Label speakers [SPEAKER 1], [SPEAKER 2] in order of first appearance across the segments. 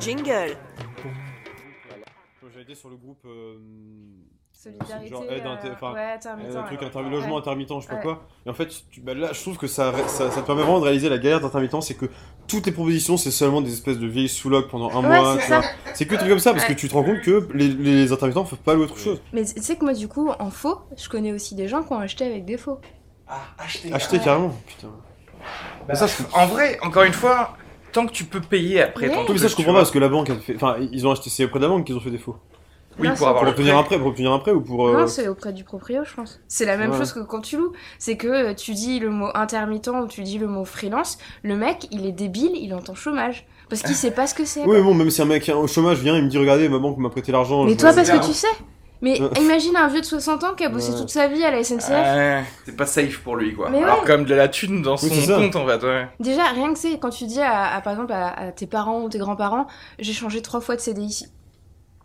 [SPEAKER 1] Jingle.
[SPEAKER 2] J'avais été sur le groupe. euh,
[SPEAKER 3] Solidarité.
[SPEAKER 2] Genre aide inter-
[SPEAKER 3] euh,
[SPEAKER 2] enfin,
[SPEAKER 3] ouais, intermittent,
[SPEAKER 2] un truc
[SPEAKER 3] ouais.
[SPEAKER 2] intermittent, logement intermittent, je sais pas
[SPEAKER 3] Ouais.
[SPEAKER 2] quoi. Et en fait, tu- bah là, je trouve que ça, ça, ça te permet vraiment de réaliser la galère d'intermittent, c'est que toutes les propositions, c'est seulement des espèces de vieilles sous-locs pendant un
[SPEAKER 3] Ouais,
[SPEAKER 2] mois.
[SPEAKER 3] c'est
[SPEAKER 2] que des trucs comme ça, parce que tu te rends compte que les, les intermittents peuvent pas louer autre chose.
[SPEAKER 3] Mais tu sais que moi, du coup, en faux, je connais aussi des gens qui ont acheté avec des faux.
[SPEAKER 4] Ah, acheter.
[SPEAKER 2] Acheter carrément, putain.
[SPEAKER 4] Bah, ça, je- En vrai, encore une fois, tant que tu peux payer après ton
[SPEAKER 2] Oui,
[SPEAKER 4] truc,
[SPEAKER 2] mais ça, je comprends pas, parce que la banque a fait. Enfin, ils ont acheté, c'est auprès de la banque qu'ils ont fait défaut.
[SPEAKER 4] Oui,
[SPEAKER 3] Non,
[SPEAKER 4] pour avoir
[SPEAKER 2] Pour
[SPEAKER 4] le
[SPEAKER 2] obtenir un prêt, pour obtenir un prêt ou pour. euh,
[SPEAKER 3] Non, c'est auprès du proprio, je pense. C'est la même
[SPEAKER 2] Ouais.
[SPEAKER 3] chose que quand tu loues. C'est que euh, tu dis le mot intermittent ou tu dis le mot freelance, le mec, il est débile, il entend chômage. Parce qu'il sait pas ce que c'est.
[SPEAKER 2] Oui, bon, même si un mec au chômage vient, il me dit Regardez, ma banque m'a prêté l'argent.
[SPEAKER 3] Mais toi, parce que tu sais. Mais
[SPEAKER 2] Ouais.
[SPEAKER 3] imagine un vieux de 60 ans qui a bossé
[SPEAKER 2] Ouais.
[SPEAKER 3] toute sa vie à la SNCF.
[SPEAKER 4] C'est pas safe pour lui, quoi.
[SPEAKER 3] Mais
[SPEAKER 4] Alors
[SPEAKER 3] ouais.
[SPEAKER 4] comme de la thune dans son
[SPEAKER 2] Oui,
[SPEAKER 4] compte, en fait, ouais.
[SPEAKER 3] Déjà, rien que c'est quand tu dis à, à, par exemple à, à tes parents ou tes grands-parents, j'ai changé trois fois de CDI.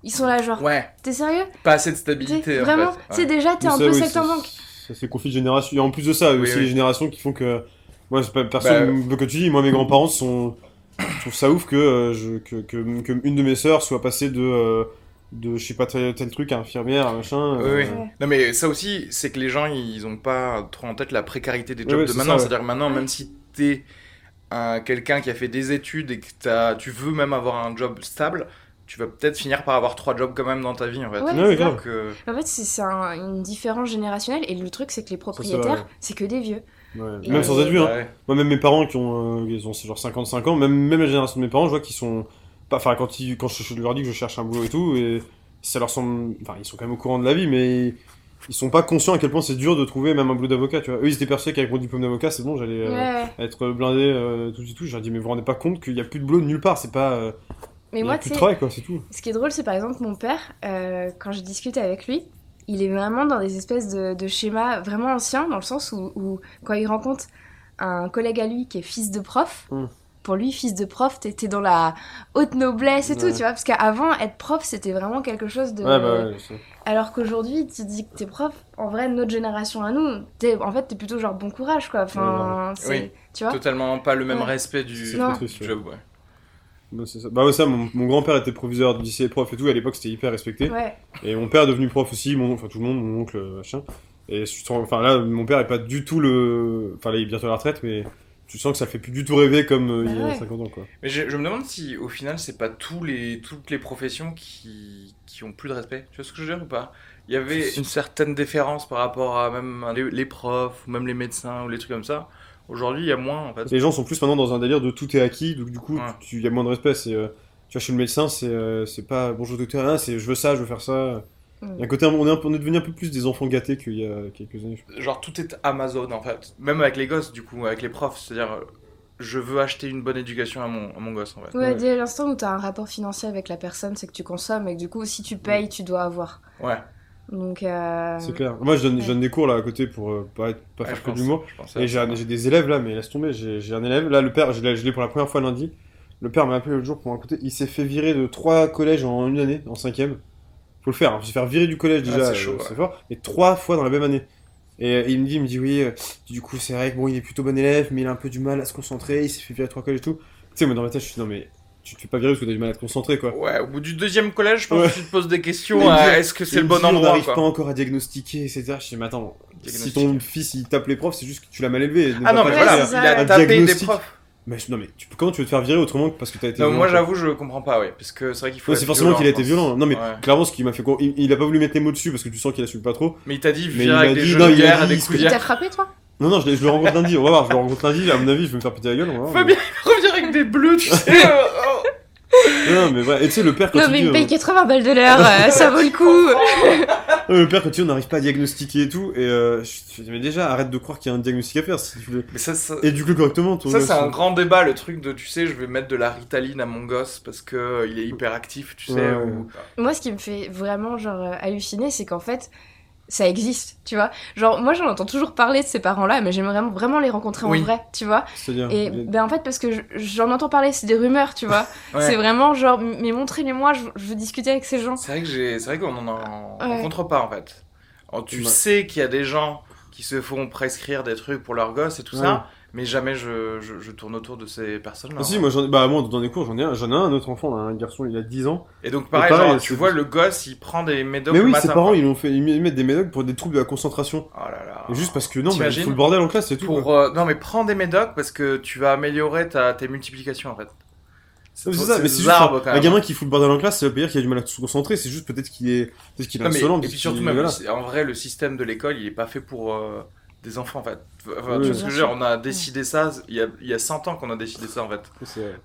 [SPEAKER 3] Ils sont là, genre,
[SPEAKER 4] Ouais,
[SPEAKER 3] t'es sérieux
[SPEAKER 4] pas assez de stabilité, en
[SPEAKER 3] Vraiment. C'est
[SPEAKER 4] Ouais.
[SPEAKER 3] déjà, t'es un
[SPEAKER 2] ça,
[SPEAKER 3] peu
[SPEAKER 2] oui,
[SPEAKER 3] secte en
[SPEAKER 2] c'est-
[SPEAKER 3] banque.
[SPEAKER 2] Ça, c'est conflit de génération. Et en plus de ça, il y a
[SPEAKER 4] Oui,
[SPEAKER 2] aussi
[SPEAKER 4] oui.
[SPEAKER 2] les générations qui font que. Moi, c'est pas personne. que tu dis, moi, mes grands-parents sont. Je trouve ça ouf que, euh, je, que, que, que une de mes sœurs soit passée de. euh, de je sais pas tel, tel truc à infirmière, à machin.
[SPEAKER 4] Oui,
[SPEAKER 2] euh,
[SPEAKER 4] oui.
[SPEAKER 3] Ouais.
[SPEAKER 4] Non, mais ça aussi, c'est que les gens, ils ont pas trop en tête la précarité des jobs
[SPEAKER 2] ouais,
[SPEAKER 4] de
[SPEAKER 2] c'est
[SPEAKER 4] maintenant.
[SPEAKER 2] ça, ouais.
[SPEAKER 4] C'est-à-dire que maintenant, même si t'es un- quelqu'un qui a fait des études et que t'as- tu veux même avoir un job stable, tu vas peut-être finir par avoir trois jobs quand même dans ta vie, en fait.
[SPEAKER 3] Ouais,
[SPEAKER 2] Ouais,
[SPEAKER 3] c'est ça.
[SPEAKER 2] grave.
[SPEAKER 4] Donc,
[SPEAKER 3] En fait, c'est c'est un- une différence générationnelle et le truc, c'est que les propriétaires, c'est que des vieux.
[SPEAKER 2] ouais.
[SPEAKER 3] Et-
[SPEAKER 2] Même sans être vieux, hein. Moi, même mes parents qui ont, euh, ils ont c'est genre 55 ans, même, même la génération de mes parents, je vois qu'ils sont. pas- Enfin, quand, ils, quand je, je leur dis que je cherche un boulot et tout, et ça leur semble. Enfin, ils sont quand même au courant de la vie, mais ils sont pas conscients à quel point c'est dur de trouver même un boulot d'avocat, tu vois. Eux, ils étaient persuadés qu'avec mon diplôme d'avocat, c'est bon, j'allais. euh,
[SPEAKER 3] Ouais.
[SPEAKER 2] être blindé euh, tout et tout. J'ai dit, mais vous vous rendez pas compte qu'il y a plus de boulot nulle part, c'est pas. euh,
[SPEAKER 3] Mais
[SPEAKER 2] il
[SPEAKER 3] moi, tu
[SPEAKER 2] travail, quoi, c'est tout.
[SPEAKER 3] ce qui est drôle, c'est par exemple mon père, euh, quand je discute avec lui, il est vraiment dans des espèces de, de schémas vraiment anciens, dans le sens où, où quand il rencontre un collègue à lui qui est fils de prof,
[SPEAKER 2] Hmm.
[SPEAKER 3] pour lui, fils de prof, t'étais dans la haute noblesse et tout, tu vois, parce qu'avant, être prof, c'était vraiment quelque chose de...
[SPEAKER 2] Ouais, bah ouais, c'est-
[SPEAKER 3] Alors qu'aujourd'hui, tu dis que t'es prof, en vrai, notre génération à nous, t'es, en fait, t'es plutôt genre bon courage, quoi. Enfin, c'est,
[SPEAKER 4] Oui.
[SPEAKER 3] tu vois.
[SPEAKER 4] Totalement pas le même
[SPEAKER 3] Ouais.
[SPEAKER 4] respect du, du job, ouais.
[SPEAKER 2] Bah, c'est ça. Bah ouais, ça, mon, mon grand-père était proviseur du lycée prof et tout, à l'époque c'était hyper respecté.
[SPEAKER 3] Ouais.
[SPEAKER 2] Et mon père est devenu prof aussi, mon, enfin tout le monde, mon oncle, machin. Et je sens- enfin là, mon père est pas du tout le. Enfin là, il est bientôt à la retraite, mais tu sens que ça fait plus du tout rêver comme euh, il y
[SPEAKER 3] Bah
[SPEAKER 2] a
[SPEAKER 3] ouais.
[SPEAKER 2] 50 ans, quoi.
[SPEAKER 4] Mais je, je me demande si au final c'est pas tous les, toutes les professions qui, qui ont plus de respect. Tu vois ce que je veux dire ou pas? Il y avait une certaine déférence par rapport à même les, les profs ou même les médecins ou les trucs comme ça. Aujourd'hui il y a moins en fait.
[SPEAKER 2] Les gens sont plus maintenant dans un délire de tout est acquis, donc du coup,
[SPEAKER 4] Ouais.
[SPEAKER 2] tu- il y a moins de respect. C'est, euh, tu vois, chez le médecin, c'est euh, c'est pas bonjour docteur, hein, c'est je veux ça, je veux faire ça.
[SPEAKER 3] Mm.
[SPEAKER 2] Il y a un côté, on est, un on est devenu un peu plus des enfants gâtés qu'il y a quelques années.
[SPEAKER 4] Genre tout est Amazon en fait. Même avec les gosses du coup, avec les profs. C'est-à-dire euh, je veux acheter une bonne éducation à mon, à mon gosse en fait.
[SPEAKER 3] Ouais,
[SPEAKER 2] Ouais.
[SPEAKER 3] dès l'instant où t'as un rapport financier avec la personne, c'est que tu consommes et que du coup, si tu payes, tu dois avoir.
[SPEAKER 4] Ouais,
[SPEAKER 3] Donc, euh...
[SPEAKER 2] C'est clair. Moi, je donne, je
[SPEAKER 3] Ouais.
[SPEAKER 2] donne des cours là à côté pour euh, pas, être- pas
[SPEAKER 4] Ouais,
[SPEAKER 2] faire que
[SPEAKER 4] pense- je pensais
[SPEAKER 2] Et j'ai des élèves là, mais laisse tomber, j'ai un élève. Là, le père, je l'ai pour la première fois lundi. Le père m'a appelé l'autre jour pour un côté. Il s'est fait virer de trois collèges en une année, en cinquième. Faut le faire, hein. se faire virer du collège
[SPEAKER 4] Ah,
[SPEAKER 2] déjà,
[SPEAKER 4] c'est chaud,
[SPEAKER 2] euh,
[SPEAKER 4] ouais.
[SPEAKER 2] c'est fort. Mais trois fois dans la même année. Et euh, il me dit, il me dit oui, euh, du coup c'est vrai que bon, il est plutôt bon élève, mais il a un peu du mal à se concentrer. Il s'est fait virer trois collèges et tout. Tu sais, moi dans ma tête, je suis non mais tu te fais pas virer parce que t'as du mal à te concentrer quoi.
[SPEAKER 4] Ouais, au bout du deuxième collège, je pense
[SPEAKER 2] Ouais.
[SPEAKER 4] que tu te poses des questions. À Est-ce que c'est le bon
[SPEAKER 2] dit, On
[SPEAKER 4] endroit
[SPEAKER 2] n'arrive pas encore à diagnostiquer, etc. Je dis mais attends, si ton fils il tape les profs, c'est juste que tu l'as mal élevé.
[SPEAKER 4] Ah non, mais voilà, il a tapé des
[SPEAKER 2] Diagnostic.
[SPEAKER 4] profs.
[SPEAKER 2] Mais non mais tu, comment tu veux te faire virer autrement que parce que t'as été
[SPEAKER 4] Non,
[SPEAKER 2] violent,
[SPEAKER 4] moi j'avoue, je comprends pas, ouais. Parce que c'est vrai qu'il faut.
[SPEAKER 2] Ouais, c'est forcément qu'il a été violent. Non mais
[SPEAKER 4] Ouais.
[SPEAKER 2] clairement ce qui m'a fait il, il a pas voulu mettre les mots dessus parce que tu sens qu'il assume pas trop.
[SPEAKER 4] Mais il t'a dit, viens avec des jeux de
[SPEAKER 2] il
[SPEAKER 4] guerre, des
[SPEAKER 3] t'a frappé, toi?
[SPEAKER 2] Non non, je, je le rencontre lundi, on va voir, je le rencontre lundi, à mon avis, je vais me faire péter la gueule. on va voir.
[SPEAKER 4] Fabien, il revient avec des bleus, tu sais. Euh, oh.
[SPEAKER 2] Non, mais ouais, et tu sais le père quand
[SPEAKER 3] Non, mais il me paye
[SPEAKER 2] euh,
[SPEAKER 3] 80 balles de l'heure, euh, ça vaut le coup.
[SPEAKER 2] euh, le père quand dit on n'arrive pas à diagnostiquer et tout et euh, je je dis mais déjà arrête de croire qu'il y a un diagnostic à faire si tu le
[SPEAKER 4] Mais ça, ça,
[SPEAKER 2] éduque-le correctement ton
[SPEAKER 4] ça c'est un grand débat, le truc de, tu sais, je vais mettre de la ritaline à mon gosse parce que euh, il est hyper actif, tu sais.
[SPEAKER 2] Ouais.
[SPEAKER 4] ou-
[SPEAKER 3] Moi, ce qui me fait vraiment, genre, euh, halluciner, c'est qu'en fait, ça existe, tu vois. Genre, moi, j'en entends toujours parler de ces parents-là, mais j'aimerais vraiment, vraiment les rencontrer
[SPEAKER 4] Oui.
[SPEAKER 3] en vrai, tu vois.
[SPEAKER 2] C'est-à-dire
[SPEAKER 3] Et
[SPEAKER 2] il-
[SPEAKER 3] ben en fait, parce que je- j'en entends parler, c'est des rumeurs, tu vois.
[SPEAKER 4] Ouais.
[SPEAKER 3] C'est vraiment genre, mais montrez-les-moi, je, je veux discuter avec ces gens.
[SPEAKER 4] C'est vrai que j'ai, c'est vrai qu'on en
[SPEAKER 3] Ouais.
[SPEAKER 4] rencontre pas en fait. Alors, tu
[SPEAKER 2] Ouais.
[SPEAKER 4] sais qu'il y a des gens qui se font prescrire des trucs pour leurs gosses et tout
[SPEAKER 2] Ouais.
[SPEAKER 4] ça, mais jamais je, je, je tourne autour de ces personnes-là.
[SPEAKER 2] Ah, si, moi, j'en ai- bah, moi, dans les cours, j'en ai un, j'en ai un, autre enfant, un garçon, il a 10 ans.
[SPEAKER 4] Et donc, pareil,
[SPEAKER 2] pareil,
[SPEAKER 4] genre,
[SPEAKER 2] c'est-
[SPEAKER 4] tu vois, le gosse, il prend des médocs
[SPEAKER 2] mais oui,
[SPEAKER 4] matin.
[SPEAKER 2] ses parents,
[SPEAKER 4] quoi.
[SPEAKER 2] ils, ont fait, ils mettent des médocs pour des troubles de la concentration.
[SPEAKER 4] Oh là là.
[SPEAKER 2] Et juste parce que non, mais il fout le bordel en classe, c'est tout.
[SPEAKER 4] Pour, euh, non, mais prends des médocs parce que tu vas améliorer ta, tes multiplications en fait.
[SPEAKER 2] C'est ça, mais c'est juste un, un gamin qui fout le bordel en classe, ça veut pas dire qu'il a du mal à se concentrer, c'est juste peut-être qu'il est, peut-être qu'il est insolent.
[SPEAKER 4] et puis surtout, même,
[SPEAKER 2] voilà.
[SPEAKER 4] en vrai, le système de l'école, il est pas fait pour euh, des enfants en fait. Enfin,
[SPEAKER 2] Oui,
[SPEAKER 4] tu vois ce que je veux dire, on a décidé ça, il y a, il y a 100 ans qu'on a décidé ça en fait.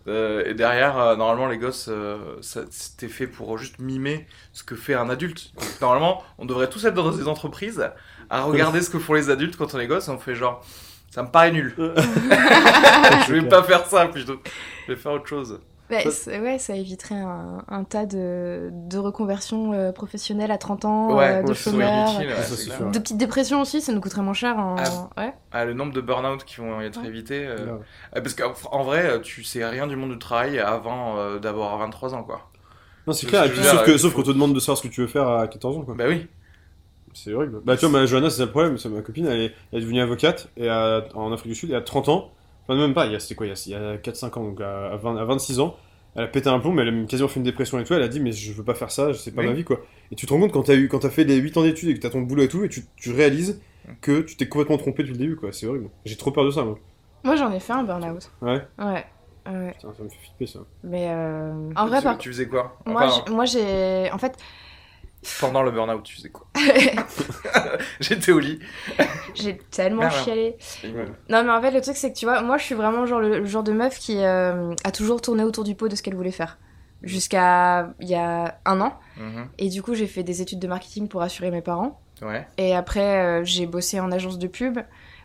[SPEAKER 4] Euh, et derrière, euh, normalement, les gosses, euh, c'était fait pour juste mimer ce que fait un adulte. Normalement, on devrait tous être dans des entreprises à regarder ce que font les adultes quand on est gosse et on fait genre, ça me paraît nul. je vais pas faire ça plutôt. Je vais faire autre chose.
[SPEAKER 3] Bah,
[SPEAKER 2] Ça-
[SPEAKER 3] ouais, ça éviterait un, un tas de, de reconversions euh, professionnelles à 30 ans,
[SPEAKER 4] Ouais,
[SPEAKER 3] euh, de chômeurs,
[SPEAKER 4] utile, ouais,
[SPEAKER 3] de petites dépressions aussi, ça nous coûterait moins cher en...
[SPEAKER 4] Ah.
[SPEAKER 3] Ouais.
[SPEAKER 4] Ah, le nombre de burn-out qui vont être
[SPEAKER 3] Ouais.
[SPEAKER 4] évités. euh, euh, Parce qu'en en vrai, tu sais rien du monde du travail avant euh, d'avoir 23 ans, quoi.
[SPEAKER 2] Non, c'est clair,
[SPEAKER 4] ce
[SPEAKER 2] puis sauf que, sauf
[SPEAKER 4] faut-
[SPEAKER 2] qu'on te demande de savoir ce que tu veux faire à 14 ans, quoi.
[SPEAKER 4] Bah oui.
[SPEAKER 2] C'est horrible. Bah, tu vois, ma Johanna, c'est ça le problème, c'est ma copine, elle est, elle est devenue avocate, et à- en Afrique du Sud, et à 30 ans, enfin, même pas, il y a, c'était quoi, il y a, il y a 4-5 ans, donc à, à 20 à 26 ans, elle a pété un plomb, mais elle a quasiment fait une dépression et tout, elle a dit, mais je veux pas faire ça, c'est pas
[SPEAKER 4] Oui.
[SPEAKER 2] ma vie, quoi. Et tu te rends compte quand t'as eu, quand t'as fait les 8 ans d'études et que t'as ton boulot et tout, et tu, tu réalises que tu t'es complètement trompé depuis le début, quoi. C'est horrible. J'ai trop peur de ça, moi.
[SPEAKER 3] Moi, j'en ai fait un burn-out.
[SPEAKER 2] Ouais.
[SPEAKER 3] Ouais. ouais.
[SPEAKER 2] Putain, ça me fait flipper, ça.
[SPEAKER 3] Mais euh, en vrai,
[SPEAKER 4] tu,
[SPEAKER 3] par...
[SPEAKER 4] tu faisais quoi?
[SPEAKER 3] moi,
[SPEAKER 4] Enfin,
[SPEAKER 3] j'ai- moi, j'ai... En fait,
[SPEAKER 4] Pendant le burn-out, tu faisais quoi J'étais au lit.
[SPEAKER 3] j'ai tellement chialé. Non, mais en fait, le truc, c'est que tu vois, moi, je suis vraiment genre le, le genre de meuf qui euh, a toujours tourné autour du pot de ce qu'elle voulait faire. Jusqu'à il y a un an.
[SPEAKER 4] Mhm.
[SPEAKER 3] Et du coup, j'ai fait des études de marketing pour assurer mes parents.
[SPEAKER 4] Ouais.
[SPEAKER 3] Et après, euh, j'ai bossé en agence de pub,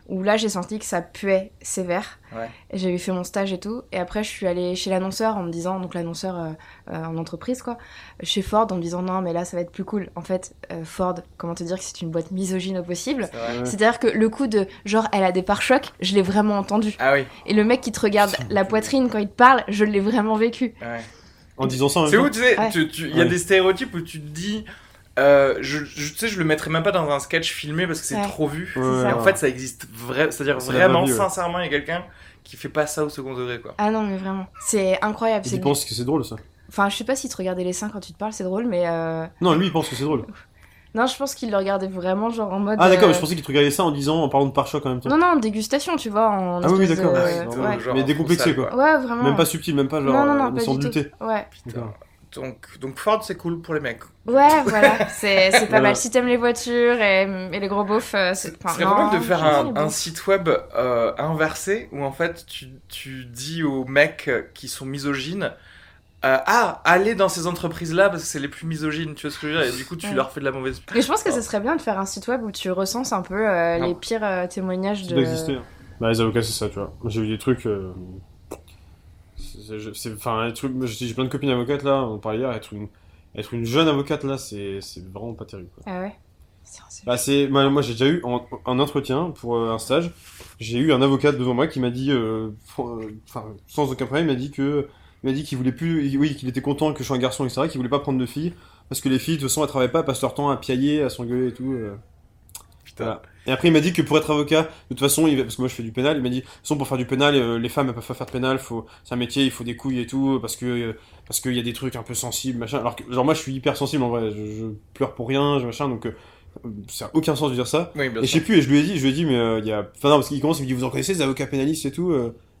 [SPEAKER 3] où là, j'ai senti que ça puait sévère.
[SPEAKER 4] Ouais.
[SPEAKER 3] J'avais fait mon stage et tout. Et après, je suis allée chez l'annonceur en me disant, donc l'annonceur euh, euh, en entreprise, quoi, chez Ford, en me disant, non, mais là, ça va être plus cool. En fait, euh, Ford, comment te dire que c'est une boîte misogyne au possible. C'est-à-dire que le coup de genre, elle a des pare-chocs, je l'ai vraiment entendu.
[SPEAKER 4] Ah oui.
[SPEAKER 3] Et le mec qui te regarde la poitrine quand il te parle, je l'ai vraiment vécu.
[SPEAKER 4] Ouais.
[SPEAKER 2] En disant ça,
[SPEAKER 4] C'est où, tu sais,
[SPEAKER 3] Ouais.
[SPEAKER 4] il y a
[SPEAKER 2] Ouais.
[SPEAKER 4] des stéréotypes où tu te dis. Euh, je, je, tu sais, je le mettrais même pas dans un sketch filmé parce que c'est
[SPEAKER 3] Ouais.
[SPEAKER 4] trop vu.
[SPEAKER 2] Ouais.
[SPEAKER 4] Et
[SPEAKER 2] ouais.
[SPEAKER 4] en fait, ça existe vrai, c'est-à-dire vraiment,
[SPEAKER 2] vie, ouais.
[SPEAKER 4] sincèrement, il y a quelqu'un qui fait pas ça au second degré, quoi.
[SPEAKER 3] Ah non, mais vraiment. C'est incroyable.
[SPEAKER 2] Il pense que c'est drôle, ça.
[SPEAKER 3] Enfin, je sais pas s'il te regardait les seins quand tu te parles, c'est drôle, mais. euh,
[SPEAKER 2] Non, lui, il pense que c'est drôle.
[SPEAKER 3] Non, je pense qu'il le regardait vraiment, genre en mode.
[SPEAKER 2] Ah, d'accord,
[SPEAKER 3] euh,
[SPEAKER 2] mais je pensais qu'il te regardait ça en disant, en parlant de pare-choc en même temps.
[SPEAKER 3] Non, non, en dégustation, tu vois. En
[SPEAKER 2] Ah oui, d'accord.
[SPEAKER 3] de-
[SPEAKER 2] Ouais,
[SPEAKER 3] Ouais, ouais.
[SPEAKER 2] Mais décomplexé, quoi.
[SPEAKER 3] vraiment.
[SPEAKER 2] Même pas subtil, même pas genre
[SPEAKER 3] Non, non, non,
[SPEAKER 2] euh,
[SPEAKER 3] pas du tout. Ouais.
[SPEAKER 2] D'accord.
[SPEAKER 4] Donc, donc Ford, c'est cool pour les mecs.
[SPEAKER 3] Ouais, voilà. C'est c'est pas
[SPEAKER 2] Voilà.
[SPEAKER 3] mal. Si t'aimes les voitures et, et les gros beaufs, euh, c'est.
[SPEAKER 4] Ce
[SPEAKER 3] enfin,
[SPEAKER 4] serait pas mal de faire un, site web euh, inversé où en fait tu, tu dis aux mecs qui sont misogynes euh, Ah, allez dans ces entreprises-là parce que c'est les plus misogynes, tu vois ce que je veux dire Et du coup, tu
[SPEAKER 3] Ouais.
[SPEAKER 4] leur fais de la mauvaise
[SPEAKER 3] Mais je pense que ce serait bien de faire un site web où tu recenses un peu euh, les pires euh, témoignages de.
[SPEAKER 2] doit exister. hein. Bah, les avocats, c'est ça, tu vois. J'ai eu des trucs. C'est- Enfin, trucs- moi, j'ai plein de copines avocates là, on parlait hier, être une, être une jeune avocate là, c'est c'est vraiment pas terrible. quoi.
[SPEAKER 3] Ah ouais c'est-
[SPEAKER 2] Bah, c'est, moi, j'ai déjà eu en, en entretien pour euh, un stage, j'ai eu un avocat devant moi qui m'a dit, euh, euh, enfin, sans aucun problème, il m'a dit que, il m'a dit qu'il voulait plus, oui, qu'il était content que je sois un garçon, etc., qu'il voulait pas prendre de filles, parce que les filles, de toute façon, elles travaillent pas, elles passent leur temps à piailler, à s'engueuler et tout. euh.
[SPEAKER 4] Putain.
[SPEAKER 2] Voilà. Et après, il m'a dit que pour être avocat, de toute façon, il, parce que moi je fais du pénal, il m'a dit, de toute façon, pour faire du pénal, euh, les femmes elles peuvent pas faire de pénal, faut, c'est un métier, il faut des couilles et tout, parce que, euh, parce qu'il y a des trucs un peu sensibles, machin. Alors que, genre, moi je suis hyper sensible en vrai, je, je pleure pour rien, je machin, donc, euh, ça a aucun sens de dire ça.
[SPEAKER 4] Oui, bien
[SPEAKER 2] Et je sais plus, et je lui ai dit, je lui ai dit, mais il y a, enfin non, parce qu'il commence, il me dit, vous en connaissez des avocats pénalistes et tout,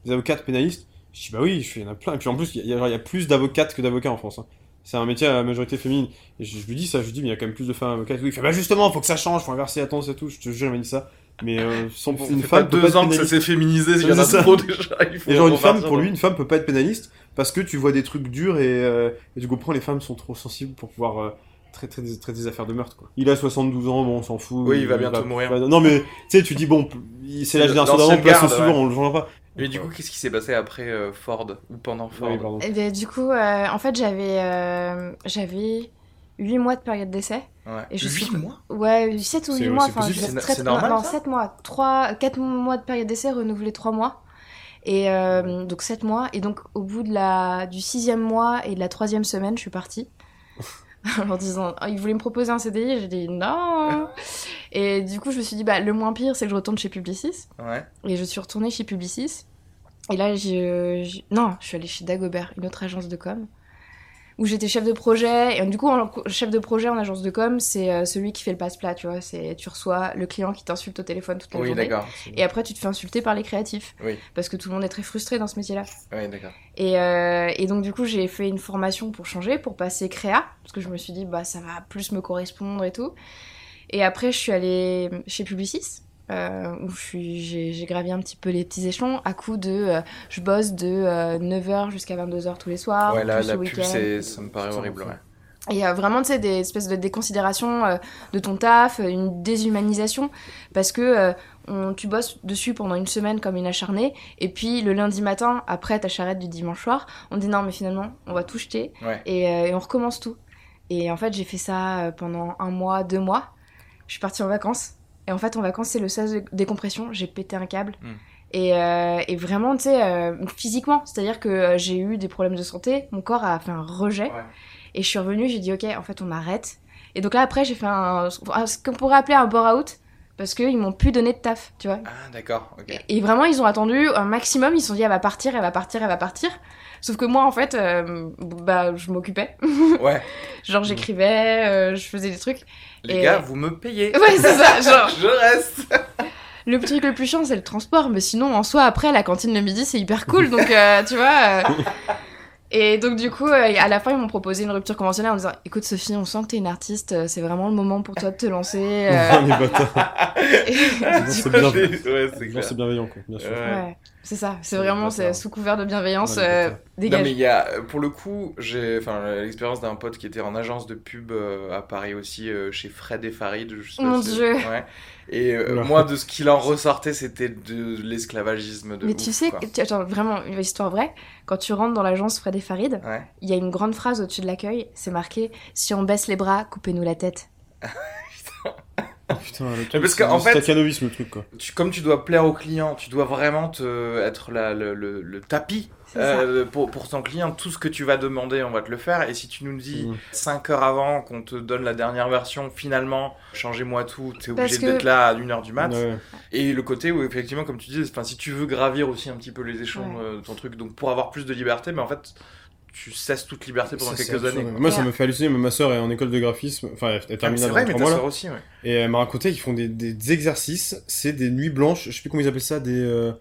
[SPEAKER 2] des avocates pénalistes? Je dis, bah oui, je fais, il y en a plein. Et puis en plus, il y a, il y a, genre, il y a plus d'avocates que d'avocats en France, hein. C'est un métier à majorité féminine. Et je, je lui dis ça, je lui dis, mais il y a quand même plus de femmes avocates. Oui, il fait, bah justement, faut que ça change, faut inverser la tendance et tout. Je te jure, il m'a dit ça. Mais euh, sans,
[SPEAKER 4] Bon,
[SPEAKER 2] une femme
[SPEAKER 4] pas deux ans que ça s'est féminisé, il y en a trop déjà. Il faut
[SPEAKER 2] Et genre une femme, pour lui, une femme peut pas être pénaliste parce que tu vois des trucs durs et, euh, et tu comprends, les femmes sont trop sensibles pour pouvoir euh, traiter, des, traiter des affaires de meurtre. Quoi. Il a 72 ans, bon, on s'en fout.
[SPEAKER 4] Oui, il va bientôt mourir.
[SPEAKER 2] va- non, mais tu sais, tu dis, bon, c'est la génération d'avant, place au
[SPEAKER 4] ouais.
[SPEAKER 2] on le changera pas.
[SPEAKER 4] Mais du coup, qu'est-ce qui s'est passé après euh, Ford ou pendant Ford
[SPEAKER 2] Oui, pardon.
[SPEAKER 3] Eh ben, du coup, euh, en fait, j'avais euh, j'avais 8 mois de période d'essai.
[SPEAKER 4] Ouais.
[SPEAKER 3] Et je
[SPEAKER 4] Huit
[SPEAKER 3] sais-
[SPEAKER 4] mois
[SPEAKER 3] Ouais, 7 ou
[SPEAKER 2] C'est-
[SPEAKER 3] 8 mois.
[SPEAKER 2] c'est
[SPEAKER 3] Enfin,
[SPEAKER 4] c'est-
[SPEAKER 3] très-
[SPEAKER 4] normal,
[SPEAKER 3] Non,
[SPEAKER 4] ça
[SPEAKER 3] 7 mois. 3, 4 mois de période d'essai renouvelés 3 mois. Et euh, donc 7 mois. Et donc, au bout de la, du sixième mois et de la troisième semaine, je suis partie. en leur disant, oh, ils voulaient me proposer un CDI, j'ai dit non. et du coup, je me suis dit, bah, le moins pire, c'est que je retourne chez Publicis.
[SPEAKER 4] Ouais.
[SPEAKER 3] Et je suis retournée chez Publicis. Et là, j'ai. j'ai- Non, je suis allée chez Dagobert, une autre agence de com. Où j'étais chef de projet. Et du coup, en- chef de projet en agence de com, c'est euh, celui qui fait le passe-plat, tu vois. C'est tu reçois le client qui t'insulte au téléphone toute la
[SPEAKER 4] Oui,
[SPEAKER 3] journée.
[SPEAKER 4] d'accord.
[SPEAKER 3] Et après, tu te fais insulter par les créatifs.
[SPEAKER 4] Oui.
[SPEAKER 3] Parce que tout le monde est très frustré dans ce métier-là.
[SPEAKER 4] Oui, d'accord.
[SPEAKER 3] Et, euh, et donc, du coup, j'ai fait une formation pour changer, pour passer créa. Parce que je me suis dit, bah, ça va plus me correspondre et tout. Et après, je suis allée chez Publicis. Euh, où j'ai gravi un petit peu les petits échelons à coup de euh, je bosse de 9h jusqu'à 22h tous les soirs
[SPEAKER 4] ouais, la,
[SPEAKER 3] plus
[SPEAKER 4] la
[SPEAKER 3] le
[SPEAKER 4] pub, ça me paraît horrible. Ouais.
[SPEAKER 3] Et euh, vraiment, tu sais, des espèces de déconsidération euh, de ton taf, euh, une déshumanisation, parce que euh, on, tu bosses dessus pendant une semaine comme une acharnée, et puis le lundi matin, après ta charrette du dimanche soir, on dit non, mais finalement, on va tout jeter,
[SPEAKER 4] Ouais.
[SPEAKER 3] et, euh, et on recommence tout. Et en fait, j'ai fait ça euh, pendant un mois, deux mois. Je suis partie en vacances. Et en fait, en vacances, c'est le sas de décompression. J'ai pété un câble.
[SPEAKER 4] Mm.
[SPEAKER 3] Et, euh, et vraiment, tu sais, euh, physiquement, c'est-à-dire que euh, j'ai eu des problèmes de santé. Mon corps a fait un rejet.
[SPEAKER 4] Ouais.
[SPEAKER 3] Et je suis revenue, j'ai dit, ok, en fait, on arrête. Et donc là, après, j'ai fait un, ce qu'on pourrait appeler un bore-out. Parce qu'ils m'ont plus donné de taf, tu vois.
[SPEAKER 4] Ah, d'accord. Ok.
[SPEAKER 3] Et vraiment, ils ont attendu un maximum. Ils se sont dit, elle va partir, elle va partir, elle va partir. Sauf que moi, en fait, euh, bah, je m'occupais.
[SPEAKER 4] Ouais.
[SPEAKER 3] Genre, j'écrivais, euh, je faisais des trucs.
[SPEAKER 4] Les
[SPEAKER 3] Et-
[SPEAKER 4] gars, vous me payez.
[SPEAKER 3] Ouais, c'est ça. Genre,
[SPEAKER 4] Je reste.
[SPEAKER 3] le truc le plus chiant, c'est le transport. Mais sinon, en soi, après, la cantine le midi, c'est hyper cool. Donc, euh, tu vois. Et donc, du coup, euh, à la fin, ils m'ont proposé une rupture conventionnelle en disant Écoute, Sophie, on sent que t'es une artiste, euh, c'est vraiment le moment pour toi de te lancer. euh.
[SPEAKER 2] c'est bienveillant, quoi, bien sûr.
[SPEAKER 4] Ouais.
[SPEAKER 3] C'est ça. C'est vraiment c'est sous couvert de bienveillance. Euh.
[SPEAKER 4] Non mais il y a, pour le coup, j'ai, enfin, l'expérience d'un pote qui était en agence de pub euh, à Paris aussi, euh, chez Fred et Farid. Je sais pas
[SPEAKER 3] Mon
[SPEAKER 4] si-
[SPEAKER 3] Dieu.
[SPEAKER 4] Ouais. Et euh, moi, de ce qu'il en ressortait, c'était de l'esclavagisme de
[SPEAKER 3] Mais
[SPEAKER 4] ouf,
[SPEAKER 3] tu sais,
[SPEAKER 4] quoi.
[SPEAKER 3] tu- attends, vraiment, une histoire vraie. Quand tu rentres dans l'agence Fred et Farid,
[SPEAKER 4] Ouais.
[SPEAKER 3] il y a une grande phrase au-dessus de l'accueil. C'est marqué Si on baisse les bras, coupez-nous la tête.
[SPEAKER 2] Putain, le truc,
[SPEAKER 4] parce
[SPEAKER 2] c'est
[SPEAKER 4] qu'en fait-
[SPEAKER 2] le truc, quoi.
[SPEAKER 4] Tu, comme tu dois plaire au client, tu dois vraiment te, être la- le, le- le tapis euh, pour, pour ton client. Tout ce que tu vas demander, on va te le faire. Et si tu nous dis
[SPEAKER 2] Mm.
[SPEAKER 4] 5 heures avant qu'on te donne la dernière version, finalement, changez-moi tout, t'es obligé
[SPEAKER 3] que-
[SPEAKER 4] d'être là à 1h du mat.
[SPEAKER 2] Ouais.
[SPEAKER 4] Et le côté où, effectivement, comme tu dis, enfin, si tu veux gravir aussi un petit peu les échelons
[SPEAKER 3] Ouais.
[SPEAKER 4] euh, de ton truc, donc pour avoir plus de liberté, mais en fait, tu cesses toute liberté pendant
[SPEAKER 2] Ça,
[SPEAKER 4] quelques années. quoi.
[SPEAKER 2] Moi, ça me fait halluciner. mais Ma soeur est en école de graphisme. Enfin, elle est
[SPEAKER 4] Ah,
[SPEAKER 2] dans
[SPEAKER 4] vrai, mais
[SPEAKER 2] trois
[SPEAKER 4] ta
[SPEAKER 2] mois, là.
[SPEAKER 4] soeur aussi, ouais.
[SPEAKER 2] Et elle m'a raconté qu'ils font des, des exercices. C'est des nuits blanches. Je sais plus comment ils appellent ça. Des. euh.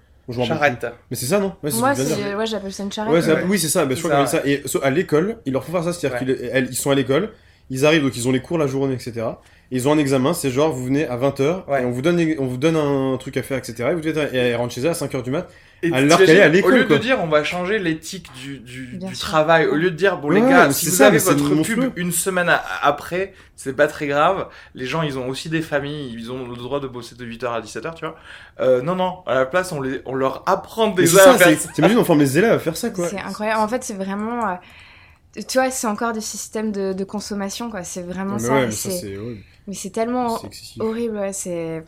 [SPEAKER 4] Charrette.
[SPEAKER 2] Mais c'est ça, non? Ouais,
[SPEAKER 3] Moi, ouais, j'appelle ça une charrette.
[SPEAKER 2] Ouais, c'est-
[SPEAKER 4] Ouais.
[SPEAKER 2] oui, c'est ça. bah, je crois
[SPEAKER 4] ça.
[SPEAKER 2] Et so- à l'école, ils leur font faire ça. C'est-à-dire
[SPEAKER 4] Ouais.
[SPEAKER 2] qu'ils ils sont à l'école, ils arrivent, donc ils ont les cours la journée, etc. Et ils ont un examen, c'est genre, vous venez à 20h,
[SPEAKER 4] Ouais.
[SPEAKER 2] et on vous, donne, on vous donne un truc à faire, etc. Et, vous devez, et elle rentre chez elle à 5h du mat.
[SPEAKER 4] Et
[SPEAKER 2] Alors qu'elle est à l'école,
[SPEAKER 4] Au lieu
[SPEAKER 2] quoi.
[SPEAKER 4] de dire on va changer l'éthique du, travail, au lieu de dire bon les gars, si vous
[SPEAKER 2] ça,
[SPEAKER 4] avez votre
[SPEAKER 2] monstrueux.
[SPEAKER 4] pub une semaine a- après, c'est pas très grave. Les gens ils ont aussi des familles, ils ont le droit de bosser de 8h à 17h, tu vois. Euh, non, non, à la place on, les, on leur apprend déjà
[SPEAKER 2] c'est
[SPEAKER 4] à
[SPEAKER 2] ça,
[SPEAKER 4] faire
[SPEAKER 2] c'est-
[SPEAKER 4] ça.
[SPEAKER 2] t'imagines, on forme les élèves à faire ça, quoi.
[SPEAKER 3] C'est incroyable. En fait, c'est vraiment. euh, Tu vois, c'est encore des systèmes de, de consommation, quoi. C'est vraiment
[SPEAKER 2] mais
[SPEAKER 3] ça.
[SPEAKER 2] ouais, mais
[SPEAKER 3] c'est-
[SPEAKER 2] c'est horrible.
[SPEAKER 3] mais c'est tellement horrible, ouais. C'est.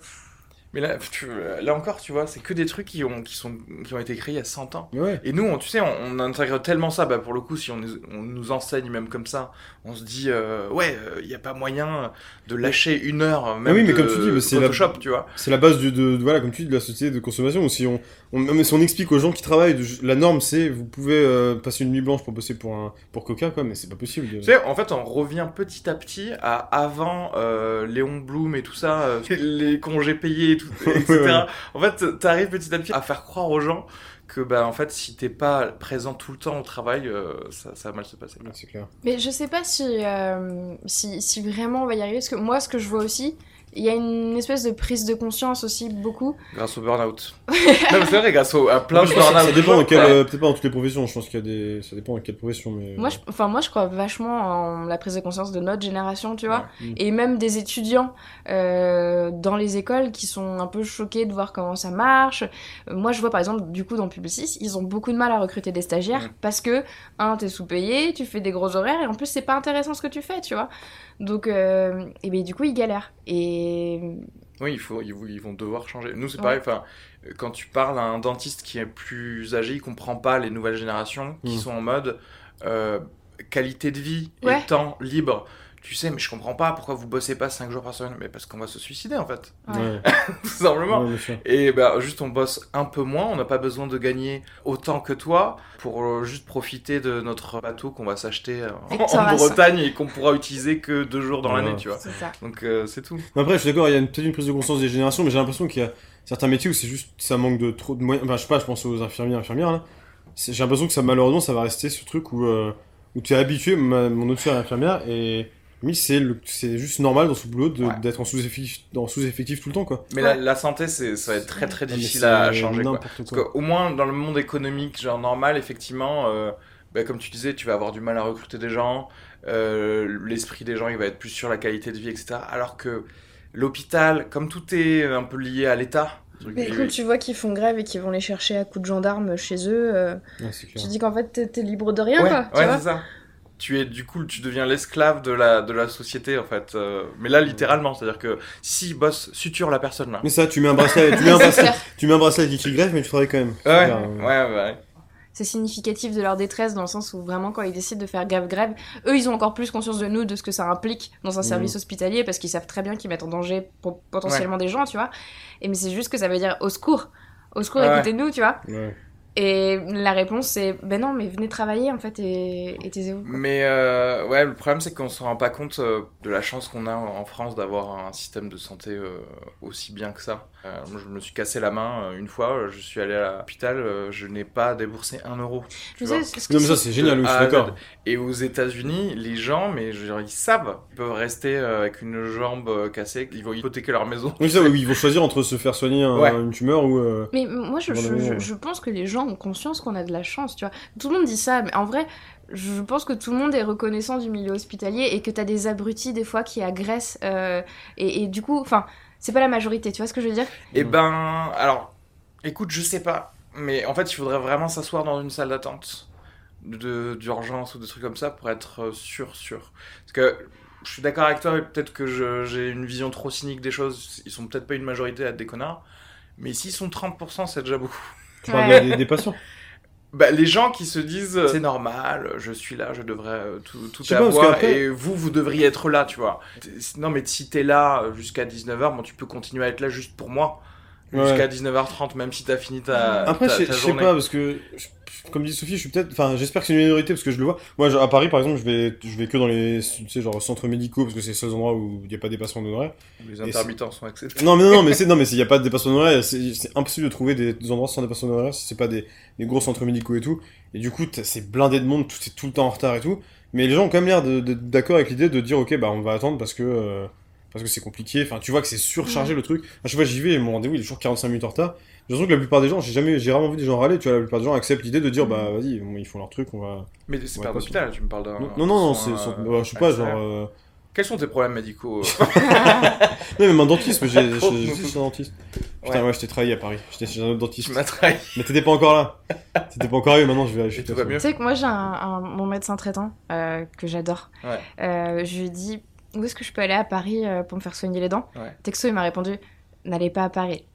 [SPEAKER 4] Mais là, tu- là encore, tu vois, c'est que des trucs qui ont, qui, sont, qui ont été créés il y a 100 ans.
[SPEAKER 2] Ouais.
[SPEAKER 4] Et nous, on, tu sais, on, on intègre tellement ça, bah, pour le coup, si on, nous- on nous enseigne même comme ça, on se dit, euh, ouais, il n'y a pas moyen de lâcher une heure, même
[SPEAKER 2] Ah oui, mais
[SPEAKER 4] de
[SPEAKER 2] comme tu dis, mais c'est la-
[SPEAKER 4] Photoshop, tu vois.
[SPEAKER 2] C'est la base du- de, de- voilà, comme tu dis, de la société de consommation. Si on, mais si on explique aux gens qui travaillent, de- la norme c'est vous pouvez euh, passer une nuit blanche pour bosser pour un pour Coca, quoi, mais c'est pas possible.
[SPEAKER 4] Tu sais, en fait, on revient petit à petit à avant euh, Léon Blum et tout ça, euh, les congés payés, et tout, etc.
[SPEAKER 2] Ouais, ouais.
[SPEAKER 4] En fait, t'arrives petit à petit à faire croire aux gens que, bah, en fait, si t'es pas présent tout le temps au travail, euh, ça, ça va mal se passer.
[SPEAKER 2] Ouais, c'est clair.
[SPEAKER 3] Mais je sais pas si, euh, si, si vraiment on va y arriver. Parce que moi, ce que je vois aussi, il y a une espèce de prise de conscience aussi, beaucoup.
[SPEAKER 4] Grâce au burn-out. non, mais c'est vrai, grâce au, à plein de burn-out.
[SPEAKER 2] ça dépend
[SPEAKER 4] quoi.
[SPEAKER 2] euh, peut-être pas dans toutes les professions. Je pense qu'il y a des, ça dépend de quelle profession, mais.
[SPEAKER 3] Moi, je, enfin, moi, je crois vachement en la prise de conscience de notre génération, tu vois.
[SPEAKER 2] Ouais. Mm.
[SPEAKER 3] Et même des étudiants euh, dans les écoles qui sont un peu choqués de voir comment ça marche. Euh, moi, je vois par exemple, du coup, dans Publicis, ils ont beaucoup de mal à recruter des stagiaires
[SPEAKER 4] Mhm.
[SPEAKER 3] parce que, un, t'es sous-payé, tu fais des gros horaires et en plus, c'est pas intéressant ce que tu fais, tu vois. Donc, euh, et ben, du coup, ils galèrent. Et
[SPEAKER 4] Oui, il faut, ils, vont- ils vont devoir changer. Nous, c'est
[SPEAKER 3] Ouais.
[SPEAKER 4] pareil. Enfin, quand tu parles à un dentiste qui est plus âgé, il comprend pas les nouvelles générations qui
[SPEAKER 2] Mm.
[SPEAKER 4] sont en mode. euh, qualité de vie
[SPEAKER 3] Ouais.
[SPEAKER 4] et temps libre. Tu sais, mais je comprends pas pourquoi vous bossez pas 5 jours par semaine. Mais parce qu'on va se suicider en fait,
[SPEAKER 3] Ouais.
[SPEAKER 4] Tout simplement.
[SPEAKER 2] ouais.
[SPEAKER 4] Et bah, juste on bosse un peu moins, on n'a pas besoin de gagner autant que toi pour euh, juste profiter de notre bateau qu'on va s'acheter euh, en. Bretagne et qu'on pourra utiliser que deux jours dans
[SPEAKER 2] Ouais.
[SPEAKER 4] l'année, tu vois.
[SPEAKER 3] C'est ça.
[SPEAKER 4] Donc euh, c'est tout.
[SPEAKER 2] Après, je suis d'accord, il y a peut-être une prise de conscience des générations, mais j'ai l'impression qu'il y a certains métiers où c'est juste, ça manque de trop de moyens. Enfin, je sais pas, je pense aux infirmiers, infirmières, là. J'ai l'impression que ça, malheureusement, ça va rester ce truc où, euh, où tu es habitué, ma- mon autre sœur est infirmière, et oui, c'est le- c'est juste normal dans ce boulot de-
[SPEAKER 4] Ouais.
[SPEAKER 2] d'être en sous-effectif dans sous-effectif tout le temps, quoi.
[SPEAKER 4] Mais
[SPEAKER 3] Ouais.
[SPEAKER 4] la, la santé, c'est, ça va être très très difficile à changer. Quoi. Parce qu'au moins dans le monde économique, genre normal, effectivement, euh, bah, comme tu disais, tu vas avoir du mal à recruter des gens, euh, l'esprit des gens il va être plus sur la qualité de vie, etc. Alors que l'hôpital, comme tout est un peu lié à l'État,
[SPEAKER 3] Mais quand tu vois qu'ils font grève et qu'ils vont les chercher à coups de gendarmes chez eux, euh,
[SPEAKER 2] Ouais,
[SPEAKER 3] tu te dis qu'en fait t'es- t'es libre de rien
[SPEAKER 4] ouais,
[SPEAKER 3] quoi. tu
[SPEAKER 4] ouais,
[SPEAKER 3] vois
[SPEAKER 4] c'est ça. Tu es du coup, tu deviens l'esclave de la de la société en fait. Euh, mais là, littéralement, c'est-à-dire que si boss suture la personne là.
[SPEAKER 2] Mais ça, tu mets un bracelet, tu mets un
[SPEAKER 3] C'est
[SPEAKER 2] bracelet, tu mets un bracelet qui greffe, mais tu travailles quand même.
[SPEAKER 4] Ouais,
[SPEAKER 2] C'est
[SPEAKER 4] ouais, ouais, ouais.
[SPEAKER 3] c'est significatif de leur détresse dans le sens où vraiment quand ils décident de faire grève grève, eux ils ont encore plus conscience de nous, de ce que ça implique dans un service hospitalier parce qu'ils savent très bien qu'ils mettent en danger po- potentiellement des gens, tu vois. Et mais c'est juste que ça veut dire au secours, au secours,
[SPEAKER 4] Ouais.
[SPEAKER 3] écoutez-nous, tu vois. Et la réponse c'est ben non, mais venez travailler en fait et, et taisez-vous.
[SPEAKER 4] Mais euh, ouais, le problème c'est qu'on se rend pas compte euh, de la chance qu'on a en France d'avoir un système de santé euh, aussi bien que ça. Euh, moi, je me suis cassé la main euh, une fois, euh, je suis allé à l'hôpital, euh, je n'ai pas déboursé un euro. tu vois.
[SPEAKER 2] Non, mais ça,
[SPEAKER 3] c'est-
[SPEAKER 2] génial, oui, je suis
[SPEAKER 4] Ah,
[SPEAKER 2] d'accord.
[SPEAKER 4] Et aux États-Unis, les gens, mais je veux dire, ils savent, ils peuvent rester euh, avec une jambe euh, cassée, ils vont hypothéquer leur maison.
[SPEAKER 2] Oui, ça, oui, ils vont choisir entre se faire soigner un-
[SPEAKER 4] Ouais.
[SPEAKER 2] une tumeur ou. euh,
[SPEAKER 3] Mais moi, je, pense que les gens ont conscience qu'on a de la chance, tu vois. Tout le monde dit ça, mais en vrai, je pense que tout le monde est reconnaissant du milieu hospitalier et que t'as des abrutis des fois qui agressent. euh, et, et du coup, enfin, c'est pas la majorité, tu vois ce que je veux dire
[SPEAKER 4] Eh ben, alors, écoute, je sais pas, mais en fait, il faudrait vraiment s'asseoir dans une salle d'attente de- d'urgence ou des trucs comme ça pour être sûr, sûr. Parce que je suis d'accord avec toi, et peut-être que j'ai une vision trop cynique des choses, ils sont peut-être pas une majorité à être des connards, mais s'ils sont 30%, c'est déjà beaucoup.
[SPEAKER 2] Tu parles des, des patients.
[SPEAKER 4] Bah, les gens qui se disent c'est normal, je suis là, je devrais euh, tout, tout
[SPEAKER 2] Je pas,
[SPEAKER 4] avoir et vous, vous devriez être là, tu vois. Non, mais si t'es là euh, jusqu'à 19h, bon, tu peux continuer à être là juste pour moi.
[SPEAKER 2] Ouais.
[SPEAKER 4] Jusqu'à 19h30, même si t'as fini ta,
[SPEAKER 2] Après,
[SPEAKER 4] ta,
[SPEAKER 2] je sais- pas, parce que, je- comme dit Sophie, je suis peut-être. Enfin, j'espère que c'est une minorité, parce que je le vois. Moi, genre, à Paris, par exemple, je vais, je vais que dans les tu sais, genre, centres médicaux, parce que c'est les seuls endroits où il n'y a pas de dépassement d'honoraires.
[SPEAKER 4] Les intermittents sont acceptés.
[SPEAKER 2] Non, mais non, non, mais c'est, non, mais s'il n'y a pas de dépassement d'honoraires, c'est c'est impossible de trouver des, des endroits sans dépassement d'honoraires si c'est pas des, des gros centres médicaux et tout. Et du coup, c'est blindé de monde, tout, c'est tout le temps en retard et tout. Mais les gens ont quand même l'air d'accord avec l'idée de dire, ok, bah, on va attendre parce que, euh, parce que c'est compliqué. Enfin, tu vois que c'est surchargé le truc. À chaque fois, j'y vais et mon rendez-vous, il est toujours 45 minutes en retard. J'ai l'impression que la plupart des gens, j'ai jamais, j'ai rarement vu des gens râler, tu vois, la plupart des gens acceptent l'idée de dire, bah, vas-y, bon, ils font leur truc, on va.
[SPEAKER 4] Mais c'est pas un hôpital, tu me parles d'un.
[SPEAKER 2] Non, non, non, c'est,
[SPEAKER 4] euh,
[SPEAKER 2] bah, je sais pas, genre, euh...
[SPEAKER 4] Quels sont tes problèmes médicaux euh
[SPEAKER 2] Non, même un dentiste, mais j'ai, un dentiste. Putain,
[SPEAKER 4] Ouais.
[SPEAKER 2] ouais, je t'ai trahi à Paris. J'étais chez un autre dentiste.
[SPEAKER 4] Tu m'as trahi.
[SPEAKER 2] Mais t'étais pas encore là. T'étais pas encore arrivé, maintenant je vais
[SPEAKER 3] Tu sais que moi, j'ai un, un- mon médecin traitant euh, que j'adore.
[SPEAKER 4] Ouais.
[SPEAKER 3] Euh, je lui dit où est-ce que je peux aller à Paris euh, pour me faire soigner les dents
[SPEAKER 4] Ouais.
[SPEAKER 3] Texto, il m'a répondu n'allez pas à Paris.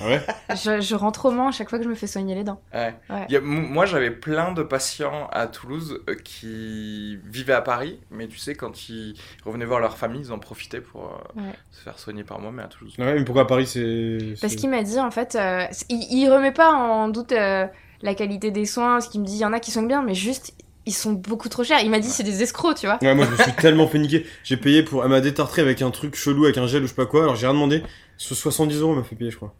[SPEAKER 2] Ah ouais
[SPEAKER 3] je, je rentre au Mans à chaque fois que je me fais soigner les dents.
[SPEAKER 4] Ouais.
[SPEAKER 3] Ouais.
[SPEAKER 4] Il y a- m- moi, j'avais plein de patients à Toulouse euh, qui vivaient à Paris, mais tu sais, quand ils revenaient voir leur famille, ils en profitaient pour euh,
[SPEAKER 3] Ouais.
[SPEAKER 4] se faire soigner par moi, mais à Toulouse.
[SPEAKER 2] Ouais, mais pourquoi à Paris c'est.
[SPEAKER 3] Parce qu'il m'a dit, en fait, euh, il, il remet pas en doute euh, la qualité des soins, parce qu'il me dit, il y en a qui soignent bien, mais juste, ils sont beaucoup trop chers. Il m'a dit, c'est des escrocs, tu vois.
[SPEAKER 2] Ouais, moi je me suis tellement fait niquer. J'ai payé pour. Elle m'a détartré avec un truc chelou, avec un gel ou je sais pas quoi. Alors j'ai rien demandé. Ce 70 euros m'a fait payer, je crois.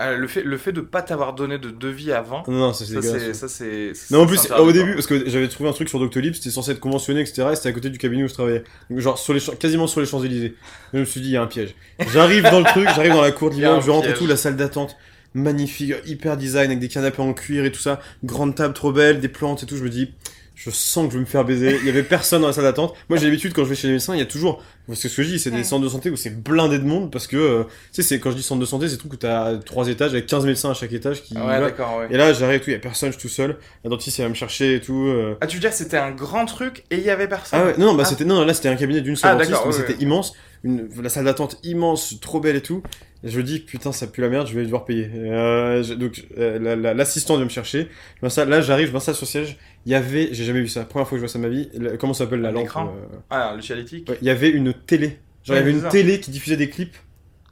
[SPEAKER 4] Euh, le, fait, le fait de pas t'avoir donné de devis avant,
[SPEAKER 2] Non, non, ça c'est
[SPEAKER 4] ça c'est.
[SPEAKER 2] Non, en plus,
[SPEAKER 4] interdit,
[SPEAKER 2] au
[SPEAKER 4] quoi.
[SPEAKER 2] début, parce que j'avais trouvé un truc sur Doctolib, c'était censé être conventionné, etc. Et c'était à côté du cabinet où je travaillais. Donc, genre, sur les champs- quasiment sur les Champs-Élysées. Je me suis dit, il y a un piège. J'arrive dans le truc, j'arrive dans la cour de l'immeuble, je rentre et tout, la salle d'attente. Magnifique, hyper design, avec des canapés en cuir et tout ça. Grande table trop belle, des plantes et tout. Je me dis, je sens que je vais me faire baiser. Il y avait personne dans la salle d'attente. Moi, j'ai l'habitude, quand je vais chez les médecins, il y a toujours, parce que ce que je dis, c'est des centres de santé où c'est blindé de monde, parce que, euh, tu sais, c'est, quand je dis centre de santé, c'est tout que t'as trois étages avec 15 médecins à chaque étage qui,
[SPEAKER 4] Ouais, d'accord, ouais.
[SPEAKER 2] Et là, j'arrive et tout, il y a personne, je suis tout seul. La dentiste, elle va me chercher et tout. euh.
[SPEAKER 4] Ah, tu veux dire c'était un grand truc et il y avait personne?
[SPEAKER 2] Ah ouais, non, non, bah
[SPEAKER 4] Ah.
[SPEAKER 2] c'était, non, là, c'était un cabinet d'une seule
[SPEAKER 4] Ah,
[SPEAKER 2] dentiste, mais
[SPEAKER 4] ouais,
[SPEAKER 2] c'était
[SPEAKER 4] ouais.
[SPEAKER 2] immense. Une, la salle d'attente immense, trop belle et tout. Et je me dis, putain, ça pue la merde, je vais devoir payer. Euh, je- donc, euh, la- la- l'assistante vient me chercher. Je là, j'arrive, je m'installe sur le siège. Il y avait, j'ai jamais vu ça, première fois que je vois ça de ma vie. la- comment ça s'appelle la lampe euh,
[SPEAKER 4] Ah, le cialytique
[SPEAKER 2] ouais, Il y avait une télé. Genre,
[SPEAKER 4] Ouais,
[SPEAKER 2] il y avait une télé qui diffusait des clips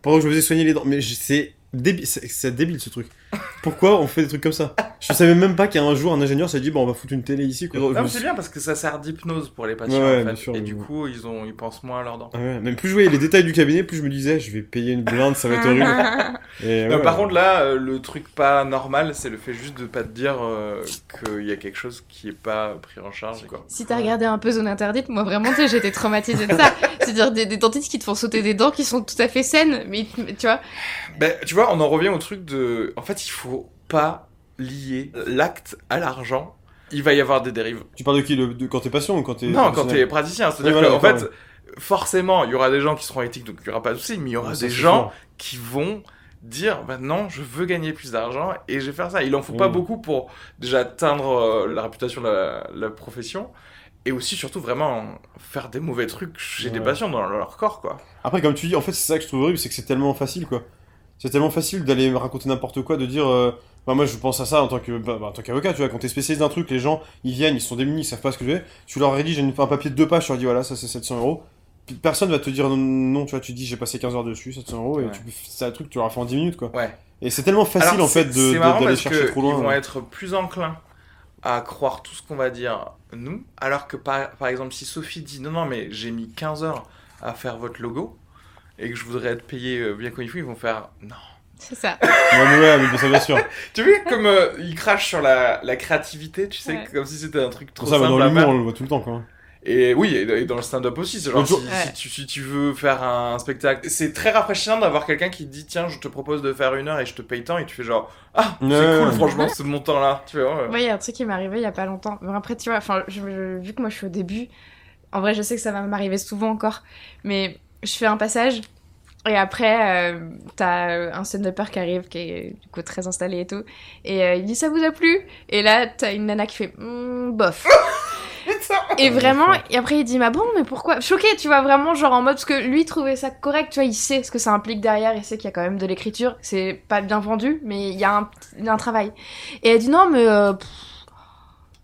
[SPEAKER 2] pendant que je me faisais soigner les dents. Mais c'est débile, c'est c'est débile ce truc. Pourquoi on fait des trucs comme ça? Je savais même pas qu'un jour un ingénieur s'est dit bon on va foutre une télé ici. Quoi.
[SPEAKER 4] Non, c'est bien parce que ça sert d'hypnose pour les patients
[SPEAKER 2] Ouais,
[SPEAKER 4] en
[SPEAKER 2] bien
[SPEAKER 4] fait.
[SPEAKER 2] sûr,
[SPEAKER 4] et du
[SPEAKER 2] bon.
[SPEAKER 4] coup, ils, ont, ils pensent moins à leurs dents.
[SPEAKER 2] Ah ouais, même plus je voyais les détails du cabinet, plus je me disais je vais payer une blinde, ça va être horrible. Et
[SPEAKER 4] Non,
[SPEAKER 2] ouais.
[SPEAKER 4] par contre, là, euh, le truc pas normal, c'est le fait juste de pas te dire euh, qu'il y a quelque chose qui est pas pris en charge. Quoi.
[SPEAKER 3] Si t'as regardé un peu Zone Interdite, moi vraiment, tu sais, j'étais traumatisée de ça. C'est-à-dire des, des dentistes qui te font sauter des dents qui sont tout à fait saines, mais tu vois.
[SPEAKER 4] Ben, tu vois, on en revient au truc de. En fait, il faut pas lier l'acte à l'argent. Il va y avoir des dérives.
[SPEAKER 2] Tu parles de qui le, de, Quand t'es patient ou quand t'es.
[SPEAKER 4] Non, quand t'es praticien. C'est-à-dire
[SPEAKER 2] Oui, voilà,
[SPEAKER 4] qu'en fait, forcément, il y aura des gens qui seront éthiques, donc il y aura pas de souci, mais il y aura
[SPEAKER 2] Ouais,
[SPEAKER 4] des gens qui vont dire bah non je veux gagner plus d'argent et je vais faire ça il en faut pas
[SPEAKER 2] Oui.
[SPEAKER 4] beaucoup pour déjà atteindre euh, la réputation de la, la profession et aussi surtout vraiment faire des mauvais trucs chez des patients dans leur corps quoi
[SPEAKER 2] Après, comme tu dis, en fait, c'est ça que je trouve horrible, c'est que c'est tellement facile, quoi. C'est tellement facile d'aller me raconter n'importe quoi, de dire. euh, bah, moi, je pense à ça en tant que bah, bah, en tant qu'avocat, tu vois. Quand t'es spécialiste d'un truc, les gens, ils viennent, ils sont démunis, ils savent pas ce que je vais. Tu leur rédiges un papier de deux pages, tu leur dis voilà, ça c'est 700 euros. Personne va te dire non, non, tu vois, tu dis j'ai passé 15 heures dessus, 700 euros, et
[SPEAKER 4] Ouais.
[SPEAKER 2] c'est un truc que tu leur as fait en 10 minutes, quoi.
[SPEAKER 4] ouais
[SPEAKER 2] Et c'est tellement facile,
[SPEAKER 4] Alors,
[SPEAKER 2] en fait, d'aller chercher
[SPEAKER 4] que
[SPEAKER 2] trop
[SPEAKER 4] ils
[SPEAKER 2] loin.
[SPEAKER 4] vont
[SPEAKER 2] hein.
[SPEAKER 4] être plus enclins à croire tout ce qu'on va dire nous alors que par, par exemple si Sophie dit non non mais j'ai mis 15 heures à faire votre logo et que je voudrais être payé euh, bien comme il faut ils vont faire non
[SPEAKER 3] C'est ça.
[SPEAKER 2] Ouais, mais ouais, mais ça, bien sûr.
[SPEAKER 4] Tu vois comme euh, ils crachent sur la, la créativité, tu sais,
[SPEAKER 3] Ouais.
[SPEAKER 4] comme si c'était un truc trop
[SPEAKER 2] ça,
[SPEAKER 4] simple
[SPEAKER 2] dans l'humour, on le voit tout le temps, quoi.
[SPEAKER 4] Et oui, et et dans le stand-up aussi, c'est genre si,
[SPEAKER 2] jour-
[SPEAKER 3] Ouais.
[SPEAKER 4] si tu, si tu veux faire un spectacle, c'est très rafraîchissant d'avoir quelqu'un qui te dit tiens, je te propose de faire une heure et je te paye tant et tu fais genre ah c'est cool franchement ce montant là, tu vois. ouais.
[SPEAKER 3] Moi, il y a un truc qui m'est arrivé il y a pas longtemps. Mais après, tu vois, enfin, je- je- vu que moi je suis au début, en vrai, je sais que ça va m'arriver souvent encore. Mais je fais un passage. Et après, euh, t'as un stand-upper qui arrive, qui est du coup très installé et tout. Et euh, il dit ça vous a plu? Et là, t'as une nana qui fait Hmm, bof. Et vraiment, et après il dit, bah bon, mais pourquoi? Choqué, tu vois, vraiment, genre en mode, parce que lui trouvait ça correct, tu vois, il sait ce que ça implique derrière, il sait qu'il y a quand même de l'écriture, c'est pas bien vendu, mais il y, a un- il y a un travail. Et elle dit, non, mais euh, pff,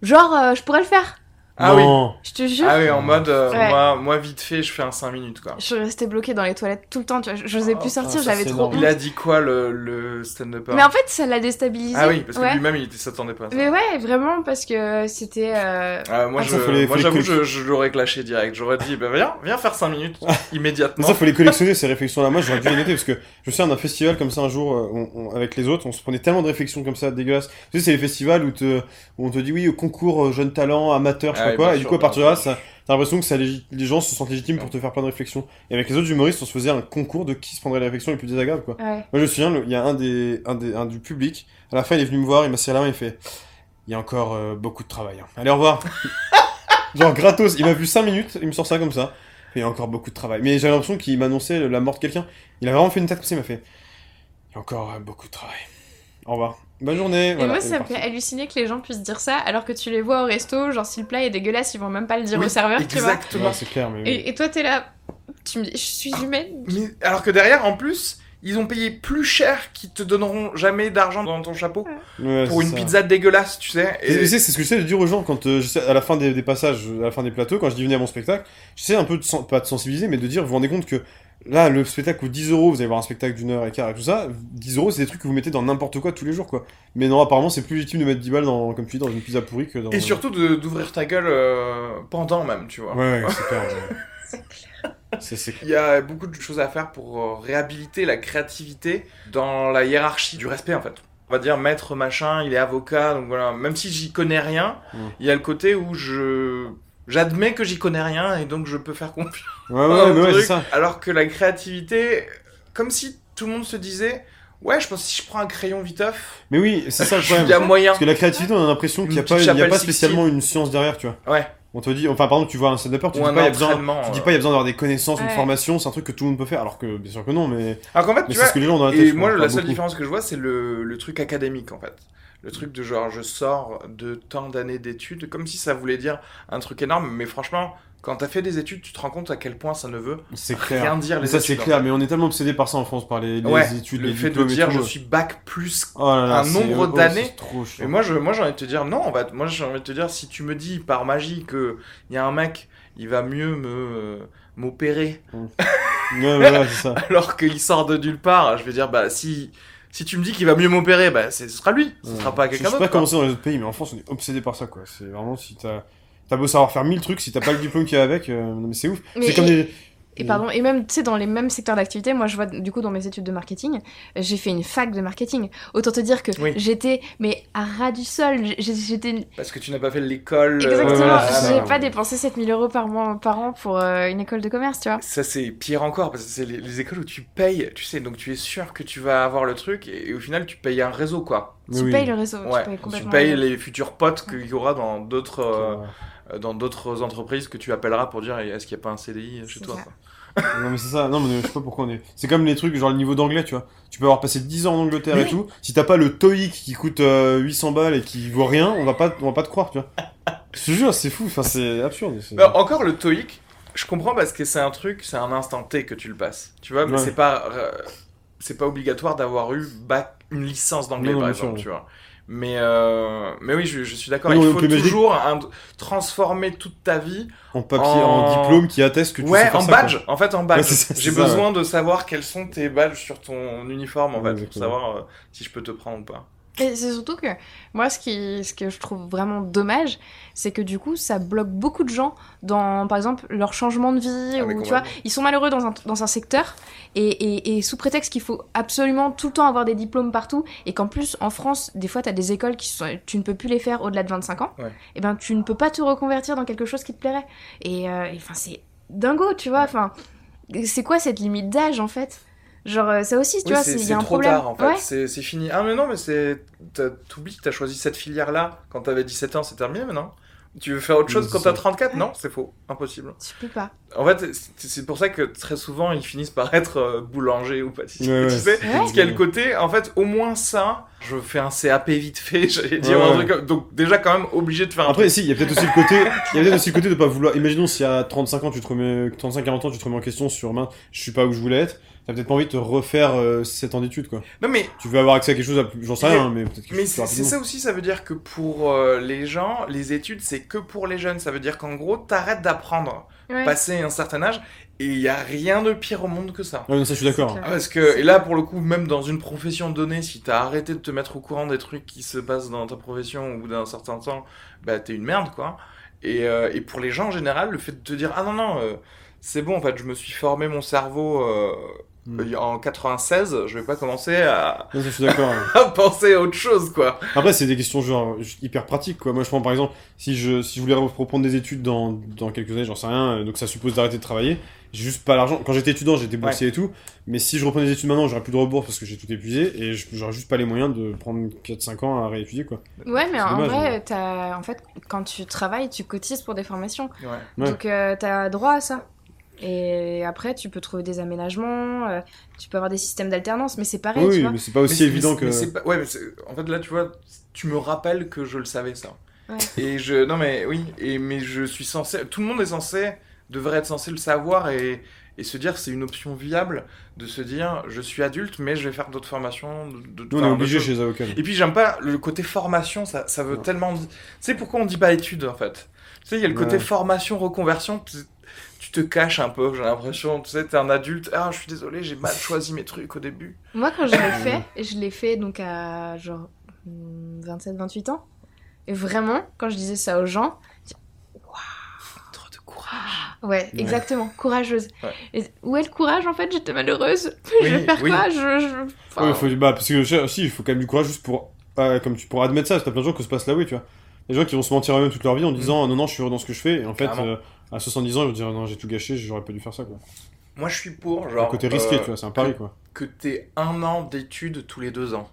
[SPEAKER 3] genre, euh, je pourrais le faire,
[SPEAKER 4] Ah oui.
[SPEAKER 3] Je te jure.
[SPEAKER 4] Ah oui, en mode euh,
[SPEAKER 3] Ouais.
[SPEAKER 4] moi, moi vite fait, je fais un 5 minutes quoi.
[SPEAKER 3] Je restais bloquée dans les toilettes tout le temps, tu vois, j'osais
[SPEAKER 2] Oh,
[SPEAKER 3] plus sortir, j'avais trop honte.
[SPEAKER 4] Il a dit quoi le, le stand-upper
[SPEAKER 3] Mais en fait, ça l'a déstabilisé.
[SPEAKER 4] Ah oui, parce que
[SPEAKER 3] ouais.
[SPEAKER 4] lui-même il était- s'attendait pas à ça.
[SPEAKER 3] Mais ouais, vraiment, parce que c'était. euh,
[SPEAKER 4] Ah, moi,
[SPEAKER 2] Ah,
[SPEAKER 4] je, j'avoue, je, je l'aurais clashé direct. J'aurais dit, bah viens, viens faire 5 minutes
[SPEAKER 2] Mais
[SPEAKER 4] immédiatement.
[SPEAKER 2] ça, faut les collectionner, ces réflexions-là. Moi, j'aurais dû les noter parce que je sais, d'un festival comme ça un jour, euh, on- on- avec les autres, on se prenait tellement de réflexions comme ça dégueulasses. Tu sais, c'est les festivals où, te, où on te dit oui, au concours jeune talent, amateur, je quoi, et du coup, à partir de là, ça, t'as l'impression que ça les gens se sentent légitimes pour te faire plein de réflexions. Et avec les autres humoristes, on se faisait un concours de qui se prendrait les réflexions les plus désagréables, quoi.
[SPEAKER 3] Ouais.
[SPEAKER 2] Moi, je me souviens, il y a un, des, un, des, un du public, à la fin, il est venu me voir, il m'a serré la main, il fait Il y a encore euh, beaucoup de travail. hein. Allez, au revoir. Genre, gratos, il m'a vu 5 minutes, il me sort ça comme ça. Il y a encore beaucoup de travail. Mais j'avais l'impression qu'il m'annonçait la mort de quelqu'un. Il a vraiment fait une tête comme ça, il m'a fait Il y a encore euh, beaucoup de travail. Au revoir. Bonne journée.
[SPEAKER 3] Et
[SPEAKER 2] voilà,
[SPEAKER 3] moi, ça me fait halluciner que les gens puissent dire ça, alors que tu les vois au resto, genre si le plat est dégueulasse, ils vont même pas le dire
[SPEAKER 4] Oui,
[SPEAKER 3] au serveur, tu vois.
[SPEAKER 4] Exactement.
[SPEAKER 2] Ouais, c'est clair, mais. oui.
[SPEAKER 3] Et, et toi, t'es là, tu me dis, je suis humaine.
[SPEAKER 4] Mais- alors que derrière, en plus, ils ont payé plus cher qu'ils te donneront jamais d'argent dans ton chapeau
[SPEAKER 2] Ouais,
[SPEAKER 4] pour une
[SPEAKER 2] ça.
[SPEAKER 4] pizza dégueulasse, tu sais.
[SPEAKER 2] Et,
[SPEAKER 4] Et...
[SPEAKER 2] tu sais, c'est ce que j'essaie de dire aux gens quand euh, j'essaie- à la fin des, des passages, à la fin des plateaux, quand je dis venez à mon spectacle, j'essaie un peu de pas de sensibiliser, mais de dire vous vous rendez compte que là le spectacle coûte 10 euros, vous allez voir un spectacle d'une heure et quart et tout ça, 10 euros c'est des trucs que vous mettez dans n'importe quoi tous les jours quoi. Mais non, apparemment c'est plus légitime de mettre 10 balles dans, comme tu dis, dans une pizza pourrie que dans.
[SPEAKER 4] Et surtout d'ouvrir ta gueule euh, pendant même, tu vois.
[SPEAKER 2] Ouais, ouais, c'est clair. ouais. C'est c'est
[SPEAKER 4] Il y a beaucoup de choses à faire pour euh, réhabiliter la créativité dans la hiérarchie du respect en fait. On va dire maître machin, il est avocat, donc voilà. Même si j'y connais rien,
[SPEAKER 2] Mm.
[SPEAKER 4] il y a le côté où je j'admets que j'y connais rien et donc je peux faire confiance.
[SPEAKER 2] Ouais, ouais, ouais, c'est ça.
[SPEAKER 4] Alors que la créativité, comme si tout le monde se disait, ouais, je pense que si je prends un crayon viteuf,
[SPEAKER 2] Mais oui, c'est ça le problème.
[SPEAKER 4] il y a moyen.
[SPEAKER 2] Parce que la créativité, on a l'impression qu'il n'y a pas,
[SPEAKER 4] petite
[SPEAKER 2] il y a pas spécialement une science derrière, tu vois.
[SPEAKER 4] Ouais.
[SPEAKER 2] On te dit, enfin, par exemple, tu vois un stand-upper, tu dis pas, il y a besoin,
[SPEAKER 4] entraînement.
[SPEAKER 2] tu dis
[SPEAKER 4] euh.
[SPEAKER 2] pas, il y a besoin d'avoir des connaissances, une
[SPEAKER 3] Ouais.
[SPEAKER 2] formation, c'est un truc que tout le monde peut faire, alors que bien sûr que non, mais,
[SPEAKER 4] Alors qu'en fait,
[SPEAKER 2] mais
[SPEAKER 4] tu vois,
[SPEAKER 2] ce que les gens ont dans la tête.
[SPEAKER 4] Et moi, la seule
[SPEAKER 2] beaucoup.
[SPEAKER 4] différence que je vois, c'est le, le truc académique, en fait. Le truc de genre, je sors de tant d'années d'études, comme si ça voulait dire un truc énorme, mais franchement, quand t'as fait des études, tu te rends compte à quel point ça ne veut rien dire
[SPEAKER 2] Mais
[SPEAKER 4] les
[SPEAKER 2] ça, c'est clair, mais on est tellement obsédé par ça en France, par les, les
[SPEAKER 4] Ouais,
[SPEAKER 2] études,
[SPEAKER 4] le
[SPEAKER 2] les
[SPEAKER 4] fait de dire je suis bac plus
[SPEAKER 2] Oh là là,
[SPEAKER 4] un nombre
[SPEAKER 2] oh,
[SPEAKER 4] d'années. Et moi, je, moi, j'ai envie de te dire non. Moi, j'ai envie de te dire si tu me dis par magie que il y a un mec, il va mieux me euh, m'opérer
[SPEAKER 2] Ouais, voilà, c'est ça.
[SPEAKER 4] alors qu'il sort de nulle part, je vais dire bah si si tu me dis qu'il va mieux m'opérer, bah c'est- ce sera lui, ce
[SPEAKER 2] Ouais.
[SPEAKER 4] sera pas
[SPEAKER 2] Je
[SPEAKER 4] quelqu'un
[SPEAKER 2] sais pas
[SPEAKER 4] d'autre.
[SPEAKER 2] comment c'est dans les autres pays, mais en France, on est obsédé par ça, quoi. C'est vraiment si t'as. T'as beau savoir faire mille trucs, si t'as pas le diplôme qui va avec, euh, non mais c'est ouf.
[SPEAKER 3] Mais
[SPEAKER 2] C'est comme des.
[SPEAKER 3] Et pardon, et même, tu sais, dans les mêmes secteurs d'activité, moi, je vois, du coup, dans mes études de marketing, j'ai fait une fac de marketing. Autant te dire que
[SPEAKER 4] Oui.
[SPEAKER 3] j'étais, mais à ras du sol, j'étais...
[SPEAKER 4] Parce que tu n'as pas fait l'école. euh,
[SPEAKER 3] Exactement, j'ai pas dépensé 7000 euros par mois, par an pour euh, une école de commerce, tu vois.
[SPEAKER 4] Ça c'est pire encore parce que c'est les, les écoles où tu payes, tu sais, donc tu es sûr que tu vas avoir le truc et, et au final tu payes un réseau quoi.
[SPEAKER 3] Tu
[SPEAKER 2] oui.
[SPEAKER 3] payes le réseau,
[SPEAKER 4] Ouais,
[SPEAKER 3] tu payes
[SPEAKER 4] tu
[SPEAKER 3] complètement.
[SPEAKER 4] payes
[SPEAKER 3] le réseau.
[SPEAKER 4] les futurs potes qu'il y aura dans d'autres euh, dans d'autres entreprises que tu appelleras pour dire est-ce qu'il n'y a pas un CDI chez toi.
[SPEAKER 2] Non mais c'est ça, non mais je sais pas pourquoi on est. C'est comme les trucs genre le niveau d'anglais, tu vois. Tu peux avoir passé 10 ans en Angleterre et tout. Si t'as pas le TOEIC qui coûte euh, 800 balles et qui vaut rien, on va pas, on va pas te croire, tu vois. Je te jure, c'est fou, enfin c'est absurde.
[SPEAKER 4] Bah, encore le TOEIC, je comprends parce que c'est un truc, c'est un instant T que tu le passes. Tu vois, mais
[SPEAKER 2] Ouais.
[SPEAKER 4] c'est pas euh, c'est pas obligatoire d'avoir eu bac une licence d'anglais par
[SPEAKER 2] sûr,
[SPEAKER 4] exemple,
[SPEAKER 2] ouais.
[SPEAKER 4] tu vois. Mais euh, mais oui, je, je suis d'accord,
[SPEAKER 2] Oui,
[SPEAKER 4] il faut toujours un- transformer toute ta vie
[SPEAKER 2] En papier,
[SPEAKER 4] En-
[SPEAKER 2] en diplôme qui atteste que tu sais
[SPEAKER 4] Ouais,
[SPEAKER 2] faire
[SPEAKER 4] en
[SPEAKER 2] ça,
[SPEAKER 4] badge.
[SPEAKER 2] quoi.
[SPEAKER 4] En fait, en badge.
[SPEAKER 2] Ouais,
[SPEAKER 4] J'ai besoin de savoir quels sont tes badges sur ton uniforme, en fait, pour savoir euh, si je peux te prendre ou pas.
[SPEAKER 3] Et c'est surtout que moi, ce, qui, ce que je trouve vraiment dommage, c'est que du coup, ça bloque beaucoup de gens dans, par exemple, leur changement de vie.
[SPEAKER 4] Ah,
[SPEAKER 3] ou, tu vois, ils sont malheureux dans un, dans un secteur et, et, et sous prétexte qu'il faut absolument tout le temps avoir des diplômes partout et qu'en plus, en France, des fois, tu as des écoles qui sont, tu ne peux plus les faire au-delà de 25 ans,
[SPEAKER 4] Ouais.
[SPEAKER 3] et ben tu ne peux pas te reconvertir dans quelque chose qui te plairait. Et euh, enfin, c'est dingo, tu vois. Enfin, c'est quoi cette limite d'âge en fait? Genre, euh, ça aussi, tu
[SPEAKER 4] Oui,
[SPEAKER 3] vois, il y
[SPEAKER 4] c'est
[SPEAKER 3] a un
[SPEAKER 4] trop
[SPEAKER 3] problème.
[SPEAKER 4] tard, en fait.
[SPEAKER 3] Ouais.
[SPEAKER 4] C'est fini. Ah, mais non, mais c'est. T'oublies, t'as choisi cette filière-là quand t'avais 17 ans, c'est terminé maintenant. Tu veux faire autre chose quand t'as
[SPEAKER 2] ça.
[SPEAKER 4] 34 Non, c'est faux. Impossible.
[SPEAKER 3] Tu peux pas.
[SPEAKER 4] En fait, c'est pour ça que très souvent, ils finissent par être euh, boulanger ou pâtissier.
[SPEAKER 2] Ouais, ouais,
[SPEAKER 4] tu sais. Parce qu'il y a le côté, en fait, au moins ça, je fais un CAP vite fait, j'allais dire,
[SPEAKER 2] Ouais,
[SPEAKER 4] un
[SPEAKER 2] ouais.
[SPEAKER 4] truc comme- Donc, déjà, quand même, obligé de faire un
[SPEAKER 2] Après,
[SPEAKER 4] truc.
[SPEAKER 2] si, il y a peut-être aussi le côté, il y a peut-être aussi le côté de pas vouloir. Imaginons si à 35 ans tu te remets, 35 40 ans tu te remets en question sur main, je suis pas où je voulais être. T'as peut-être pas envie de te refaire euh, 7 ans d'études quoi.
[SPEAKER 4] Non, mais
[SPEAKER 2] Tu veux avoir accès à quelque chose, à j'en sais
[SPEAKER 4] Mais-
[SPEAKER 2] rien, mais peut-être que
[SPEAKER 4] Mais c'est ça aussi, ça veut dire que pour euh, les gens, les études, c'est que pour les jeunes. Ça veut dire qu'en gros, t'arrêtes d'apprendre,
[SPEAKER 3] Ouais.
[SPEAKER 4] passer un certain âge, et il y a rien de pire au monde que ça.
[SPEAKER 2] Ouais, non, ça je suis d'accord.
[SPEAKER 4] Ah, Parce que, et là, pour le coup, même dans une profession donnée, si t'as arrêté de te mettre au courant des trucs qui se passent dans ta profession au bout d'un certain temps, bah t'es une merde, quoi. Et, euh, et pour les gens en général, le fait de te dire, ah non, non, euh, c'est bon, en fait, je me suis formé mon cerveau euh,
[SPEAKER 2] Mm.
[SPEAKER 4] en 96, je vais pas commencer à,
[SPEAKER 2] Non, je suis d'accord. ouais.
[SPEAKER 4] à penser à autre chose, quoi.
[SPEAKER 2] Après, c'est des questions genre hyper pratiques quoi. Moi, je prends par exemple, si je, si je voulais reprendre des études dans, dans quelques années, j'en sais rien, euh, donc ça suppose d'arrêter de travailler. J'ai juste pas l'argent. Quand j'étais étudiant, j'étais boursier et tout. Mais si je reprends des études maintenant, j'aurais plus de rebours parce que j'ai tout épuisé et je- j'aurais juste pas les moyens de prendre 4-5 ans à réétudier quoi.
[SPEAKER 3] Ouais, mais
[SPEAKER 2] C'est
[SPEAKER 3] en
[SPEAKER 2] dommage,
[SPEAKER 3] vrai, t'as- en fait, quand tu travailles, tu cotises pour des formations.
[SPEAKER 4] Ouais.
[SPEAKER 2] Ouais.
[SPEAKER 3] Donc, euh, t'as droit à ça. Et après, tu peux trouver des aménagements, euh, tu peux avoir des systèmes d'alternance, mais c'est pareil, tu
[SPEAKER 2] oui,
[SPEAKER 3] vois.
[SPEAKER 2] mais c'est pas aussi
[SPEAKER 4] c'est-
[SPEAKER 2] évident
[SPEAKER 4] mais
[SPEAKER 2] que.
[SPEAKER 4] c'est pas- Ouais, mais c'est- en fait, là, tu vois, tu me rappelles que je le savais, ça.
[SPEAKER 3] Ouais.
[SPEAKER 4] Et je. Non, mais oui, et, mais je suis censé. Tout le monde est censé. devrait être censé le savoir et, et se dire c'est une option viable de se dire je suis adulte, mais je vais faire d'autres formations. de-
[SPEAKER 2] on est obligé chez les avocats.
[SPEAKER 4] Et puis j'aime pas le côté formation, ça, ça veut
[SPEAKER 2] Non.
[SPEAKER 4] tellement. Tu sais pourquoi on dit pas études en fait? Tu sais, il y a le côté
[SPEAKER 2] Ouais.
[SPEAKER 4] formation, reconversion. Te caches un peu, j'ai l'impression. Tu sais, t'es un adulte. Ah, je suis désolé, j'ai mal choisi mes trucs au début.
[SPEAKER 3] Moi, quand je l'ai fait, je l'ai fait donc à genre 27-28 ans. Et vraiment, quand je disais ça aux gens,
[SPEAKER 4] Trop de courage.
[SPEAKER 3] ouais,
[SPEAKER 2] Ouais.
[SPEAKER 3] exactement, courageuse.
[SPEAKER 4] Ouais.
[SPEAKER 3] Et où est le courage en fait? J'étais malheureuse.
[SPEAKER 4] Oui,
[SPEAKER 3] je vais faire
[SPEAKER 4] oui.
[SPEAKER 3] quoi? Je, je- enfin,
[SPEAKER 2] Ouais, faut, bah, parce que si, il faut quand même du courage juste pour, euh, comme tu pourras admettre ça, parce que t'as plein de gens qui se passent là, oui, tu vois. Des gens qui vont se mentir à eux-mêmes toute leur vie en disant non, non, je suis heureux dans ce que je fais, et en fait, euh, à 70 ans, ils vont dire non, j'ai tout gâché, j'aurais pas dû faire ça, quoi.
[SPEAKER 4] Moi, je suis pour,
[SPEAKER 2] Un
[SPEAKER 4] genre.
[SPEAKER 2] côté risqué,
[SPEAKER 4] euh,
[SPEAKER 2] tu vois, c'est un pari, quoi.
[SPEAKER 4] que t'aies un an d'études tous les deux ans.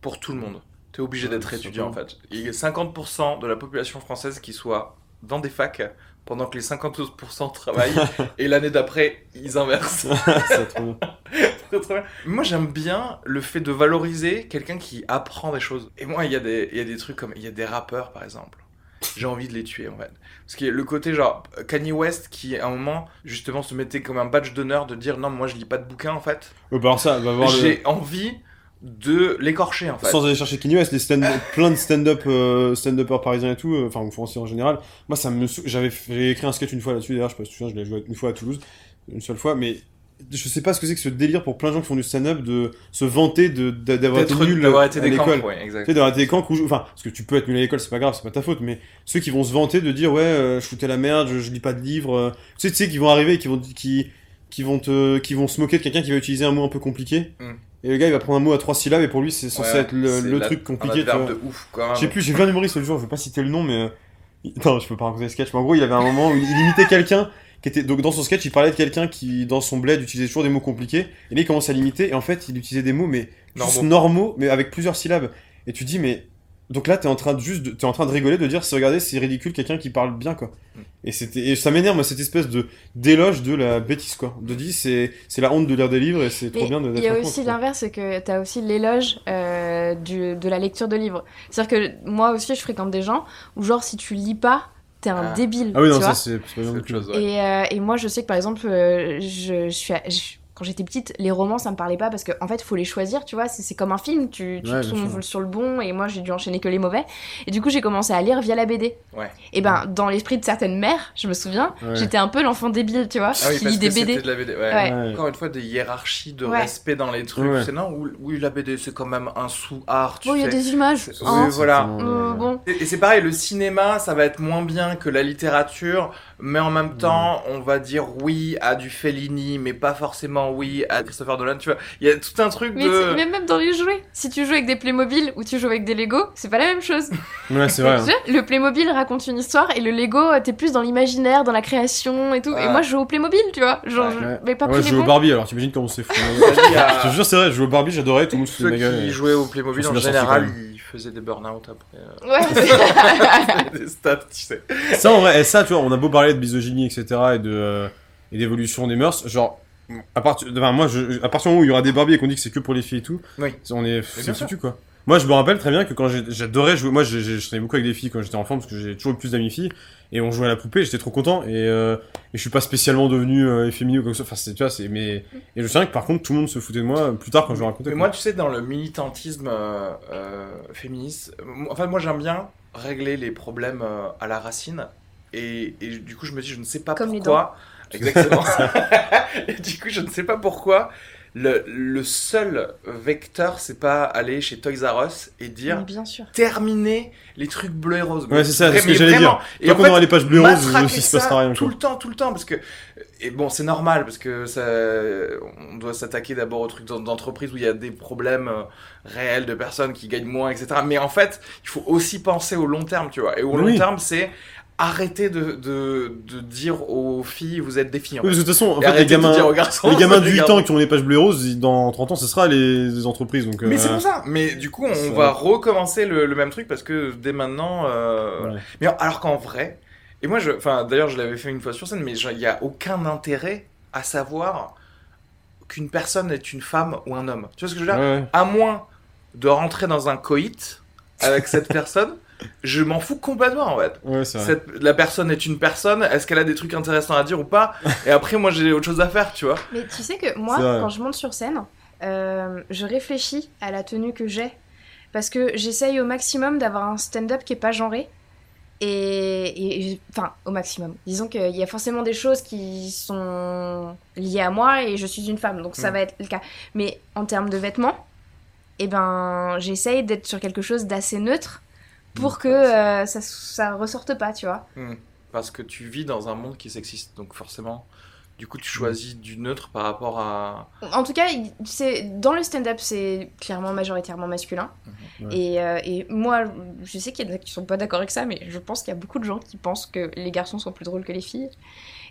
[SPEAKER 4] Pour tout le monde. T'es obligé
[SPEAKER 2] Ouais,
[SPEAKER 4] d'être étudiant en fait. Il y a 50% de la population française qui soit dans des facs pendant que les 52% travaillent et l'année d'après ils inversent.
[SPEAKER 2] c'est trop
[SPEAKER 4] bien. Moi j'aime bien le fait de valoriser quelqu'un qui apprend des choses. Et moi il y, a des- il y a des trucs comme. Il y a des rappeurs par exemple. J'ai envie de les tuer en fait. Parce que le côté genre Kanye West qui à un moment justement se mettait comme un badge d'honneur de dire non moi je lis pas de bouquins en fait.
[SPEAKER 2] Ouais, bah alors ça, va voir le-
[SPEAKER 4] J'ai envie de l'écorcher en fait.
[SPEAKER 2] Sans aller chercher Kanye West, les stand plein de stand-up, euh, stand-uppers parisiens et tout, euh, enfin, ou français en général. Moi, ça me, j'avais, écrit un sketch une fois là-dessus, d'ailleurs, je sais pas si tu te souviens, je l'ai joué une fois à Toulouse, une seule fois, mais je sais pas ce que c'est que ce délire pour plein de gens qui font du stand-up de se vanter de, de- d'avoir été nul à l'école.
[SPEAKER 4] ouais,
[SPEAKER 2] Tu
[SPEAKER 4] exact.
[SPEAKER 2] sais, d'avoir été des camps où, enfin, parce que tu peux être nul à l'école, c'est pas grave, c'est pas ta faute, mais ceux qui vont se vanter de dire, ouais, euh, je foutais la merde, je, je lis pas de livres, euh, tu sais, tu sais, qui vont arriver et qui vont, qui, qui vont te, qui vont se moquer de quelqu'un qui va utiliser un mot un peu compliqué.
[SPEAKER 4] Mm.
[SPEAKER 2] Et le gars, il va prendre un mot à trois syllabes et pour lui, c'est censé
[SPEAKER 4] Ouais,
[SPEAKER 2] être le,
[SPEAKER 4] c'est
[SPEAKER 2] le
[SPEAKER 4] la-
[SPEAKER 2] truc compliqué,
[SPEAKER 4] Un de ouf quand même.
[SPEAKER 2] Je sais plus, j'ai vu un humoriste le jour, je veux pas citer le nom, mais. euh, Non, je peux pas raconter le sketch, mais en gros, il avait un moment où il imitait quelqu'un qui était. Donc, dans son sketch, il parlait de quelqu'un qui, dans son bled, utilisait toujours des mots compliqués. Et là, il commence à l'imiter, et en fait, il utilisait des mots, mais juste
[SPEAKER 4] Normaux.
[SPEAKER 2] normaux, mais avec plusieurs syllabes. Et tu dis, mais. Donc là, t'es en train de juste, de- t'es en train de rigoler, de dire, c'est regardez, c'est ridicule, quelqu'un qui parle bien, quoi.
[SPEAKER 4] Mm.
[SPEAKER 2] Et c'était, et ça m'énerve, cette espèce de d'éloge de la bêtise, quoi. De dire, c'est, c'est la honte de lire des livres, et c'est trop bien de.
[SPEAKER 3] il y a aussi l'inverse, c'est que tu as aussi l'éloge euh, du- de la lecture de livres. C'est-à-dire que moi aussi, je fréquente des gens où, genre, si tu lis pas, t'es un
[SPEAKER 4] Ah.
[SPEAKER 3] débile.
[SPEAKER 2] Ah oui, non,
[SPEAKER 3] tu
[SPEAKER 2] ça, c'est
[SPEAKER 3] et, euh, et moi, je sais que par exemple, euh, je, je suis. à- je- quand j'étais petite, les romans, ça me parlait pas parce qu'en en fait, faut les choisir, tu vois. C'est comme un film, tu, tu
[SPEAKER 2] Ouais,
[SPEAKER 3] tombes sur le bon, et moi, j'ai dû enchaîner que les mauvais. Et du coup, j'ai commencé à lire via la BD.
[SPEAKER 4] Ouais.
[SPEAKER 3] Et ben, dans l'esprit de certaines mères, je me souviens,
[SPEAKER 2] Ouais.
[SPEAKER 3] j'étais un peu l'enfant débile, tu vois,
[SPEAKER 4] Ah oui,
[SPEAKER 3] qui lit des BD.
[SPEAKER 4] c'était de la BD. Ouais.
[SPEAKER 3] Ouais.
[SPEAKER 2] Ouais.
[SPEAKER 4] Encore une fois, des hiérarchies de
[SPEAKER 3] Ouais.
[SPEAKER 4] respect dans les trucs. C'est non, oui, la BD, c'est quand même un sous-art.
[SPEAKER 3] Bon, il y a des images. Hein.
[SPEAKER 4] Oui, voilà.
[SPEAKER 3] Euh,
[SPEAKER 2] ouais.
[SPEAKER 3] bon,
[SPEAKER 4] Et et c'est pareil, le cinéma, ça va être moins bien que la littérature, mais en même temps, on va dire oui à du Fellini, mais pas forcément oui à Christopher Nolan. Tu vois, il y a tout un truc
[SPEAKER 3] Mais,
[SPEAKER 4] de.
[SPEAKER 3] mais même dans les jouets, si tu joues avec des Playmobil ou tu joues avec des Lego, c'est pas la même chose.
[SPEAKER 2] Ouais, c'est vrai. hein.
[SPEAKER 3] Le Playmobil raconte une histoire et le Lego, t'es plus dans l'imaginaire, dans la création et tout. Et moi, je joue au Playmobil, tu vois. Genre,
[SPEAKER 4] Ouais.
[SPEAKER 3] je-
[SPEAKER 2] Ouais.
[SPEAKER 3] mais pas
[SPEAKER 2] Ouais, je joue au. Barbie, alors t'imagines comment c'est fou. Je te jure, c'est vrai, je joue au Barbie, j'adorais, tout le monde se
[SPEAKER 4] Ceux qui
[SPEAKER 2] et-
[SPEAKER 4] jouaient au Playmobil en général, ils faisaient des burn-out après. euh,
[SPEAKER 3] Ouais, c'est-
[SPEAKER 4] des stats, tu sais.
[SPEAKER 2] Ça, en vrai, et ça, tu vois, on a beau parler de misogynie, etc., et de euh, et d'évolution des mœurs, genre, à partir, enfin, moi, je, à partir du moment où il y aura des Barbies et qu'on dit que c'est que pour les filles et tout,
[SPEAKER 4] Oui.
[SPEAKER 2] on est,
[SPEAKER 4] bien
[SPEAKER 2] c'est
[SPEAKER 4] sûr.
[SPEAKER 2] foutu, quoi. Moi, je me rappelle très bien que quand j'adorais jouer, moi, je traînais beaucoup avec des filles quand j'étais enfant, parce que j'ai toujours eu plus d'amis filles, et on jouait à la poupée, j'étais trop content, et, euh, et je suis pas spécialement devenu euh, efféminé ou quoi que ce soit, enfin, c'est, tu vois, c'est, mais, et je me souviens que par contre, tout le monde se foutait de moi euh, plus tard quand je le racontais.
[SPEAKER 4] Mais
[SPEAKER 2] quoi.
[SPEAKER 4] moi, tu sais, dans le militantisme euh, euh, féministe, euh, enfin, moi, j'aime bien régler les problèmes euh, à la racine. Et, et du coup, je me dis, je ne sais pas
[SPEAKER 3] Comme les
[SPEAKER 4] pourquoi. Exactement. et du coup, je ne sais pas pourquoi. Le, le seul vecteur, c'est pas aller chez Toys R Us et dire
[SPEAKER 3] Mais bien sûr.
[SPEAKER 4] terminer les trucs bleus et roses.
[SPEAKER 2] Ouais, c'est ça, c'est ce que j'allais
[SPEAKER 4] vraiment. Et
[SPEAKER 2] Tant qu'on aura les pages bleues roses,
[SPEAKER 4] matraquer
[SPEAKER 2] il se
[SPEAKER 4] ça
[SPEAKER 2] passera rien,
[SPEAKER 4] tout
[SPEAKER 2] quoi.
[SPEAKER 4] le temps, tout le temps, parce que et bon, c'est normal parce que ça, on doit s'attaquer d'abord aux trucs d'en- d'entreprise où il y a des problèmes euh, réels de personnes qui gagnent moins, etc. Mais en fait, il faut aussi penser au long terme, tu vois. Et au long terme, c'est arrêter de, de, de dire aux filles, vous êtes des filles. En fait.
[SPEAKER 2] de toute façon, en
[SPEAKER 4] Et
[SPEAKER 2] fait, les
[SPEAKER 4] arrêtez de
[SPEAKER 2] gamins,
[SPEAKER 4] garçons,
[SPEAKER 2] les de
[SPEAKER 4] êtes
[SPEAKER 2] 8
[SPEAKER 4] des
[SPEAKER 2] ans
[SPEAKER 4] garçons.
[SPEAKER 2] qui ont les pages bleues et roses, dans 30 ans, ce sera les, les entreprises. Donc,
[SPEAKER 4] Mais c'est
[SPEAKER 2] euh,
[SPEAKER 4] pour ça. Mais du coup, on
[SPEAKER 2] ça-
[SPEAKER 4] va recommencer le, le même truc parce que dès maintenant. euh,
[SPEAKER 2] voilà.
[SPEAKER 4] Mais alors qu'en vrai, et moi, je, enfin, d'ailleurs, je l'avais fait une fois sur scène, mais il n'y a aucun intérêt à savoir qu'une personne est une femme ou un homme. Tu vois ce que je veux dire?
[SPEAKER 2] Ouais,
[SPEAKER 4] À moins de rentrer dans un coït avec cette personne, je m'en fous complètement en fait.
[SPEAKER 2] ouais, c'est vrai.
[SPEAKER 4] Cette- la personne est une personne, est-ce qu'elle a des trucs intéressants à dire ou pas Et après, moi, j'ai autre chose à faire, tu vois.
[SPEAKER 3] Mais tu sais que moi, quand je monte sur scène, euh, je réfléchis à la tenue que j'ai. Parce que j'essaye au maximum d'avoir un stand-up qui est pas genré. Et, et- enfin, au maximum. Disons qu'il y a forcément des choses qui sont liées à moi et je suis une femme, donc ça
[SPEAKER 4] Mm.
[SPEAKER 3] va être le cas. Mais en termes de vêtements, eh ben, j'essaye d'être sur quelque chose d'assez neutre pour
[SPEAKER 4] Mm.
[SPEAKER 3] que euh, ça, ça ressorte pas, tu vois.
[SPEAKER 4] Hmm. Parce que tu vis dans un monde qui est sexiste, donc forcément, du coup, tu choisis du neutre par rapport à.
[SPEAKER 3] En tout cas, c'est dans le stand-up, c'est clairement majoritairement masculin.
[SPEAKER 2] Mhm.
[SPEAKER 3] Et, euh, et moi, je sais qu'il y en a qui sont pas d'accord avec ça, mais je pense qu'il y a beaucoup de gens qui pensent que les garçons sont plus drôles que les filles.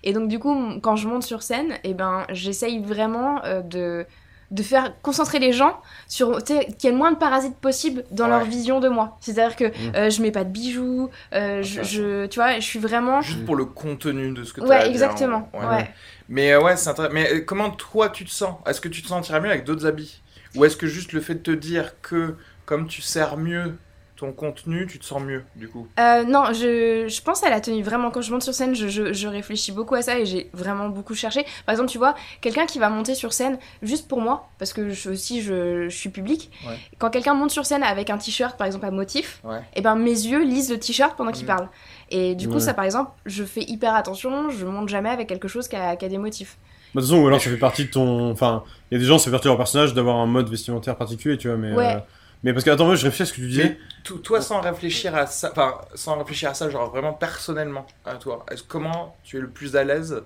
[SPEAKER 3] Et donc du coup, quand je monte sur scène, et ben, j'essaye vraiment euh, de de faire concentrer les gens sur qu'il y ait le moins de parasites possible dans leur vision de moi. C'est-à-dire que
[SPEAKER 2] Mhm.
[SPEAKER 3] euh, je mets pas de bijoux, euh, je, je- tu vois, je suis vraiment
[SPEAKER 4] Juste pour le contenu de ce que tu as
[SPEAKER 3] ouais,
[SPEAKER 4] dire,
[SPEAKER 3] exactement.
[SPEAKER 4] ouais.
[SPEAKER 3] Ouais.
[SPEAKER 4] Mais euh, ouais, c'est intéressant. Mais euh, comment toi tu te sens? Est-ce que tu te sentirais mieux avec d'autres habits? Ou est-ce que juste le fait de te dire que comme tu sers mieux ton contenu, tu te sens mieux, du coup?
[SPEAKER 3] Euh, non, je, je pense à la tenue. Vraiment, quand je monte sur scène, je, je, je réfléchis beaucoup à ça et j'ai vraiment beaucoup cherché. Par exemple, tu vois, quelqu'un qui va monter sur scène juste pour moi, parce que je, aussi je, je suis public.
[SPEAKER 4] Ouais.
[SPEAKER 3] Quand quelqu'un monte sur scène avec un t-shirt, par exemple, à motif,
[SPEAKER 4] Ouais.
[SPEAKER 3] et ben mes yeux lisent le t-shirt pendant qu'il
[SPEAKER 4] Mm.
[SPEAKER 3] parle. Et du coup,
[SPEAKER 2] Ouais.
[SPEAKER 3] ça, par exemple, je fais hyper attention. Je monte jamais avec quelque chose qui a, qui a des motifs.
[SPEAKER 2] Bah, de toute façon, ou alors ça fait partie de ton. Enfin, il y a des gens, fait partie de leur personnage d'avoir un mode vestimentaire particulier, tu vois, mais.
[SPEAKER 3] Ouais.
[SPEAKER 2] euh, Mais parce que, attends, moi je réfléchis à ce que tu disais.
[SPEAKER 4] Mais toi, sans réfléchir à ça, enfin, sans réfléchir à ça, genre vraiment personnellement, à toi, est-ce comment tu es le plus à l'aise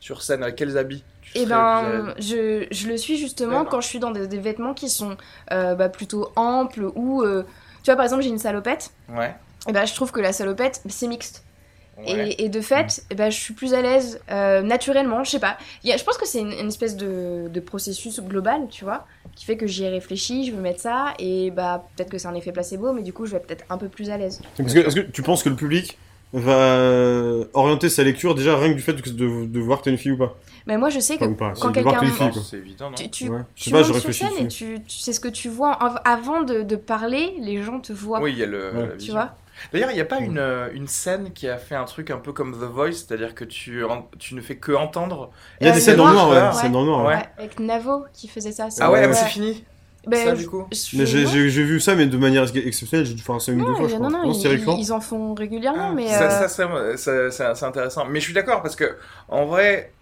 [SPEAKER 4] sur scène? Avec quels habits tu à
[SPEAKER 3] ben, je, je le suis justement
[SPEAKER 4] Ouais.
[SPEAKER 3] quand je suis dans des, des vêtements qui sont euh, bah, plutôt amples ou. euh, tu vois, par exemple, j'ai une salopette.
[SPEAKER 4] Ouais.
[SPEAKER 3] Et ben, je trouve que la salopette, c'est mixte.
[SPEAKER 4] Ouais.
[SPEAKER 3] Et, et de fait, eh ben, je suis plus à l'aise euh, naturellement, je sais pas. Il y a- je pense que c'est une, une espèce de, de processus global, tu vois, qui fait que j'y ai réfléchi, je veux mettre ça, et bah peut-être que c'est un effet placebo, mais du coup, je vais peut-être un peu plus à l'aise.
[SPEAKER 2] Parce que, est-ce que tu penses que le public va orienter sa lecture déjà rien que du fait que- de, de voir que t'es une fille ou pas?
[SPEAKER 3] Mais moi, je sais que
[SPEAKER 2] Enfin, pas,
[SPEAKER 3] quand quelqu'un
[SPEAKER 2] que t'es une
[SPEAKER 4] Non,
[SPEAKER 2] fille, quoi.
[SPEAKER 4] c'est évident, non
[SPEAKER 3] tu, tu,
[SPEAKER 2] Ouais. Je
[SPEAKER 3] tu
[SPEAKER 2] sais pas,
[SPEAKER 3] sur
[SPEAKER 2] réfléchis
[SPEAKER 3] scène et tu, tu sais ce que tu vois. Av- avant de, de parler, les gens te voient,
[SPEAKER 4] Oui, il y a le,
[SPEAKER 2] Ouais.
[SPEAKER 4] la
[SPEAKER 3] tu vois?
[SPEAKER 4] D'ailleurs, il n'y a pas une, euh, une scène qui a fait un truc un peu comme The Voice, c'est-à-dire que tu, en- tu ne fais que entendre.
[SPEAKER 2] Il y a des scènes dans le
[SPEAKER 3] noir,
[SPEAKER 2] ouais.
[SPEAKER 3] ouais.
[SPEAKER 2] scènes dans le noir, ouais.
[SPEAKER 3] Avec Navo qui faisait ça.
[SPEAKER 4] Ah ouais,
[SPEAKER 2] Ouais,
[SPEAKER 4] mais
[SPEAKER 2] ouais.
[SPEAKER 4] c'est fini
[SPEAKER 3] Ben,
[SPEAKER 4] ça
[SPEAKER 3] je-
[SPEAKER 4] du coup
[SPEAKER 2] j'ai vu ça, mais de manière ex- exceptionnelle. J'ai dû faire ça une ou deux
[SPEAKER 3] Non,
[SPEAKER 2] fois, je
[SPEAKER 3] non, non, ils, ils en font régulièrement, mais
[SPEAKER 4] ça,
[SPEAKER 3] euh,
[SPEAKER 4] ça, ça, ça, c'est intéressant. Mais je suis d'accord parce que en vrai,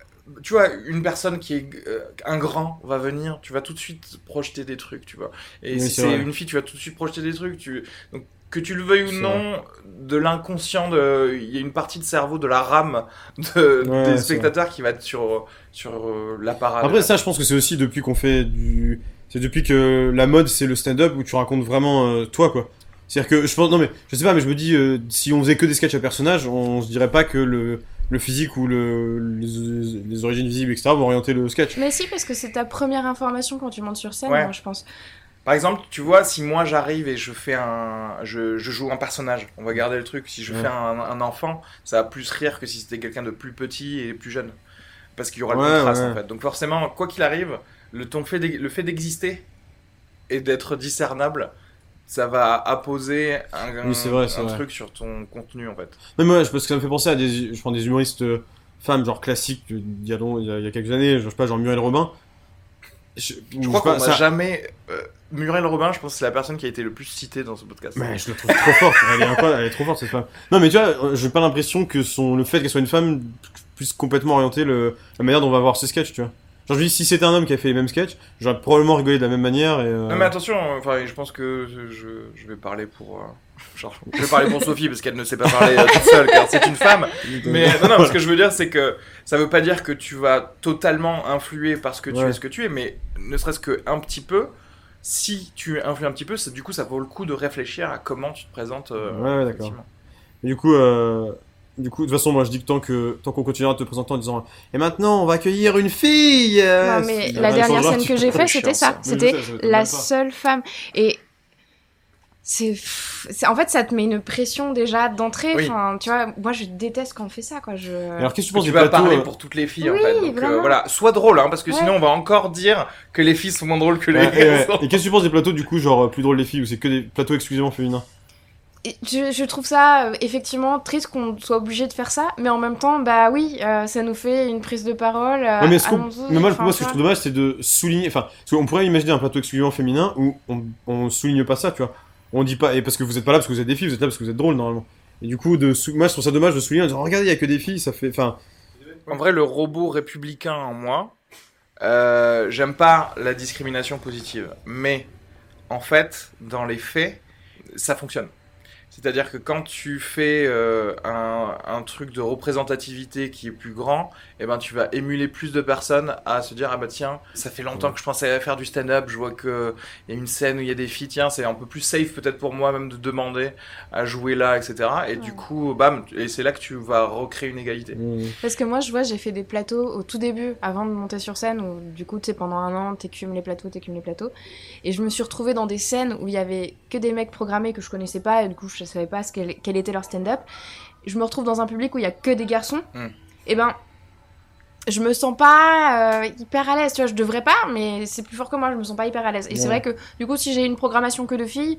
[SPEAKER 4] tu vois, une personne qui est euh, un grand va venir, tu vas tout de suite projeter des trucs, tu vois. Et
[SPEAKER 2] Oui,
[SPEAKER 4] si
[SPEAKER 2] c'est
[SPEAKER 4] une fille, tu vas tout de suite projeter des trucs. Tu... Donc, que tu le veuilles ou non, de l'inconscient, de... il y a une partie de cerveau, de la rame de...
[SPEAKER 2] Ouais,
[SPEAKER 4] des spectateurs qui va être sur, sur euh.
[SPEAKER 2] Après, ça, je pense que c'est aussi depuis qu'on fait du. C'est depuis que la mode, c'est le stand-up où tu racontes vraiment euh, toi, quoi. C'est-à-dire que je pense. Non, mais je sais pas, mais je me dis, euh, si on faisait que des sketchs à personnages, on se dirait pas que le, le physique ou le, les, les origines visibles, etc., vont orienter le sketch.
[SPEAKER 3] Mais si, parce que c'est ta première information quand tu montes sur scène,
[SPEAKER 4] Ouais.
[SPEAKER 3] moi, je pense.
[SPEAKER 4] Par exemple, tu vois, si moi j'arrive et je fais un, je, je joue un personnage, on va garder le truc. Si je
[SPEAKER 2] Ouais.
[SPEAKER 4] fais un, un enfant, ça va plus rire que si c'était quelqu'un de plus petit et plus jeune, parce qu'il y aura le
[SPEAKER 2] Ouais,
[SPEAKER 4] contraste
[SPEAKER 2] ouais.
[SPEAKER 4] en fait. Donc forcément, quoi qu'il arrive, le ton fait le fait d'exister et d'être discernable, ça va apposer un,
[SPEAKER 2] Oui, vrai,
[SPEAKER 4] un truc sur ton contenu en fait.
[SPEAKER 2] Même moi, je- parce que ça me fait penser à des, je prends des humoristes euh, femmes, genre classiques, d'il y a, long- il y a, il y a quelques années, je sais pas, genre Muriel Robin. Je,
[SPEAKER 4] Je crois qu'on m'a jamais euh, Muriel Robin, je pense que c'est la personne qui a été le plus citée dans ce podcast.
[SPEAKER 2] Mais je la trouve trop forte, elle est incroyable, elle est trop forte cette femme. Non mais tu vois, euh, j'ai pas l'impression que son, le fait qu'elle soit une femme puisse complètement orienter le, la manière dont on va voir ses sketchs, tu vois. Genre je dis, si c'était un homme qui a fait les mêmes sketchs, j'aurais probablement rigolé de la même manière et... euh,
[SPEAKER 4] Non mais attention, enfin je pense que je, je vais parler pour euh, genre je vais parler pour Sophie parce qu'elle ne sait pas parler euh, toute seule car c'est une femme. Mais non non, ce que je veux dire c'est que ça veut pas dire que tu vas totalement influer parce que tu
[SPEAKER 2] Ouais.
[SPEAKER 4] es ce que tu es, mais ne serait-ce que un petit peu. Si tu influes un petit peu, ça- du coup ça vaut le coup de réfléchir à comment tu te présentes. euh,
[SPEAKER 2] Ouais, ouais, d'accord. Et du coup, euh, du coup, de toute façon, moi je dis que tant que tant qu'on continuera de te présenter en disant et maintenant on va accueillir une fille. euh,
[SPEAKER 3] non, mais
[SPEAKER 2] si-
[SPEAKER 3] la dernière scène que j'ai fait,
[SPEAKER 4] chiant,
[SPEAKER 3] c'était
[SPEAKER 4] ça.
[SPEAKER 2] Mais
[SPEAKER 3] C'était la seule femme. Et c'est, en fait, ça te met une pression déjà d'entrée.
[SPEAKER 4] Oui.
[SPEAKER 3] Enfin, tu vois, moi, je déteste quand on fait ça, quoi. Je...
[SPEAKER 2] Alors qu'est-ce que tu penses
[SPEAKER 4] tu
[SPEAKER 2] des
[SPEAKER 4] vas
[SPEAKER 2] plateaux
[SPEAKER 4] parler
[SPEAKER 2] euh,
[SPEAKER 4] pour toutes les filles en fait. Donc euh, voilà, sois drôle hein, parce que
[SPEAKER 3] Ouais.
[SPEAKER 4] sinon on va encore dire que les filles sont moins drôles que les
[SPEAKER 2] ouais, et. Et qu'est-ce que tu penses des plateaux du coup, genre euh, plus drôles les filles ou c'est que des plateaux exclusivement féminins?
[SPEAKER 3] Je, je trouve ça euh, effectivement triste qu'on soit obligé de faire ça, mais en même temps, bah oui, euh, ça nous fait une prise de parole. euh,
[SPEAKER 2] Ouais, mais, ce mais moi,
[SPEAKER 3] enfin,
[SPEAKER 2] moi, ce que je trouve dommage, c'est de souligner. Enfin, parce qu'on pourrait imaginer un plateau exclusivement féminin où on, on souligne pas ça, tu vois. On dit pas, et parce que vous êtes pas là parce que vous êtes des filles, vous êtes là parce que vous êtes drôle normalement. Et du coup, de moi, je trouve ça dommage de souligner en disant, regardez, il y a que des filles, ça fait. Enfin,
[SPEAKER 4] En vrai, le robot républicain en moi, euh, j'aime pas la discrimination positive. Mais en fait, dans les faits, ça fonctionne. C'est-à-dire que quand tu fais euh, un, un truc de représentativité qui est plus grand, eh ben tu vas émuler plus de personnes à se dire ah bah tiens ça fait longtemps que je pensais faire du stand-up, je vois que il y a une scène où il y a des filles, tiens c'est un peu plus safe peut-être pour moi même de demander à jouer là etc. Et du coup bam et c'est là que tu vas recréer une égalité.
[SPEAKER 2] euh,
[SPEAKER 3] Parce que moi, je vois, j'ai fait des plateaux au tout début, avant de monter sur scène, où du coup, tu sais, pendant un an, t'écumes les plateaux, t'écumes les plateaux. Et je me suis retrouvée dans des scènes où il y avait que des mecs programmés que je connaissais pas, et du coup, je savais pas ce qu'elle- quel était leur stand-up. Je me retrouve dans un public où il y a que des garçons.
[SPEAKER 4] Mm.
[SPEAKER 3] Et ben, je me sens pas euh, hyper à l'aise, tu vois, je devrais pas, mais c'est plus fort que moi, je me sens pas hyper à l'aise. Et c'est vrai que, du coup, si j'ai une programmation que de filles,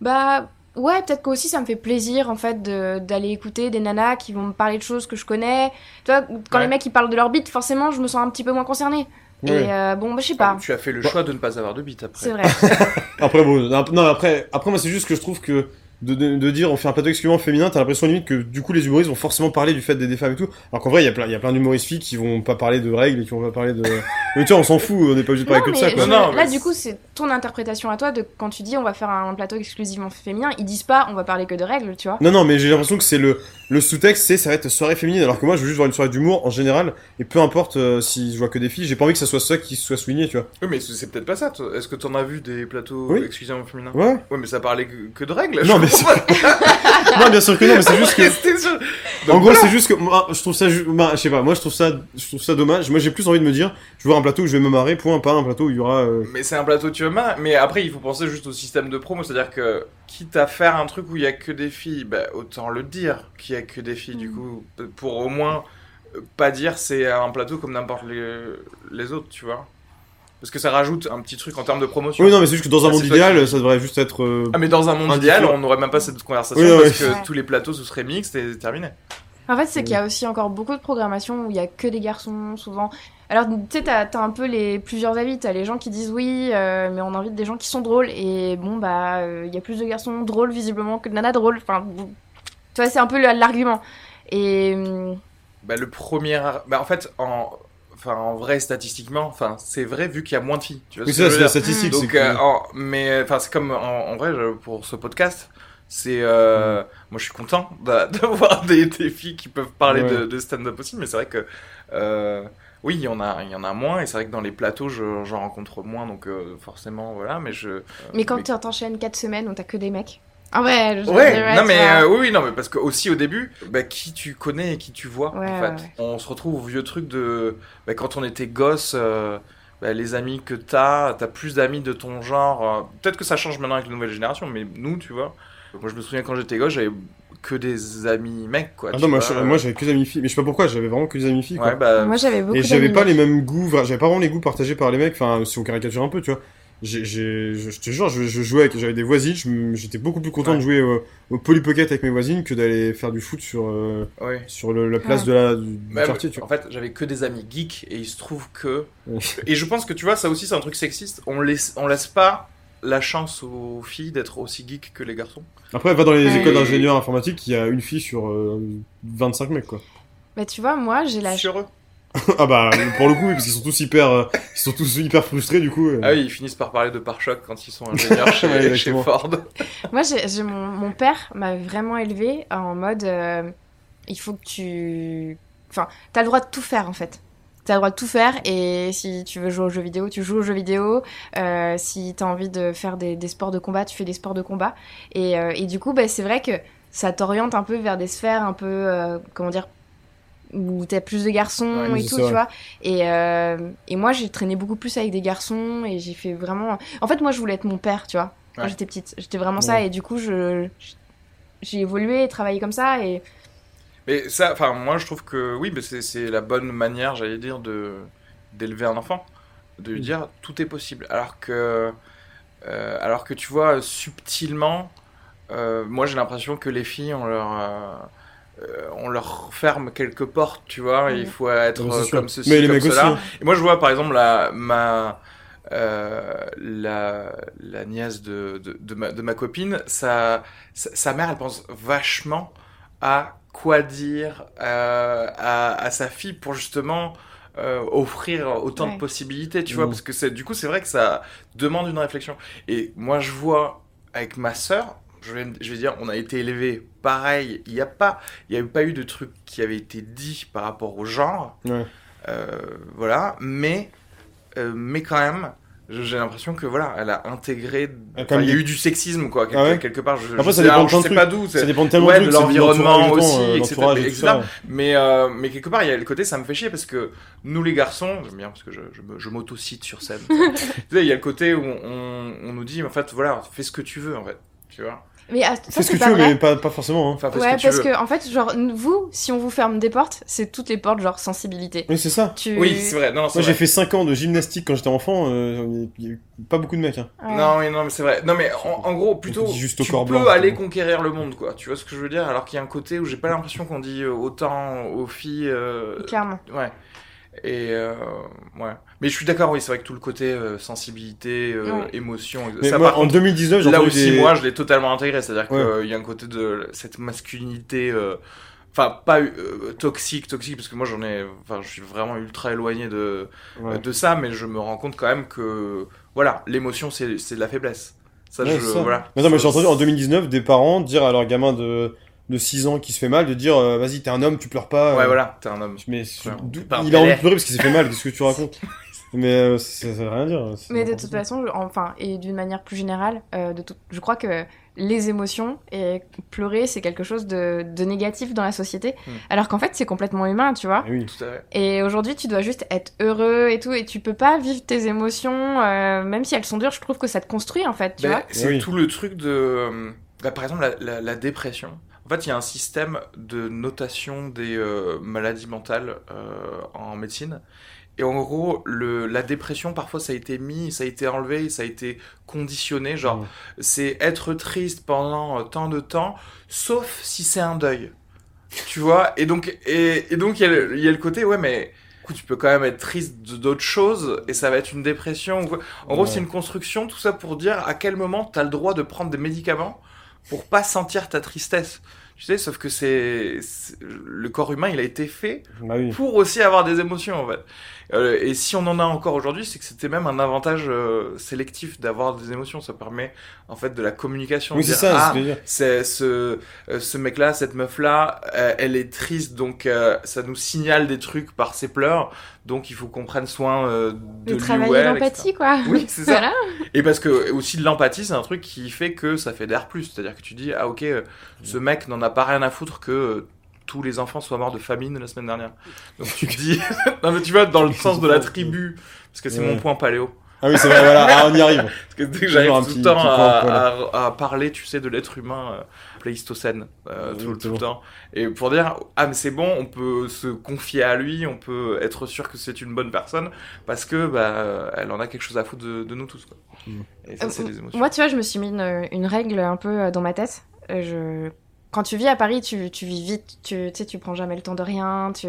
[SPEAKER 3] bah, Ouais, peut-être qu'aussi ça me fait plaisir en fait de- d'aller écouter des nanas qui vont me parler de choses que je connais. Tu vois, quand
[SPEAKER 4] Ouais.
[SPEAKER 3] les mecs ils parlent de leur bite, forcément je me sens un petit peu moins concernée. Et euh, bon, bah je sais pas.
[SPEAKER 4] Tu as fait le
[SPEAKER 2] Bah.
[SPEAKER 4] choix de ne pas avoir de bite après.
[SPEAKER 3] C'est vrai.
[SPEAKER 2] Après, bon, non, après, après moi, c'est juste que je trouve que de, de, de dire on fait un plateau exclusivement féminin, t'as l'impression limite que du coup les humoristes vont forcément parler du fait des, des femmes et tout. Alors qu'en vrai, il y a plein, il y a plein d'humoristes filles qui vont pas parler de règles et qui vont pas parler de. mais tu vois, on s'en fout, on n'est pas obligé de parler
[SPEAKER 3] Non,
[SPEAKER 2] que de ça, quoi.
[SPEAKER 3] je-
[SPEAKER 4] Non,
[SPEAKER 3] là, du coup, c'est ton interprétation à toi de quand tu dis on va faire un plateau exclusivement féminin. Ils disent pas on va parler que de règles, tu vois.
[SPEAKER 2] Non, non, mais j'ai l'impression que c'est le, le sous-texte, c'est ça va être soirée féminine, alors que moi je veux juste voir une soirée d'humour en général, et peu importe euh, si je vois que des filles, j'ai pas envie que ça soit ça qui soit souligné, tu vois.
[SPEAKER 4] Oui, mais c'est peut-être pas ça. Est-ce que t'en as vu des plateaux
[SPEAKER 2] Oui.
[SPEAKER 4] exclusivement féminins
[SPEAKER 2] Ouais.
[SPEAKER 4] Ouais, mais ça parlait que, de règles.
[SPEAKER 2] Non,
[SPEAKER 4] je
[SPEAKER 2] mais
[SPEAKER 4] pas.
[SPEAKER 2] non, bien sûr que non, mais c'est juste que. En gros,
[SPEAKER 4] voilà.
[SPEAKER 2] c'est juste que moi, je trouve ça, ju- bah, je sais pas, moi je trouve ça, je trouve ça dommage. Moi j'ai plus envie de me dire, je veux voir un plateau où je vais me marrer, point, pas un plateau où il y aura. euh,
[SPEAKER 4] Mais c'est un plateau tu marrer. Mais après, il faut penser juste au système de promo. C'est-à-dire que, quitte à faire un truc où il y a que des filles, bah, autant le dire qu'il a que des filles, du
[SPEAKER 3] Mm.
[SPEAKER 4] coup, pour au moins euh, pas dire c'est un plateau comme n'importe les, les autres, tu vois. Parce que ça rajoute un petit truc en termes de promotion.
[SPEAKER 2] Oui, non, mais c'est juste que dans un
[SPEAKER 4] Ah,
[SPEAKER 2] monde idéal,
[SPEAKER 4] qui-
[SPEAKER 2] ça devrait juste être. euh,
[SPEAKER 4] Ah, mais dans un monde
[SPEAKER 2] Un
[SPEAKER 4] idéal, on n'aurait même pas cette conversation
[SPEAKER 2] Oui,
[SPEAKER 4] parce
[SPEAKER 3] ouais.
[SPEAKER 4] que
[SPEAKER 3] Ouais.
[SPEAKER 4] tous les plateaux ce serait mixte et terminé.
[SPEAKER 3] En fait, c'est qu'il y a aussi encore beaucoup de programmation où il y a que des garçons, souvent. Alors, tu sais, t'as t'as un peu les plusieurs avis. T'as les gens qui disent oui, euh, mais on invite des gens qui sont drôles. Et bon, bah, euh, il y a plus de garçons drôles, visiblement, que de nanas drôles. Enfin, tu vois, c'est un peu l'argument. Et.
[SPEAKER 4] Bah, le premier. Bah, en fait, en. Enfin, en vrai, statistiquement, enfin, c'est vrai vu qu'il y a moins de filles. Tu vois
[SPEAKER 2] Oui, c'est la statistique.
[SPEAKER 4] Donc, euh, en- mais enfin, c'est comme en, en vrai pour ce podcast. C'est euh, moi, je suis content d'avoir des, des filles qui peuvent parler
[SPEAKER 2] Ouais.
[SPEAKER 4] de, de stand-up aussi, mais c'est vrai que euh, oui, il y en a, il y en a moins, et c'est vrai que dans les plateaux, je- j'en rencontre moins, donc euh, forcément, voilà. Mais je.
[SPEAKER 3] Mais quand tu t'enchaînes 4 semaines où t'as que des mecs. Ah ouais, je
[SPEAKER 4] Ouais,
[SPEAKER 3] dirais,
[SPEAKER 4] non mais euh, oui, oui, non mais parce que aussi au début, bah, qui tu connais et qui tu vois
[SPEAKER 3] Ouais,
[SPEAKER 4] en fait.
[SPEAKER 3] ouais.
[SPEAKER 4] On se retrouve au vieux truc de bah, quand on était gosse, euh, bah, les amis que t'as, t'as plus d'amis de ton genre. euh, Peut-être que ça change maintenant avec les nouvelles générations, mais nous, tu vois. Moi, je me souviens quand j'étais gosse, j'avais que des amis mecs, quoi.
[SPEAKER 2] Ah
[SPEAKER 4] tu
[SPEAKER 2] non, moi,
[SPEAKER 4] vois,
[SPEAKER 2] je-
[SPEAKER 4] euh,
[SPEAKER 2] moi j'avais que des amis filles, mais je sais pas pourquoi, j'avais vraiment que des amis filles, quoi.
[SPEAKER 4] Ouais, bah,
[SPEAKER 3] Moi, j'avais beaucoup
[SPEAKER 2] Et j'avais pas les mêmes goûts, j'avais pas vraiment les goûts partagés par les mecs, enfin, si on caricature un peu, tu vois. Je, je te jure, je, je jouais avec, j'avais des voisines, j'étais beaucoup plus content
[SPEAKER 4] Ouais.
[SPEAKER 2] de jouer au, au Polly Pocket avec mes voisines que d'aller faire du foot sur, euh,
[SPEAKER 4] ouais.
[SPEAKER 2] sur le- la place
[SPEAKER 3] Ouais.
[SPEAKER 2] de la, du, du
[SPEAKER 4] Bah,
[SPEAKER 2] quartier, tu
[SPEAKER 4] en
[SPEAKER 2] vois.
[SPEAKER 4] fait, j'avais que des amis geeks et il se trouve que. Et je pense que tu vois, ça aussi, c'est un truc sexiste. On laisse, on laisse pas la chance aux filles d'être aussi geeks que les garçons.
[SPEAKER 2] Après, va dans les
[SPEAKER 3] Ouais.
[SPEAKER 2] écoles d'ingénieurs informatiques, il y a une fille sur euh, 25 mecs, quoi.
[SPEAKER 3] Bah, tu vois, moi, j'ai la
[SPEAKER 4] Sur eux.
[SPEAKER 2] Ah bah, pour le coup, parce qu'ils sont tous hyper, euh, ils sont tous hyper frustrés, du coup. euh.
[SPEAKER 4] Ah oui, ils finissent par parler de pare-choc quand ils sont ingénieurs chez,
[SPEAKER 2] Ouais,
[SPEAKER 4] chez. Ford.
[SPEAKER 3] Moi, j'ai mon, mon père m'a vraiment élevé en mode euh, il faut que tu. Enfin, t'as le droit de tout faire en fait. T'as le droit de tout faire et si tu veux jouer aux jeux vidéo, tu joues aux jeux vidéo. Euh, si t'as envie de faire des, des sports de combat, tu fais des sports de combat. Et, euh, et du coup, bah, c'est vrai que ça t'oriente un peu vers des sphères un peu. euh, comment dire où t'as plus de garçons
[SPEAKER 2] Ouais,
[SPEAKER 3] et tout,
[SPEAKER 2] ça,
[SPEAKER 3] tu vois. Et, euh, et moi, j'ai traîné beaucoup plus avec des garçons et j'ai fait vraiment. En fait, moi, je voulais être mon père, tu vois, quand
[SPEAKER 4] Ouais.
[SPEAKER 3] j'étais petite. J'étais vraiment ça et du coup, je j'ai évolué, travaillé comme ça et
[SPEAKER 4] Mais ça, enfin, moi je trouve que oui, mais c'est c'est la bonne manière, j'allais dire, de d'élever un enfant, de lui
[SPEAKER 2] Mm.
[SPEAKER 4] dire tout est possible. Alors que, euh, alors que tu vois subtilement, euh, moi j'ai l'impression que les filles on leur euh, on leur ferme quelques portes, tu vois. et il faut être euh, comme ceci,
[SPEAKER 2] Mais
[SPEAKER 4] comme
[SPEAKER 2] aussi.
[SPEAKER 4] cela.
[SPEAKER 2] hein.
[SPEAKER 4] Et moi, je vois par exemple la, ma, euh, la, la nièce de, de, de ma, de ma copine, sa, sa, sa mère, elle pense vachement à quoi dire euh, à, à sa fille pour justement euh, offrir autant
[SPEAKER 3] Ouais.
[SPEAKER 4] de possibilités, tu vois,
[SPEAKER 2] Mhm.
[SPEAKER 4] parce que c'est, du coup, c'est vrai que ça demande une réflexion. Et moi, je vois avec ma sœur, je vais, je vais dire, on a été élevés pareil, il n'y a pas, il y a pas eu de truc qui avait été dit par rapport au genre.
[SPEAKER 2] Ouais.
[SPEAKER 4] Euh, voilà, mais, euh, mais quand même, je- j'ai l'impression que voilà, elle a intégré.
[SPEAKER 2] Ah,
[SPEAKER 4] il y a eu du sexisme quoi, quelque,
[SPEAKER 2] Ah ouais
[SPEAKER 4] quelque part. Je,
[SPEAKER 2] Après,
[SPEAKER 4] je
[SPEAKER 2] ça
[SPEAKER 4] sais,
[SPEAKER 2] dépend
[SPEAKER 4] alors, je pas d'où.
[SPEAKER 2] Ça
[SPEAKER 4] c'est-
[SPEAKER 2] dépend tellement
[SPEAKER 4] ouais,
[SPEAKER 2] de
[SPEAKER 4] l'environnement aussi,
[SPEAKER 2] euh,
[SPEAKER 4] etc.
[SPEAKER 2] et.
[SPEAKER 4] Mais, euh, mais quelque part, il y a le côté, ça me fait chier parce que nous les garçons, j'aime bien parce que je, je, je m'auto-cite sur scène. tu sais, il y a le côté où on, on nous dit, en fait, voilà, fais ce que tu veux en fait. Tu vois
[SPEAKER 3] Mais ah, ça,
[SPEAKER 2] ce que
[SPEAKER 3] pas
[SPEAKER 2] tu veux,
[SPEAKER 3] vrai.
[SPEAKER 2] mais pas, pas forcément. Hein.
[SPEAKER 4] Enfin,
[SPEAKER 3] Ouais,
[SPEAKER 4] que
[SPEAKER 3] parce
[SPEAKER 4] veux.
[SPEAKER 3] que en fait, genre, vous, si on vous ferme des portes, c'est toutes les portes, genre sensibilité.
[SPEAKER 2] Oui, c'est ça.
[SPEAKER 3] Tu...
[SPEAKER 4] Oui, c'est vrai. Non, non, c'est
[SPEAKER 2] Moi, j'ai fait 5 ans de gymnastique quand j'étais enfant. euh, Il y a eu pas beaucoup de mecs. Hein.
[SPEAKER 3] Ouais.
[SPEAKER 4] Non, oui, non, mais c'est vrai. Non, mais en, en gros, plutôt,
[SPEAKER 2] juste au
[SPEAKER 4] tu
[SPEAKER 2] corps
[SPEAKER 4] peux
[SPEAKER 2] blanc,
[SPEAKER 4] aller conquérir le monde, quoi. Tu vois ce que je veux dire? Alors qu'il y a un côté où j'ai pas l'impression qu'on dit euh, autant aux filles. euh,
[SPEAKER 3] Clairement.
[SPEAKER 4] Ouais. Et euh, ouais. Mais je suis d'accord, oui, c'est vrai que tout le côté euh, sensibilité, euh,
[SPEAKER 3] Ouais.
[SPEAKER 4] émotion,
[SPEAKER 2] Mais
[SPEAKER 4] ça
[SPEAKER 2] moi,
[SPEAKER 4] par
[SPEAKER 2] en
[SPEAKER 4] contre,
[SPEAKER 2] 2019, j'ai
[SPEAKER 4] là aussi,
[SPEAKER 2] des-
[SPEAKER 4] moi, je l'ai totalement intégré. C'est-à-dire qu'il y a un côté de cette masculinité, euh, enfin, pas euh, toxique, toxique, parce que moi, j'en ai, enfin, je suis vraiment ultra éloigné de,
[SPEAKER 2] Ouais.
[SPEAKER 4] de ça, mais je me rends compte quand même que, voilà, l'émotion, c'est c'est de la faiblesse. Ça,
[SPEAKER 2] Ouais,
[SPEAKER 4] je,
[SPEAKER 2] c'est ça.
[SPEAKER 4] voilà.
[SPEAKER 2] Mais non, mais j'ai entendu en 2019 des parents dire à leur gamin de, de 6 ans qui se fait mal de dire euh, Vas-y, t'es un homme, tu pleures pas.
[SPEAKER 4] Ouais,
[SPEAKER 2] euh.
[SPEAKER 4] voilà, t'es un homme.
[SPEAKER 2] Mais
[SPEAKER 4] Ouais,
[SPEAKER 2] il a envie de pleurer parce qu'il s'est fait mal, qu'est-ce que tu racontes Mais euh, ça, ça veut rien dire. c'est
[SPEAKER 3] Mais de toute façon, je- enfin, et d'une manière plus générale, euh, de tout- je crois que les émotions et pleurer, c'est quelque chose de, de négatif dans la société,
[SPEAKER 4] Hmm.
[SPEAKER 3] alors qu'en fait, c'est complètement humain, tu vois.
[SPEAKER 2] Ah oui.
[SPEAKER 4] Tout à fait.
[SPEAKER 3] Et aujourd'hui, tu dois juste être heureux et tout, et tu peux pas vivre tes émotions, euh, même si elles sont dures. Je trouve que ça te construit, en fait, tu
[SPEAKER 4] Ben,
[SPEAKER 3] vois.
[SPEAKER 4] c'est
[SPEAKER 2] Oui.
[SPEAKER 4] tout le truc de. bah, par exemple, la, la- la dépression. En fait, il y a un système de notation des euh, maladies mentales euh, en médecine. Et en gros, le, la dépression, parfois, ça a été mis, ça a été enlevé, ça a été conditionné. Genre, c'est être triste pendant euh, tant de temps, sauf si c'est un deuil. Tu vois? Et donc, et, et donc il y, a le- il y a le côté, ouais, mais écoute, tu peux quand même être triste d'autres choses et ça va être une dépression. En gros,
[SPEAKER 2] Ouais.
[SPEAKER 4] c'est une construction, tout ça pour dire à quel moment tu as le droit de prendre des médicaments pour pas sentir ta tristesse. Tu sais, sauf que c'est le corps humain, il a été fait
[SPEAKER 2] Bah oui.
[SPEAKER 4] pour aussi avoir des émotions en fait. Euh, et si on en a encore aujourd'hui, c'est que c'était même un avantage euh, sélectif d'avoir des émotions. Ça permet en fait de la communication.
[SPEAKER 2] Oui, c'est ça,
[SPEAKER 4] ah,
[SPEAKER 2] c'est ce que je veux dire.
[SPEAKER 4] c'est ce, euh, ce mec-là, cette meuf-là, euh, elle est triste, donc euh, ça nous signale des trucs par ses pleurs, donc il faut qu'on prenne soin euh, de
[SPEAKER 3] De
[SPEAKER 4] lui ou
[SPEAKER 3] travailler
[SPEAKER 4] elle,
[SPEAKER 3] l'empathie, quoi.
[SPEAKER 4] Oui, c'est ça.
[SPEAKER 3] Voilà.
[SPEAKER 4] Et parce que aussi de l'empathie, c'est un truc qui fait que ça fait d'air plus. C'est-à-dire que tu dis, ah ok, ce mec n'en a pas rien à foutre que euh, tous les enfants soient morts de famine la semaine dernière. Donc tu te dis, non mais tu vois, dans le sens de la tribu, parce que c'est
[SPEAKER 2] Ouais.
[SPEAKER 4] mon point paléo.
[SPEAKER 2] Ah oui, c'est vrai, voilà, ah, on y arrive.
[SPEAKER 4] Parce que dès que j'arrive
[SPEAKER 2] un
[SPEAKER 4] tout
[SPEAKER 2] petit-
[SPEAKER 4] le temps
[SPEAKER 2] petit
[SPEAKER 4] à,
[SPEAKER 2] point, voilà.
[SPEAKER 4] à- à parler, tu sais, de l'être humain euh, pléistocène, euh, tout, tout le temps. Et pour dire, ah mais c'est bon, on peut se confier à lui, on peut être sûr que c'est une bonne personne, parce que bah, euh, elle en a quelque chose à foutre de, de nous tous. Quoi.
[SPEAKER 2] Mm.
[SPEAKER 4] Et ça,
[SPEAKER 3] Euh,
[SPEAKER 4] c'est les émotions.
[SPEAKER 3] Moi, tu vois, je me suis mis une, une règle un peu dans ma tête. Je... Quand tu vis à Paris, tu, tu vis vite, tu tu sais, tu prends jamais le temps de rien. Tu...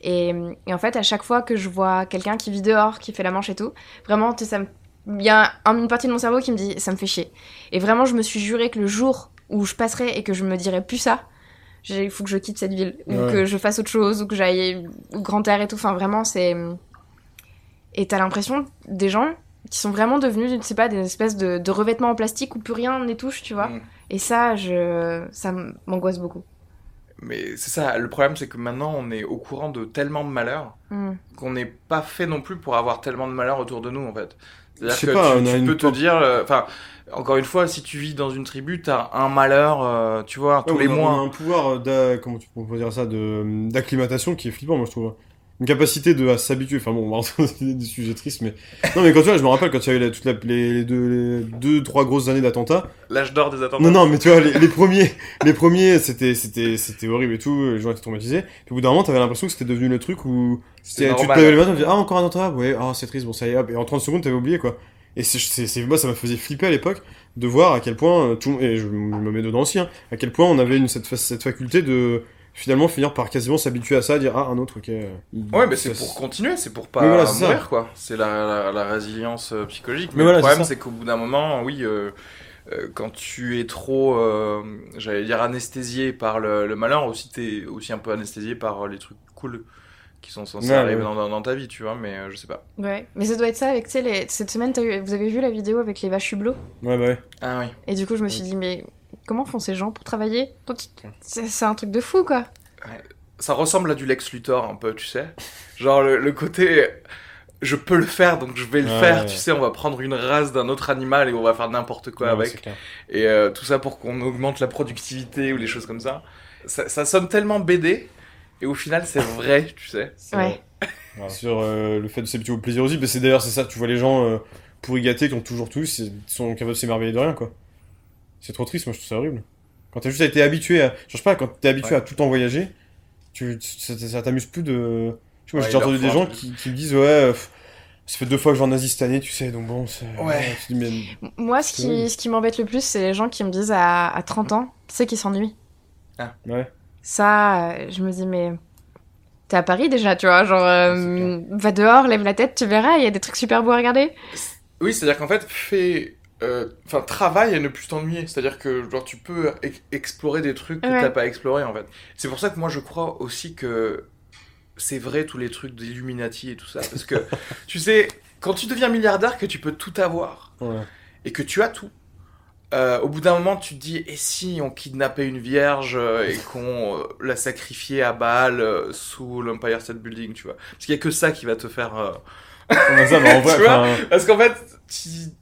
[SPEAKER 3] Et, et en fait, à chaque fois que je vois quelqu'un qui vit dehors, qui fait la manche et tout, vraiment, tu sais, ça me... il y a un- une partie de mon cerveau qui me dit ça me fait chier. Et vraiment, je me suis juré que le jour où je passerai et que je me dirai plus ça, il faut que je quitte cette ville, ou
[SPEAKER 2] Ouais.
[SPEAKER 3] que je fasse autre chose, ou que j'aille au grand air et tout. Enfin, vraiment, c'est. Et t'as l'impression des gens qui sont vraiment devenus, je sais pas, des espèces de, de revêtements en plastique où plus rien ne les touche, tu vois.
[SPEAKER 4] Mm.
[SPEAKER 3] Et ça, je, ça m'angoisse beaucoup.
[SPEAKER 4] Mais c'est ça, le problème c'est que maintenant on est au courant de tellement de malheurs
[SPEAKER 3] Mm.
[SPEAKER 4] qu'on n'est pas fait non plus pour avoir tellement de malheurs autour de nous en fait.
[SPEAKER 2] Je
[SPEAKER 4] C'est-à-dire que
[SPEAKER 2] pas,
[SPEAKER 4] tu,
[SPEAKER 2] on a
[SPEAKER 4] tu
[SPEAKER 2] une
[SPEAKER 4] peux te dire, euh, enfin, encore une fois, si tu vis dans une tribu, t'as un malheur, euh, tu vois, tous les
[SPEAKER 2] a-
[SPEAKER 4] mois.
[SPEAKER 2] On a un pouvoir euh, d'a- comment tu pourrais dire ça, de d'acclimatation qui est flippant, moi je trouve. Une capacité de à s'habituer. Enfin bon, on va des sujets tristes, mais non, mais quand tu vois, je me rappelle quand il y a eu la- toutes la- les, les deux, les deux, trois grosses années d'attentats.
[SPEAKER 4] L'âge d'or des attentats.
[SPEAKER 2] Non, non, mais tu vois, les, les premiers, les premiers, c'était, c'était, c'était horrible et tout. Les gens étaient traumatisés. Puis au bout d'un moment, t'avais l'impression que c'était devenu le truc où tu te levais le matin, tu disais, ah encore un attentat, ouais, ah c'est triste, bon ça y est, hop. Et en 30 secondes, t'avais oublié quoi. Et c'est, moi, ça m'a faisait flipper à l'époque de voir à quel point euh, tout, et je me mets dedans aussi, hein, à quel point on avait une, cette, cette faculté de finalement finir par quasiment s'habituer à ça, dire ah un autre, ok. il-
[SPEAKER 4] Ouais, mais c'est pour continuer, c'est pour pas
[SPEAKER 2] voilà, ça.
[SPEAKER 4] mourir, quoi. C'est la, la, la résilience euh, psychologique.
[SPEAKER 2] Mais
[SPEAKER 4] Mais,
[SPEAKER 2] voilà,
[SPEAKER 4] le problème,
[SPEAKER 2] c'est
[SPEAKER 4] qu'au bout d'un moment, oui, euh, euh, quand tu es trop, euh, j'allais dire, anesthésié par le, le malheur, aussi, t'es aussi un peu anesthésié par les trucs cool qui sont censés
[SPEAKER 2] Ouais,
[SPEAKER 4] arriver
[SPEAKER 2] ouais.
[SPEAKER 4] Dans, ta vie, tu vois, mais euh, je sais pas.
[SPEAKER 3] Ouais. Mais ça doit être ça avec, tu sais, les... cette semaine, eu- vous avez vu la vidéo avec les vaches hublots
[SPEAKER 2] Ouais, bah ouais.
[SPEAKER 4] Ah oui.
[SPEAKER 3] Et du coup, je me suis dit, mais comment font ces gens pour travailler C'est c'est un truc de fou, quoi.
[SPEAKER 4] Ça ressemble à du Lex Luthor, un peu, tu sais. Genre, le, le côté... Je peux le faire, donc je vais le
[SPEAKER 2] Ouais,
[SPEAKER 4] faire,
[SPEAKER 2] ouais.
[SPEAKER 4] tu sais, on va prendre une race d'un autre animal et on va faire n'importe quoi avec. Et euh, tout ça pour qu'on augmente la productivité ou les choses comme ça. Ça, ça sonne tellement BD, et au final, c'est vrai, tu sais.
[SPEAKER 3] Ouais.
[SPEAKER 2] vrai. Sur euh, le fait de s'habituer au plaisir aussi, mais c'est d'ailleurs c'est ça, tu vois les gens euh, pourri gâtés qui ont toujours tout, c'est- sont capables de s'émerveiller de rien quoi. C'est trop triste, moi je trouve ça horrible. Quand t'as juste été habitué à. Je sais pas, quand t'es habitué
[SPEAKER 4] Ouais.
[SPEAKER 2] à tout le temps voyager, tu, ça, ça t'amuse plus de. Je sais pas,
[SPEAKER 4] Ouais,
[SPEAKER 2] j'ai entendu des gens qui, qui me disent, ouais, pff, ça fait deux fois que je vais en Asie cette année, tu sais, donc bon, c'est.
[SPEAKER 4] Ouais.
[SPEAKER 2] tu dis, mais-
[SPEAKER 3] Moi, ce qui, ce qui m'embête le plus, c'est les gens qui me disent à, à 30 ans, tu sais, qu'ils s'ennuient.
[SPEAKER 2] Ouais.
[SPEAKER 3] Ça, euh, je me dis, mais t'es à Paris déjà, tu vois, genre, euh, va dehors, lève la tête, tu verras, il y a des trucs super beaux à regarder.
[SPEAKER 4] Oui, c'est-à-dire qu'en fait, fais. Euh, Enfin, travaille à ne plus t'ennuyer. C'est-à-dire que genre, tu peux ex- explorer des trucs que
[SPEAKER 3] Ouais.
[SPEAKER 4] t'as pas exploré en fait. C'est pour ça que moi je crois aussi que c'est vrai tous les trucs d'Illuminati et tout ça. Parce que tu sais, quand tu deviens milliardaire, que tu peux tout avoir
[SPEAKER 2] Ouais.
[SPEAKER 4] et que tu as tout. euh, au bout d'un moment, tu te dis, et si on kidnappait une vierge euh, et qu'on euh, la sacrifiait à Baal euh, sous l'Empire State Building, tu vois Parce qu'il y a que ça qui va te faire.
[SPEAKER 2] ça, bah, en vrai,
[SPEAKER 4] Parce qu'en fait,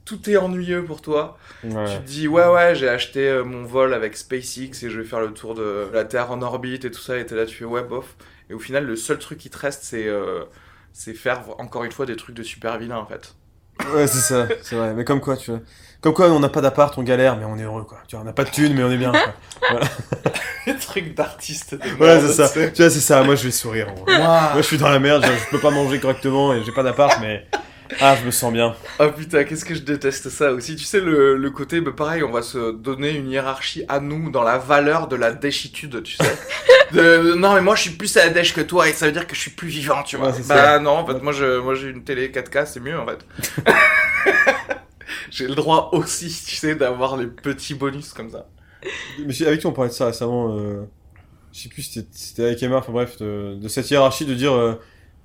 [SPEAKER 4] tout est ennuyeux pour toi.
[SPEAKER 2] ouais.
[SPEAKER 4] Tu te dis, ouais, ouais, j'ai acheté euh, mon vol avec SpaceX et je vais faire le tour de la Terre en orbite et tout ça. Et t'es là, tu fais, ouais, bof. Et au final, le seul truc qui te reste, c'est euh, c'est faire encore une fois des trucs de super vilain en fait.
[SPEAKER 2] Ouais, c'est ça, c'est vrai. Mais comme quoi, tu vois. Comme quoi, on n'a pas d'appart, on galère, mais on est heureux, quoi. Tu vois, on n'a pas de thunes, mais on est bien, quoi.
[SPEAKER 4] des trucs d'artiste.
[SPEAKER 2] Ouais, c'est ça.
[SPEAKER 4] tu
[SPEAKER 2] vois, c'est ça. Moi, je vais sourire. en vrai.
[SPEAKER 4] Ouah.
[SPEAKER 2] Moi, je suis dans la merde, je, je peux pas manger correctement et j'ai pas d'appart, mais. Ah, je me sens bien.
[SPEAKER 4] Oh putain, qu'est-ce que je déteste ça aussi. Tu sais, le, le côté, bah, pareil, on va se donner une hiérarchie à nous dans la valeur de la déchitude, tu sais. De, non, mais moi je suis plus à la dèche que toi et ça veut dire que je suis plus vivant, tu vois.
[SPEAKER 2] Ouais,
[SPEAKER 4] bah non, en fait, moi je- moi, j'ai une télé 4K, c'est mieux en fait. j'ai le droit aussi, tu sais, d'avoir les petits bonus comme ça.
[SPEAKER 2] Mais j'ai- avec qui on parlait de ça récemment euh, Je sais plus, c'était c'était avec Emma, enfin bref, de, de cette hiérarchie, de dire euh,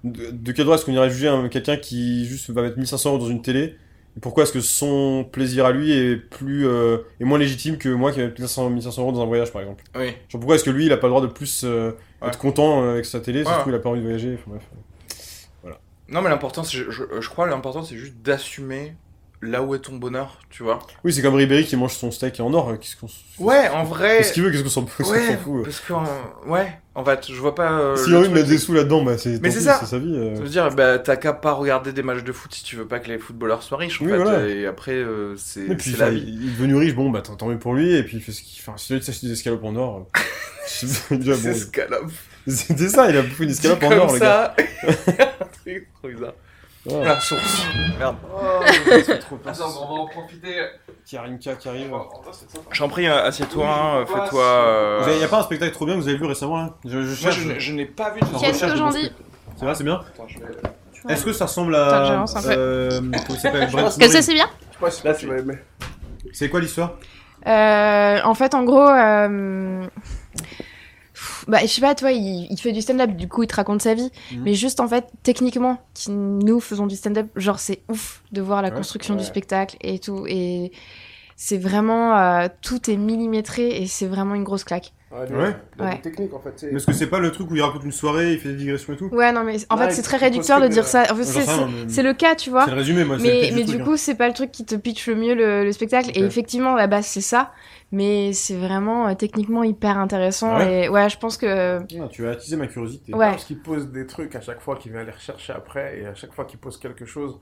[SPEAKER 2] de, de quel droit est-ce qu'on irait juger un- quelqu'un qui juste va mettre 1500 euros dans une télé? Et pourquoi est-ce que son plaisir à lui est plus euh, est moins légitime que moi qui vais mettre 1500, 1500 euros dans un voyage par exemple?
[SPEAKER 4] Oui.
[SPEAKER 2] Genre pourquoi est-ce que lui il a pas le droit de plus euh,
[SPEAKER 4] Ouais.
[SPEAKER 2] être content euh, avec sa télé,
[SPEAKER 4] Ouais.
[SPEAKER 2] sauf qu'il a pas envie de voyager, enfin bref.
[SPEAKER 4] Non, mais l'important, je, je crois, l'important c'est juste d'assumer là où est ton bonheur, tu vois.
[SPEAKER 2] Oui, c'est comme Ribéry qui mange son steak en or, euh, qu'est-ce qu'on
[SPEAKER 4] Ouais, en vrai.
[SPEAKER 2] Qu'est-ce qu'il veut, qu'est-ce qu'on s'en qu'on
[SPEAKER 4] Ouais,
[SPEAKER 2] fout euh.
[SPEAKER 4] parce que, ouais, en fait, je vois pas. euh,
[SPEAKER 2] de
[SPEAKER 4] truc.
[SPEAKER 2] mettre des sous là-dedans, bah c'est
[SPEAKER 4] Mais c'est ça.
[SPEAKER 2] c'est sa vie. euh.
[SPEAKER 4] Ça veut dire, bah, t'as qu'à pas regarder des matchs de foot si tu veux pas que les footballeurs soient riches, en
[SPEAKER 2] Oui,
[SPEAKER 4] fait.
[SPEAKER 2] voilà.
[SPEAKER 4] Et après, euh, c'est
[SPEAKER 2] Et puis,
[SPEAKER 4] c'est la vie.
[SPEAKER 2] il il est devenu riche, bon, bah tant mieux pour lui, et puis il fait ce qu'il Enfin, envie de s'acheter des escalopes en or, c'est déjà
[SPEAKER 4] C'est
[SPEAKER 2] bon.
[SPEAKER 4] escalope.
[SPEAKER 2] C'était ça, il a bouffé une escalope en or, le gars.
[SPEAKER 4] ça. Un truc trop bizarre. La source. Merde.
[SPEAKER 2] trop
[SPEAKER 4] Attends, on va en profiter.
[SPEAKER 2] Karinka qui arrive.
[SPEAKER 4] J'en prie, euh, assieds-toi, hein, fais-toi. euh,
[SPEAKER 2] Vous avez- y a pas un spectacle trop bien que vous avez vu récemment là? Je, je
[SPEAKER 4] Moi,
[SPEAKER 2] cherche.
[SPEAKER 4] je, n'ai- je n'ai pas vu.
[SPEAKER 2] Je
[SPEAKER 3] Qu'est-ce que j'en dis.
[SPEAKER 2] C'est vrai, c'est bien
[SPEAKER 4] Attends, je vais-
[SPEAKER 2] Est-ce que ça ressemble à. euh, il
[SPEAKER 3] Est-ce que
[SPEAKER 2] Morris.
[SPEAKER 3] c'est bien?
[SPEAKER 4] Là,
[SPEAKER 1] tu vas aimer.
[SPEAKER 2] C'est quoi l'histoire?
[SPEAKER 3] Euh, en fait, en gros, euh, bah, je sais pas, toi, il, il fait du stand-up, du coup, il te raconte sa vie.
[SPEAKER 2] Mhm.
[SPEAKER 3] Mais juste, en fait, techniquement, qui, nous faisons du stand-up, genre, c'est ouf de voir la
[SPEAKER 2] Ouais,
[SPEAKER 3] construction du spectacle et tout. Et c'est vraiment, euh, tout est millimétré et c'est vraiment une grosse claque.
[SPEAKER 1] Ouais, a-
[SPEAKER 2] Ouais.
[SPEAKER 1] techniques en fait.
[SPEAKER 2] Mais est-ce que c'est pas le truc où il raconte une soirée, il fait des digressions et tout
[SPEAKER 3] Ouais, non, mais en
[SPEAKER 1] Ouais,
[SPEAKER 3] fait, c'est très réducteur de dire ça. En fait,
[SPEAKER 2] J'en
[SPEAKER 3] c'est-
[SPEAKER 2] mais-
[SPEAKER 3] le cas, tu vois.
[SPEAKER 2] C'est le résumé, moi. c'est le
[SPEAKER 3] Mais, mais
[SPEAKER 2] truc,
[SPEAKER 3] du
[SPEAKER 2] hein.
[SPEAKER 3] coup, c'est pas le truc qui te pitch le mieux le, le spectacle. Et effectivement, à la base, c'est ça. Mais c'est vraiment euh, techniquement hyper intéressant.
[SPEAKER 2] Ah ouais
[SPEAKER 3] et ouais, je pense que.
[SPEAKER 2] Tu as attisé ma curiosité.
[SPEAKER 3] Ouais.
[SPEAKER 1] Parce qu'il pose des trucs à chaque fois qu'il vient les rechercher après, et à chaque fois qu'il pose quelque chose,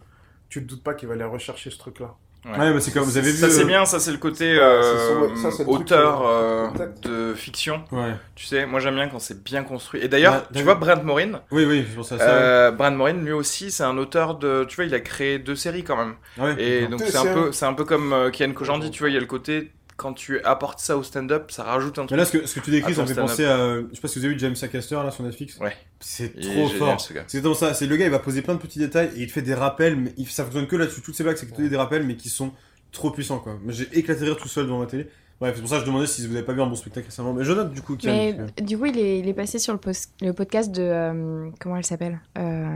[SPEAKER 1] tu te doutes pas qu'il va aller rechercher ce truc-là.
[SPEAKER 2] Ouais, mais c'est comme vous avez vu.
[SPEAKER 4] Ça, c'est
[SPEAKER 2] euh,
[SPEAKER 4] bien, ça, c'est le côté euh,
[SPEAKER 1] ça, le
[SPEAKER 4] auteur euh,
[SPEAKER 1] Exact.
[SPEAKER 4] de fiction.
[SPEAKER 2] Ouais.
[SPEAKER 4] Tu sais, moi j'aime bien quand c'est bien construit. Et d'ailleurs,
[SPEAKER 2] Bah,
[SPEAKER 4] tu vois, Brent Morin,
[SPEAKER 2] Oui, oui, c'est pour ça. ça.
[SPEAKER 4] euh, Brent Morin, lui aussi, c'est un auteur de. Tu vois, il a créé deux séries quand même.
[SPEAKER 2] Ouais.
[SPEAKER 4] Et donc, c'est un, peu, c'est un peu comme euh, Kian Kojandi, tu vois, il y a le côté. Quand tu apportes ça au stand-up, ça rajoute un
[SPEAKER 2] Mais
[SPEAKER 4] truc.
[SPEAKER 2] là, ce que, ce que tu décris, ça me fait penser à. Je sais pas si vous avez vu James Acaster là sur Netflix.
[SPEAKER 4] Ouais.
[SPEAKER 2] C'est trop
[SPEAKER 4] génial,
[SPEAKER 2] fort. C'est exactement ça. C'est le gars, il va poser plein de petits détails et il te fait des rappels, mais il, ça fonctionne que là-dessus. Toutes ces blagues, c'est que des rappels, mais qui sont trop puissants quoi. Mais j'ai éclaté de rire tout seul devant ma télé. Bref, c'est pour ça que je demandais si vous avez pas vu un bon spectacle récemment. Mais je note du coup, Kian.
[SPEAKER 3] Mais
[SPEAKER 2] que-
[SPEAKER 3] du coup, il est, il est passé sur le, post- le podcast de. euh, comment elle s'appelle Euh,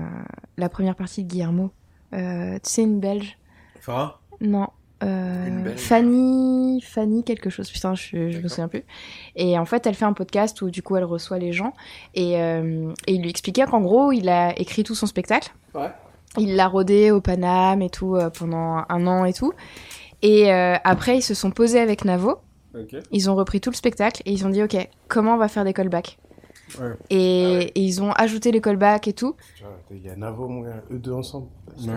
[SPEAKER 3] La première partie de Guillermo. Euh, tu sais, une belge
[SPEAKER 2] Farah?
[SPEAKER 3] Non. Euh. Fanny, Fanny quelque chose, putain, je, je me souviens plus. Et en fait, elle fait un podcast où du coup, elle reçoit les gens et, euh, et il lui expliquait qu'en gros, il a écrit tout son spectacle.
[SPEAKER 1] Ouais.
[SPEAKER 3] Il l'a rodé au Paname et tout euh, pendant un an et tout. Et euh, après, ils se sont posés avec Navo.
[SPEAKER 2] Ok.
[SPEAKER 3] Ils ont repris tout le spectacle et ils ont dit ok comment on va faire des callbacks
[SPEAKER 2] Ouais.
[SPEAKER 3] et,
[SPEAKER 1] Ah ouais.
[SPEAKER 3] et ils ont ajouté les callbacks et tout
[SPEAKER 1] Il y a Navo, mon gars, eux deux ensemble.
[SPEAKER 2] Ouais.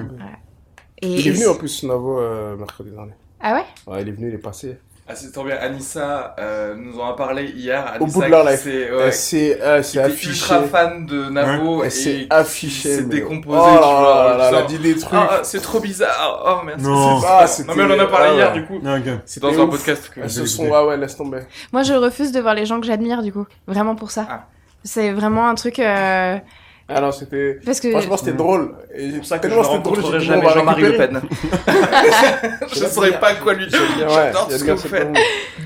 [SPEAKER 3] Et,
[SPEAKER 1] Il est venu en plus, Navo, euh, mercredi dernier.
[SPEAKER 3] ah ouais?
[SPEAKER 1] Ouais, il est venu, il est passé.
[SPEAKER 4] Ah, c'est trop bien. Anissa euh, nous en a parlé hier.
[SPEAKER 1] Au bout de leur life.
[SPEAKER 4] s'est-
[SPEAKER 1] Euh,
[SPEAKER 4] ouais,
[SPEAKER 1] C'est euh, c'est affiché.
[SPEAKER 4] ultra fan de Navo
[SPEAKER 1] Et
[SPEAKER 4] et
[SPEAKER 1] c'est affiché.
[SPEAKER 4] s'est
[SPEAKER 1] mais-
[SPEAKER 4] décomposé.
[SPEAKER 1] Oh
[SPEAKER 4] tu
[SPEAKER 1] là
[SPEAKER 4] vois,
[SPEAKER 1] là là,
[SPEAKER 4] genre,
[SPEAKER 1] elle a dit des trucs.
[SPEAKER 4] Ah, ah, c'est trop bizarre. Oh merde.
[SPEAKER 2] Non.
[SPEAKER 4] c'est-
[SPEAKER 1] Ah,
[SPEAKER 4] c'est- non mais on en a parlé
[SPEAKER 1] ah,
[SPEAKER 4] hier
[SPEAKER 1] ouais.
[SPEAKER 4] du coup.
[SPEAKER 1] C'était
[SPEAKER 4] Dans un
[SPEAKER 1] ouf.
[SPEAKER 4] podcast. que-
[SPEAKER 2] j'ai
[SPEAKER 1] sont. Ah ouais, laisse tomber.
[SPEAKER 3] Moi, je refuse de voir les gens que j'admire, du coup. Vraiment pour ça.
[SPEAKER 4] Ah.
[SPEAKER 3] C'est vraiment un truc. euh,
[SPEAKER 1] Ah non, c'était.
[SPEAKER 3] Parce que.
[SPEAKER 1] Franchement, c'était drôle. Et
[SPEAKER 4] C'est pour ça que je
[SPEAKER 1] tellement
[SPEAKER 4] ne
[SPEAKER 1] c'était drôle,
[SPEAKER 4] rencontrerai jamais Jean-Marie Le. Pen. Je
[SPEAKER 1] bien.
[SPEAKER 4] saurais pas quoi lui dire. J'adore ce que vous faites.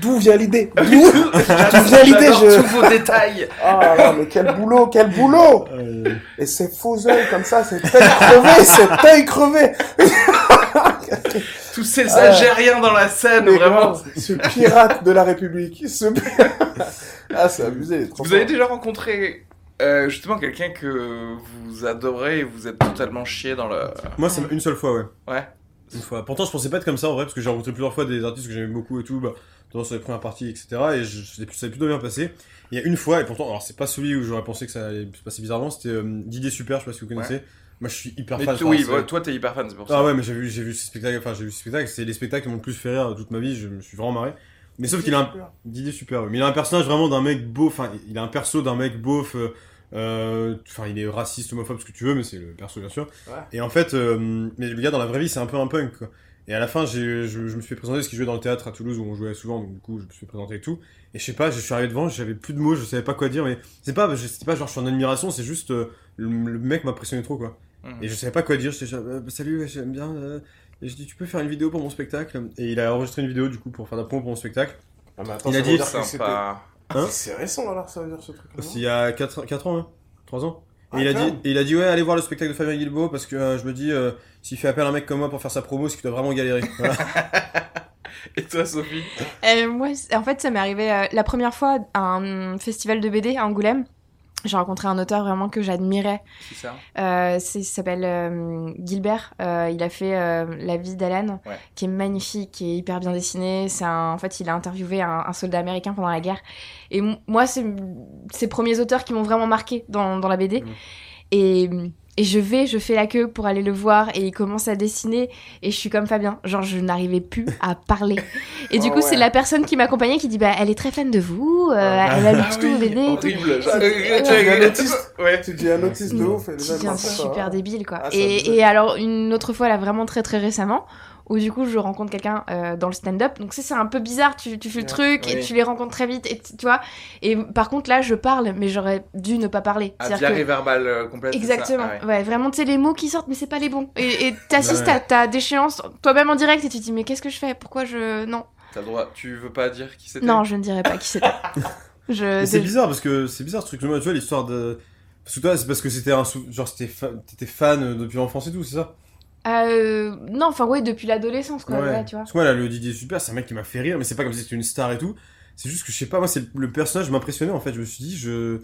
[SPEAKER 1] D'où vient l'idée D'où vient l'idée je...
[SPEAKER 4] tous vos détails.
[SPEAKER 1] Ah là, mais quel boulot, quel boulot
[SPEAKER 2] Euh,
[SPEAKER 1] Et ces faux yeux comme ça, cet œil crevé, cet œil crevé
[SPEAKER 4] Tous ces Algériens dans la scène, vraiment.
[SPEAKER 1] Ce pirate de la République. Ce... ah, c'est abusé.
[SPEAKER 4] Vous avez déjà rencontré euh, justement quelqu'un que vous adorez et vous êtes totalement chié dans le.
[SPEAKER 2] Moi, c'est une seule fois, ouais.
[SPEAKER 4] Ouais.
[SPEAKER 2] Une fois. Pourtant, je pensais pas être comme ça en vrai, parce que j'ai rencontré plusieurs fois des artistes que j'aimais beaucoup et tout, bah, sur les premières parties, etc. Et je, je, ça s'est plutôt bien passé. Il y a une fois, et pourtant, alors c'est pas celui où j'aurais pensé que ça allait se passer bizarrement, c'était euh, Didier Super, je sais pas si vous connaissez. Moi, je suis hyper
[SPEAKER 4] Mais
[SPEAKER 2] fan.
[SPEAKER 4] oui, ouais, toi t'es hyper fan, c'est pour ça.
[SPEAKER 2] Ah ouais, mais j'ai vu, j'ai vu ces spectacles, enfin j'ai vu ces spectacles, c'est les spectacles qui m'ont le plus fait rire de toute ma vie, je me suis vraiment marré. Mais sauf qu'il a un, Didier super, ouais. mais il a un personnage vraiment d'un mec beauf, enfin il a un perso d'un mec beauf, euh, enfin il est raciste, homophobe, ce que tu veux, mais c'est le perso bien sûr.
[SPEAKER 1] Ouais.
[SPEAKER 2] Et en fait, euh, mais le gars dans la vraie vie c'est un peu un punk quoi. Et à la fin, j'ai, je, je me suis fait présenter parce qu'il jouait dans le théâtre à Toulouse où on jouait souvent, donc du coup je me suis fait présenter et tout. Et je sais pas, je suis arrivé devant, j'avais plus de mots, je savais pas quoi dire, mais c'est pas, je- c'était pas genre je suis en admiration, c'est juste euh, le, le mec m'a impressionné trop quoi.
[SPEAKER 4] Mhm.
[SPEAKER 2] Et je savais pas quoi dire, j'étais genre, euh, bah, salut, j'aime bien. euh. Et je dis, tu peux faire une vidéo pour mon spectacle? Et il a enregistré une vidéo du coup pour faire de la promo pour mon spectacle.
[SPEAKER 1] Ah, mais attends,
[SPEAKER 2] Il a dit-
[SPEAKER 4] Sympa.
[SPEAKER 2] Hein
[SPEAKER 1] C'est récent alors, ça veut dire ce truc.
[SPEAKER 2] C'est il y a 4, quatre ans, hein 3 ans. Et,
[SPEAKER 1] Ah,
[SPEAKER 2] il a dit, il a dit, ouais, allez voir le spectacle de Fabien Guilbeault parce que euh, je me dis, euh, s'il fait appel à un mec comme moi pour faire sa promo, c'est qu'il doit vraiment galérer. Voilà.
[SPEAKER 4] Et toi, Sophie?
[SPEAKER 3] Euh, moi, en fait, ça m'est arrivé euh, la première fois à un festival de BD à Angoulême. J'ai rencontré un auteur vraiment que j'admirais.
[SPEAKER 4] C'est ça
[SPEAKER 3] Euh, c'est- il s'appelle euh, Gilbert. Euh, il a fait euh, La vie d'Alan,
[SPEAKER 4] Ouais.
[SPEAKER 3] qui est magnifique, qui est hyper bien dessiné. C'est en fait, il a interviewé un, un soldat américain pendant la guerre. Et moi, c'est ces premiers auteurs qui m'ont vraiment marqué dans, dans la BD.
[SPEAKER 2] Mhm.
[SPEAKER 3] Et, et je vais, je fais la queue pour aller le voir et il commence à dessiner et je suis comme Fabien, genre je n'arrivais plus à parler. Et du
[SPEAKER 1] Oh
[SPEAKER 3] coup, c'est la personne qui m'accompagnait qui dit bah elle est très fan de vous, euh, elle a lu
[SPEAKER 4] Ah
[SPEAKER 3] vos
[SPEAKER 4] oui,
[SPEAKER 3] tout.
[SPEAKER 4] horrible.
[SPEAKER 3] C'est-
[SPEAKER 4] Euh,
[SPEAKER 3] ouais.
[SPEAKER 4] tu as-
[SPEAKER 1] un autiste.
[SPEAKER 4] Ouais.
[SPEAKER 1] Tu dis un autiste de ouf.
[SPEAKER 3] Tu
[SPEAKER 1] pensent ça,
[SPEAKER 3] super débile quoi.
[SPEAKER 1] Ah,
[SPEAKER 3] et, et alors une autre fois là vraiment très très récemment où du coup je rencontre quelqu'un euh, dans le stand-up donc ça c'est un peu bizarre tu, tu fais le truc et tu les rencontres très vite et tu tu vois et par contre là je parle mais j'aurais dû ne pas parler C'est-à-dire
[SPEAKER 4] diarrhée
[SPEAKER 3] que-
[SPEAKER 4] verbale euh, complète. c'est
[SPEAKER 3] Exactement,
[SPEAKER 4] ça Ah ouais.
[SPEAKER 3] ouais. vraiment, tu sais, les mots qui sortent, mais c'est pas les bons. Et t'assistes
[SPEAKER 2] Ouais.
[SPEAKER 3] à ta déchéance toi-même en direct et tu te dis, mais qu'est-ce que je fais? Pourquoi je. Non,
[SPEAKER 4] T'as le droit. Tu veux pas dire qui c'était?
[SPEAKER 3] Non, je ne dirais pas qui c'était. je...
[SPEAKER 2] C'est bizarre parce que c'est bizarre ce truc. Tu vois, l'histoire de. Parce que toi, c'est parce que c'était un. sou- Genre, c'était fa- t'étais fan euh, depuis l'enfance et tout, c'est ça?
[SPEAKER 3] Euh, non, enfin, oui, depuis l'adolescence, quoi, ouais, tu vois.
[SPEAKER 2] Parce que moi, là, le Didier Super, c'est un mec qui m'a fait rire, mais c'est pas comme si c'était une star et tout. C'est juste que je sais pas, moi, c'est le personnage m'impressionnait en fait. Je me suis dit, je.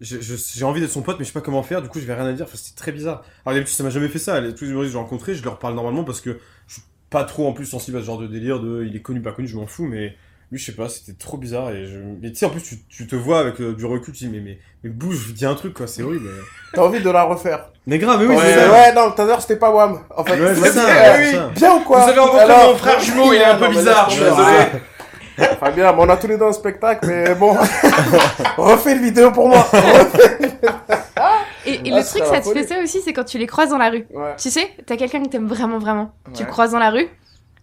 [SPEAKER 2] J'ai envie d'être son pote, mais je sais pas comment faire, du coup, je vais rien à dire. Enfin, c'était très bizarre. Alors, d'habitude, ça m'a jamais fait ça. Les- Tous les humoristes que j'ai rencontrés, je leur parle normalement parce que je suis pas trop en plus sensible à ce genre de délire de il est connu, pas connu, je m'en fous, mais. Lui, je sais pas, c'était trop bizarre et je. Mais tu sais, en plus, tu, tu te vois avec euh, du recul, tu dis, mais, mais, mais bouge, dis un truc, quoi, c'est horrible.
[SPEAKER 1] T'as envie de la refaire.
[SPEAKER 2] Mais grave, mais oui,
[SPEAKER 1] ouais,
[SPEAKER 2] c'est ça.
[SPEAKER 1] ouais, non, tout à l'heure c'était pas Wam. En fait,
[SPEAKER 2] Ouais, c'est
[SPEAKER 1] c'est-
[SPEAKER 2] ça.
[SPEAKER 1] Bien ou quoi
[SPEAKER 4] Vous avez rencontré
[SPEAKER 1] Alors-
[SPEAKER 4] mon frère jumeau, il est un peu
[SPEAKER 1] Non, mais
[SPEAKER 4] bizarre, je suis désolé.
[SPEAKER 1] Ah, Fabien, bon, on a tous les deux un spectacle, mais bon. Refais une vidéo pour moi.
[SPEAKER 3] Et, et
[SPEAKER 1] Ah,
[SPEAKER 3] le
[SPEAKER 1] ce
[SPEAKER 3] truc, ça te fait ça aussi, c'est quand tu les croises dans la rue.
[SPEAKER 1] Ouais.
[SPEAKER 3] Tu sais, t'as quelqu'un que t'aimes vraiment, vraiment. Tu le croises dans la rue,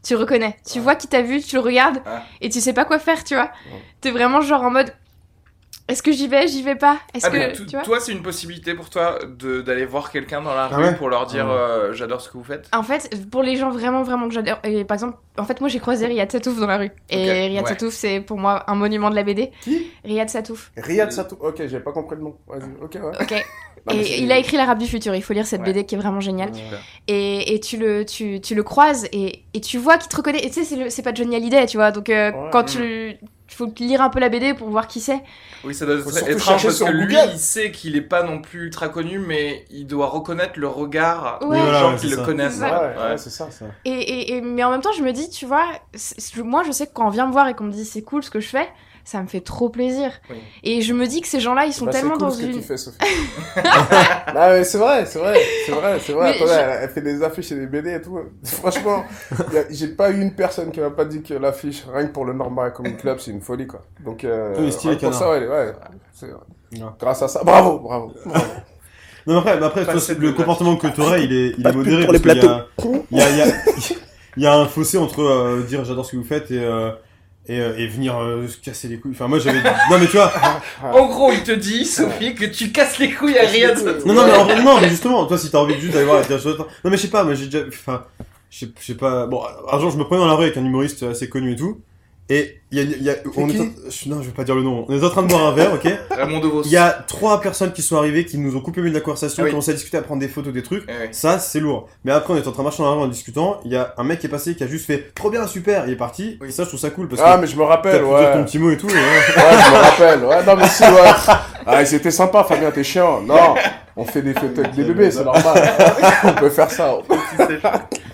[SPEAKER 3] tu reconnais. Tu vois qui t'a vu, tu le regardes,
[SPEAKER 4] Ah.
[SPEAKER 3] et tu sais pas quoi faire, tu vois. T'es vraiment genre en mode. Est-ce que j'y vais, j'y vais pas Est-ce
[SPEAKER 4] Ah,
[SPEAKER 3] que. tu vois
[SPEAKER 4] toi, c'est une possibilité pour toi d'aller voir quelqu'un dans la
[SPEAKER 2] Ah
[SPEAKER 4] rue
[SPEAKER 2] ouais
[SPEAKER 4] pour leur dire
[SPEAKER 2] Ouais.
[SPEAKER 4] euh, j'adore ce que vous faites?
[SPEAKER 3] En fait, pour les gens vraiment, vraiment que j'adore, et par exemple, en fait, moi j'ai croisé Riyad Satouf dans la rue. Et Riyad
[SPEAKER 4] ouais.
[SPEAKER 3] Satouf, c'est pour moi un monument de la BD.
[SPEAKER 1] Qui?
[SPEAKER 3] Riyad Satouf,
[SPEAKER 1] Riyad Satou. Ok, j'ai pas compris le nom. Vas-y, ok, ouais.
[SPEAKER 3] ok.
[SPEAKER 1] Non,
[SPEAKER 3] et il a écrit L'Arabe du futur, il faut lire cette
[SPEAKER 4] Ouais.
[SPEAKER 3] BD qui est vraiment géniale. Et, et tu, le, tu, tu le croises et, et tu vois qu'il te reconnaît. Et tu sais, c'est pas Johnny Hallyday, tu vois. Donc euh,
[SPEAKER 1] Ouais.
[SPEAKER 3] quand tu. Il faut lire un peu la BD pour voir qui c'est.
[SPEAKER 4] Oui, ça doit être étrange parce que lui, il sait qu'il est pas non plus ultra connu, mais il doit reconnaître le regard
[SPEAKER 3] Ouais.
[SPEAKER 4] des
[SPEAKER 2] Voilà,
[SPEAKER 4] gens
[SPEAKER 2] ouais,
[SPEAKER 4] qui le
[SPEAKER 2] ça.
[SPEAKER 4] connaissent.
[SPEAKER 3] Ouais,
[SPEAKER 1] Ouais, c'est ça, ça.
[SPEAKER 3] Et, et, et- mais en même temps, je me dis, tu vois, moi je sais que quand on vient me voir et qu'on me dit c'est cool ce que je fais, ça me fait trop plaisir.
[SPEAKER 4] Oui.
[SPEAKER 3] Et je me dis que ces gens-là, ils sont
[SPEAKER 1] Bah,
[SPEAKER 3] tellement
[SPEAKER 1] cool
[SPEAKER 3] dans
[SPEAKER 1] ce que
[SPEAKER 3] une.
[SPEAKER 1] tu fais, Sophie. non, mais c'est vrai, c'est vrai, c'est vrai, c'est vrai.
[SPEAKER 3] Je-
[SPEAKER 1] elle, elle fait des affiches et des BD et tout. Franchement, j'ai pas eu une personne qui m'a pas dit que l'affiche, rien que pour le Normal Comic Club, c'est une folie, quoi. Donc, euh,
[SPEAKER 2] Oui, stylé,
[SPEAKER 1] rien que pour
[SPEAKER 2] canard.
[SPEAKER 1] ça, ouais, ouais. Grâce à ça, bravo, bravo. bravo.
[SPEAKER 2] Non, mais après, mais après
[SPEAKER 4] Pas
[SPEAKER 2] toi,
[SPEAKER 4] cette
[SPEAKER 2] le comportement que tu aurais, il est, il
[SPEAKER 1] Pas
[SPEAKER 2] est
[SPEAKER 1] de pub
[SPEAKER 2] modéré.
[SPEAKER 1] pour les
[SPEAKER 2] y a-
[SPEAKER 1] plateaux.
[SPEAKER 2] Il y a, il y, a, il y a un fossé entre euh, dire j'adore ce que vous faites et, euh, et, euh, et venir euh, se casser les couilles. Enfin, moi j'avais. Non, mais tu vois.
[SPEAKER 4] En gros, il te dit, Sophie, que tu casses les couilles à rien.
[SPEAKER 2] Non, non, mais en vrai, non, mais justement, toi, si t'as envie de juste d'aller voir la télé- Non, mais je sais pas, moi j'ai déjà. Enfin, je sais- je sais pas. Bon, un jour, je me prenais dans la rue avec un humoriste assez connu et tout. Et il y a. il y a on
[SPEAKER 1] qui
[SPEAKER 2] est en- je- Non, je vais pas dire le nom. On est en train de boire un verre, ok
[SPEAKER 4] Raymond DeVos.
[SPEAKER 2] Il y a trois personnes qui sont arrivées, qui nous ont coupé le milieu de la conversation,
[SPEAKER 4] Ah oui.
[SPEAKER 2] commencé à discuter, à prendre des photos, des trucs.
[SPEAKER 4] Eh.
[SPEAKER 2] Ça, c'est lourd. Mais après, on est en train de marcher dans la rue en discutant. Il y a un mec qui est passé, qui a juste fait trop bien, super, il est parti.
[SPEAKER 4] Oui.
[SPEAKER 2] Et ça, je trouve ça cool parce
[SPEAKER 1] Ah,
[SPEAKER 2] que
[SPEAKER 1] mais je me rappelle, ouais.
[SPEAKER 2] dire ton petit mot et tout. et ouais.
[SPEAKER 1] Ouais, je me rappelle. Ouais, non, mais si, ouais. Ah, c'était sympa, Fabien, t'es chiant. Non, on fait des photos avec des bébés, c'est normal. on peut faire ça.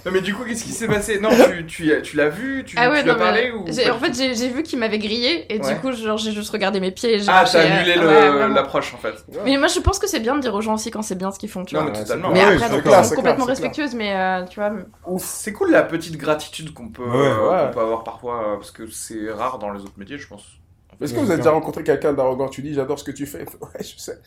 [SPEAKER 4] Non, mais du coup, qu'est-ce qui s'est passé? Non, tu, tu, tu l'as vu? Tu,
[SPEAKER 3] Ah ouais,
[SPEAKER 4] tu l'as
[SPEAKER 3] non,
[SPEAKER 4] parlé ou
[SPEAKER 3] en fait, j'ai j'ai vu qu'il m'avait grillé et
[SPEAKER 4] Ouais.
[SPEAKER 3] du coup, genre, j'ai juste regardé mes pieds et j'ai
[SPEAKER 4] Ah, t'as
[SPEAKER 3] euh,
[SPEAKER 4] annulé
[SPEAKER 3] vraiment.
[SPEAKER 4] l'approche en fait.
[SPEAKER 3] Mais moi, je pense que c'est bien de dire aux gens aussi quand c'est bien ce qu'ils font, tu
[SPEAKER 4] Non,
[SPEAKER 3] vois.
[SPEAKER 4] mais totalement.
[SPEAKER 1] c'est
[SPEAKER 3] Mais
[SPEAKER 2] Ouais,
[SPEAKER 3] après,
[SPEAKER 2] c'est
[SPEAKER 3] donc,
[SPEAKER 2] clair,
[SPEAKER 3] complètement
[SPEAKER 1] clair,
[SPEAKER 3] respectueuses, mais euh, tu vois.
[SPEAKER 1] Ouf.
[SPEAKER 4] C'est cool la petite gratitude qu'on peut,
[SPEAKER 2] Ouais,
[SPEAKER 4] euh,
[SPEAKER 1] ouais.
[SPEAKER 4] qu'on peut avoir parfois, euh, parce que c'est rare dans les autres métiers, je pense.
[SPEAKER 1] Est-ce que vous avez déjà rencontré quelqu'un d'arrogant? Tu dis, j'adore ce que tu fais. Ouais, je sais.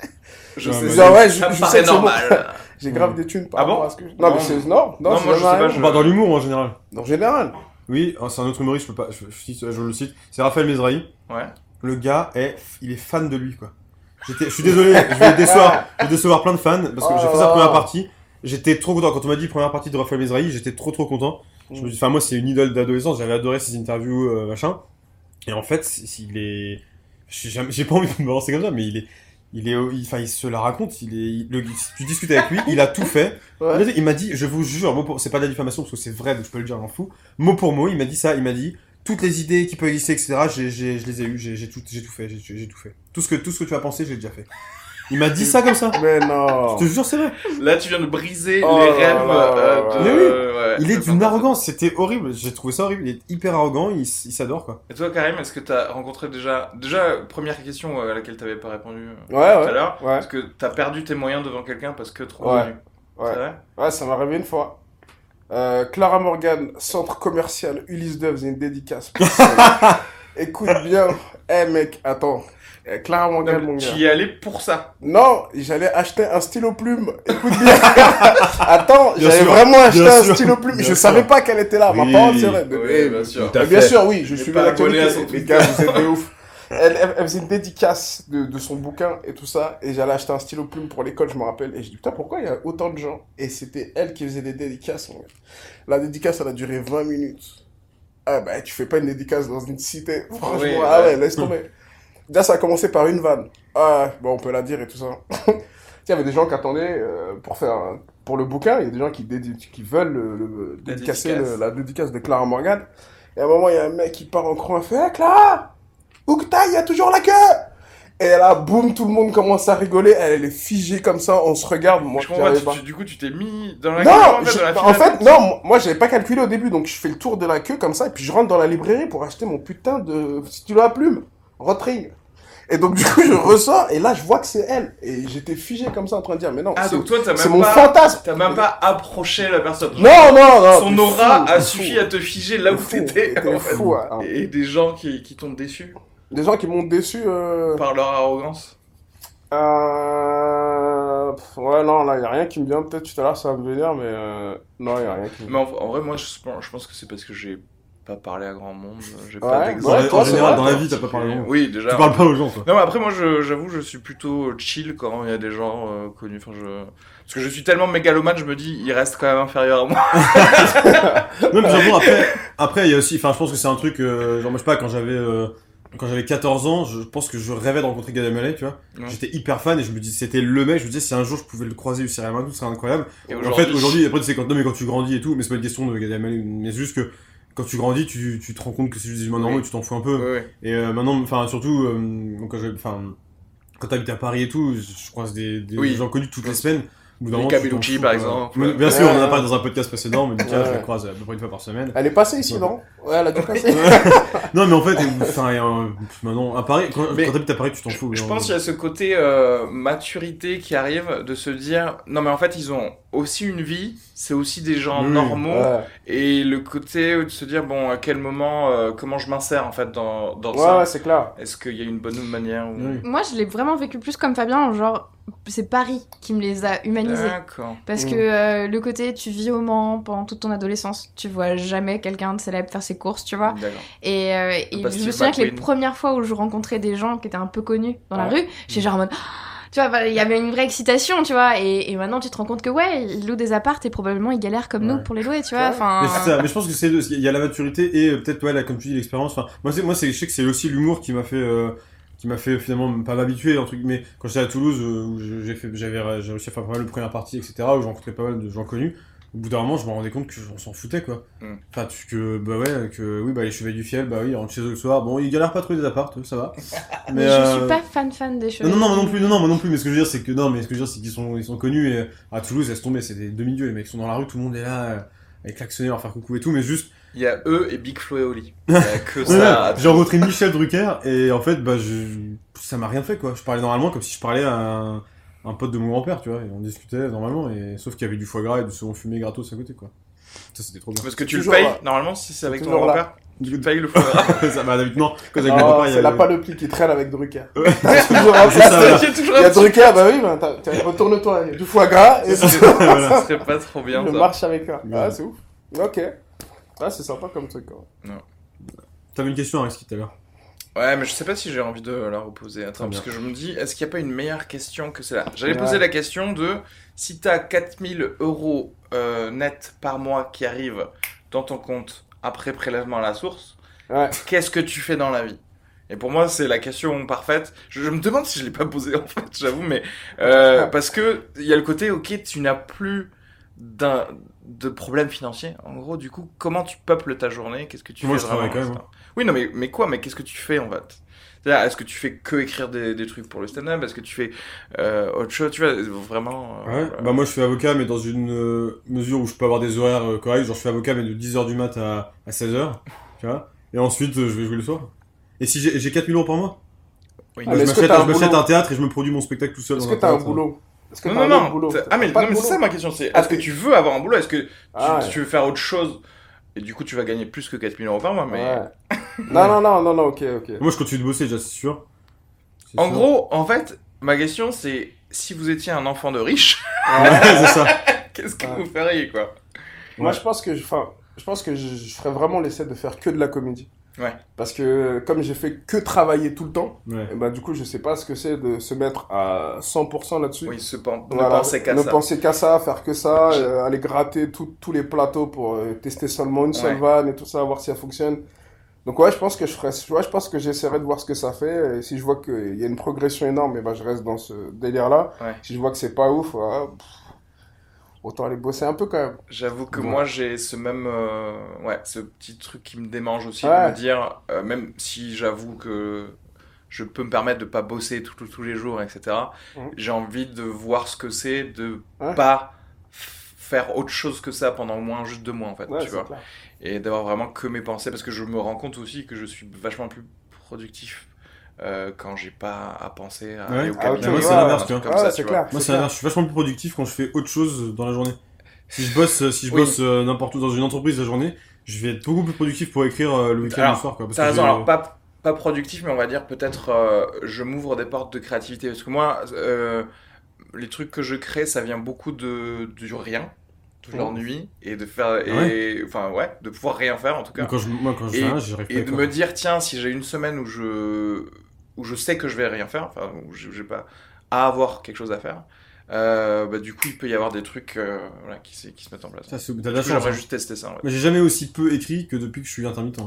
[SPEAKER 4] Je
[SPEAKER 2] Ouais,
[SPEAKER 4] sais, ça,
[SPEAKER 1] Ouais,
[SPEAKER 4] ça
[SPEAKER 1] je-
[SPEAKER 4] me
[SPEAKER 1] sais bon. J'ai grave des thunes par
[SPEAKER 4] Ah bon?
[SPEAKER 1] rapport à ce que je... Non,
[SPEAKER 4] Non,
[SPEAKER 1] mais c'est... Non, non,
[SPEAKER 4] non,
[SPEAKER 1] c'est
[SPEAKER 4] moi, je sais
[SPEAKER 1] jamais
[SPEAKER 4] pas,
[SPEAKER 1] rien.
[SPEAKER 4] je-
[SPEAKER 2] On part dans l'humour en général.
[SPEAKER 1] En général.
[SPEAKER 2] Oui, oh, c'est un autre humoriste, je peux pas. Je, je, je- je le cite. C'est Raphaël Mesrahi.
[SPEAKER 4] Ouais.
[SPEAKER 2] Le gars est, il est fan de lui, quoi. J'étais, je suis désolé, je vais décevoir, je vais décevoir plein de fans parce que
[SPEAKER 1] Oh
[SPEAKER 2] j'ai fait sa
[SPEAKER 1] là.
[SPEAKER 2] première partie. J'étais trop content quand on m'a dit première partie de Raphaël Mesrahi, j'étais trop trop content. Je me dis, enfin moi c'est une idole d'adolescence, j'avais adoré ses interviews euh, machin. Et en fait, il est, j'ai pas envie de me lancer comme ça, mais il est, il est, il- enfin il se la raconte, il est, il- le, tu discutes avec lui, il a tout fait.
[SPEAKER 1] Ouais.
[SPEAKER 2] Il m'a dit- je vous jure, mot pour- c'est pas de la diffamation parce que c'est vrai, donc je peux le dire, j'en fous. Mot pour mot, il m'a dit ça, il m'a dit toutes les idées qui peuvent exister, etc. je les ai eues, j'ai tout, tout fait, j'ai tout fait. Tout ce que, tout ce que tu as pensé, j'ai déjà fait. Il m'a dit ça comme ça.
[SPEAKER 1] Mais non.
[SPEAKER 2] Je te jure, c'est vrai.
[SPEAKER 4] Là, tu viens de briser
[SPEAKER 1] Oh
[SPEAKER 4] les
[SPEAKER 1] là
[SPEAKER 4] rêves
[SPEAKER 1] là
[SPEAKER 4] euh, de.
[SPEAKER 2] là.
[SPEAKER 4] ouais,
[SPEAKER 2] Il est d'une arrogance, c'était horrible. J'ai trouvé ça horrible. Il est hyper arrogant, il, s'adore quoi.
[SPEAKER 4] Et toi, Karim, est-ce que t'as rencontré déjà. Déjà, première question euh, à laquelle t'avais pas répondu euh,
[SPEAKER 1] Ouais,
[SPEAKER 4] tout à l'heure.
[SPEAKER 1] Ouais.
[SPEAKER 4] Est-ce que t'as perdu tes moyens devant quelqu'un parce que trop
[SPEAKER 1] Ouais.
[SPEAKER 4] connu
[SPEAKER 1] Ouais.
[SPEAKER 4] C'est vrai
[SPEAKER 1] Ouais, ça m'est arrivé une fois. Euh, Clara Morgan, centre commercial Ulysse 2 faisait une dédicace. Écoute bien. Eh mec, attends. Clara
[SPEAKER 4] mais
[SPEAKER 1] mon gars.
[SPEAKER 4] Tu y allé pour ça.
[SPEAKER 1] Non, j'allais acheter un stylo plume. Écoute bien. Attends, j'allais vraiment acheter
[SPEAKER 2] bien
[SPEAKER 1] un
[SPEAKER 2] sûr,
[SPEAKER 1] stylo plume.
[SPEAKER 2] bien
[SPEAKER 1] Je
[SPEAKER 2] sûr.
[SPEAKER 1] savais pas qu'elle était là. Ma parole, c'est vrai.
[SPEAKER 4] Oui,
[SPEAKER 1] mais-
[SPEAKER 4] bien sûr.
[SPEAKER 1] Mais bien sûr, oui, je suis
[SPEAKER 4] pas abonné à son
[SPEAKER 1] Les gars, vous êtes de ouf. Elle, elle, elle faisait une dédicace de, de son bouquin et tout ça, et j'allais acheter un stylo plume pour l'école, je me rappelle, et je dis putain, pourquoi il y a autant de gens? Et c'était elle qui faisait des dédicaces, mon gars. La dédicace, elle a duré 20 minutes. Ah bah, tu fais pas une dédicace dans une cité, franchement,
[SPEAKER 4] Oui,
[SPEAKER 1] ah
[SPEAKER 4] ouais,
[SPEAKER 1] laisse tomber. Déjà, ça a commencé par une vanne. Ah, bon, on peut la dire et tout ça. Il y avait des gens qui attendaient euh, pour faire pour le bouquin, il y a des gens qui, dédi- qui veulent le, le-
[SPEAKER 4] La
[SPEAKER 1] dédicacer
[SPEAKER 4] dédicace.
[SPEAKER 1] le- la dédicace de Clara Morgan. Et à un moment, il y a un mec qui part en courant et fait hey, Clara t'ailles Il y a toujours la queue Et là, boum, tout le monde commence à rigoler. Elle, elle est figée comme ça, on se regarde. Moi,
[SPEAKER 4] je comprends pas, du coup, tu t'es mis dans la
[SPEAKER 1] Non,
[SPEAKER 4] queue, dans la
[SPEAKER 1] en fait, non, moi- moi j'avais pas calculé au début, donc je fais le tour de la queue comme ça, et puis je rentre dans la librairie pour acheter mon putain de stylo à plume, Rotring. Et donc du coup je ressors, et là je vois que c'est elle, et j'étais figé comme ça en train de dire, mais non,
[SPEAKER 4] Ah,
[SPEAKER 1] c'est
[SPEAKER 4] donc toi, t'as
[SPEAKER 1] c'est
[SPEAKER 4] même
[SPEAKER 1] mon
[SPEAKER 4] pas.
[SPEAKER 1] fantasme.
[SPEAKER 4] T'as même pas approché la personne.
[SPEAKER 1] Non, non, non.
[SPEAKER 4] Son aura
[SPEAKER 1] fou,
[SPEAKER 4] a suffi
[SPEAKER 1] fou.
[SPEAKER 4] à te figer là où t'étais. en fait.
[SPEAKER 1] fou, hein.
[SPEAKER 4] Et des gens qui, qui t'ont déçu
[SPEAKER 1] Des gens qui m'ont déçu. Euh...
[SPEAKER 4] par leur arrogance.
[SPEAKER 1] Euh... pff, Ouais, non, là, y a rien qui me vient. Peut-être tout à l'heure, ça va me venir, mais euh... non, y a rien qui me
[SPEAKER 4] Mais en, en vrai, moi, je, pense- je pense que c'est parce que j'ai pas parlé à grand monde. J'ai
[SPEAKER 1] Ouais,
[SPEAKER 4] pas d'exemple.
[SPEAKER 1] Ouais, toi,
[SPEAKER 2] en général,
[SPEAKER 1] vrai,
[SPEAKER 2] dans la vie, t'as pas parlé aux gens.
[SPEAKER 4] Oui, déjà.
[SPEAKER 2] Tu parles pas aux gens, quoi.
[SPEAKER 4] Non, mais après, moi, j'avoue, je suis plutôt chill quand il y a des gens euh, connus. Enfin, je... Parce que je suis tellement mégalomane, je me dis, il reste quand même inférieur à moi.
[SPEAKER 2] Non, mais j'avoue, après, après, il y a aussi, enfin, je pense que c'est un truc, euh, genre, moi, je sais pas, quand j'avais, euh, quand j'avais 14 ans, je pense que je rêvais de rencontrer Gad Elmaleh, tu vois.
[SPEAKER 4] Ouais.
[SPEAKER 2] J'étais hyper fan et je me dis, c'était le mec, je me disais, si un jour je pouvais le croiser, c'est vraiment ce serait incroyable.
[SPEAKER 4] Et
[SPEAKER 2] En fait, aujourd'hui, après, c'est quand, non, mais quand tu grandis et tout, mais c'est pas une question de Gad Elmaleh, mais c'est juste que, quand tu grandis, tu, tu te rends compte que c'est juste des humains normaux et tu t'en fous un peu.
[SPEAKER 4] Ouais, ouais.
[SPEAKER 2] Et euh, maintenant, enfin, surtout, euh, quand j'ai, enfin, quand t'habites à Paris et tout, je je croise des, des
[SPEAKER 4] Oui.
[SPEAKER 2] gens connus toutes les semaines.
[SPEAKER 4] Les
[SPEAKER 2] fous,
[SPEAKER 4] par
[SPEAKER 2] quoi.
[SPEAKER 4] exemple.
[SPEAKER 2] Bien sûr, on en a parlé dans un podcast précédent, mais Lucas, je la croise à peu près une fois par semaine.
[SPEAKER 1] Elle est passée ici,
[SPEAKER 2] Ouais.
[SPEAKER 1] non? Ouais, elle a dû passer.
[SPEAKER 2] non, mais en fait, enfin, euh, maintenant, à Paris, quand,
[SPEAKER 4] Mais
[SPEAKER 2] quand t'habites à Paris, tu t'en fous.
[SPEAKER 4] Je
[SPEAKER 2] hein.
[SPEAKER 4] pense qu'il y a ce côté euh, maturité qui arrive de se dire non mais en fait ils ont aussi une vie, c'est aussi des gens normaux
[SPEAKER 1] Ouais,
[SPEAKER 4] et le côté de se dire bon à quel moment euh, comment je m'insère en fait dans, dans
[SPEAKER 1] ouais,
[SPEAKER 4] ça?
[SPEAKER 1] ouais, c'est clair.
[SPEAKER 4] Est-ce qu'il y a une bonne manière ou...
[SPEAKER 3] Moi, je l'ai vraiment vécu plus comme Fabien, genre, c'est Paris qui me les a humanisés.
[SPEAKER 4] D'accord.
[SPEAKER 3] Parce
[SPEAKER 1] Mm.
[SPEAKER 3] que euh, le côté, tu vis au Mans pendant toute ton adolescence, tu vois jamais quelqu'un de célèbre faire ses courses, tu vois.
[SPEAKER 4] D'accord.
[SPEAKER 3] Et, euh, et je
[SPEAKER 4] Steve
[SPEAKER 3] me souviens que les premières fois où je rencontrais des gens qui étaient un peu connus dans la rue, j'étais genre en mode. Tu vois, bah, il y avait une vraie excitation, tu vois, et, et maintenant tu te rends compte que ouais, ils louent des appartes et probablement ils galèrent comme nous pour les louer, tu vois. Enfin,
[SPEAKER 2] Mais c'est ça, mais je pense que c'est deux. Il y a la maturité et euh, peut-être, ouais, là, comme tu dis, l'expérience. Enfin, moi, c'est, moi, c'est, je sais que c'est aussi l'humour qui m'a fait, euh, qui m'a fait finalement pas m'habituer, un truc. Mais quand j'étais à Toulouse, euh, où j'ai fait, j'avais, j'ai réussi à faire pas mal de premières parties, etc., où j'ai rencontré pas mal de gens connus. Au bout d'un moment, je me rendais compte que on s'en foutait, quoi.
[SPEAKER 4] Mm.
[SPEAKER 2] Enfin, tu, que, bah ouais, que, oui, bah, les chevaliers du fiel, bah oui, ils rentrent chez eux le soir. Bon, ils galèrent pas trouver des apparts, ça va.
[SPEAKER 3] mais je
[SPEAKER 2] euh,
[SPEAKER 3] suis pas fan fan des choses.
[SPEAKER 2] Non, non, non, moi non plus, non, non, moi non plus, mais ce que je veux dire, c'est que, non, mais ce que je veux dire, c'est qu'ils sont, ils sont connus, et à Toulouse, laisse tomber, c'est des demi-dieux, les mecs sont dans la rue, tout le monde est là, euh, avec klaxonner, leur faire coucou et tout, mais juste,
[SPEAKER 4] Il y a eux et Big Flo et Oli. Il y a que ça.
[SPEAKER 2] ouais, j'ai rencontré Michel Drucker, et en fait, bah, je, ça m'a rien fait, quoi. Je parlais normalement comme si je parlais à un, un pote de mon grand-père, tu vois, et on discutait normalement, et sauf qu'il y avait du foie gras et du saumon fumé gratos à côté, quoi. Ça, c'était trop bien.
[SPEAKER 4] Parce que tu le payes,
[SPEAKER 1] là.
[SPEAKER 4] normalement, si c'est avec ton grand-père, tu payes le foie gras.
[SPEAKER 2] ça, bah, non, quand avec mon il y
[SPEAKER 1] c'est
[SPEAKER 2] a.
[SPEAKER 1] la panoplie qui traîne avec Drucker. Il y a Drucker, bah oui, bah, retourne-toi, il y a du foie gras et
[SPEAKER 4] Ça
[SPEAKER 1] tu
[SPEAKER 2] Voilà.
[SPEAKER 4] ça serait pas trop bien
[SPEAKER 1] le
[SPEAKER 4] ça.
[SPEAKER 1] marche avec.
[SPEAKER 2] Ouais.
[SPEAKER 1] Ah, c'est ouf. Ok. Ah, c'est sympa comme truc. quoi.
[SPEAKER 2] T'avais une question, Alex, tout à l'heure.
[SPEAKER 4] Ouais, mais je sais pas si j'ai envie de la reposer. Attends, parce que je me dis, est-ce qu'il n'y a pas une meilleure question que celle-là? J'allais poser la question de si t'as 4000 euros euh, net par mois qui arrivent dans ton compte après prélèvement à la source,
[SPEAKER 1] Ouais.
[SPEAKER 4] qu'est-ce que tu fais dans la vie? Et pour moi, c'est la question parfaite. Je, je me demande si je l'ai pas posée en fait, j'avoue, mais euh,
[SPEAKER 1] Ah.
[SPEAKER 4] parce que il y a le côté, ok, tu n'as plus d'un de problème financier. En gros, du coup, comment tu peuples ta journée? Qu'est-ce que tu
[SPEAKER 2] Moi,
[SPEAKER 4] fais
[SPEAKER 2] je
[SPEAKER 4] vraiment,
[SPEAKER 2] quand même,
[SPEAKER 4] etc. Oui, non, mais, mais quoi? Mais qu'est-ce que tu fais en fait? C'est-à-dire, est-ce que tu fais que écrire des, des trucs pour le stand-up? Est-ce que tu fais euh, autre chose? Tu vois, vraiment. euh,
[SPEAKER 2] Ouais,
[SPEAKER 4] voilà.
[SPEAKER 2] bah moi je suis avocat, mais dans une euh, mesure où je peux avoir des horaires euh, corrects. Genre je suis avocat, mais de 10h du mat à, à 16h, tu vois? Et ensuite, euh, je vais jouer le soir. Et si j'ai j'ai 4000 euros par mois?
[SPEAKER 4] Oui.
[SPEAKER 1] Ah,
[SPEAKER 2] Je m'achète
[SPEAKER 1] un
[SPEAKER 2] un théâtre et je me produis mon spectacle tout seul.
[SPEAKER 1] Est-ce que t'as un
[SPEAKER 2] théâtre.
[SPEAKER 1] boulot? Est-ce que
[SPEAKER 4] Non, non, non. Ah, mais, non, mais c'est ça ma question. C'est
[SPEAKER 1] Ah,
[SPEAKER 4] est-ce que tu veux avoir un boulot? Est-ce que tu,
[SPEAKER 1] Ah, ouais.
[SPEAKER 4] tu veux faire autre chose? Et du coup, tu vas gagner plus que 4000 euros par mois. Mais
[SPEAKER 1] Ouais. non, non, non, non, non, ok, ok.
[SPEAKER 2] Moi je continue de bosser déjà, c'est sûr. C'est
[SPEAKER 4] en
[SPEAKER 2] sûr.
[SPEAKER 4] gros, en fait, ma question c'est si vous étiez un enfant de riche, qu'est-ce que
[SPEAKER 1] Ouais.
[SPEAKER 4] vous feriez quoi?
[SPEAKER 1] Moi, je pense que, je- enfin, je pense que je, je ferais vraiment l'essai de faire que de la comédie.
[SPEAKER 4] Ouais.
[SPEAKER 1] Parce que comme j'ai fait que travailler tout le temps,
[SPEAKER 2] Ouais.
[SPEAKER 1] et bah, du coup, je sais pas ce que c'est de se mettre à 100% là-dessus.
[SPEAKER 4] Oui, se pen- ne penser qu'à
[SPEAKER 1] ne
[SPEAKER 4] ça.
[SPEAKER 1] penser qu'à ça, faire que ça, euh, aller gratter tout- tous les plateaux pour euh, tester seulement une seule
[SPEAKER 4] Ouais.
[SPEAKER 1] vanne et tout ça, voir si ça fonctionne. Donc ouais, je pense que je ferais, ouais, je pense que j'essaierai de voir ce que ça fait. Et si je vois qu'il y a une progression énorme, et ben je reste dans ce délire-là.
[SPEAKER 4] Ouais.
[SPEAKER 1] Si je vois que c'est pas ouf, ouais, pff, autant aller bosser un peu quand même.
[SPEAKER 4] J'avoue que
[SPEAKER 1] Ouais.
[SPEAKER 4] moi j'ai ce même euh, ouais ce petit truc qui me démange aussi
[SPEAKER 1] Ouais.
[SPEAKER 4] de me dire euh, même si j'avoue que je peux me permettre de pas bosser tout- tout- tous les jours etc
[SPEAKER 1] Mhm.
[SPEAKER 4] j'ai envie de voir ce que c'est de
[SPEAKER 1] Ouais.
[SPEAKER 4] pas faire autre chose que ça pendant au moins juste deux mois en fait
[SPEAKER 1] Ouais,
[SPEAKER 4] tu vois
[SPEAKER 1] clair.
[SPEAKER 4] et d'avoir vraiment que mes pensées parce que je me rends compte aussi que je suis vachement plus productif euh, quand j'ai pas à penser à
[SPEAKER 2] Ouais.
[SPEAKER 4] aller au
[SPEAKER 1] Ah,
[SPEAKER 2] moi, c'est l'inverse, tu vois.
[SPEAKER 4] comme
[SPEAKER 1] Ouais,
[SPEAKER 4] ça,
[SPEAKER 1] c'est
[SPEAKER 4] tu
[SPEAKER 1] clair.
[SPEAKER 4] vois.
[SPEAKER 2] Moi
[SPEAKER 1] c'est
[SPEAKER 2] l'inverse, je suis vachement plus productif quand je fais autre chose dans la journée. Si je bosse, si je
[SPEAKER 4] Oui.
[SPEAKER 2] bosse euh, n'importe où dans une entreprise la journée, je vais être beaucoup plus productif pour écrire euh, le week-end le soir. Quoi, parce
[SPEAKER 4] T'as
[SPEAKER 2] que
[SPEAKER 4] raison, alors pas, pas productif, mais on va dire peut-être euh, je m'ouvre des portes de créativité. Parce que moi, euh, les trucs que je crée, ça vient beaucoup de, du rien, de
[SPEAKER 1] Oh.
[SPEAKER 4] l'ennui, et de faire. Et,
[SPEAKER 2] Ouais.
[SPEAKER 4] Enfin, ouais, de pouvoir rien faire en tout cas.
[SPEAKER 2] Moi, quand je, moi, quand je
[SPEAKER 4] Et-
[SPEAKER 2] fais rien,
[SPEAKER 4] de
[SPEAKER 2] quoi.
[SPEAKER 4] me dire, tiens, si j'ai une semaine où je, où je sais que je vais rien faire, enfin, où je- j'ai pas à avoir quelque chose à faire, euh, bah, du coup, il peut y avoir des trucs euh, voilà, qui, se- qui se mettent en place.
[SPEAKER 2] Ça, c'est-.
[SPEAKER 4] J'aimerais
[SPEAKER 2] hein.
[SPEAKER 4] juste tester ça. en fait.
[SPEAKER 2] Mais j'ai jamais aussi peu écrit que depuis que je suis intermittent.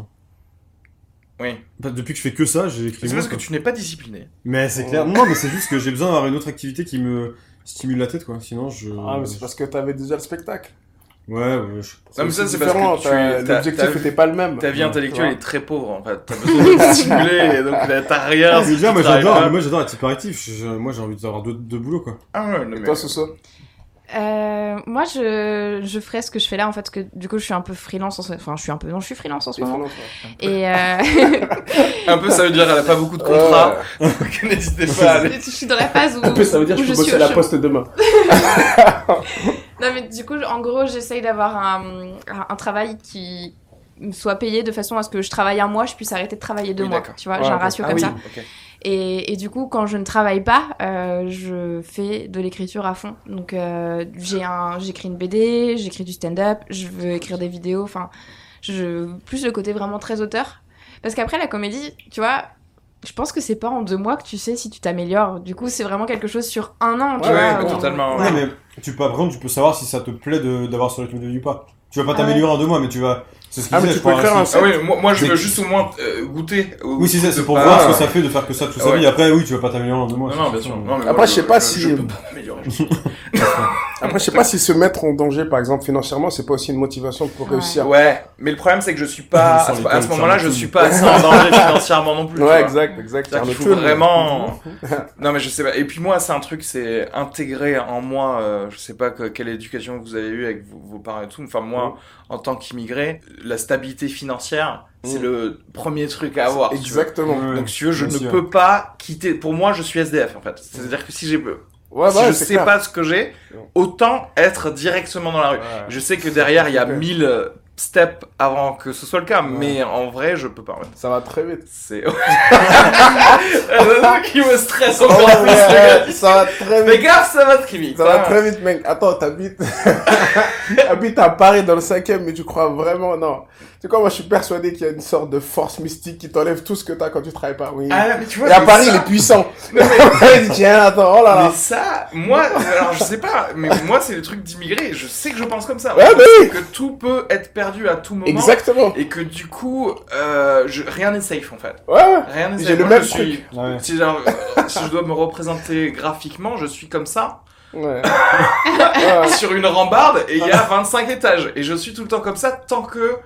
[SPEAKER 4] Oui.
[SPEAKER 2] Enfin, depuis que je fais que ça, j'ai écrit
[SPEAKER 4] C'est parce que tu n'es pas discipliné.
[SPEAKER 2] Mais c'est clair. Non, mais c'est juste que j'ai besoin d'avoir une autre activité qui me stimule la tête, quoi. Sinon, je.
[SPEAKER 1] Ah, mais c'est parce que t'avais déjà le spectacle.
[SPEAKER 2] Ouais, ouais. je-
[SPEAKER 4] Non, mais ça, c'est parce
[SPEAKER 1] différent, l'objectif était pas le même.
[SPEAKER 4] Ta vie
[SPEAKER 2] Ouais,
[SPEAKER 4] intellectuelle
[SPEAKER 1] tu
[SPEAKER 4] est très pauvre en fait. T'as besoin de stimuler et donc là, t'as rien.
[SPEAKER 2] Ah,
[SPEAKER 4] si
[SPEAKER 2] mais
[SPEAKER 4] tu
[SPEAKER 2] moi j'adore, moi j'adore être hyperactif. Je- je- moi j'ai envie d'avoir deux, deux boulots, quoi.
[SPEAKER 4] Ah ouais, non,
[SPEAKER 1] Et
[SPEAKER 4] mais-
[SPEAKER 1] toi, ce soir
[SPEAKER 3] Euh, moi, je, je ferais ce que je fais là, en fait, parce que du coup, je suis un peu freelance en ce Enfin, je suis un peu... Non, je suis freelance en ce moment. Et euh...
[SPEAKER 4] Un peu, ça veut dire elle a pas beaucoup de contrats.
[SPEAKER 1] Ouais.
[SPEAKER 4] Donc n'hésitez pas à aller.
[SPEAKER 3] je suis dans la phase où...
[SPEAKER 1] Un peu, ça veut dire
[SPEAKER 3] où
[SPEAKER 1] que je peux bosser à la poste demain.
[SPEAKER 3] Non, mais du coup, en gros, j'essaye d'avoir un, un, travail qui soit payé de façon à ce que je travaille un mois, je puisse arrêter de travailler deux
[SPEAKER 4] Oui,
[SPEAKER 3] mois. Tu vois,
[SPEAKER 1] Ouais,
[SPEAKER 3] j'ai un ratio
[SPEAKER 4] Ah
[SPEAKER 3] comme
[SPEAKER 4] oui,
[SPEAKER 3] ça. Et, et du coup, quand je ne travaille pas, euh, je fais de l'écriture à fond. Donc, euh, j'ai un, j'écris une BD, j'écris du stand-up, je veux écrire des vidéos. Enfin, je plus le côté vraiment très auteur. Parce qu'après la comédie, tu vois, je pense que c'est pas en deux mois que tu sais si tu t'améliores. Du coup, c'est vraiment quelque chose sur un an. Tu
[SPEAKER 1] Ouais,
[SPEAKER 3] vois,
[SPEAKER 1] ouais,
[SPEAKER 4] totalement,
[SPEAKER 2] Ouais, mais tu peux, par contre, tu peux savoir si ça te plaît de- d'avoir ce rythme de vie ou pas. Tu vas pas
[SPEAKER 3] Ah
[SPEAKER 2] t'améliorer en deux mois, mais tu vas. C'est ce qu'il
[SPEAKER 1] Ah, mais tu
[SPEAKER 2] je
[SPEAKER 1] peux
[SPEAKER 2] crois,
[SPEAKER 1] écrire
[SPEAKER 2] ainsi.
[SPEAKER 1] un
[SPEAKER 4] Ah oui, moi, moi je veux juste au moins euh, goûter. au-
[SPEAKER 2] Oui, c'est ça,
[SPEAKER 4] de
[SPEAKER 2] c'est pour
[SPEAKER 4] pas-
[SPEAKER 2] voir ce que ça fait de faire que ça toute sa
[SPEAKER 4] Ouais.
[SPEAKER 2] vie. Après, oui, tu vas pas t'améliorer en deux mois.
[SPEAKER 4] Non, bien
[SPEAKER 2] sûr.
[SPEAKER 4] sûr. Non, mais
[SPEAKER 1] Après,
[SPEAKER 4] moi,
[SPEAKER 1] je sais pas si-
[SPEAKER 4] Je peux pas m'améliorer.
[SPEAKER 1] Après, je sais pas si se mettre en danger, par exemple, financièrement, c'est pas aussi une motivation pour
[SPEAKER 3] Ouais.
[SPEAKER 1] réussir.
[SPEAKER 4] Ouais, mais le problème c'est que je suis pas.
[SPEAKER 2] Sans
[SPEAKER 4] À ce,
[SPEAKER 2] l'école,
[SPEAKER 4] à ce moment-là, je suis pas assez en danger financièrement non plus. tu vois.
[SPEAKER 1] Ouais, exact, exact.
[SPEAKER 4] C'est-à-dire qu'il faut
[SPEAKER 1] Arnaud
[SPEAKER 4] vraiment. Non, mais je sais pas. Et puis moi, c'est un truc, c'est intégrer en moi. euh, je sais pas que- quelle éducation vous avez eue avec vos, vos parents et tout. Enfin, moi, en tant qu'immigré, la stabilité financière, c'est
[SPEAKER 1] Mm.
[SPEAKER 4] le premier truc à avoir.
[SPEAKER 1] Exactement.
[SPEAKER 4] Donc, si tu veux, je
[SPEAKER 2] bien
[SPEAKER 4] ne
[SPEAKER 2] sûr.
[SPEAKER 4] peux pas quitter. Pour moi, je suis SDF en fait. C'est-à-dire que si j'ai,
[SPEAKER 1] Ouais,
[SPEAKER 4] si
[SPEAKER 1] bah,
[SPEAKER 4] je sais
[SPEAKER 1] clair.
[SPEAKER 4] pas ce que j'ai, autant être directement dans la rue.
[SPEAKER 1] Ouais.
[SPEAKER 4] Je sais que derrière, il y a
[SPEAKER 1] Ok.
[SPEAKER 4] 1000 euh, steps avant que ce soit le cas, mais en vrai, je peux pas. ouais.
[SPEAKER 1] Ça va très vite.
[SPEAKER 4] C'est. truc qui me stresse
[SPEAKER 1] Oh,
[SPEAKER 4] encore plus,
[SPEAKER 1] ouais, ça va très
[SPEAKER 4] Mais
[SPEAKER 1] vite.
[SPEAKER 4] gaffe, ça va très vite.
[SPEAKER 1] Ça va
[SPEAKER 4] hein.
[SPEAKER 1] très vite, mec. Attends, t'habites, t'habites à Paris dans le cinquième, mais tu crois vraiment, non. Tu sais quoi, moi, je suis persuadé qu'il y a une sorte de force mystique qui t'enlève tout ce que t'as quand tu travailles pas. Oui.
[SPEAKER 4] Ah, mais tu vois,
[SPEAKER 1] Et à
[SPEAKER 4] mais
[SPEAKER 1] Paris,
[SPEAKER 4] ça-
[SPEAKER 1] il est puissant. Dit, tiens, attends, oh là
[SPEAKER 4] Mais
[SPEAKER 1] là.
[SPEAKER 4] ça, moi, alors je sais pas, mais moi c'est le truc d'immigré, je sais que je pense comme ça.
[SPEAKER 1] Ouais, oui.
[SPEAKER 4] que tout peut être perdu à tout moment.
[SPEAKER 1] Exactement.
[SPEAKER 4] Et que du coup, euh, je- rien n'est safe en fait.
[SPEAKER 1] Ouais, ouais.
[SPEAKER 4] Rien n'est
[SPEAKER 1] J'ai
[SPEAKER 4] safe.
[SPEAKER 1] le
[SPEAKER 4] Moi,
[SPEAKER 1] même
[SPEAKER 4] je suis-
[SPEAKER 2] Ouais.
[SPEAKER 4] Si, genre, euh, si je dois me représenter graphiquement, je suis comme ça,
[SPEAKER 1] Ouais. Ouais.
[SPEAKER 4] sur une rambarde, et il y a 25 étages. Et je suis tout le temps comme ça tant que...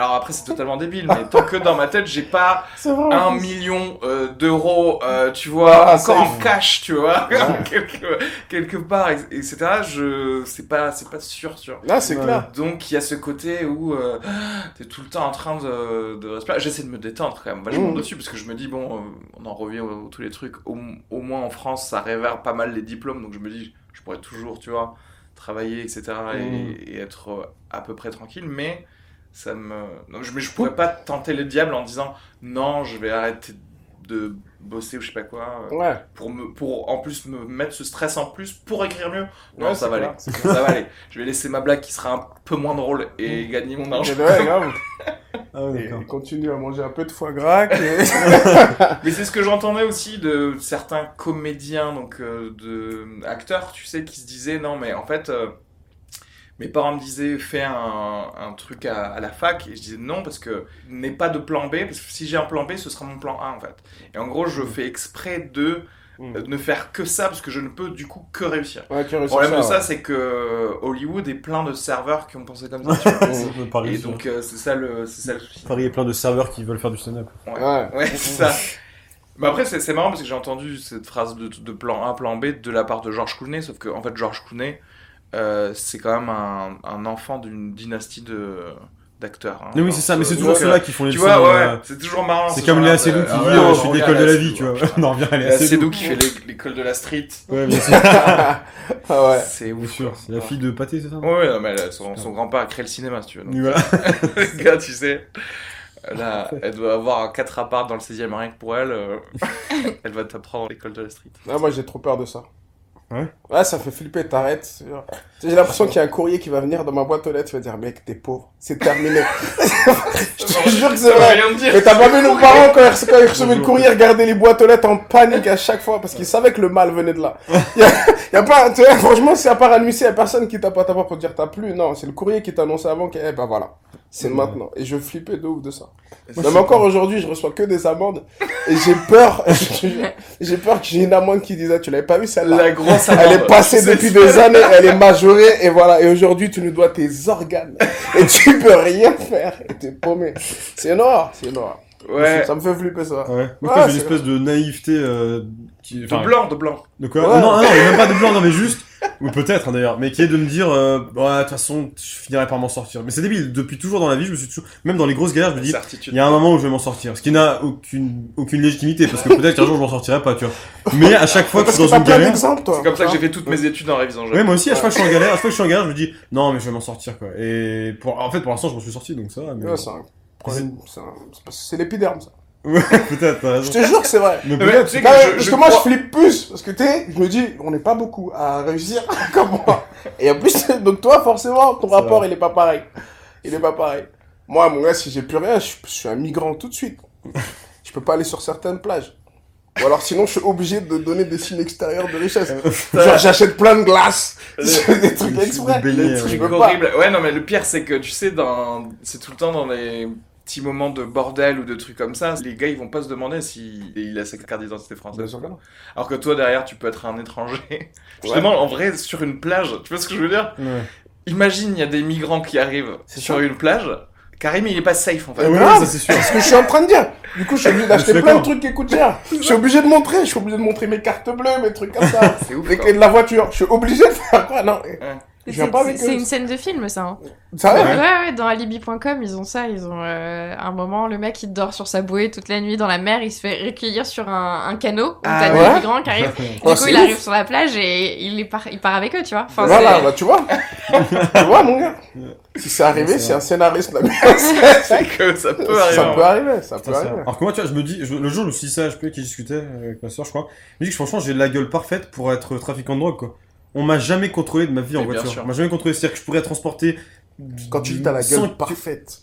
[SPEAKER 4] Alors après c'est totalement débile, mais tant que dans ma tête j'ai pas un million euh, d'euros, euh, tu vois,
[SPEAKER 1] Ah,
[SPEAKER 4] encore en cash, tu vois, quelque, quelque part, et- etc. Je, c'est pas, c'est pas sûr, sûr.
[SPEAKER 1] Là, c'est
[SPEAKER 2] Ouais.
[SPEAKER 1] clair.
[SPEAKER 4] Donc il y a ce côté où euh, t'es tout le temps en train de, de respirer. J'essaie de me détendre quand même vachement
[SPEAKER 1] Mm.
[SPEAKER 4] dessus parce que je me dis bon, euh, on en revient aux, tous les trucs. Au, au moins en France, ça révère pas mal les diplômes, donc je me dis je pourrais toujours, tu vois, travailler, etc.
[SPEAKER 1] Mm.
[SPEAKER 4] Et, et être à peu près tranquille, mais ça me, non, je, mais je pourrais pas tenter le diable en disant non, je vais arrêter de bosser ou je sais pas quoi euh,
[SPEAKER 1] Ouais.
[SPEAKER 4] pour me pour en plus me mettre ce stress en plus pour écrire mieux non
[SPEAKER 1] Ouais,
[SPEAKER 4] ça va
[SPEAKER 1] clair,
[SPEAKER 4] aller ça va aller je vais laisser ma blague qui sera un peu moins drôle et gagner mon argent
[SPEAKER 1] Et ouais, grave.
[SPEAKER 2] Ah
[SPEAKER 1] Et continue à manger un peu de foie gras. qui-
[SPEAKER 4] mais c'est ce que j'entendais aussi de certains comédiens donc euh, de acteurs tu sais qui se disaient non mais en fait euh, mes parents me disaient fais un, un truc à, à la fac et je disais non parce que n'ai pas de plan B parce que si j'ai un plan B ce sera mon plan A en fait et en gros je fais exprès de
[SPEAKER 1] Mm.
[SPEAKER 4] euh, ne faire que ça parce que je ne peux du coup que réussir
[SPEAKER 1] Ouais, tu
[SPEAKER 4] Le
[SPEAKER 1] réussis
[SPEAKER 4] problème de
[SPEAKER 1] ouais.
[SPEAKER 4] ça, c'est que Hollywood est plein de serveurs qui ont pensé comme ça. tu vois.
[SPEAKER 2] Ça
[SPEAKER 4] Et
[SPEAKER 2] ça.
[SPEAKER 4] donc, euh, c'est ça le, c'est ça le souci.
[SPEAKER 2] Paris est plein de serveurs qui veulent faire du stand-up.
[SPEAKER 4] Ouais,
[SPEAKER 1] Ouais.
[SPEAKER 4] ouais c'est ça. Mais après, c'est marrant parce que j'ai entendu cette phrase de, de plan A, plan B de la part de George Clooney, sauf que, en fait, George Clooney, euh, c'est quand même un, un enfant d'une dynastie de d'acteurs. hein.
[SPEAKER 2] Mais oui, c'est ça, mais c'est toujours
[SPEAKER 4] Donc,
[SPEAKER 2] ceux-là
[SPEAKER 4] euh,
[SPEAKER 2] qui font les
[SPEAKER 4] Tu vois,
[SPEAKER 2] leçons,
[SPEAKER 4] ouais,
[SPEAKER 2] euh,
[SPEAKER 4] c'est toujours marrant.
[SPEAKER 2] C'est
[SPEAKER 4] ce
[SPEAKER 2] comme. Léa Seydoux qui
[SPEAKER 4] Euh,
[SPEAKER 2] dit
[SPEAKER 4] ouais,
[SPEAKER 2] euh, Je suis d'école de la vie, tu vois. On en revient à Léa Seydoux.
[SPEAKER 4] Qui fait l'é- l'école de la street.
[SPEAKER 2] Ouais, bien sûr.
[SPEAKER 1] Ah ouais.
[SPEAKER 4] C'est ouf.
[SPEAKER 2] sûr, c'est la fille de Pâté, c'est ça?
[SPEAKER 4] Ouais, non, mais elle- son, son grand-père a créé le cinéma, si tu veux. donc.
[SPEAKER 2] Oui, voilà.
[SPEAKER 4] Le gars, tu sais, là, elle doit avoir 4 apparts dans le 16e rien que pour elle. euh, elle va t'apprendre l'école de la street.
[SPEAKER 1] Ah, moi, j'ai trop peur de ça.
[SPEAKER 2] Ouais
[SPEAKER 1] Ouais, ça fait flipper, t'arrêtes. J'ai l'impression qu'il y a un courrier qui va venir dans ma boîte aux lettres, tu vas dire, mec, t'es pauvre, c'est terminé. je te jure que c'est vrai. Mais t'as pas vu nos parents quand ils, recevaient le courrier, regarder les boîtes aux lettres en panique à chaque fois parce qu'ils savaient que le mal venait de là. Y a, y a pas, tu vois, franchement, c'est à part à nuit, y a personne qui t'a pas t'as pas pour dire t'as plus. Non, c'est le courrier qui t'a annoncé avant que, eh ben voilà, c'est
[SPEAKER 2] Mmh.
[SPEAKER 1] maintenant. Et je flippais de ouf de ça.
[SPEAKER 4] Moi,
[SPEAKER 1] Même
[SPEAKER 2] je
[SPEAKER 1] encore aujourd'hui, je reçois que des amendes et j'ai peur, j'ai peur que j'ai une amende qui disait, tu l'avais pas vu celle-là?
[SPEAKER 4] La grosse
[SPEAKER 1] Elle est passée
[SPEAKER 4] C'est
[SPEAKER 1] depuis des années, elle est majorée, et voilà. Et aujourd'hui, tu nous dois tes organes. Et tu peux rien faire. Et t'es paumé. C'est une horreur, c'est une horreur.
[SPEAKER 4] Ouais.
[SPEAKER 1] Ça me fait flipper, ça.
[SPEAKER 2] Ouais. Moi,
[SPEAKER 1] Ouais,
[SPEAKER 2] j'ai une
[SPEAKER 1] c'est
[SPEAKER 2] espèce de naïveté. euh, qui-
[SPEAKER 4] De blanc, de blanc.
[SPEAKER 2] De quoi
[SPEAKER 1] Ouais.
[SPEAKER 2] Non, non, il y a même pas de blanc, non, mais juste. Ou peut-être hein, d'ailleurs, mais qui est de me dire, euh, ouais, de toute façon, je finirai par m'en sortir. Mais c'est débile, depuis toujours dans la vie, je me suis toujours, même dans les grosses galères, je me dis, il y a un moment où je vais m'en sortir. Ce qui n'a aucune, aucune légitimité, parce que peut-être qu'un jour je m'en sortirai pas, tu vois. Mais à chaque fois que je suis dans une galère.
[SPEAKER 4] C'est comme ça que j'ai fait toutes mes études en révisant jeu.
[SPEAKER 2] Ouais, moi aussi, à chaque fois que je suis en galère, à chaque fois que je suis en galère, je me dis, non, mais je vais m'en sortir, quoi. Et pour, en fait, pour l'instant, je m'en suis sorti, donc ça va, mais.
[SPEAKER 1] Ouais, c'est un C'est l'épiderme, ça.
[SPEAKER 2] Ouais, peut-être, t'as
[SPEAKER 1] Je te jure que c'est vrai.
[SPEAKER 2] Mais peut-être.
[SPEAKER 4] tu sais
[SPEAKER 1] Non,
[SPEAKER 4] que
[SPEAKER 1] mais
[SPEAKER 4] je-
[SPEAKER 1] parce
[SPEAKER 4] je
[SPEAKER 1] que moi,
[SPEAKER 4] crois-
[SPEAKER 1] je flippe plus. Parce que tu sais, je me dis, on n'est pas beaucoup à réussir comme moi. Et en plus, donc toi, forcément, ton rapport,
[SPEAKER 2] vrai.
[SPEAKER 1] il est pas pareil. Il est pas pareil. Moi, mon gars, si j'ai plus rien, je, je suis un migrant tout de suite. Je peux pas aller sur certaines plages. Ou alors, sinon, je suis obligé de donner des signes extérieurs de richesse. Genre, j'achète plein de glace. Des trucs
[SPEAKER 2] Des
[SPEAKER 1] exprès.
[SPEAKER 2] ouais.
[SPEAKER 1] trucs, je
[SPEAKER 4] truc
[SPEAKER 1] peux pas.
[SPEAKER 4] horrible. Ouais, non, mais le pire, c'est que tu sais, dans... c'est tout le temps dans les petits moments de bordel ou de trucs comme ça. Les gars, ils vont pas se demander s'il il a sa carte d'identité
[SPEAKER 1] Bien
[SPEAKER 4] française. Alors que toi, derrière, tu peux être un étranger. Justement, en vrai, sur une plage, tu vois ce que je veux dire?
[SPEAKER 2] Ouais.
[SPEAKER 4] Imagine, il y a des migrants qui arrivent
[SPEAKER 1] C'est
[SPEAKER 4] sur
[SPEAKER 1] ça.
[SPEAKER 4] une plage. Karim, il est pas safe en fait.
[SPEAKER 2] Ouais, c'est sûr.
[SPEAKER 1] Ce que je suis en train de dire. Du coup, je suis obligé d'acheter plein de trucs qui coûtent cher. Je suis obligé de montrer. Je suis obligé de montrer mes cartes bleues, mes trucs comme ça.
[SPEAKER 4] C'est ouf.
[SPEAKER 1] Les clés de la voiture. Je suis obligé de faire quoi? Non.
[SPEAKER 3] C'est une scène de film, ça. hein.
[SPEAKER 1] Ça
[SPEAKER 3] Ouais,
[SPEAKER 1] va
[SPEAKER 3] ouais, dans alibi.com, ils ont ça. Ils ont euh, un moment, le mec, il dort sur sa bouée toute la nuit dans la mer, il se fait recueillir sur un, un canot. Où
[SPEAKER 4] Ah
[SPEAKER 3] t'as
[SPEAKER 1] ouais?
[SPEAKER 3] des migrants qui arrivent. Du
[SPEAKER 1] Oh,
[SPEAKER 3] coup, il
[SPEAKER 1] ouf.
[SPEAKER 3] arrive sur la plage et il, est part, il part avec eux, tu vois. Enfin,
[SPEAKER 1] Voilà, bah tu vois. tu vois, mon gars. Si c'est arrivé,
[SPEAKER 2] Ouais, c'est
[SPEAKER 1] un scénariste.
[SPEAKER 4] C'est que ça peut arriver.
[SPEAKER 1] ça
[SPEAKER 4] hein.
[SPEAKER 1] peut arriver, ça peut arriver.
[SPEAKER 2] Alors que moi, tu vois, je me dis, je- le jour, je me suis dit ça, je peux, qui discutait avec ma soeur, je crois. Je me dis que franchement, j'ai la gueule parfaite pour être trafiquant de drogue, quoi. On m'a jamais contrôlé de ma vie en voiture.
[SPEAKER 4] sûr.
[SPEAKER 2] On m'a jamais contrôlé. C'est-à-dire que je pourrais transporter.
[SPEAKER 1] Quand tu dis t'as la
[SPEAKER 2] sans-
[SPEAKER 1] gueule parfaite.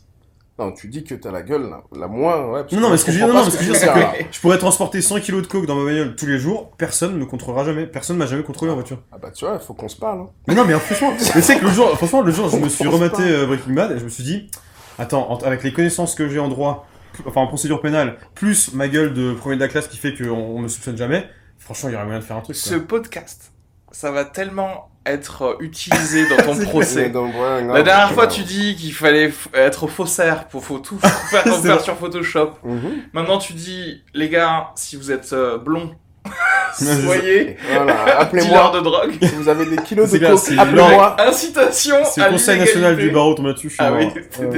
[SPEAKER 1] Non, tu dis que t'as la gueule la, la moins, ouais.
[SPEAKER 2] Non, non, mais ce que je dire, non, ce que je c'est que je pourrais transporter 100 kilos de coke dans ma bagnole tous les jours, personne ne me contrôlera jamais. Personne m'a jamais contrôlé en voiture.
[SPEAKER 1] Ah bah tu vois, il faut qu'on se parle. hein.
[SPEAKER 2] Mais non, mais franchement, mais c'est que le jour, franchement, le jour, je me suis rematé euh, Breaking Bad et je me suis dit, attends, en- avec les connaissances que j'ai en droit, enfin en procédure pénale, plus ma gueule de premier de la classe qui fait qu'on on me soupçonne jamais, franchement, il y aurait moyen de faire un truc.
[SPEAKER 4] Ce
[SPEAKER 2] Quoi.
[SPEAKER 4] podcast, ça va tellement être euh, utilisé dans ton procès.
[SPEAKER 1] donc, ouais, non,
[SPEAKER 4] La dernière
[SPEAKER 1] mais
[SPEAKER 4] fois, tu dis qu'il fallait être faussaire pour faut tout faire, sur Photoshop.
[SPEAKER 1] Mhm.
[SPEAKER 4] Maintenant, tu dis, les gars, si vous êtes euh, blond, soyez
[SPEAKER 1] Voilà,
[SPEAKER 4] dealer
[SPEAKER 1] appelez-moi.
[SPEAKER 4] de drogue.
[SPEAKER 1] Si vous avez des kilos de coke,
[SPEAKER 2] c'est
[SPEAKER 1] appelez-moi.
[SPEAKER 4] Incitation
[SPEAKER 2] C'est le Conseil national du barreau tombé là-dessus,
[SPEAKER 4] Ah oui.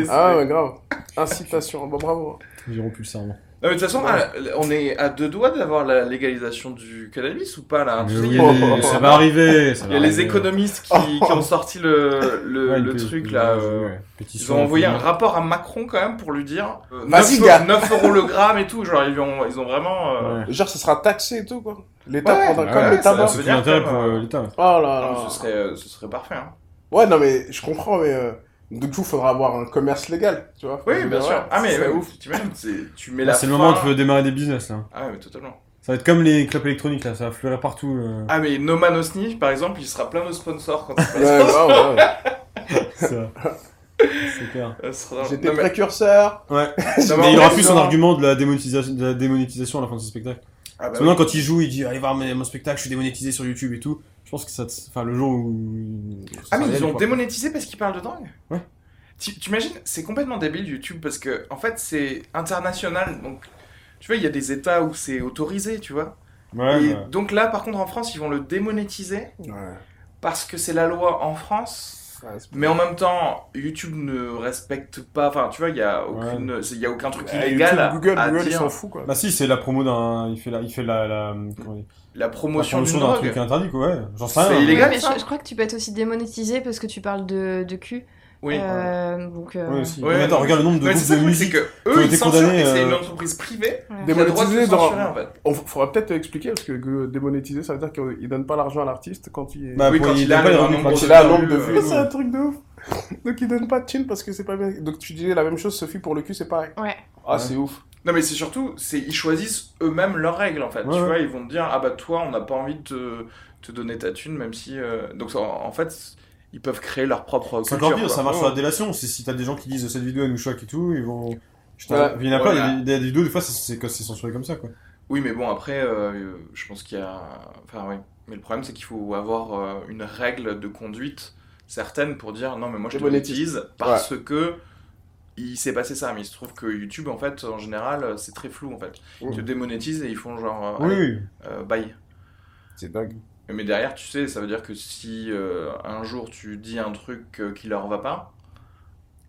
[SPEAKER 1] Ah ouais, grave. Incitation, bah bravo.
[SPEAKER 2] Ils iront plus le serment.
[SPEAKER 4] Non, mais de toute façon, ah, on est à deux doigts d'avoir la légalisation du cannabis ou pas là Tu sais,
[SPEAKER 2] Mais
[SPEAKER 4] il y a,
[SPEAKER 2] oui,
[SPEAKER 4] les-
[SPEAKER 2] ça va arriver. ça
[SPEAKER 4] il y a les économistes qui, qui ont sorti le, le,
[SPEAKER 2] Ouais,
[SPEAKER 4] le truc là. euh, Ils ont envoyé un rapport à Macron quand même pour lui dire euh,
[SPEAKER 1] Vas-y,
[SPEAKER 4] 9,
[SPEAKER 1] gars.
[SPEAKER 4] 9 euros le gramme et tout. Genre, ils ont, ils ont vraiment. euh,
[SPEAKER 2] Ouais.
[SPEAKER 1] Genre, ça sera taxé et tout, quoi. L'État
[SPEAKER 4] Ouais,
[SPEAKER 1] prendra
[SPEAKER 2] Ouais,
[SPEAKER 1] comme
[SPEAKER 2] ouais,
[SPEAKER 1] le
[SPEAKER 4] ça-
[SPEAKER 1] tabac.
[SPEAKER 4] ça-
[SPEAKER 2] C'est l'intérêt pour
[SPEAKER 4] euh,
[SPEAKER 2] euh, l'État.
[SPEAKER 1] Oh là
[SPEAKER 4] non,
[SPEAKER 1] là.
[SPEAKER 4] ce, serait, euh, ce serait parfait. Hein.
[SPEAKER 1] Ouais, non, mais je comprends, mais euh, du coup, il faudra avoir un commerce légal, tu vois.
[SPEAKER 4] Oui, bien sûr.
[SPEAKER 1] ouais,
[SPEAKER 4] Ah, mais
[SPEAKER 1] c'est
[SPEAKER 4] ouais,
[SPEAKER 1] ouf.
[SPEAKER 4] tu mets
[SPEAKER 2] Là,
[SPEAKER 4] la
[SPEAKER 2] c'est le moment où tu veux démarrer des business là.
[SPEAKER 4] Ah, ouais, totalement.
[SPEAKER 2] Ça va être comme les clopes électroniques là, ça va fleurir partout. euh.
[SPEAKER 4] Ah, mais No Man Osni, par exemple, il sera plein de sponsors quand il
[SPEAKER 1] Ouais,
[SPEAKER 4] passe.
[SPEAKER 1] grave, ouais.
[SPEAKER 2] Ça. C'est clair.
[SPEAKER 1] J'étais
[SPEAKER 4] mais-
[SPEAKER 1] précurseur.
[SPEAKER 2] Ouais.
[SPEAKER 4] Non,
[SPEAKER 2] Mais il aura plus son argument de la démonétisation, de la démonétisation à la fin de ce spectacle.
[SPEAKER 4] Ah, bah oui.
[SPEAKER 2] maintenant, quand il joue, il dit allez voir mon spectacle, je suis démonétisé sur YouTube et tout. Je pense que ça, te- enfin le jour où.
[SPEAKER 4] Ah mais ils ont
[SPEAKER 2] quoi.
[SPEAKER 4] démonétisé parce qu'ils parlent de drogue
[SPEAKER 2] Ouais.
[SPEAKER 4] Tu imagines, c'est complètement débile YouTube parce que en fait c'est international donc tu vois il y a des états où c'est autorisé tu vois.
[SPEAKER 2] Ouais.
[SPEAKER 4] Et
[SPEAKER 2] bah.
[SPEAKER 4] donc là par contre en France ils vont le démonétiser
[SPEAKER 1] Ouais.
[SPEAKER 4] parce que c'est la loi en France.
[SPEAKER 1] Ouais,
[SPEAKER 4] Mais en même temps, YouTube ne respecte pas. Enfin, tu vois, il y a aucune, y a aucun truc illégal
[SPEAKER 1] YouTube, Google,
[SPEAKER 4] à
[SPEAKER 1] Google, il
[SPEAKER 4] dire.
[SPEAKER 1] s'en fout, quoi.
[SPEAKER 2] Bah si, c'est la promo d'un. Il fait la, il fait la, la, comment
[SPEAKER 4] La promotion,
[SPEAKER 2] d'un truc interdit quoi. Ouais. J'en sais
[SPEAKER 4] C'est
[SPEAKER 2] rien.
[SPEAKER 4] illégal.
[SPEAKER 3] Mais je, je crois que tu peux être aussi démonétisé parce que tu parles de, de cul.
[SPEAKER 4] Oui.
[SPEAKER 3] Euh, donc, euh,
[SPEAKER 2] Ouais, aussi.
[SPEAKER 4] Ouais,
[SPEAKER 2] mais attends, regarde le nombre de groupes de
[SPEAKER 4] truc, c'est
[SPEAKER 2] musique.
[SPEAKER 4] que eux ils censurent et c'est
[SPEAKER 2] euh,
[SPEAKER 4] une entreprise privée te
[SPEAKER 1] dans-
[SPEAKER 4] en fait.
[SPEAKER 1] On faudrait peut-être expliquer, parce que euh, démonétiser, ça veut dire qu'il donne pas l'argent à l'artiste quand il est...
[SPEAKER 2] Bah,
[SPEAKER 4] Oui, quand il a un nombre
[SPEAKER 1] de
[SPEAKER 4] euh,
[SPEAKER 1] vues, c'est un truc de ouf. Donc il donne pas de thune parce que c'est pas bien. Donc tu disais la même chose, Sophie, pour le cul, c'est pareil.
[SPEAKER 3] Ouais.
[SPEAKER 1] Ah, c'est ouf.
[SPEAKER 4] Non mais c'est surtout, c'est ils choisissent eux-mêmes leurs règles en fait.
[SPEAKER 2] Ouais,
[SPEAKER 4] tu vois, ils vont te dire ah bah toi on n'a pas envie de te, te donner ta thune même si euh, donc en, en fait ils peuvent créer leur propre
[SPEAKER 2] C'est encore pire,
[SPEAKER 4] quoi.
[SPEAKER 2] ça marche
[SPEAKER 1] Ouais.
[SPEAKER 2] sur la délation. C'est si t'as des gens qui disent cette vidéo elle nous choque et tout, ils vont. Je
[SPEAKER 1] Ouais.
[SPEAKER 2] Il y en a
[SPEAKER 4] Voilà.
[SPEAKER 2] des, vidéos, des fois c'est- censuré comme ça quoi.
[SPEAKER 4] Oui mais bon après euh, je pense qu'il y a enfin oui mais le problème c'est qu'il faut avoir euh, une règle de conduite certaine pour dire non mais moi je te
[SPEAKER 1] Démonétise.
[SPEAKER 4] monétise parce que il s'est passé ça mais il se trouve que YouTube en fait en général c'est très flou en fait. Ils te
[SPEAKER 1] Mhm.
[SPEAKER 4] démonétisent et ils font genre euh,
[SPEAKER 2] Oui,
[SPEAKER 4] allez,
[SPEAKER 2] oui.
[SPEAKER 4] euh, bye.
[SPEAKER 1] C'est dingue.
[SPEAKER 4] Mais derrière, tu sais, ça veut dire que si euh, un jour tu dis un truc euh, qui leur va pas,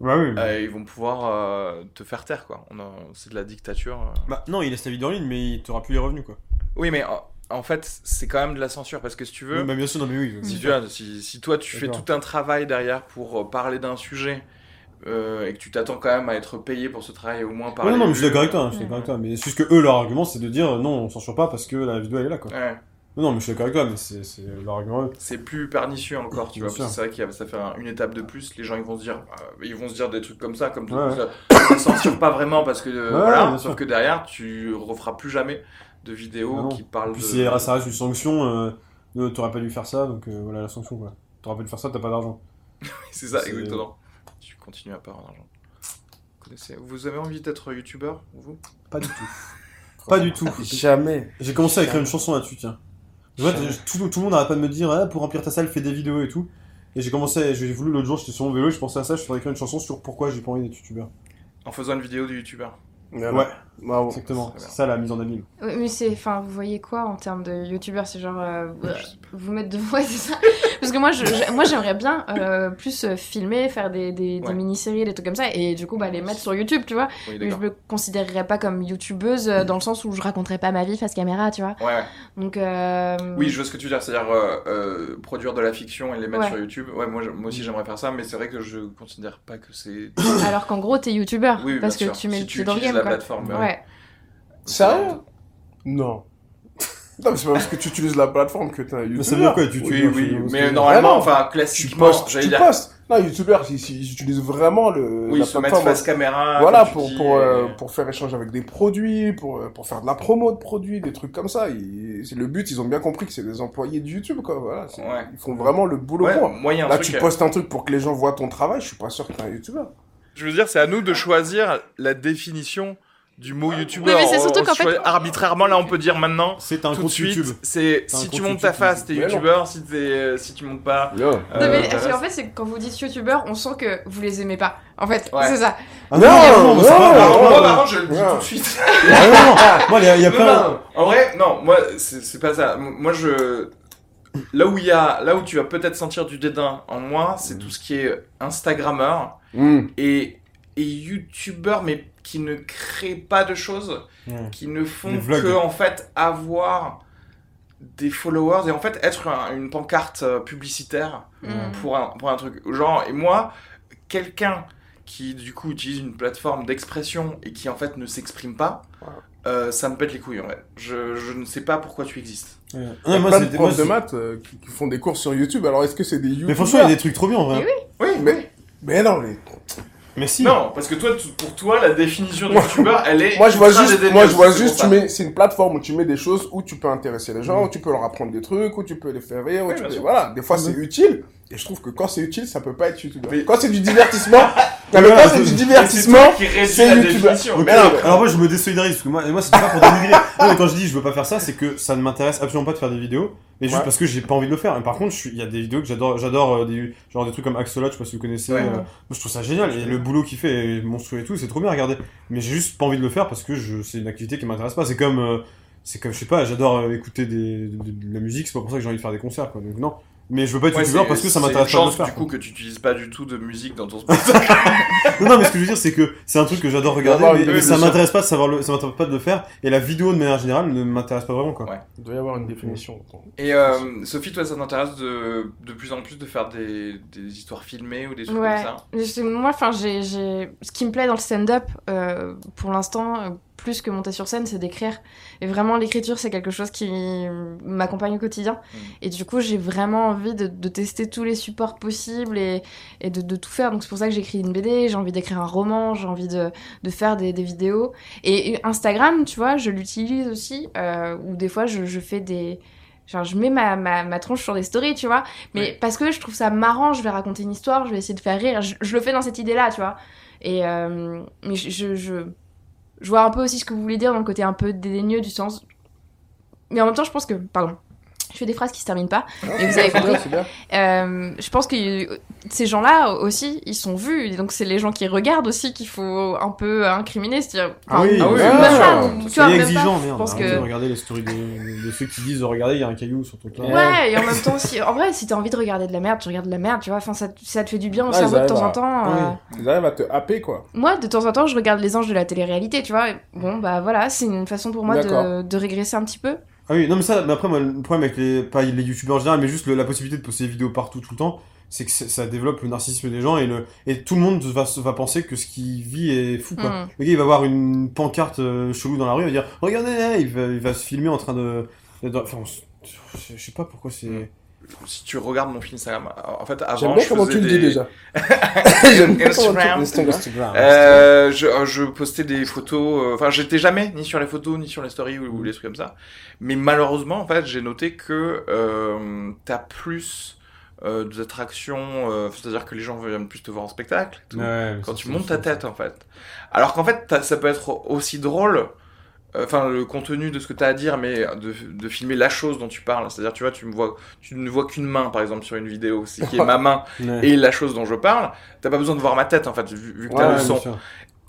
[SPEAKER 2] Bah oui. mais-
[SPEAKER 4] euh, ils vont pouvoir euh, te faire taire, quoi. On a- C'est de la dictature.
[SPEAKER 2] Bah non, il laisse ta vidéo en ligne, mais il t'aura plus les revenus, quoi.
[SPEAKER 4] Oui, mais en, fait, c'est quand même de la censure parce que si tu veux.
[SPEAKER 2] Bah bien sûr, non, mais oui.
[SPEAKER 4] Si, tu vois, si, si toi tu fais tout un travail derrière pour parler d'un sujet euh, et que tu t'attends quand même à être payé pour ce travail, au moins par
[SPEAKER 2] Ouais,
[SPEAKER 4] les
[SPEAKER 2] non, mais je suis d'accord avec toi, hein, je suis d'accord avec toi. Mais c'est juste que eux, leur argument, c'est de dire non, on censure pas parce que la vidéo elle est là, quoi.
[SPEAKER 4] Ouais,
[SPEAKER 2] Non, mais je suis d'accord avec toi, mais c'est c'est leur argument. eux.
[SPEAKER 4] c'est plus pernicieux encore, tu
[SPEAKER 2] Bien
[SPEAKER 4] vois. parce que
[SPEAKER 2] sûr.
[SPEAKER 4] C'est vrai qu'il y a- ça fait un- une étape de plus. Les gens ils vont se dire, euh, ils vont se dire des trucs comme ça, comme tout.
[SPEAKER 2] Ouais,
[SPEAKER 4] ça. Censure pas vraiment parce que euh,
[SPEAKER 2] Ouais,
[SPEAKER 4] voilà. Sauf
[SPEAKER 2] sûr.
[SPEAKER 4] que derrière, tu referas plus jamais de vidéos
[SPEAKER 2] Ah non.
[SPEAKER 4] qui parlent
[SPEAKER 2] Puis
[SPEAKER 4] de.
[SPEAKER 2] c'est- ça reste une sanction, euh, euh, t'aurais pas dû faire ça, donc euh, voilà la sanction, quoi. T'aurais pas dû faire ça, t'as pas d'argent.
[SPEAKER 4] C'est ça,
[SPEAKER 2] c'est-
[SPEAKER 4] exactement. Tu continues à pas avoir d'argent. Vous avez envie d'être youtubeur, vous?
[SPEAKER 2] Pas du tout. pas du tout.
[SPEAKER 1] Jamais.
[SPEAKER 2] J'ai commencé à écrire une chanson là-dessus, tiens. Je vois, tout, tout le monde arrête pas de me dire, ah, pour remplir ta salle, fais des vidéos et tout. Et j'ai commencé, j'ai voulu l'autre jour, j'étais sur mon vélo, je pensais à ça, je ferais écrire une chanson sur pourquoi j'ai pas envie d'être youtubeur.
[SPEAKER 4] En faisant une vidéo de youtubeur.
[SPEAKER 1] Voilà.
[SPEAKER 2] Ouais,
[SPEAKER 1] Bravo.
[SPEAKER 2] exactement. C'est ça la mise en abîme.
[SPEAKER 3] Oui, Mais c'est, enfin, vous voyez quoi en termes de youtubeur C'est genre euh, vous mettre devant, ouais, c'est ça? Parce que moi, je, je- moi, j'aimerais bien euh, plus euh, filmer, faire des, des, des
[SPEAKER 4] Ouais.
[SPEAKER 3] mini-séries, des trucs comme ça, et du coup, bah, les mettre sur YouTube, tu vois?
[SPEAKER 4] Oui,
[SPEAKER 3] Mais je me considérerais pas comme youtubeuse euh, dans le sens où je raconterais pas ma vie face caméra, tu vois?
[SPEAKER 4] Ouais.
[SPEAKER 3] Donc, euh,
[SPEAKER 4] Oui, je vois ce que tu veux dire, c'est-à-dire euh, euh, produire de la fiction et les mettre
[SPEAKER 3] Ouais.
[SPEAKER 4] sur YouTube. Ouais, moi, moi aussi j'aimerais faire ça, mais c'est vrai que je considère pas que c'est.
[SPEAKER 3] alors qu'en gros, t'es youtubeur
[SPEAKER 4] Oui,
[SPEAKER 3] parce
[SPEAKER 4] bien
[SPEAKER 3] que
[SPEAKER 4] sûr.
[SPEAKER 3] tu mets
[SPEAKER 4] Si
[SPEAKER 3] le
[SPEAKER 4] tu
[SPEAKER 3] pied dans le game,
[SPEAKER 4] la plateforme, ouais.
[SPEAKER 3] Ouais.
[SPEAKER 1] Sérieux Non. Non, mais c'est pas parce que tu utilises la plateforme que t'es un
[SPEAKER 2] Mais ça veut dire
[SPEAKER 1] youtubeur.
[SPEAKER 2] quoi, tu
[SPEAKER 4] Oui, oui, mais normalement, enfin,
[SPEAKER 1] Tu
[SPEAKER 4] classiquement,
[SPEAKER 1] postes,
[SPEAKER 4] j'allais
[SPEAKER 1] tu
[SPEAKER 4] dire.
[SPEAKER 1] postes. Non, youtubeurs, ils, ils utilisent vraiment le,
[SPEAKER 4] Oui,
[SPEAKER 1] la
[SPEAKER 4] se mettre
[SPEAKER 1] plateforme.
[SPEAKER 4] face caméra.
[SPEAKER 1] Voilà,
[SPEAKER 4] tu
[SPEAKER 1] pour,
[SPEAKER 4] dis,
[SPEAKER 1] pour, euh,
[SPEAKER 4] et-
[SPEAKER 1] pour faire échanger avec des produits, pour, euh, pour faire de la promo de produits, des trucs comme ça. Ils- c'est le but, ils ont bien compris que c'est des employés de YouTube, quoi. Voilà,
[SPEAKER 4] Ouais.
[SPEAKER 1] Ils font vraiment le boulot
[SPEAKER 4] Ouais,
[SPEAKER 1] pour.
[SPEAKER 4] un
[SPEAKER 1] Là,
[SPEAKER 4] truc.
[SPEAKER 1] tu
[SPEAKER 4] euh,
[SPEAKER 1] postes un truc pour que les gens voient ton travail, je suis pas sûr que t'es un youtubeur.
[SPEAKER 4] Je veux dire, c'est à nous de choisir la définition du mot youtubeur.
[SPEAKER 3] Oui, mais c'est surtout
[SPEAKER 4] On
[SPEAKER 3] qu'en fait-
[SPEAKER 4] choisit- Arbitrairement, là, on peut dire maintenant.
[SPEAKER 2] C'est un
[SPEAKER 4] tout
[SPEAKER 2] compte
[SPEAKER 4] suite,
[SPEAKER 2] YouTube.
[SPEAKER 4] c'est si tu montes ta face, t'es
[SPEAKER 1] mais
[SPEAKER 4] youtubeur. Si, t'es- si tu montes pas.
[SPEAKER 1] Non.
[SPEAKER 3] Non,
[SPEAKER 4] euh,
[SPEAKER 3] mais
[SPEAKER 4] bah,
[SPEAKER 3] parce qu'en fait, c'est quand vous dites youtubeur, on sent que vous les aimez pas. En fait,
[SPEAKER 4] Ouais.
[SPEAKER 3] c'est ça.
[SPEAKER 2] Ah
[SPEAKER 1] Non,
[SPEAKER 2] non,
[SPEAKER 1] non,
[SPEAKER 4] moi, par contre, je le dis tout de suite.
[SPEAKER 2] Non, moi, il y a,
[SPEAKER 4] en vrai, non, moi, c'est pas ça. Moi, je. Là où il y a, là où tu vas peut-être sentir du dédain en moi, c'est tout ce qui est Instagrammeur
[SPEAKER 1] Hmm.
[SPEAKER 4] et, et YouTubeur, mais qui ne créent pas de choses,
[SPEAKER 2] Ouais.
[SPEAKER 4] qui ne font que, en fait, avoir des followers et en fait être un- une pancarte euh, publicitaire
[SPEAKER 3] Mm.
[SPEAKER 4] pour un, pour un truc. Genre, et moi, quelqu'un qui du coup utilise une plateforme d'expression et qui en fait ne s'exprime pas, euh, ça me pète les couilles en fait. Je, je ne sais pas pourquoi tu existes.
[SPEAKER 2] Ouais.
[SPEAKER 1] Il y
[SPEAKER 2] Ouais,
[SPEAKER 1] a
[SPEAKER 2] moi,
[SPEAKER 1] plein
[SPEAKER 2] c'est
[SPEAKER 1] de
[SPEAKER 2] moi,
[SPEAKER 1] profs de maths euh, qui, qui font des cours sur YouTube. Alors, est-ce que c'est des
[SPEAKER 2] Mais
[SPEAKER 1] youtubeurs
[SPEAKER 2] franchement, il y a des trucs trop bien en vrai.
[SPEAKER 3] Mais oui.
[SPEAKER 4] Oui,
[SPEAKER 1] Mais- Mais non, mais
[SPEAKER 2] Mais si.
[SPEAKER 4] Non, parce que toi, tu- pour toi, la définition de youtubeur, elle est.
[SPEAKER 1] moi je vois
[SPEAKER 4] ultra
[SPEAKER 1] juste,
[SPEAKER 4] dédaigneuse,
[SPEAKER 1] moi je vois
[SPEAKER 4] c'est
[SPEAKER 1] juste, tu
[SPEAKER 4] ça.
[SPEAKER 1] mets, c'est une plateforme où tu mets des choses où tu peux intéresser les gens,
[SPEAKER 2] Mm.
[SPEAKER 1] où tu peux leur apprendre des trucs, où tu peux les faire rire, où
[SPEAKER 4] Oui,
[SPEAKER 1] tu
[SPEAKER 4] bien
[SPEAKER 1] peux,
[SPEAKER 4] sûr.
[SPEAKER 1] voilà. Des fois
[SPEAKER 2] Mm.
[SPEAKER 1] c'est utile, et je trouve que quand c'est utile, ça peut pas être youtubeur.
[SPEAKER 4] Mais-
[SPEAKER 1] Quand c'est du divertissement, non, mais quand c'est du divertissement, c'est youtubeur.
[SPEAKER 4] définition.
[SPEAKER 2] Ok,
[SPEAKER 1] Mais non,
[SPEAKER 2] alors moi je me désolidarise parce que moi, moi c'est pas pour dénigrer. Non, mais quand je dis je veux pas faire ça, c'est que ça ne m'intéresse absolument pas de faire des vidéos, mais juste
[SPEAKER 1] Ouais.
[SPEAKER 2] parce que j'ai pas envie de le faire. Et par contre, il y a des vidéos que j'adore, j'adore euh, des genre des trucs comme Axolot, je sais pas si vous connaissez.
[SPEAKER 4] Ouais.
[SPEAKER 2] euh, moi je trouve ça génial et le boulot qu'il fait est monstrueux et tout, c'est trop bien à regarder. Mais j'ai juste pas envie de le faire parce que je c'est une activité qui m'intéresse pas. C'est comme euh, c'est comme je sais pas, j'adore euh, écouter des, de, de la musique, c'est pas pour ça que j'ai envie de faire des concerts quoi. Donc non. Mais je veux pas être
[SPEAKER 4] Ouais,
[SPEAKER 2] youtubeur parce que ça m'intéresse pas de le
[SPEAKER 4] chance,
[SPEAKER 2] faire.
[SPEAKER 4] du
[SPEAKER 2] quoi.
[SPEAKER 4] coup, que tu utilises pas du tout de musique dans ton spectacle.
[SPEAKER 2] Non, non, mais ce que je veux dire, c'est que c'est un truc que j'adore regarder, mais, ça m'intéresse pas de savoir le, ça m'intéresse pas de le faire, et la vidéo de manière générale ne m'intéresse pas vraiment, quoi.
[SPEAKER 4] Ouais.
[SPEAKER 1] il doit y avoir une définition.
[SPEAKER 4] Et euh, Sophie, toi, ça t'intéresse de, de plus en plus de faire des, des histoires filmées ou des trucs
[SPEAKER 3] Ouais.
[SPEAKER 4] comme ça
[SPEAKER 3] Moi, enfin, j'ai, j'ai... ce qui me plaît dans le stand-up, euh, pour l'instant, euh, plus que monter sur scène, c'est d'écrire. Et vraiment, l'écriture, c'est quelque chose qui m'accompagne au quotidien.
[SPEAKER 4] Mm.
[SPEAKER 3] Et du coup, j'ai vraiment envie de, de tester tous les supports possibles et, et de, de tout faire. Donc, c'est pour ça que j'écris une BD, j'ai envie d'écrire un roman, j'ai envie de, de faire des, des vidéos. Et, et Instagram, tu vois, je l'utilise aussi, euh, où des fois, je, je fais des... Genre, je mets ma, ma, ma tronche sur des stories, tu vois. Mais
[SPEAKER 4] Ouais.
[SPEAKER 3] parce que je trouve ça marrant, je vais raconter une histoire, je vais essayer de faire rire. Je, je le fais dans cette idée-là, tu vois. Et euh, mais je, je, je, vois un peu aussi ce que vous voulez dire dans le côté un peu dédaigneux du sens. Mais en même temps, je pense que, pardon, Je fais des phrases qui se terminent pas, mais vous avez compris.
[SPEAKER 1] C'est bien.
[SPEAKER 3] Euh, je pense que ces gens-là aussi, ils sont vus. Et donc, c'est les gens qui regardent aussi qu'il faut un peu incriminer. C'est-à-dire,
[SPEAKER 2] Ah oui,
[SPEAKER 4] Ah oui,
[SPEAKER 3] même
[SPEAKER 1] bien
[SPEAKER 3] pas,
[SPEAKER 1] sûr.
[SPEAKER 3] ou- tu vois,
[SPEAKER 2] Soyez
[SPEAKER 3] même
[SPEAKER 2] exigeant,
[SPEAKER 3] pas.
[SPEAKER 2] merde.
[SPEAKER 3] Je pense que...
[SPEAKER 2] de regarder les stories de, de ceux qui disent regardez, il y a un caillou sur ton truc là.
[SPEAKER 3] Ouais, et en même temps, si, en vrai, si t'as envie de regarder de la merde, tu regardes de la merde, tu vois. Enfin, ça, ça te fait du bien au
[SPEAKER 1] Ouais,
[SPEAKER 3] cerveau de temps en temps.
[SPEAKER 2] Oui.
[SPEAKER 3] euh.
[SPEAKER 1] Ils arrivent à te happer, quoi.
[SPEAKER 3] Moi, de temps en temps, je regarde les anges de la télé-réalité, tu vois. et Bon, bah voilà, c'est une façon pour moi de régresser un petit peu.
[SPEAKER 2] Ah oui, non mais ça, mais après moi le problème avec les, pas les youtubeurs en général, mais juste le- la possibilité de poster des vidéos partout tout le temps, c'est que ça développe le narcissisme des gens et le et tout le monde va, va penser que ce qu'il vit est fou quoi.
[SPEAKER 3] Mm.
[SPEAKER 2] Le gars il va voir une pancarte euh, chelou dans la rue, il va dire regardez, là il va, il va se filmer en train de, de- enfin on je je sais pas pourquoi c'est.
[SPEAKER 4] Mm. Si tu regardes mon fil Instagram, en fait, avant,
[SPEAKER 1] J'aime bien
[SPEAKER 4] je
[SPEAKER 1] comment
[SPEAKER 4] faisais
[SPEAKER 1] tu le
[SPEAKER 4] des...
[SPEAKER 1] dis déjà.
[SPEAKER 4] Instagram. Euh, je, euh, je postais des photos, euh, enfin j'étais jamais ni sur les photos ni sur les stories ou, ou les trucs comme ça. Mais malheureusement en fait j'ai noté que euh, t'as plus euh, d'attractions, euh, c'est-à-dire que les gens viennent plus te voir en spectacle. tout,
[SPEAKER 2] Ouais,
[SPEAKER 4] quand tu montes ta tête en fait. Alors qu'en fait t'as- ça peut être aussi drôle. Euh, Enfin, le contenu de ce que tu as à dire, mais de, de filmer la chose dont tu parles. C'est-à-dire, tu vois, tu me vois, tu ne vois qu'une main, par exemple, sur une vidéo, c'est qui est ma main
[SPEAKER 2] Ouais.
[SPEAKER 4] et la chose dont je parle. T'as pas besoin de voir ma tête, en fait, vu, vu que t'as
[SPEAKER 1] Ouais,
[SPEAKER 4] le son.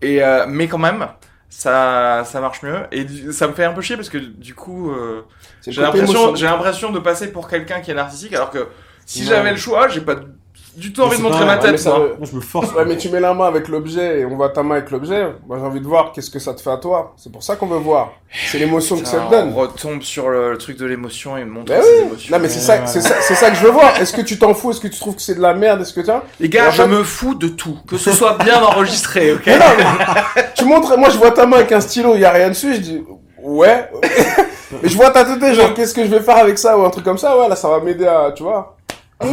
[SPEAKER 4] Et euh, mais quand même, ça ça marche mieux et ça me fait un peu chier parce que du coup euh, j'ai l'impression j'ai l'impression de passer pour quelqu'un qui est narcissique alors que si
[SPEAKER 2] Ouais.
[SPEAKER 4] j'avais le choix, j'ai pas du tout
[SPEAKER 2] Mais
[SPEAKER 4] envie de montrer ma
[SPEAKER 1] mais
[SPEAKER 4] tête
[SPEAKER 1] ça
[SPEAKER 4] moi.
[SPEAKER 2] je me force.
[SPEAKER 1] Ouais, mais tu mets la main avec l'objet et on voit ta main avec l'objet. Moi, j'ai envie de voir qu'est-ce que ça te fait à toi. C'est pour ça qu'on veut voir. C'est l'émotion que ça te donne.
[SPEAKER 4] on retombe sur le, le truc de l'émotion et montrer
[SPEAKER 1] Ben
[SPEAKER 4] ses
[SPEAKER 1] oui.
[SPEAKER 4] émotions.
[SPEAKER 1] Non, mais c'est ça, c'est ça, c'est ça que je veux voir. Est-ce que tu t'en fous? Est-ce que tu trouves que c'est de la merde? Est-ce que tu
[SPEAKER 4] Les gars, je me fous de tout, que ce soit bien enregistré, ok?
[SPEAKER 1] Mais non, mais tu montres, moi je vois ta main avec un stylo, il y a rien dessus, je dis ouais. Et je vois ta tête, genre qu'est-ce que je vais faire avec ça ou un truc comme ça, ouais, là ça va m'aider à, tu vois,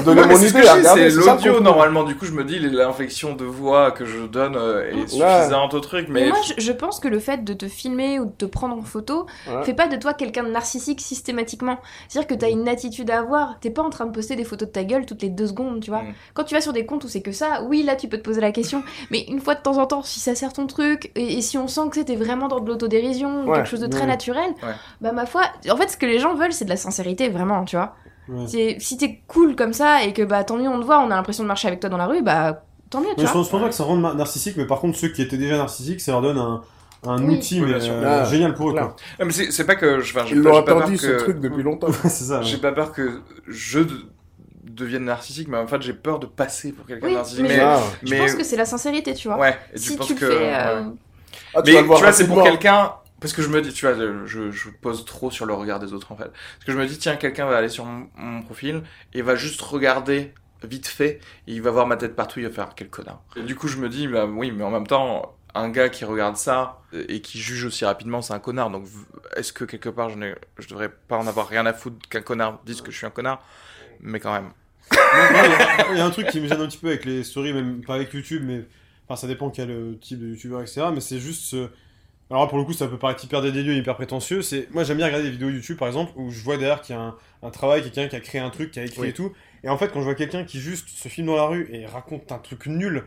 [SPEAKER 1] donner mon idée,
[SPEAKER 4] c'est l'audio normalement. Du coup, je me dis l'inflexion de voix que je donne euh, est suffisante au truc,
[SPEAKER 3] Mais
[SPEAKER 4] mais
[SPEAKER 3] moi, je, je pense que le fait de te filmer ou de te prendre en photo
[SPEAKER 1] Ouais.
[SPEAKER 3] fait pas de toi quelqu'un de narcissique systématiquement. C'est-à-dire que t'as une attitude à avoir. T'es pas en train de poster des photos de ta gueule toutes les deux secondes, tu vois.
[SPEAKER 4] Mm.
[SPEAKER 3] Quand tu vas sur des comptes où c'est que ça, oui, là, tu peux te poser la question. Mais une fois de temps en temps, si ça sert ton truc, et, et si on sent que c'était vraiment dans de l'autodérision, ou
[SPEAKER 1] Ouais,
[SPEAKER 3] quelque chose de très naturel,
[SPEAKER 4] Ouais.
[SPEAKER 3] bah ma foi, en fait, ce que les gens veulent, c'est de la sincérité, vraiment, tu vois.
[SPEAKER 2] Ouais.
[SPEAKER 3] C'est- Si t'es cool comme ça, et que bah tant mieux on te voit, on a l'impression de marcher avec toi dans la rue, bah tant mieux, tu
[SPEAKER 2] Mais je
[SPEAKER 3] vois.
[SPEAKER 2] pense, je pense pas que ça rende narcissique, mais par contre, ceux qui étaient déjà narcissiques, ça leur donne un, un
[SPEAKER 3] Oui.
[SPEAKER 2] outil
[SPEAKER 4] Oui,
[SPEAKER 2] mais,
[SPEAKER 4] bien sûr.
[SPEAKER 2] euh,
[SPEAKER 1] Ah,
[SPEAKER 2] génial pour eux. Quoi.
[SPEAKER 4] Mais c'est pas que je,
[SPEAKER 1] Ils
[SPEAKER 4] peur
[SPEAKER 1] attendu ce
[SPEAKER 4] que
[SPEAKER 1] truc depuis longtemps.
[SPEAKER 2] c'est ça.
[SPEAKER 4] j'ai pas peur que je de- devienne narcissique, mais en fait j'ai peur de passer pour quelqu'un
[SPEAKER 3] Oui,
[SPEAKER 4] de narcissique.
[SPEAKER 3] mais
[SPEAKER 4] Mais,
[SPEAKER 1] Ah,
[SPEAKER 3] Je pense que c'est la sincérité, tu vois.
[SPEAKER 4] ouais, et
[SPEAKER 3] si
[SPEAKER 4] tu penses
[SPEAKER 3] tu le
[SPEAKER 4] que
[SPEAKER 3] fais. euh.
[SPEAKER 1] Ah,
[SPEAKER 4] Mais tu vois, c'est pour quelqu'un. Parce que je me dis, tu vois, je, pose trop sur le regard des autres en fait. Parce que je me dis, tiens, quelqu'un va aller sur mon, profil et va juste regarder vite fait, et il va voir ma tête partout, il va faire quel connard. Et du coup, je me dis, bah oui, mais en même temps, un gars qui regarde ça et qui juge aussi rapidement, c'est un connard. Donc, est-ce que quelque part, je, n'ai- je devrais pas en avoir rien à foutre qu'un connard dise que je suis un connard? Mais quand même.
[SPEAKER 2] Il y, a un truc qui me gêne un petit peu avec les stories, même pas avec YouTube, mais enfin ça dépend quel euh, type de youtubeur, etc. Mais c'est juste. ce- Alors là, pour le coup, ça peut paraître hyper dédaigneux, hyper prétentieux. C'est moi j'aime bien regarder des vidéos YouTube par exemple où je vois derrière qu'il y a un, un travail, quelqu'un qui a créé un truc, qui a écrit
[SPEAKER 4] Oui.
[SPEAKER 2] et tout. Et en fait, quand je vois quelqu'un qui juste se filme dans la rue et raconte un truc nul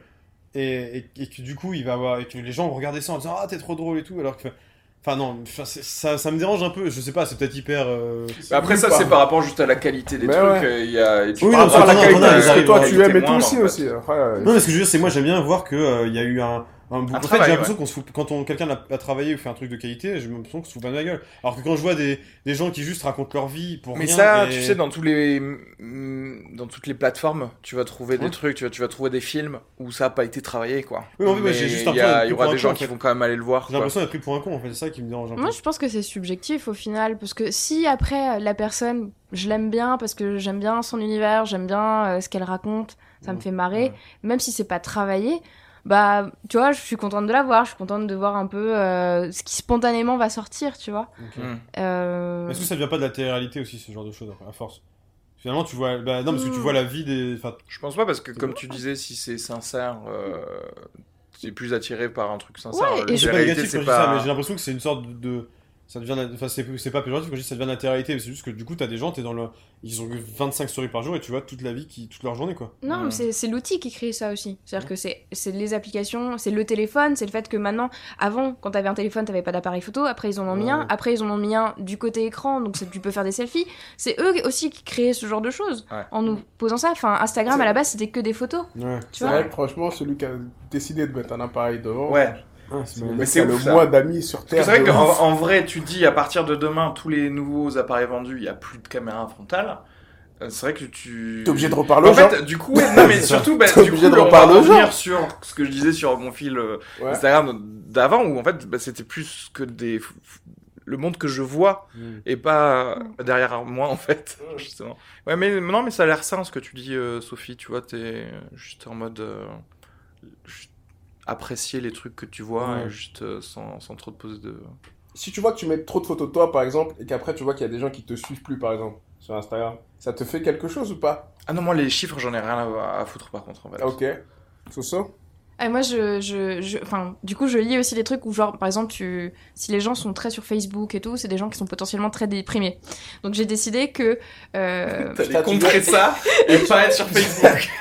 [SPEAKER 2] et, et, et que du coup il va avoir et que les gens vont regarder ça en disant ah t'es trop drôle et tout, alors que Enfin non, ça, ça me dérange un peu, je sais pas, c'est peut-être hyper... euh,
[SPEAKER 4] Mais après, ça, c'est par rapport juste à la qualité des
[SPEAKER 1] Mais
[SPEAKER 4] trucs.
[SPEAKER 1] ouais.
[SPEAKER 4] euh, Il y a, et tu
[SPEAKER 2] Oui, non,
[SPEAKER 4] pas de la
[SPEAKER 2] non,
[SPEAKER 4] qualité,
[SPEAKER 1] Ce que toi
[SPEAKER 2] à
[SPEAKER 1] tu aimes et tout aussi. Après, euh,
[SPEAKER 2] Non, mais ce que je veux dire, c'est moi j'aime bien voir qu'il y a eu un. En fait, j'ai l'impression qu'on se fout, quand on, quelqu'un a, a travaillé ou fait un truc de qualité, j'ai l'impression qu'on se fout pas de ma gueule. Alors que quand je vois des, des gens qui juste racontent leur vie pour
[SPEAKER 4] Mais
[SPEAKER 2] rien.
[SPEAKER 4] ça,
[SPEAKER 2] et-
[SPEAKER 4] tu sais, dans tous les, mm, dans toutes les plateformes, tu vas trouver des
[SPEAKER 2] Ouais.
[SPEAKER 4] trucs, tu vas, tu vas trouver des films où ça a pas été travaillé, quoi.
[SPEAKER 2] Oui, en fait, moi, j'ai juste
[SPEAKER 4] il y, a-
[SPEAKER 2] l'impression d'être
[SPEAKER 4] il y
[SPEAKER 2] pris
[SPEAKER 4] aura
[SPEAKER 2] pour
[SPEAKER 4] des
[SPEAKER 2] un
[SPEAKER 4] gens qui vont quand même aller le voir.
[SPEAKER 2] J'ai l'impression d'être pris pour un con, en fait, c'est ça qui me dérange un peu.
[SPEAKER 3] Moi, je pense que c'est subjectif au final, parce que si après la personne, je l'aime bien parce que j'aime bien son univers, j'aime bien euh, ce qu'elle raconte, ça me fait marrer,
[SPEAKER 4] Ouais.
[SPEAKER 3] même si c'est pas travaillé, bah tu vois, je suis contente de la voir, je suis contente de voir un peu euh, ce qui spontanément va sortir, tu vois.
[SPEAKER 2] Ok.
[SPEAKER 4] Mm.
[SPEAKER 3] Euh,
[SPEAKER 2] Est-ce que ça vient pas de la télé-réalité aussi, ce genre de choses, à force? Finalement, tu vois. Bah, non, parce que tu
[SPEAKER 3] Mm.
[SPEAKER 2] vois la vie des. Enfin,
[SPEAKER 4] Je pense pas, parce que comme tu disais, si c'est sincère, euh, t'es plus attiré par un truc sincère.
[SPEAKER 3] Ouais,
[SPEAKER 2] c'est
[SPEAKER 4] la
[SPEAKER 2] pas
[SPEAKER 4] réalité,
[SPEAKER 2] négatif quand
[SPEAKER 4] c'est pas-
[SPEAKER 2] mais j'ai l'impression que c'est une sorte de. Ça devient, enfin, c'est c'est pas péjoratif quand je dis ça devient la télé-réalité, mais c'est juste que du coup, t'as des gens, t'es dans le, ils ont que 25 stories par jour et tu vois toute la vie, qui, toute leur journée, quoi.
[SPEAKER 3] Non,
[SPEAKER 4] Ouais.
[SPEAKER 3] mais c'est c'est l'outil qui crée ça aussi. C'est-à-dire que c'est c'est les applications, c'est le téléphone, c'est le fait que maintenant, avant, quand t'avais un téléphone, t'avais pas d'appareil photo, après ils en ont mis
[SPEAKER 1] Ouais.
[SPEAKER 3] un, après ils en ont mis un du côté écran, donc tu peux faire des selfies. C'est eux aussi qui créaient ce genre de choses
[SPEAKER 4] Ouais.
[SPEAKER 3] en nous posant ça. Enfin, Instagram à la base, c'était que des photos.
[SPEAKER 2] Ouais.
[SPEAKER 3] Tu
[SPEAKER 1] C'est
[SPEAKER 3] vois
[SPEAKER 1] vrai que franchement, celui qui a décidé de mettre un appareil devant,
[SPEAKER 4] Ouais.
[SPEAKER 2] Ah, c'est
[SPEAKER 1] c'est le
[SPEAKER 4] ça.
[SPEAKER 1] moins d'amis sur Terre.
[SPEAKER 4] c'est vrai qu'en en vrai, tu dis à partir de demain, tous les nouveaux appareils vendus, il n'y a plus de caméra frontale. Euh, C'est vrai que tu.
[SPEAKER 1] T'es obligé de reparler aux
[SPEAKER 4] En
[SPEAKER 1] gens.
[SPEAKER 4] fait, du coup, non, mais surtout, bah,
[SPEAKER 1] T'es
[SPEAKER 4] du coup,
[SPEAKER 1] obligé de
[SPEAKER 4] on va
[SPEAKER 1] reparler aux gens.
[SPEAKER 4] revenir sur ce que je disais sur mon fil euh,
[SPEAKER 1] Ouais.
[SPEAKER 4] Instagram d'avant, où en fait, bah, c'était plus que des. le monde que je vois
[SPEAKER 2] Mm.
[SPEAKER 4] et pas derrière moi, en fait, justement. Ouais, mais non, mais ça a l'air sain ce que tu dis, euh, Sophie, tu vois, t'es juste en mode. euh, juste apprécier les trucs que tu vois
[SPEAKER 2] Ouais.
[SPEAKER 4] et juste euh, sans, sans trop te poser de.
[SPEAKER 1] Si tu vois que tu mets trop de photos de toi, par exemple, et qu'après tu vois qu'il y a des gens qui te suivent plus, par exemple, sur Instagram, ça te fait quelque chose ou pas?
[SPEAKER 4] Ah non, moi, les chiffres, j'en ai rien à, à foutre par contre, en fait.
[SPEAKER 1] Ah, Ok. Soso?
[SPEAKER 3] Ah, moi, je, je, je- enfin, du coup, je lis aussi des trucs où, genre, par exemple, tu, si les gens sont très sur Facebook et tout, c'est des gens qui sont potentiellement très déprimés. Donc, j'ai décidé que, euh,
[SPEAKER 1] tu
[SPEAKER 4] contrer ça et pas être sur Facebook.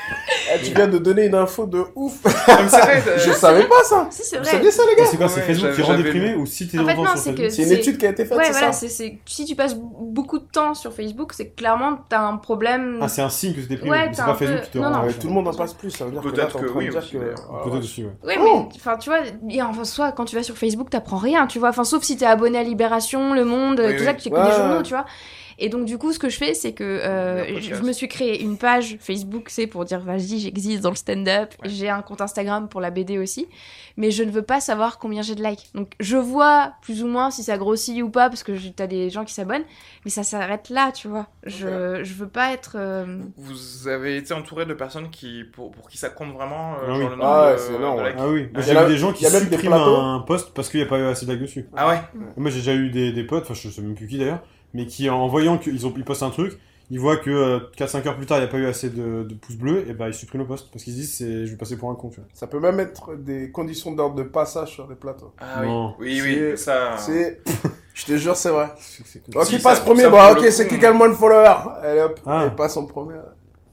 [SPEAKER 1] Ah, Tu viens de donner une info de ouf
[SPEAKER 4] vrai, euh,
[SPEAKER 1] Je savais pas ça
[SPEAKER 3] si c'est
[SPEAKER 1] Vous
[SPEAKER 3] vrai.
[SPEAKER 1] saviez ça, les
[SPEAKER 2] Et
[SPEAKER 1] gars
[SPEAKER 2] c'est quoi, c'est
[SPEAKER 4] Ouais,
[SPEAKER 2] Facebook qui rend déprimé ou si t'es
[SPEAKER 3] En fait, non,
[SPEAKER 2] sur
[SPEAKER 3] c'est
[SPEAKER 2] Facebook
[SPEAKER 3] que-
[SPEAKER 1] C'est une
[SPEAKER 3] c'est-
[SPEAKER 1] étude qui a été faite,
[SPEAKER 3] Ouais,
[SPEAKER 1] c'est
[SPEAKER 3] voilà,
[SPEAKER 1] ça
[SPEAKER 3] c'est, c'est, si tu passes beaucoup de temps sur Facebook, c'est que clairement, t'as un problème.
[SPEAKER 2] Ah, c'est un signe que t'es déprimé,
[SPEAKER 3] Ouais,
[SPEAKER 2] c'est
[SPEAKER 3] t'as
[SPEAKER 2] pas Facebook qui te rend.
[SPEAKER 1] Tout le monde en passe plus, ça veut dire que
[SPEAKER 4] Peut-être que oui
[SPEAKER 2] Peut-être
[SPEAKER 1] ouais.
[SPEAKER 2] Ouais,
[SPEAKER 1] Oh
[SPEAKER 3] mais enfin, tu vois, et enfin, soit quand tu vas sur Facebook, t'apprends rien, tu vois. Enfin, sauf si t'es abonné à Libération, Le Monde,
[SPEAKER 4] Oui,
[SPEAKER 3] tout
[SPEAKER 4] oui.
[SPEAKER 3] ça, que tu écoutes des
[SPEAKER 1] ouais.
[SPEAKER 3] journaux, tu vois. Et donc, du coup, ce que je fais, c'est que euh, je, me suis créé une page Facebook, c'est pour dire, vas-y, j'existe dans le stand-up.
[SPEAKER 4] Ouais.
[SPEAKER 3] J'ai un compte Instagram pour la BD aussi. Mais je ne veux pas savoir combien j'ai de likes. Donc, je vois plus ou moins si ça grossit ou pas, parce que t'as des gens qui s'abonnent. Mais ça s'arrête là, tu vois. Je, je veux pas être. euh,
[SPEAKER 4] Vous avez été entouré de personnes qui, pour, pour qui ça compte vraiment, euh,
[SPEAKER 2] Ah
[SPEAKER 4] genre
[SPEAKER 2] oui.
[SPEAKER 4] le nombre
[SPEAKER 1] Ah ouais,
[SPEAKER 4] de-
[SPEAKER 1] c'est
[SPEAKER 4] de
[SPEAKER 1] énorme,
[SPEAKER 4] likes?
[SPEAKER 2] Ah oui,
[SPEAKER 1] y
[SPEAKER 2] j'ai eu des gens qui suppriment un post parce qu'il n'y a pas eu assez de likes dessus.
[SPEAKER 4] Ah ouais
[SPEAKER 2] Moi j'ai déjà eu des, des potes, enfin je sais même plus qui d'ailleurs, mais qui en voyant qu'ils ont ils postent un truc, ils voient que euh, 4-5 heures plus tard il n'y a pas eu assez de, de pouces bleus, et bah ils suppriment le post parce qu'ils se disent c'est je vais passer pour un con. Tu vois.
[SPEAKER 1] Ça peut même être des conditions d'ordre de passage sur les plateaux.
[SPEAKER 4] Ah oui.
[SPEAKER 2] Non.
[SPEAKER 4] Oui, oui,
[SPEAKER 1] C'est-
[SPEAKER 4] ça.
[SPEAKER 1] C'est... Je te jure, c'est vrai. Ok,
[SPEAKER 4] Si,
[SPEAKER 1] qui passe
[SPEAKER 4] ça-
[SPEAKER 1] premier,
[SPEAKER 4] ça,
[SPEAKER 1] bah
[SPEAKER 4] pour
[SPEAKER 1] ok,
[SPEAKER 4] le
[SPEAKER 1] c'est qui qui a le moins de followers Allez hop,
[SPEAKER 2] Ah.
[SPEAKER 1] il passe en premier.
[SPEAKER 4] Ouais.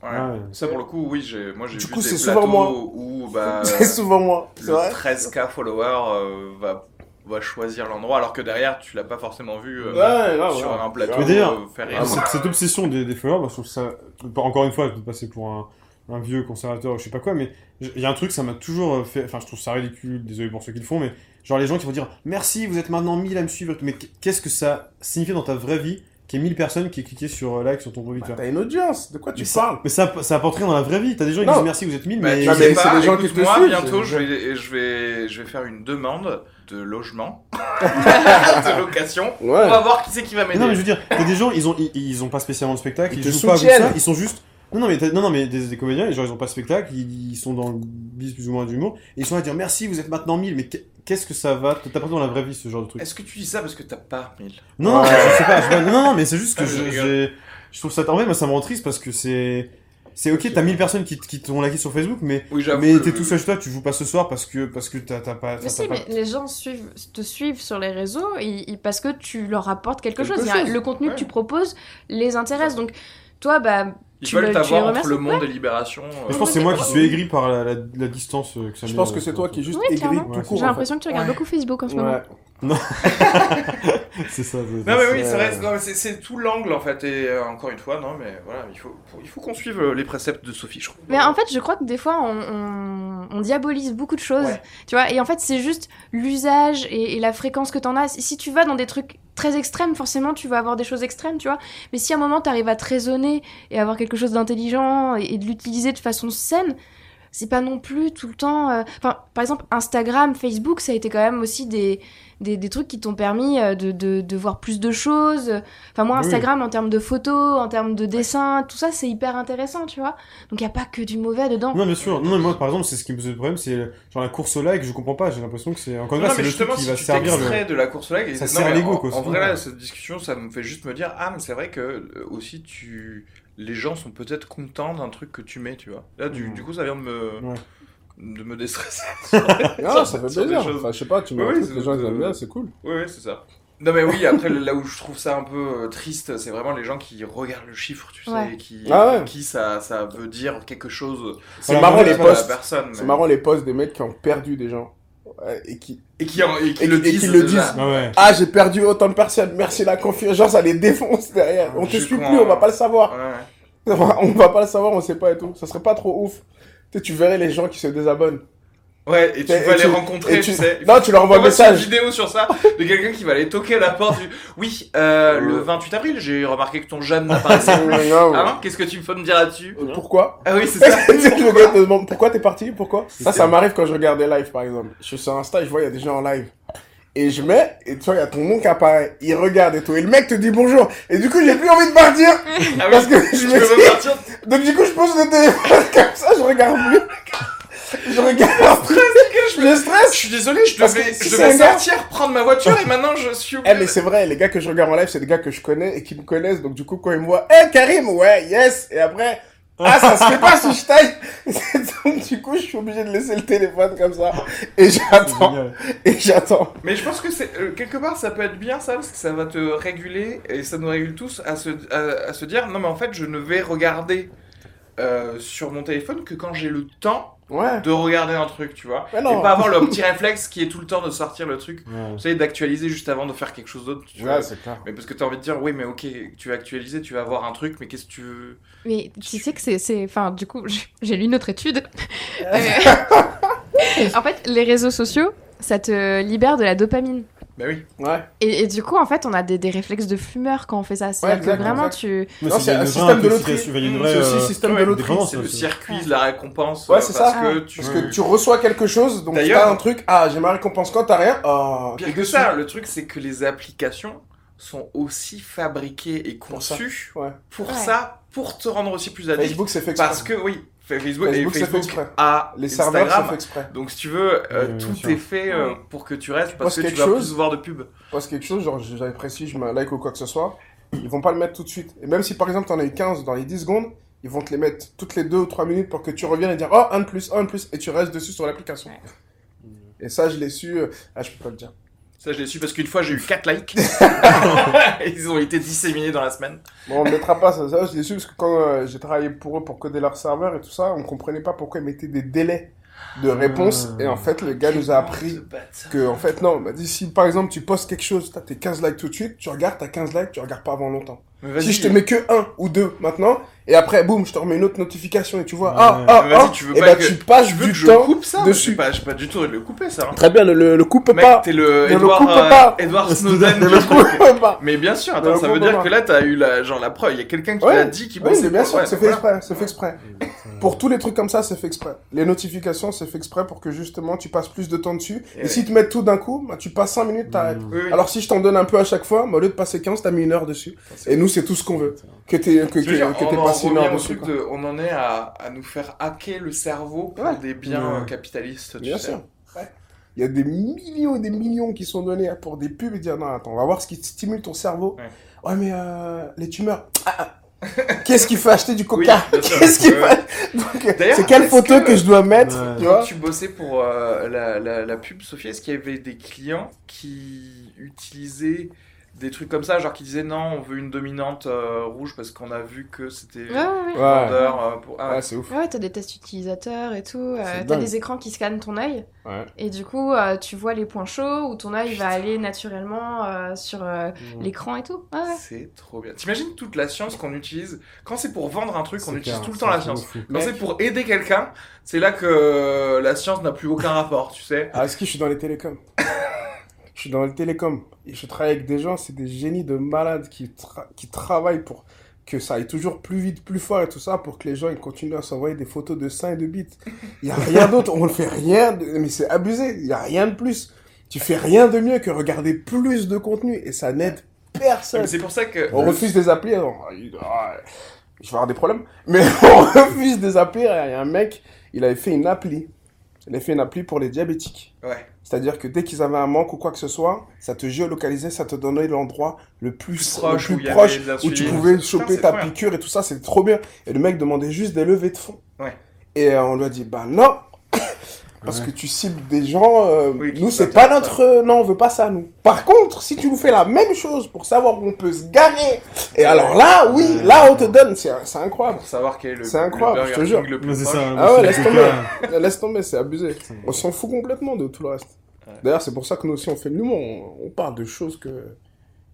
[SPEAKER 2] Ah ouais.
[SPEAKER 4] Ça, pour le coup, oui, j'ai, moi j'ai
[SPEAKER 1] Du
[SPEAKER 4] vu
[SPEAKER 1] coup,
[SPEAKER 4] des
[SPEAKER 1] c'est souvent
[SPEAKER 4] plateaux
[SPEAKER 1] moi.
[SPEAKER 4] où bah,
[SPEAKER 1] c'est souvent moi, c'est
[SPEAKER 4] le
[SPEAKER 1] vrai
[SPEAKER 4] 13k follower euh, va, va choisir l'endroit, alors que derrière, tu l'as pas forcément vu euh,
[SPEAKER 1] Ouais,
[SPEAKER 4] sur
[SPEAKER 1] ouais.
[SPEAKER 4] un plateau
[SPEAKER 2] Mais d'ailleurs,
[SPEAKER 4] euh, faire rire.
[SPEAKER 2] Ah, cette, cette obsession des, des followers, moi, je trouve ça. Encore une fois, je peux passer pour un, un vieux conservateur ou je sais pas quoi, mais il y a un truc, ça m'a toujours fait. Enfin, je trouve ça ridicule, désolé pour ceux qui le font, mais genre les gens qui vont dire merci, vous êtes maintenant 1000 à me suivre, mais qu'est-ce que ça signifie dans ta vraie vie qu'il y ait 1000 personnes qui aient cliqué sur euh, like sur ton profil tu
[SPEAKER 1] Bah, T'as une audience, de quoi tu
[SPEAKER 2] mais ça,
[SPEAKER 1] parles?
[SPEAKER 2] mais ça, ça apporte rien dans la vraie vie. T'as des gens qui
[SPEAKER 1] Non.
[SPEAKER 2] disent merci, vous êtes 1000,
[SPEAKER 4] Bah,
[SPEAKER 2] mais.
[SPEAKER 1] mais
[SPEAKER 4] pas,
[SPEAKER 1] c'est des gens qui te
[SPEAKER 4] écoute-moi,
[SPEAKER 1] suivent,
[SPEAKER 4] bientôt, je vais, je, vais, je vais faire une demande de logement, de location. On va voir qui c'est qui va m'aider.
[SPEAKER 2] non, mais je veux dire, t'as des gens, ils ont, ils, ils ont pas spécialement de spectacle,
[SPEAKER 1] Ils
[SPEAKER 2] ils,
[SPEAKER 1] te
[SPEAKER 2] jouent pas avec
[SPEAKER 1] soutiennent.
[SPEAKER 2] ça, ils sont juste. Non, non, mais, non, non, mais des, des comédiens, genre, ils ont pas de spectacle, ils, ils sont dans le biz plus ou moins d'humour, et ils sont là à dire merci, vous êtes maintenant 1000, mais qu'est- qu'est-ce que ça va t'apporter dans la vraie vie, ce genre de truc
[SPEAKER 4] Est-ce que tu dis ça parce que t'as pas 1000
[SPEAKER 2] Non, non,
[SPEAKER 1] Ouais.
[SPEAKER 2] je sais pas, je sais pas, non, non, mais c'est juste que
[SPEAKER 4] Ah, je
[SPEAKER 2] je, je trouve ça, en vrai, moi, ça me rend triste parce que c'est. C'est ok, t'as 1000 personnes qui, qui t'ont liké sur Facebook, mais,
[SPEAKER 4] Oui,
[SPEAKER 2] mais t'es tout seul chez toi, tu joues pas ce soir parce que, parce que t'as t'as pas.
[SPEAKER 3] Mais si,
[SPEAKER 2] pas-
[SPEAKER 3] mais les gens suivent, te suivent sur les réseaux et, et parce que tu leur apportes quelque,
[SPEAKER 1] Quelque
[SPEAKER 3] chose. Le contenu
[SPEAKER 4] Ouais.
[SPEAKER 3] que tu proposes les intéresse. Donc, toi, bah,
[SPEAKER 4] Ils
[SPEAKER 3] tu
[SPEAKER 4] veulent t'avoir entre le monde et Libération. Euh,
[SPEAKER 2] je pense que c'est moi qui suis aigri par la, la, la distance que ça
[SPEAKER 1] Je pense que c'est toi qui est juste
[SPEAKER 3] Oui,
[SPEAKER 1] aigri
[SPEAKER 3] clairement.
[SPEAKER 1] tout
[SPEAKER 2] Ouais,
[SPEAKER 1] court.
[SPEAKER 3] j'ai
[SPEAKER 1] en
[SPEAKER 3] l'impression que tu regardes
[SPEAKER 4] Ouais.
[SPEAKER 3] beaucoup Facebook en ce moment.
[SPEAKER 1] Ouais.
[SPEAKER 2] C'est ça. c'est-
[SPEAKER 4] Non mais oui,
[SPEAKER 1] c'est-
[SPEAKER 4] non, tout l'angle en fait, et euh, encore une fois, non mais voilà, il faut, il faut qu'on suive euh, les préceptes de Sophie, je trouve.
[SPEAKER 3] Mais en fait, je crois que des fois, on, on- on diabolise beaucoup de choses,
[SPEAKER 4] Ouais.
[SPEAKER 3] tu vois. Et en fait, c'est juste l'usage et, et la fréquence que t'en as. Si, si tu vas dans des trucs très extrêmes, forcément, tu vas avoir des choses extrêmes, tu vois. Mais si à un moment, t'arrives à te raisonner et avoir quelque chose d'intelligent et, et de l'utiliser de façon saine, c'est pas non plus tout le temps. euh, Enfin, par exemple, Instagram, Facebook, ça a été quand même aussi des, des, des trucs qui t'ont permis euh, de, de, de voir plus de choses. Enfin, moi,
[SPEAKER 2] Oui.
[SPEAKER 3] Instagram, en termes de photos, en termes de dessins, tout ça, c'est hyper intéressant, tu vois. Donc, il n'y a pas que du mauvais dedans.
[SPEAKER 2] Non, bien sûr. Non, mais moi, par exemple, c'est ce qui me pose le problème, c'est genre la course au like, je comprends pas. J'ai l'impression que c'est encore une
[SPEAKER 4] Non,
[SPEAKER 2] fois,
[SPEAKER 4] mais
[SPEAKER 2] c'est le truc qui
[SPEAKER 4] si
[SPEAKER 2] va
[SPEAKER 4] tu
[SPEAKER 2] servir le.
[SPEAKER 4] de la course au et-
[SPEAKER 2] Ça
[SPEAKER 4] non,
[SPEAKER 2] sert
[SPEAKER 4] mais
[SPEAKER 2] l'ego,
[SPEAKER 4] en-
[SPEAKER 2] quoi,
[SPEAKER 4] En vrai, là, cette discussion, ça me fait juste me dire, ah, mais c'est vrai que euh, aussi tu, les gens sont peut-être contents d'un truc que tu mets, tu vois. Là, du,
[SPEAKER 2] Mm.
[SPEAKER 4] du coup, ça vient de me,
[SPEAKER 2] Ouais.
[SPEAKER 4] de me déstresser.
[SPEAKER 1] Non, ça fait plaisir.
[SPEAKER 4] choses.
[SPEAKER 1] Enfin, je sais pas, tu mets
[SPEAKER 4] Oui,
[SPEAKER 1] les gens ils aiment
[SPEAKER 4] c'est-
[SPEAKER 1] bien, c'est cool.
[SPEAKER 4] Oui, oui, c'est ça. Non mais oui, après là où je trouve ça un peu euh, triste, c'est vraiment les gens qui regardent le chiffre, tu sais,
[SPEAKER 3] Ouais.
[SPEAKER 4] et qui,
[SPEAKER 1] Ah ouais.
[SPEAKER 4] pour qui ça, ça veut dire quelque chose
[SPEAKER 1] C'est marrant
[SPEAKER 2] mais
[SPEAKER 1] les posts. C'est
[SPEAKER 4] mais-
[SPEAKER 1] marrant les posts des mecs qui ont perdu des gens. Et qui.
[SPEAKER 4] Et qui, en- et qui
[SPEAKER 1] Et
[SPEAKER 4] le
[SPEAKER 1] et
[SPEAKER 4] disent.
[SPEAKER 1] qui le
[SPEAKER 4] déjà.
[SPEAKER 1] disent.
[SPEAKER 2] Ah ouais.
[SPEAKER 1] Ah, j'ai perdu autant de personnes, merci la confiance. Genre, ça les défonce derrière. On
[SPEAKER 4] Je
[SPEAKER 1] te suit plus, on va
[SPEAKER 4] hein.
[SPEAKER 1] pas le savoir.
[SPEAKER 4] Ouais.
[SPEAKER 1] On va pas le savoir, on sait pas et tout. Ça serait pas trop ouf. Tu sais, tu verrais les gens qui se désabonnent.
[SPEAKER 4] Ouais, et tu
[SPEAKER 1] Et
[SPEAKER 4] vas
[SPEAKER 1] tu-
[SPEAKER 4] les rencontrer, tu,
[SPEAKER 1] tu-
[SPEAKER 4] sais.
[SPEAKER 1] Non, tu leur envoies un
[SPEAKER 4] c'est une
[SPEAKER 1] message.
[SPEAKER 4] vidéo sur ça de quelqu'un qui va aller toquer à la porte du. Oui, euh, le
[SPEAKER 1] Euh.
[SPEAKER 4] 28 avril, j'ai remarqué que ton jeune n'apparaissait plus. Hein Qu'est-ce que tu peux me dire là-dessus
[SPEAKER 1] Euh, Pourquoi
[SPEAKER 4] Ah oui, c'est ça.
[SPEAKER 1] Le gars te demande pourquoi t'es parti, pourquoi Ça, ça m'arrive quand je regarde des lives, par exemple. Je suis sur Insta, et je vois, il y a des gens en live. Et je mets, et tu vois, il y a ton nom qui apparaît. Il regarde et tout. Et le mec te dit bonjour. Et du coup, j'ai plus envie de partir.
[SPEAKER 4] Ah oui,
[SPEAKER 1] Parce que je me
[SPEAKER 4] veux
[SPEAKER 1] dis, donc du coup, je pose le téléphone comme ça, je regarde plus. Je regarde. Je
[SPEAKER 4] Je
[SPEAKER 1] stresse.
[SPEAKER 4] suis désolé, je devais,
[SPEAKER 1] si
[SPEAKER 4] je devais
[SPEAKER 1] gars-
[SPEAKER 4] sortir, prendre ma voiture et maintenant je suis
[SPEAKER 1] Eh, mais c'est vrai, les gars que je regarde en live, c'est des gars que je connais et qui me connaissent. Donc, du coup, quand ils me voient, eh, Karim, ouais, yes. Et après, ah, ça se fait pas si je taille. Donc, du coup, je suis obligé de laisser le téléphone comme ça. Et j'attends. Et j'attends.
[SPEAKER 4] Mais je pense que c'est euh, quelque part ça peut être bien ça parce que ça va te réguler et ça nous régule tous à se, à, à se dire non mais en fait je ne vais regarder euh, sur mon téléphone que quand j'ai le temps
[SPEAKER 1] Ouais.
[SPEAKER 4] de regarder un truc tu vois
[SPEAKER 1] Mais non.
[SPEAKER 4] et pas avoir le petit réflexe qui est tout le temps de sortir le truc
[SPEAKER 2] Ouais.
[SPEAKER 4] vous savez d'actualiser juste avant de faire quelque chose d'autre tu vois
[SPEAKER 1] Ouais, c'est clair.
[SPEAKER 4] mais parce que tu as envie de dire oui mais ok tu vas actualiser tu vas avoir un truc mais qu'est-ce que tu veux?
[SPEAKER 3] Mais tu sais que c'est- c'est. Enfin, du coup, j'ai- j'ai lu une autre étude. Euh, en fait, les réseaux sociaux, ça te libère de la dopamine.
[SPEAKER 4] Bah oui
[SPEAKER 1] Ouais.
[SPEAKER 3] Et, et du coup, en fait, on a des, des réflexes de fumeur quand on fait ça. C'est-à-dire que vraiment,
[SPEAKER 1] exact.
[SPEAKER 3] tu.
[SPEAKER 2] Mais
[SPEAKER 1] Non,
[SPEAKER 2] c'est
[SPEAKER 1] un système de loterie. c'est aussi
[SPEAKER 2] euh,
[SPEAKER 1] système
[SPEAKER 4] Ouais,
[SPEAKER 1] de loterie.
[SPEAKER 4] c'est le circuit de la récompense
[SPEAKER 1] Ouais,
[SPEAKER 4] euh,
[SPEAKER 1] c'est
[SPEAKER 4] parce
[SPEAKER 1] ça.
[SPEAKER 4] que tu
[SPEAKER 1] Parce que tu reçois quelque chose, donc
[SPEAKER 4] D'ailleurs-
[SPEAKER 1] t'as un truc, ah, j'ai ma récompense quand t'as rien, ah,
[SPEAKER 4] Pire que ça, le truc c'est que les applications sont aussi fabriquées et
[SPEAKER 1] Pour ça.
[SPEAKER 4] conçues pour ça, pour te rendre aussi plus addict.
[SPEAKER 1] Facebook, c'est fait.
[SPEAKER 4] Parce que oui, Facebook,
[SPEAKER 1] Facebook,
[SPEAKER 4] et
[SPEAKER 1] fait
[SPEAKER 4] Facebook
[SPEAKER 1] exprès.
[SPEAKER 4] a
[SPEAKER 1] Les serveurs, fait exprès.
[SPEAKER 4] Donc si tu veux, euh,
[SPEAKER 2] Oui,
[SPEAKER 4] tout est fait euh, pour que tu restes
[SPEAKER 1] Tu
[SPEAKER 4] parce que tu
[SPEAKER 1] quelque
[SPEAKER 4] vas
[SPEAKER 1] chose
[SPEAKER 4] plus voir de pub.
[SPEAKER 1] Parce que quelque chose, genre, j'avais précis, je mets un like ou quoi que ce soit, ils vont pas le mettre tout de suite. Et même si par exemple t'en as eu 15 dans les 10 secondes, ils vont te les mettre toutes les 2 ou 3 minutes pour que tu reviennes et dire oh, un de plus, un de plus, et tu restes dessus sur l'application.
[SPEAKER 3] Ouais.
[SPEAKER 1] Et ça, je l'ai su, euh, ah, je peux pas le dire.
[SPEAKER 4] Ça je l'ai su parce qu'une fois j'ai eu 4 likes. Ils ont été disséminés dans la semaine.
[SPEAKER 1] Bon, on ne mettra pas ça, ça, je l'ai su parce que quand euh, j'ai travaillé pour eux pour coder leur serveur et tout ça, on comprenait pas pourquoi ils mettaient des délais de réponse. Et en fait, le gars nous a appris que, en fait, non, il m'a dit si par exemple tu postes quelque chose, t'as tes 15 likes tout de suite, tu regardes, t'as 15 likes, tu regardes pas avant longtemps. Si je te mets que un ou deux maintenant, et après, boum, je te remets une autre notification et tu vois,
[SPEAKER 2] Ouais.
[SPEAKER 1] ah, ah, ah,
[SPEAKER 4] tu veux
[SPEAKER 1] et
[SPEAKER 4] pas
[SPEAKER 1] bah
[SPEAKER 4] que-
[SPEAKER 1] tu passes
[SPEAKER 4] tu veux
[SPEAKER 1] du
[SPEAKER 4] que je
[SPEAKER 1] temps
[SPEAKER 4] coupe ça
[SPEAKER 1] dessus.
[SPEAKER 4] J'ai pas, j'ai pas du tout de le couper ça. hein.
[SPEAKER 1] Très bien, le, le, le coupe
[SPEAKER 4] Mec,
[SPEAKER 1] pas.
[SPEAKER 4] t'es le
[SPEAKER 1] Ne le
[SPEAKER 4] Edward,
[SPEAKER 1] coupe
[SPEAKER 4] euh,
[SPEAKER 1] pas.
[SPEAKER 4] Edward Snowden.
[SPEAKER 1] Ne le coupe pas.
[SPEAKER 4] Mais bien sûr,
[SPEAKER 1] Ne
[SPEAKER 4] attends, ça veut dire
[SPEAKER 1] pas.
[SPEAKER 4] que là t'as eu la, genre la preuve. Il y a quelqu'un qui l'a dit qui
[SPEAKER 1] Oui, bien sûr, c'est fait exprès, c'est fait exprès. Pour tous les trucs comme ça, c'est fait exprès. Les notifications, c'est fait exprès pour que justement tu passes plus de temps dessus.
[SPEAKER 4] Et
[SPEAKER 1] Et,
[SPEAKER 4] ouais.
[SPEAKER 1] si tu mets tout d'un coup, bah, tu passes 5 minutes, t'arrêtes.
[SPEAKER 2] Mmh.
[SPEAKER 4] Oui, oui.
[SPEAKER 1] Alors si je t'en donne un peu à chaque fois, bah, au lieu de passer 15, t'as mis une heure dessus. Et nous, c'est tout ce qu'on veut. Que t'es que,
[SPEAKER 4] dire, on en
[SPEAKER 1] passé une heure dessus.
[SPEAKER 4] truc
[SPEAKER 1] quoi.
[SPEAKER 4] de- on en est à, à nous faire hacker le cerveau pour
[SPEAKER 1] Ouais.
[SPEAKER 4] des biens
[SPEAKER 2] Ouais.
[SPEAKER 4] capitalistes. Tu
[SPEAKER 1] Bien
[SPEAKER 4] sais.
[SPEAKER 1] sûr. Ouais. Il y a des millions et des millions qui sont donnés pour des pubs et dire non, attends, on va voir ce qui stimule ton cerveau.
[SPEAKER 4] Ouais.
[SPEAKER 1] Ouais, mais euh, les tumeurs. Ah, ah. Qu'est-ce qui fait acheter du coca. Qu'est-ce
[SPEAKER 4] Ouais,
[SPEAKER 1] C'est quelle photo
[SPEAKER 4] que-
[SPEAKER 1] que... je dois mettre
[SPEAKER 2] Ouais.
[SPEAKER 1] Tu
[SPEAKER 4] Quand
[SPEAKER 1] vois
[SPEAKER 4] tu bossais pour euh, la, la, la pub, Sophie, est-ce qu'il y avait des clients qui utilisaient des trucs comme ça, genre qui disaient non, on veut une dominante euh, rouge parce qu'on a vu que c'était
[SPEAKER 3] Ouais, ouais, ouais.
[SPEAKER 4] vendeur euh, pour... Ah,
[SPEAKER 1] Ouais, c'est ouf.
[SPEAKER 3] Ouais, t'as des tests utilisateurs et tout. euh, t'as des écrans qui scannent ton œil.
[SPEAKER 1] Ouais.
[SPEAKER 3] Et du coup, euh, tu vois les points chauds où ton œil va aller naturellement euh, sur euh,
[SPEAKER 2] Mmh.
[SPEAKER 3] l'écran et tout. Ouais, ouais.
[SPEAKER 4] C'est trop bien. T'imagines toute la science qu'on utilise? Quand c'est pour vendre un truc, on utilise
[SPEAKER 2] clair,
[SPEAKER 4] tout le temps la science.
[SPEAKER 2] fou.
[SPEAKER 4] Quand c'est pour aider quelqu'un, c'est là que la science n'a plus aucun rapport, tu sais.
[SPEAKER 1] Ah, est-ce que je suis dans les télécoms? Je suis dans les télécoms. Et je travaille avec des gens, c'est des génies de malades qui, tra- qui travaillent pour que ça aille toujours plus vite, plus fort et tout ça, pour que les gens ils continuent à s'envoyer des photos de seins et de bites. Il n'y a rien d'autre, on ne fait rien, de... mais c'est abusé, il n'y a rien de plus. Tu fais rien de mieux que regarder plus de contenu et ça n'aide personne.
[SPEAKER 4] C'est pour ça que...
[SPEAKER 1] On refuse des applis, il- ah, je vais avoir des problèmes, mais on refuse des applis. Il y a un mec, il avait fait une appli. Il avait fait une appli pour les diabétiques.
[SPEAKER 4] Ouais.
[SPEAKER 1] C'est-à-dire que dès qu'ils avaient un manque ou quoi que ce soit, ça te géolocalisait, ça te donnait l'endroit le plus,
[SPEAKER 4] Plus proche,
[SPEAKER 1] le
[SPEAKER 4] où
[SPEAKER 1] plus proche tu pouvais choper
[SPEAKER 4] c'est
[SPEAKER 1] ta piqûre et tout ça, c'était trop bien. Et le mec demandait juste des levées de fonds.
[SPEAKER 4] Ouais.
[SPEAKER 1] Et euh, on lui a dit, bah non, Parce
[SPEAKER 2] Ouais.
[SPEAKER 1] que tu cibles des gens. euh,
[SPEAKER 4] Oui,
[SPEAKER 1] nous, c'est pas notre. euh, non, on veut pas ça, nous. Par contre, si tu nous fais la même chose pour savoir où on peut se garer, et alors là, oui,
[SPEAKER 2] Ouais.
[SPEAKER 1] là, on te donne. C'est c'est incroyable.
[SPEAKER 4] Pour savoir quel est le,
[SPEAKER 1] C'est incroyable,
[SPEAKER 4] le
[SPEAKER 1] je te jure.
[SPEAKER 4] King le plus
[SPEAKER 2] Ouais, c'est
[SPEAKER 4] proche.
[SPEAKER 2] ça.
[SPEAKER 1] Ah ouais, laisse tomber. Laisse tomber, c'est abusé. On s'en fout complètement de tout le reste.
[SPEAKER 4] Ouais.
[SPEAKER 1] D'ailleurs, c'est pour ça que nous aussi, on fait de l'humour. On, on parle de choses que,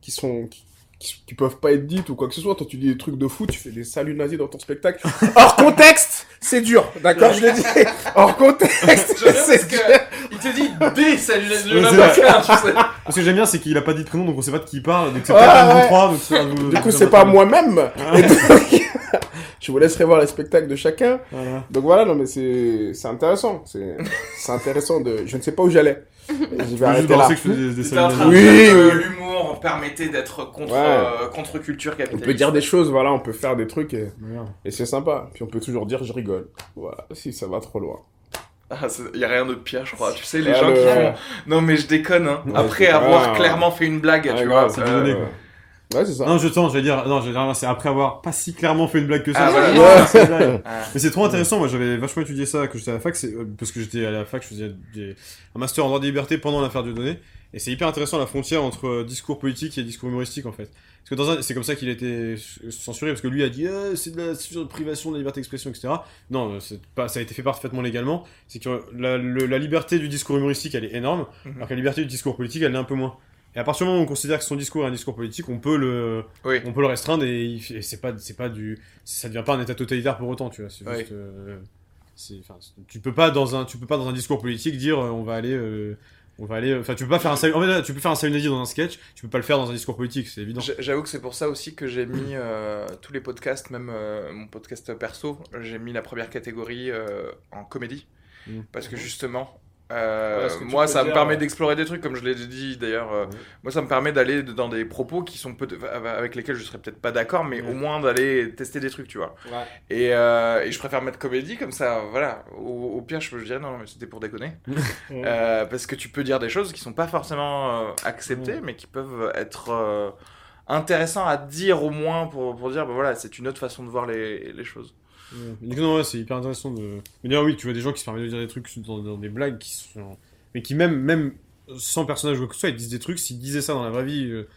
[SPEAKER 1] qui sont. Qui, qui, qui peuvent pas être dites ou quoi que ce soit. Toi, tu dis des trucs de fou, tu fais des saluts nazis dans ton spectacle. Hors contexte, c'est dur. D'accord, je l'ai dit. Hors contexte, c'est
[SPEAKER 4] que
[SPEAKER 1] dur.
[SPEAKER 4] il te dit des salut le
[SPEAKER 2] Ouais, c'est
[SPEAKER 4] Lamarquin, tu sais.
[SPEAKER 2] Ce que j'aime bien, c'est qu'il a pas dit de prénom, donc on sait pas de qui il parle. Donc c'est peut-être un de trois. donc vous-
[SPEAKER 1] Du coup, c'est pas moi-même. Et donc, je vous laisserai voir les spectacles de chacun.
[SPEAKER 2] Voilà.
[SPEAKER 1] Donc voilà, non mais c'est c'est intéressant. C'est c'est intéressant de. Je ne sais pas où j'allais. Je vais arrêter là.
[SPEAKER 2] balancer que je faisais des, des
[SPEAKER 4] T'es en
[SPEAKER 2] saluts
[SPEAKER 4] train de
[SPEAKER 2] nazis.
[SPEAKER 1] Oui,
[SPEAKER 4] dire que
[SPEAKER 1] oui.
[SPEAKER 4] l'humour permettait d'être contre,
[SPEAKER 1] Ouais.
[SPEAKER 4] euh, contre culture
[SPEAKER 1] On
[SPEAKER 4] capitaliste.
[SPEAKER 1] peut dire des choses, voilà, on peut faire des trucs et, c'est sympa. Puis on peut toujours dire je rigole. Voilà, si ça va trop loin.
[SPEAKER 4] Ah, c'est- y a rien de pire, je crois. Tu sais, les
[SPEAKER 1] Ah,
[SPEAKER 4] gens
[SPEAKER 1] le-
[SPEAKER 4] qui font. Non, mais je déconne, hein.
[SPEAKER 1] Ouais,
[SPEAKER 4] Après avoir
[SPEAKER 1] ah.
[SPEAKER 4] clairement fait une blague,
[SPEAKER 1] Ouais,
[SPEAKER 4] tu vois. euh,
[SPEAKER 1] ouais.
[SPEAKER 2] quoi.
[SPEAKER 1] Ouais, c'est ça.
[SPEAKER 2] Non, je tente, j'allais dire, non, j'allais dire, c'est après avoir pas si clairement fait une blague que ça.
[SPEAKER 4] Ah, voilà.
[SPEAKER 1] Ouais.
[SPEAKER 2] c'est une blague.
[SPEAKER 4] ah.
[SPEAKER 2] Mais c'est trop intéressant, moi j'avais vachement étudié ça quand j'étais à la fac, c'est, euh, parce que j'étais à la fac, je faisais des- un master en droit des libertés pendant l'affaire Dieudonné, et c'est hyper intéressant la frontière entre euh, discours politique et discours humoristique en fait. Parce que dans un, c'est comme ça qu'il a été censuré, parce que lui a dit euh, c'est de la surprivation de la liberté d'expression, etc. Non, euh, c'est pas, ça a été fait parfaitement légalement, c'est que la, le- la liberté du discours humoristique elle est énorme,
[SPEAKER 4] Mhm.
[SPEAKER 2] alors que la liberté du discours politique elle l'est un peu moins. Et à partir du moment où on considère que son discours est un discours politique, on peut le,
[SPEAKER 4] Oui.
[SPEAKER 2] on peut le restreindre et, et c'est pas c'est pas du ça devient pas un état totalitaire pour autant tu vois c'est
[SPEAKER 4] Oui.
[SPEAKER 2] juste euh, tu peux pas dans un tu peux pas dans un discours politique dire euh, on va aller euh, on va aller enfin tu peux pas faire un en fait, tu peux faire un salut dans un sketch tu peux pas le faire dans un discours politique c'est évident
[SPEAKER 4] J'avoue que c'est pour ça aussi que j'ai mis euh, tous les podcasts, même euh, mon podcast perso, j'ai mis la première catégorie euh, en comédie.
[SPEAKER 2] Mm.
[SPEAKER 4] Parce que justement, euh,
[SPEAKER 1] Ouais,
[SPEAKER 4] moi ça me permet
[SPEAKER 1] ouais.
[SPEAKER 4] d'explorer des trucs, comme je l'ai dit d'ailleurs. euh. Moi ça me permet d'aller dans des propos qui sont peut avec lesquels je serais peut-être pas d'accord, mais au moins d'aller tester des trucs, tu vois. Et, euh, et je préfère mettre comédie comme ça, voilà. Au, au pire, je peux dire non, mais c'était pour déconner. Euh, parce que tu peux dire des choses qui sont pas forcément euh, acceptées, mais qui peuvent être euh, intéressantes à dire au moins pour, pour dire, bah voilà, c'est une autre façon de voir les, les choses.
[SPEAKER 2] Ouais. Donc, non, ouais, c'est hyper intéressant de mais d'ailleurs oui tu vois des gens qui se permettent de dire des trucs dans, dans des blagues qui sont mais qui même même sans personnage ou quoi que ce soit ils disent des trucs s'ils disaient ça dans la vraie vie euh,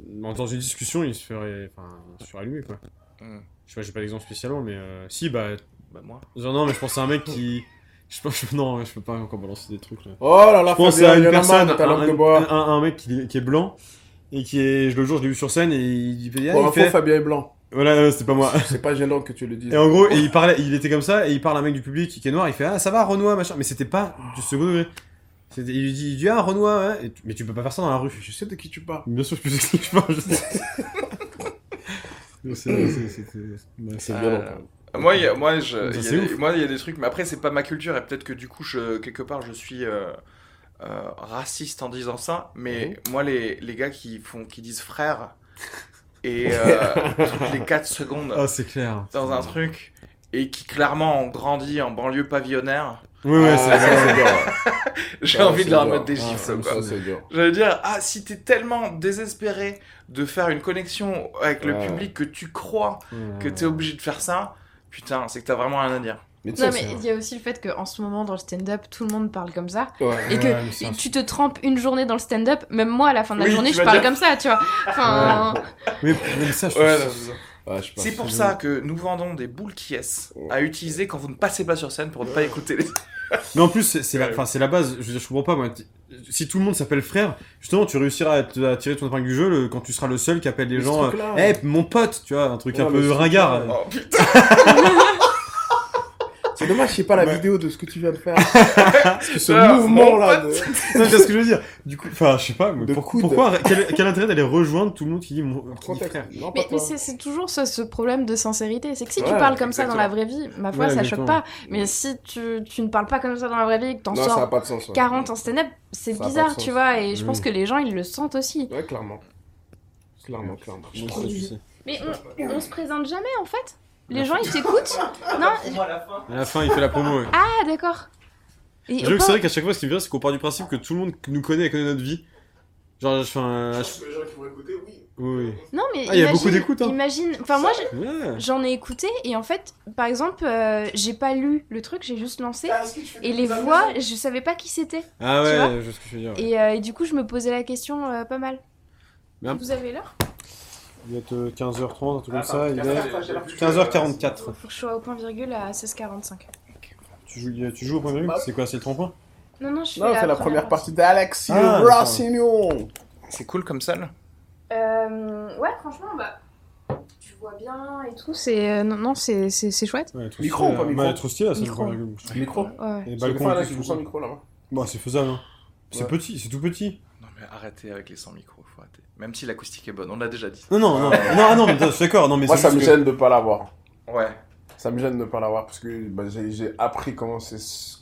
[SPEAKER 2] dans une discussion ils se feraient enfin ils se feraient allumer quoi
[SPEAKER 4] Mm.
[SPEAKER 2] je sais pas j'ai pas d'exemple spécialement mais euh, si bah
[SPEAKER 4] Bah moi.
[SPEAKER 2] Genre, non, mais je pense à un mec qui. Je pense, je- non, je peux pas encore balancer des trucs là.
[SPEAKER 1] Oh là là,
[SPEAKER 2] Je pense
[SPEAKER 1] Fabien,
[SPEAKER 2] à
[SPEAKER 1] il
[SPEAKER 2] une personne, un, un-
[SPEAKER 1] bois.
[SPEAKER 2] un- un mec qui, est- qui est blanc et qui est. Le jour, je l'ai vu sur scène et il, il, fait-
[SPEAKER 1] Pour
[SPEAKER 2] il
[SPEAKER 1] info,
[SPEAKER 2] fait-
[SPEAKER 1] Fabien est blanc.
[SPEAKER 2] Voilà, c'était pas moi.
[SPEAKER 1] C'est pas gênant que tu le dises.
[SPEAKER 2] Et en gros, et il parlait, il était comme ça et il parle à un mec du public qui est noir. Il fait ah ça va Renoir machin, mais c'était pas du second degré. Il lui dit, il dit ah Renoir, ouais. Et tu- mais tu peux pas faire ça dans la rue.
[SPEAKER 1] Je sais de qui tu parles.
[SPEAKER 2] Bien sûr, je peux t'expliquer. je parle, je sais. Mais c'est- c'est- c'était- ouais,
[SPEAKER 1] C'est
[SPEAKER 4] Ah,
[SPEAKER 1] violent.
[SPEAKER 4] là.
[SPEAKER 1] quand même.
[SPEAKER 4] Moi, il y a, moi, je,
[SPEAKER 2] Ça,
[SPEAKER 4] il y a
[SPEAKER 2] c'est
[SPEAKER 4] des,
[SPEAKER 2] ouf.
[SPEAKER 4] moi, il y a des trucs, mais après, c'est pas ma culture, et peut-être que du coup, je, quelque part, je suis euh, euh, raciste en disant ça, mais moi, les, les gars qui, font, qui disent frère, et euh, toutes les 4 secondes
[SPEAKER 2] Ah, c'est clair.
[SPEAKER 4] dans un truc, et qui clairement ont grandi en banlieue pavillonnaire,
[SPEAKER 2] ouais,
[SPEAKER 1] Ah,
[SPEAKER 2] c'est
[SPEAKER 1] c'est dur.
[SPEAKER 4] j'ai envie de leur
[SPEAKER 1] dur.
[SPEAKER 4] mettre des
[SPEAKER 1] Ah,
[SPEAKER 4] quoi.
[SPEAKER 1] c'est dur.
[SPEAKER 4] J'allais dire, ah, si t'es tellement désespéré de faire une connexion avec le public que tu crois que t'es obligé de faire ça, putain, c'est que t'as vraiment rien à dire.
[SPEAKER 1] Mais
[SPEAKER 3] Non, mais il y a aussi le fait qu'en ce moment, dans le stand-up, tout le monde parle comme ça.
[SPEAKER 1] Ouais.
[SPEAKER 3] Et que
[SPEAKER 2] Ouais,
[SPEAKER 3] tu te trempes une journée dans le stand-up, même moi, à la fin de la
[SPEAKER 4] Oui,
[SPEAKER 3] journée, je parle
[SPEAKER 4] dire-
[SPEAKER 3] comme ça, tu vois. Enfin,
[SPEAKER 2] Mais, mais ça, je
[SPEAKER 4] c'est pour ça que nous vendons des boules qui à utiliser quand vous ne passez pas sur scène pour ne pas écouter les.
[SPEAKER 2] Mais en plus, c'est la, c'est la base. Je veux dire, je comprends pas, moi. Si tout le monde s'appelle frère, justement, tu réussiras à, te- à tirer ton épingle du jeu le- quand tu seras le seul qui appelle les
[SPEAKER 1] Mais
[SPEAKER 2] gens.
[SPEAKER 1] truc-là,
[SPEAKER 2] Eh, mon pote, tu vois, un truc
[SPEAKER 1] Ouais,
[SPEAKER 2] un peu ringard.
[SPEAKER 4] Oh putain
[SPEAKER 1] C'est dommage, je sais pas la
[SPEAKER 2] Ouais.
[SPEAKER 1] vidéo de ce que tu viens de faire. Parce que ce
[SPEAKER 4] Ah,
[SPEAKER 1] mouvement
[SPEAKER 4] mon
[SPEAKER 1] là.
[SPEAKER 4] pote.
[SPEAKER 1] de-
[SPEAKER 2] Non, c'est ce que je veux dire. Du coup, enfin, je sais pas. mais pour- pourquoi quel, quel intérêt d'aller rejoindre tout le monde qui dit mon qui dit
[SPEAKER 1] Contexte.
[SPEAKER 2] frère?
[SPEAKER 1] Non,
[SPEAKER 3] mais, c'est toujours ce, ce problème de sincérité. C'est que si tu parles comme ça dans la vraie vie, ma foi,
[SPEAKER 2] Ouais,
[SPEAKER 3] ça
[SPEAKER 2] exactement.
[SPEAKER 3] choque pas. Mais si tu, tu ne parles pas comme ça dans la vraie vie et que t'en sors
[SPEAKER 1] pas de sens. ouais.
[SPEAKER 3] 40 en stand-up, c'est bizarre, tu vois. Et je pense
[SPEAKER 2] Oui.
[SPEAKER 3] que les gens, ils le sentent aussi.
[SPEAKER 1] Ouais, clairement. Clairement, clairement.
[SPEAKER 3] Mais on, on se présente jamais, en fait? Les gens, ils t'écoutent Non
[SPEAKER 2] À la fin, il fait la promo. Ouais.
[SPEAKER 3] Ah, d'accord. Et
[SPEAKER 2] J'avoue que c'est vrai qu'à chaque fois, ce qui me vient, c'est qu'on part du principe que tout le monde nous connaît et connaît notre vie. Genre, je fais un.
[SPEAKER 1] Les gens qui vont écouter, oui.
[SPEAKER 3] Non, mais
[SPEAKER 2] Ah, il y a beaucoup d'écoutes, hein.
[SPEAKER 3] Imagine, enfin moi je-
[SPEAKER 2] Ouais.
[SPEAKER 3] j'en ai écouté et en fait, par exemple, euh, j'ai pas lu le truc, j'ai juste lancé
[SPEAKER 1] Ah, est-ce que tu fais
[SPEAKER 3] et
[SPEAKER 1] des
[SPEAKER 3] les voix, je savais pas qui c'était.
[SPEAKER 2] Ah
[SPEAKER 3] Tu vois
[SPEAKER 2] ouais, je sais ce que je veux dire. ouais.
[SPEAKER 3] Et, euh, et du coup, je me posais la question euh, pas mal.
[SPEAKER 2] Mais un-
[SPEAKER 3] Vous avez l'heure?
[SPEAKER 2] Il doit être euh, 15h30, un truc comme
[SPEAKER 1] Attends,
[SPEAKER 2] ça. Il est
[SPEAKER 1] attends, j'ai la-
[SPEAKER 2] 15h44.
[SPEAKER 3] Faut que je sois au point virgule à 16h45.
[SPEAKER 2] Tu joues, tu joues au point
[SPEAKER 1] Bah.
[SPEAKER 2] C'est quoi, c'est le trompe-point
[SPEAKER 3] Non, non, je fais
[SPEAKER 1] Non, on fait la première partie d'Alexis
[SPEAKER 2] Ah,
[SPEAKER 1] Rossignon.
[SPEAKER 4] C'est cool comme salle.
[SPEAKER 3] Euh, ouais, franchement, bah. Tu vois bien et tout, c'est. euh, non, non, c'est c'est- c'est chouette.
[SPEAKER 2] Ouais,
[SPEAKER 1] Micro
[SPEAKER 2] stylé,
[SPEAKER 1] ou pas
[SPEAKER 2] là.
[SPEAKER 1] micro?
[SPEAKER 2] Trop stylé, là, c'est le
[SPEAKER 3] Micro.
[SPEAKER 1] Micro.
[SPEAKER 3] Ouais.
[SPEAKER 2] Et
[SPEAKER 1] C'est le
[SPEAKER 2] balcon,
[SPEAKER 1] là,
[SPEAKER 2] c'est
[SPEAKER 1] joue sans
[SPEAKER 2] tout.
[SPEAKER 1] micro là-bas.
[SPEAKER 2] Bah, c'est faisable, hein. C'est petit, c'est tout petit.
[SPEAKER 4] Non mais arrêtez avec les 100 micros. Même si l'acoustique est bonne, on l'a déjà dit.
[SPEAKER 2] Non, non, non, non, non, mais je suis d'accord, non, mais
[SPEAKER 1] Moi, ça me
[SPEAKER 2] que-
[SPEAKER 1] gêne de pas l'avoir.
[SPEAKER 4] Ouais.
[SPEAKER 1] Ça me gêne de pas l'avoir parce que bah, j'ai j'ai appris comment c'est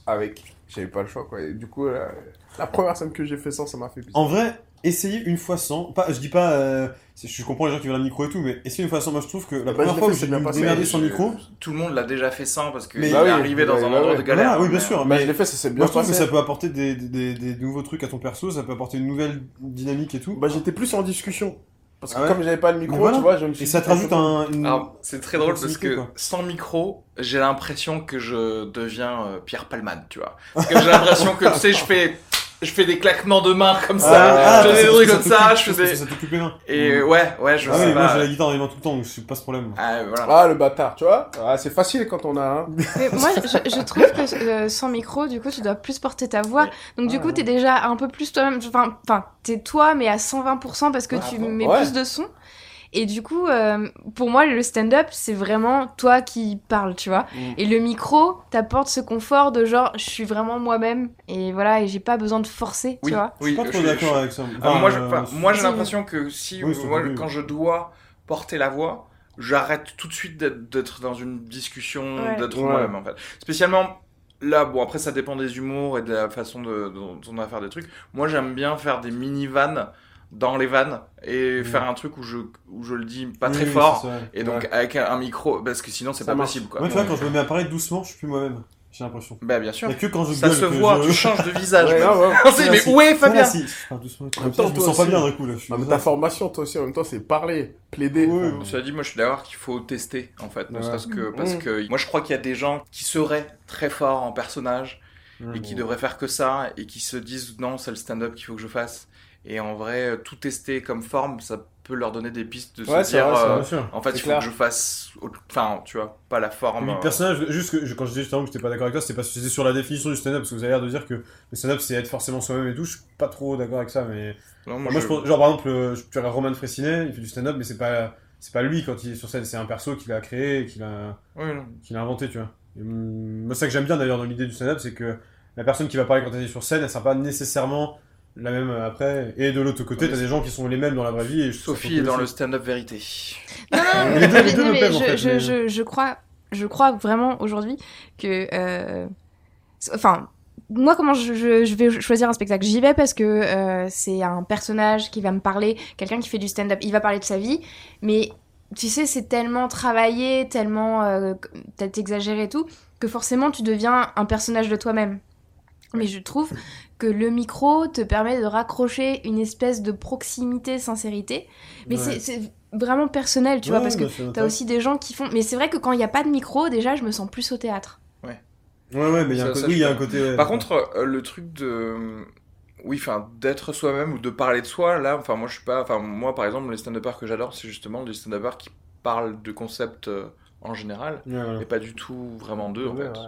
[SPEAKER 1] avec. J'avais pas le choix quoi. Et du coup, la, la première scène que j'ai fait sans, ça m'a fait plaisir.
[SPEAKER 2] En vrai, essayez une fois sans. Pas, je dis pas. euh, c'est- je comprends les gens qui veulent un micro et tout, mais essayez une fois sans. Moi, je trouve que la
[SPEAKER 1] Bah,
[SPEAKER 2] première
[SPEAKER 1] je l'ai
[SPEAKER 2] fois
[SPEAKER 1] fait,
[SPEAKER 2] où
[SPEAKER 1] c'est
[SPEAKER 2] j'ai
[SPEAKER 1] bien
[SPEAKER 2] dû me
[SPEAKER 1] passé.
[SPEAKER 2] démerder sans
[SPEAKER 4] Je-
[SPEAKER 2] micro.
[SPEAKER 4] Tout le monde l'a déjà fait sans parce qu'il
[SPEAKER 2] Mais-
[SPEAKER 4] est
[SPEAKER 1] Bah oui,
[SPEAKER 4] arrivé dans
[SPEAKER 1] bah
[SPEAKER 4] un
[SPEAKER 1] oui,
[SPEAKER 4] endroit
[SPEAKER 1] bah
[SPEAKER 4] de
[SPEAKER 1] oui.
[SPEAKER 4] galère.
[SPEAKER 2] Voilà, oui, bien
[SPEAKER 4] mais-
[SPEAKER 2] sûr.
[SPEAKER 1] Bah,
[SPEAKER 2] Mais
[SPEAKER 1] je l'ai fait, ça s'est bien
[SPEAKER 2] moi, je trouve que
[SPEAKER 1] passé.
[SPEAKER 2] ça peut apporter des, des, des, des nouveaux trucs à ton perso, ça peut apporter une nouvelle dynamique et tout.
[SPEAKER 1] Bah, j'étais plus en discussion. Parce que
[SPEAKER 2] Ah ouais
[SPEAKER 1] comme j'avais pas le micro,
[SPEAKER 2] Mais voilà.
[SPEAKER 1] tu vois, je me suis
[SPEAKER 2] Et ça
[SPEAKER 1] dit,
[SPEAKER 2] te rajoute un. Une...
[SPEAKER 4] Alors, c'est très drôle parce
[SPEAKER 2] proximité,
[SPEAKER 4] que
[SPEAKER 2] quoi.
[SPEAKER 4] sans micro, j'ai l'impression que je deviens euh, Pierre Palman, tu vois. Parce que j'ai l'impression que, tu sais, je fais, je fais des claquements de mains comme ça,
[SPEAKER 1] Ah,
[SPEAKER 4] je
[SPEAKER 2] toi,
[SPEAKER 4] fais des trucs comme ça, je
[SPEAKER 2] parce
[SPEAKER 4] fais
[SPEAKER 2] que
[SPEAKER 4] des...
[SPEAKER 2] Ça les mains.
[SPEAKER 4] Et ouais, ouais, je
[SPEAKER 2] Ah
[SPEAKER 4] sais
[SPEAKER 2] oui, moi
[SPEAKER 4] pas.
[SPEAKER 2] j'ai la guitare dans les mains tout le temps, donc c'est pas ce problème.
[SPEAKER 4] Ah, voilà.
[SPEAKER 1] Ah, le bâtard, tu vois. Ah, c'est facile quand on a un.
[SPEAKER 3] Mais moi, je, je trouve que euh, sans micro, du coup, tu dois plus porter ta voix. Donc, du
[SPEAKER 1] Ah,
[SPEAKER 3] coup, t'es déjà un peu plus toi-même. Enfin, enfin, t'es toi, mais à 120% parce que
[SPEAKER 1] Ah,
[SPEAKER 3] tu
[SPEAKER 1] bon,
[SPEAKER 3] mets
[SPEAKER 1] ouais.
[SPEAKER 3] plus de son. Et du coup, euh, pour moi, le stand-up, c'est vraiment toi qui parles, tu vois.
[SPEAKER 1] Mm.
[SPEAKER 3] Et le micro t'apporte ce confort de genre, je suis vraiment moi-même. Et voilà, et j'ai pas besoin de forcer,
[SPEAKER 4] Oui,
[SPEAKER 3] tu vois.
[SPEAKER 2] Je suis pas
[SPEAKER 4] je
[SPEAKER 2] trop d'accord avec ça.
[SPEAKER 4] Moi,
[SPEAKER 2] euh,
[SPEAKER 4] moi, j'ai
[SPEAKER 3] si.
[SPEAKER 4] l'impression que si,
[SPEAKER 2] Oui,
[SPEAKER 4] moi, quand je dois porter la voix, j'arrête tout de suite d'être- d'être dans une discussion,
[SPEAKER 3] Ouais.
[SPEAKER 4] d'être
[SPEAKER 1] Ouais.
[SPEAKER 4] moi-même, en fait. Spécialement, là, bon, après, ça dépend des humours et de la façon de, dont on va faire des trucs. Moi, j'aime bien faire des mini-vannes dans les vannes et
[SPEAKER 2] Mhm.
[SPEAKER 4] faire un truc où je, où je le dis pas
[SPEAKER 2] oui,
[SPEAKER 4] très
[SPEAKER 2] oui,
[SPEAKER 4] fort. Et donc,
[SPEAKER 1] Ouais.
[SPEAKER 4] avec un, un micro, parce que sinon, c'est pas
[SPEAKER 1] marche.
[SPEAKER 4] possible, quoi.
[SPEAKER 2] Moi, tu vois, quand je me mets à parler doucement, je suis plus moi-même. J'ai l'impression.
[SPEAKER 4] Bah, bien sûr.
[SPEAKER 2] que quand je
[SPEAKER 4] Ça
[SPEAKER 2] gueule
[SPEAKER 4] se voit,
[SPEAKER 2] je...
[SPEAKER 4] tu changes de visage.
[SPEAKER 1] Ouais, ouais,
[SPEAKER 4] mais où est Fabien
[SPEAKER 2] Si, doucement.
[SPEAKER 1] En même temps,
[SPEAKER 2] je me sens pas bien d'un coup là. Je suis
[SPEAKER 1] Non, mais ta formation, toi aussi, en même temps, c'est parler, plaider.
[SPEAKER 2] Oui,
[SPEAKER 1] Enfin,
[SPEAKER 2] oui.
[SPEAKER 4] Cela dit, moi je suis d'accord qu'il faut tester en fait, ne
[SPEAKER 2] Ouais.
[SPEAKER 4] serait-ce que parce
[SPEAKER 1] Mm.
[SPEAKER 4] que moi je crois qu'il y a des gens qui seraient très forts en personnage et qui devraient faire que ça et qui se disent non, c'est le stand-up qu'il faut que je fasse. Et en vrai, euh, tout tester comme forme, ça peut leur donner des pistes de
[SPEAKER 1] Ouais,
[SPEAKER 4] se dire
[SPEAKER 1] vrai,
[SPEAKER 4] euh, en fait, il faut
[SPEAKER 1] clair.
[SPEAKER 4] que je fasse enfin, tu vois, pas la forme.
[SPEAKER 2] Mais
[SPEAKER 4] euh,
[SPEAKER 2] le personnage, juste que je- quand je disais justement que j'étais pas d'accord avec toi, c'était que c'était sur la définition du stand-up, parce que vous avez l'air de dire que le stand-up c'est être forcément soi-même et tout. Je suis pas trop d'accord avec ça, mais
[SPEAKER 4] non,
[SPEAKER 2] moi,
[SPEAKER 4] moi,
[SPEAKER 2] je
[SPEAKER 4] je-
[SPEAKER 2] pense, genre par exemple, euh, tu regardes Roman Fressinet, il fait du stand-up, mais c'est pas c'est pas lui quand il est sur scène, c'est un perso qu'il a créé, qu'il a
[SPEAKER 4] Oui,
[SPEAKER 2] qu'il a inventé, tu vois. Et, hum, moi, ça que j'aime bien d'ailleurs dans l'idée du stand-up, c'est que la personne qui va parler quand elle est sur scène, elle sera pas nécessairement la même euh, après. Et de l'autre côté, t'as des gens qui sont les mêmes dans la vraie vie. Et
[SPEAKER 4] Sophie est dans le stand-up vérité.
[SPEAKER 3] Non, non, non, mais, mais- mais
[SPEAKER 2] plaisent, en
[SPEAKER 3] je,
[SPEAKER 2] fait,
[SPEAKER 3] je,
[SPEAKER 2] mais-
[SPEAKER 3] je, je crois, je crois vraiment aujourd'hui que. euh, Enfin, moi, comment je, je, je vais choisir un spectacle? J'y vais parce que euh, c'est un personnage qui va me parler, quelqu'un qui fait du stand-up, il va parler de sa vie, mais tu sais, c'est tellement travaillé, tellement euh, peut-être exagéré et tout, que forcément tu deviens un personnage de toi-même. Mais je trouve que le micro te permet de raccrocher une espèce de proximité, sincérité. Mais
[SPEAKER 2] Ouais.
[SPEAKER 3] c'est- vraiment personnel, tu vois,
[SPEAKER 2] Ouais,
[SPEAKER 3] parce que
[SPEAKER 2] bah, c'est
[SPEAKER 3] t'as aussi des gens qui font. Mais c'est vrai que quand il n'y a pas de micro, déjà, je me sens plus au théâtre.
[SPEAKER 2] Ouais, ouais, mais il y a un
[SPEAKER 4] Ça-
[SPEAKER 2] côté.
[SPEAKER 4] ça,
[SPEAKER 2] Oui,
[SPEAKER 4] je
[SPEAKER 2] il y a un
[SPEAKER 4] comprends.
[SPEAKER 2] côté. ouais.
[SPEAKER 4] Par contre, euh, le truc de. Oui, enfin, d'être soi-même ou de parler de soi, là, enfin, moi, je suis pas. Enfin, moi, par exemple, les stand-uppers que j'adore, c'est justement des stand-uppers qui parlent de concepts euh, en général,
[SPEAKER 2] Ouais,
[SPEAKER 4] et pas du tout vraiment d'eux, en fait.
[SPEAKER 1] ouais.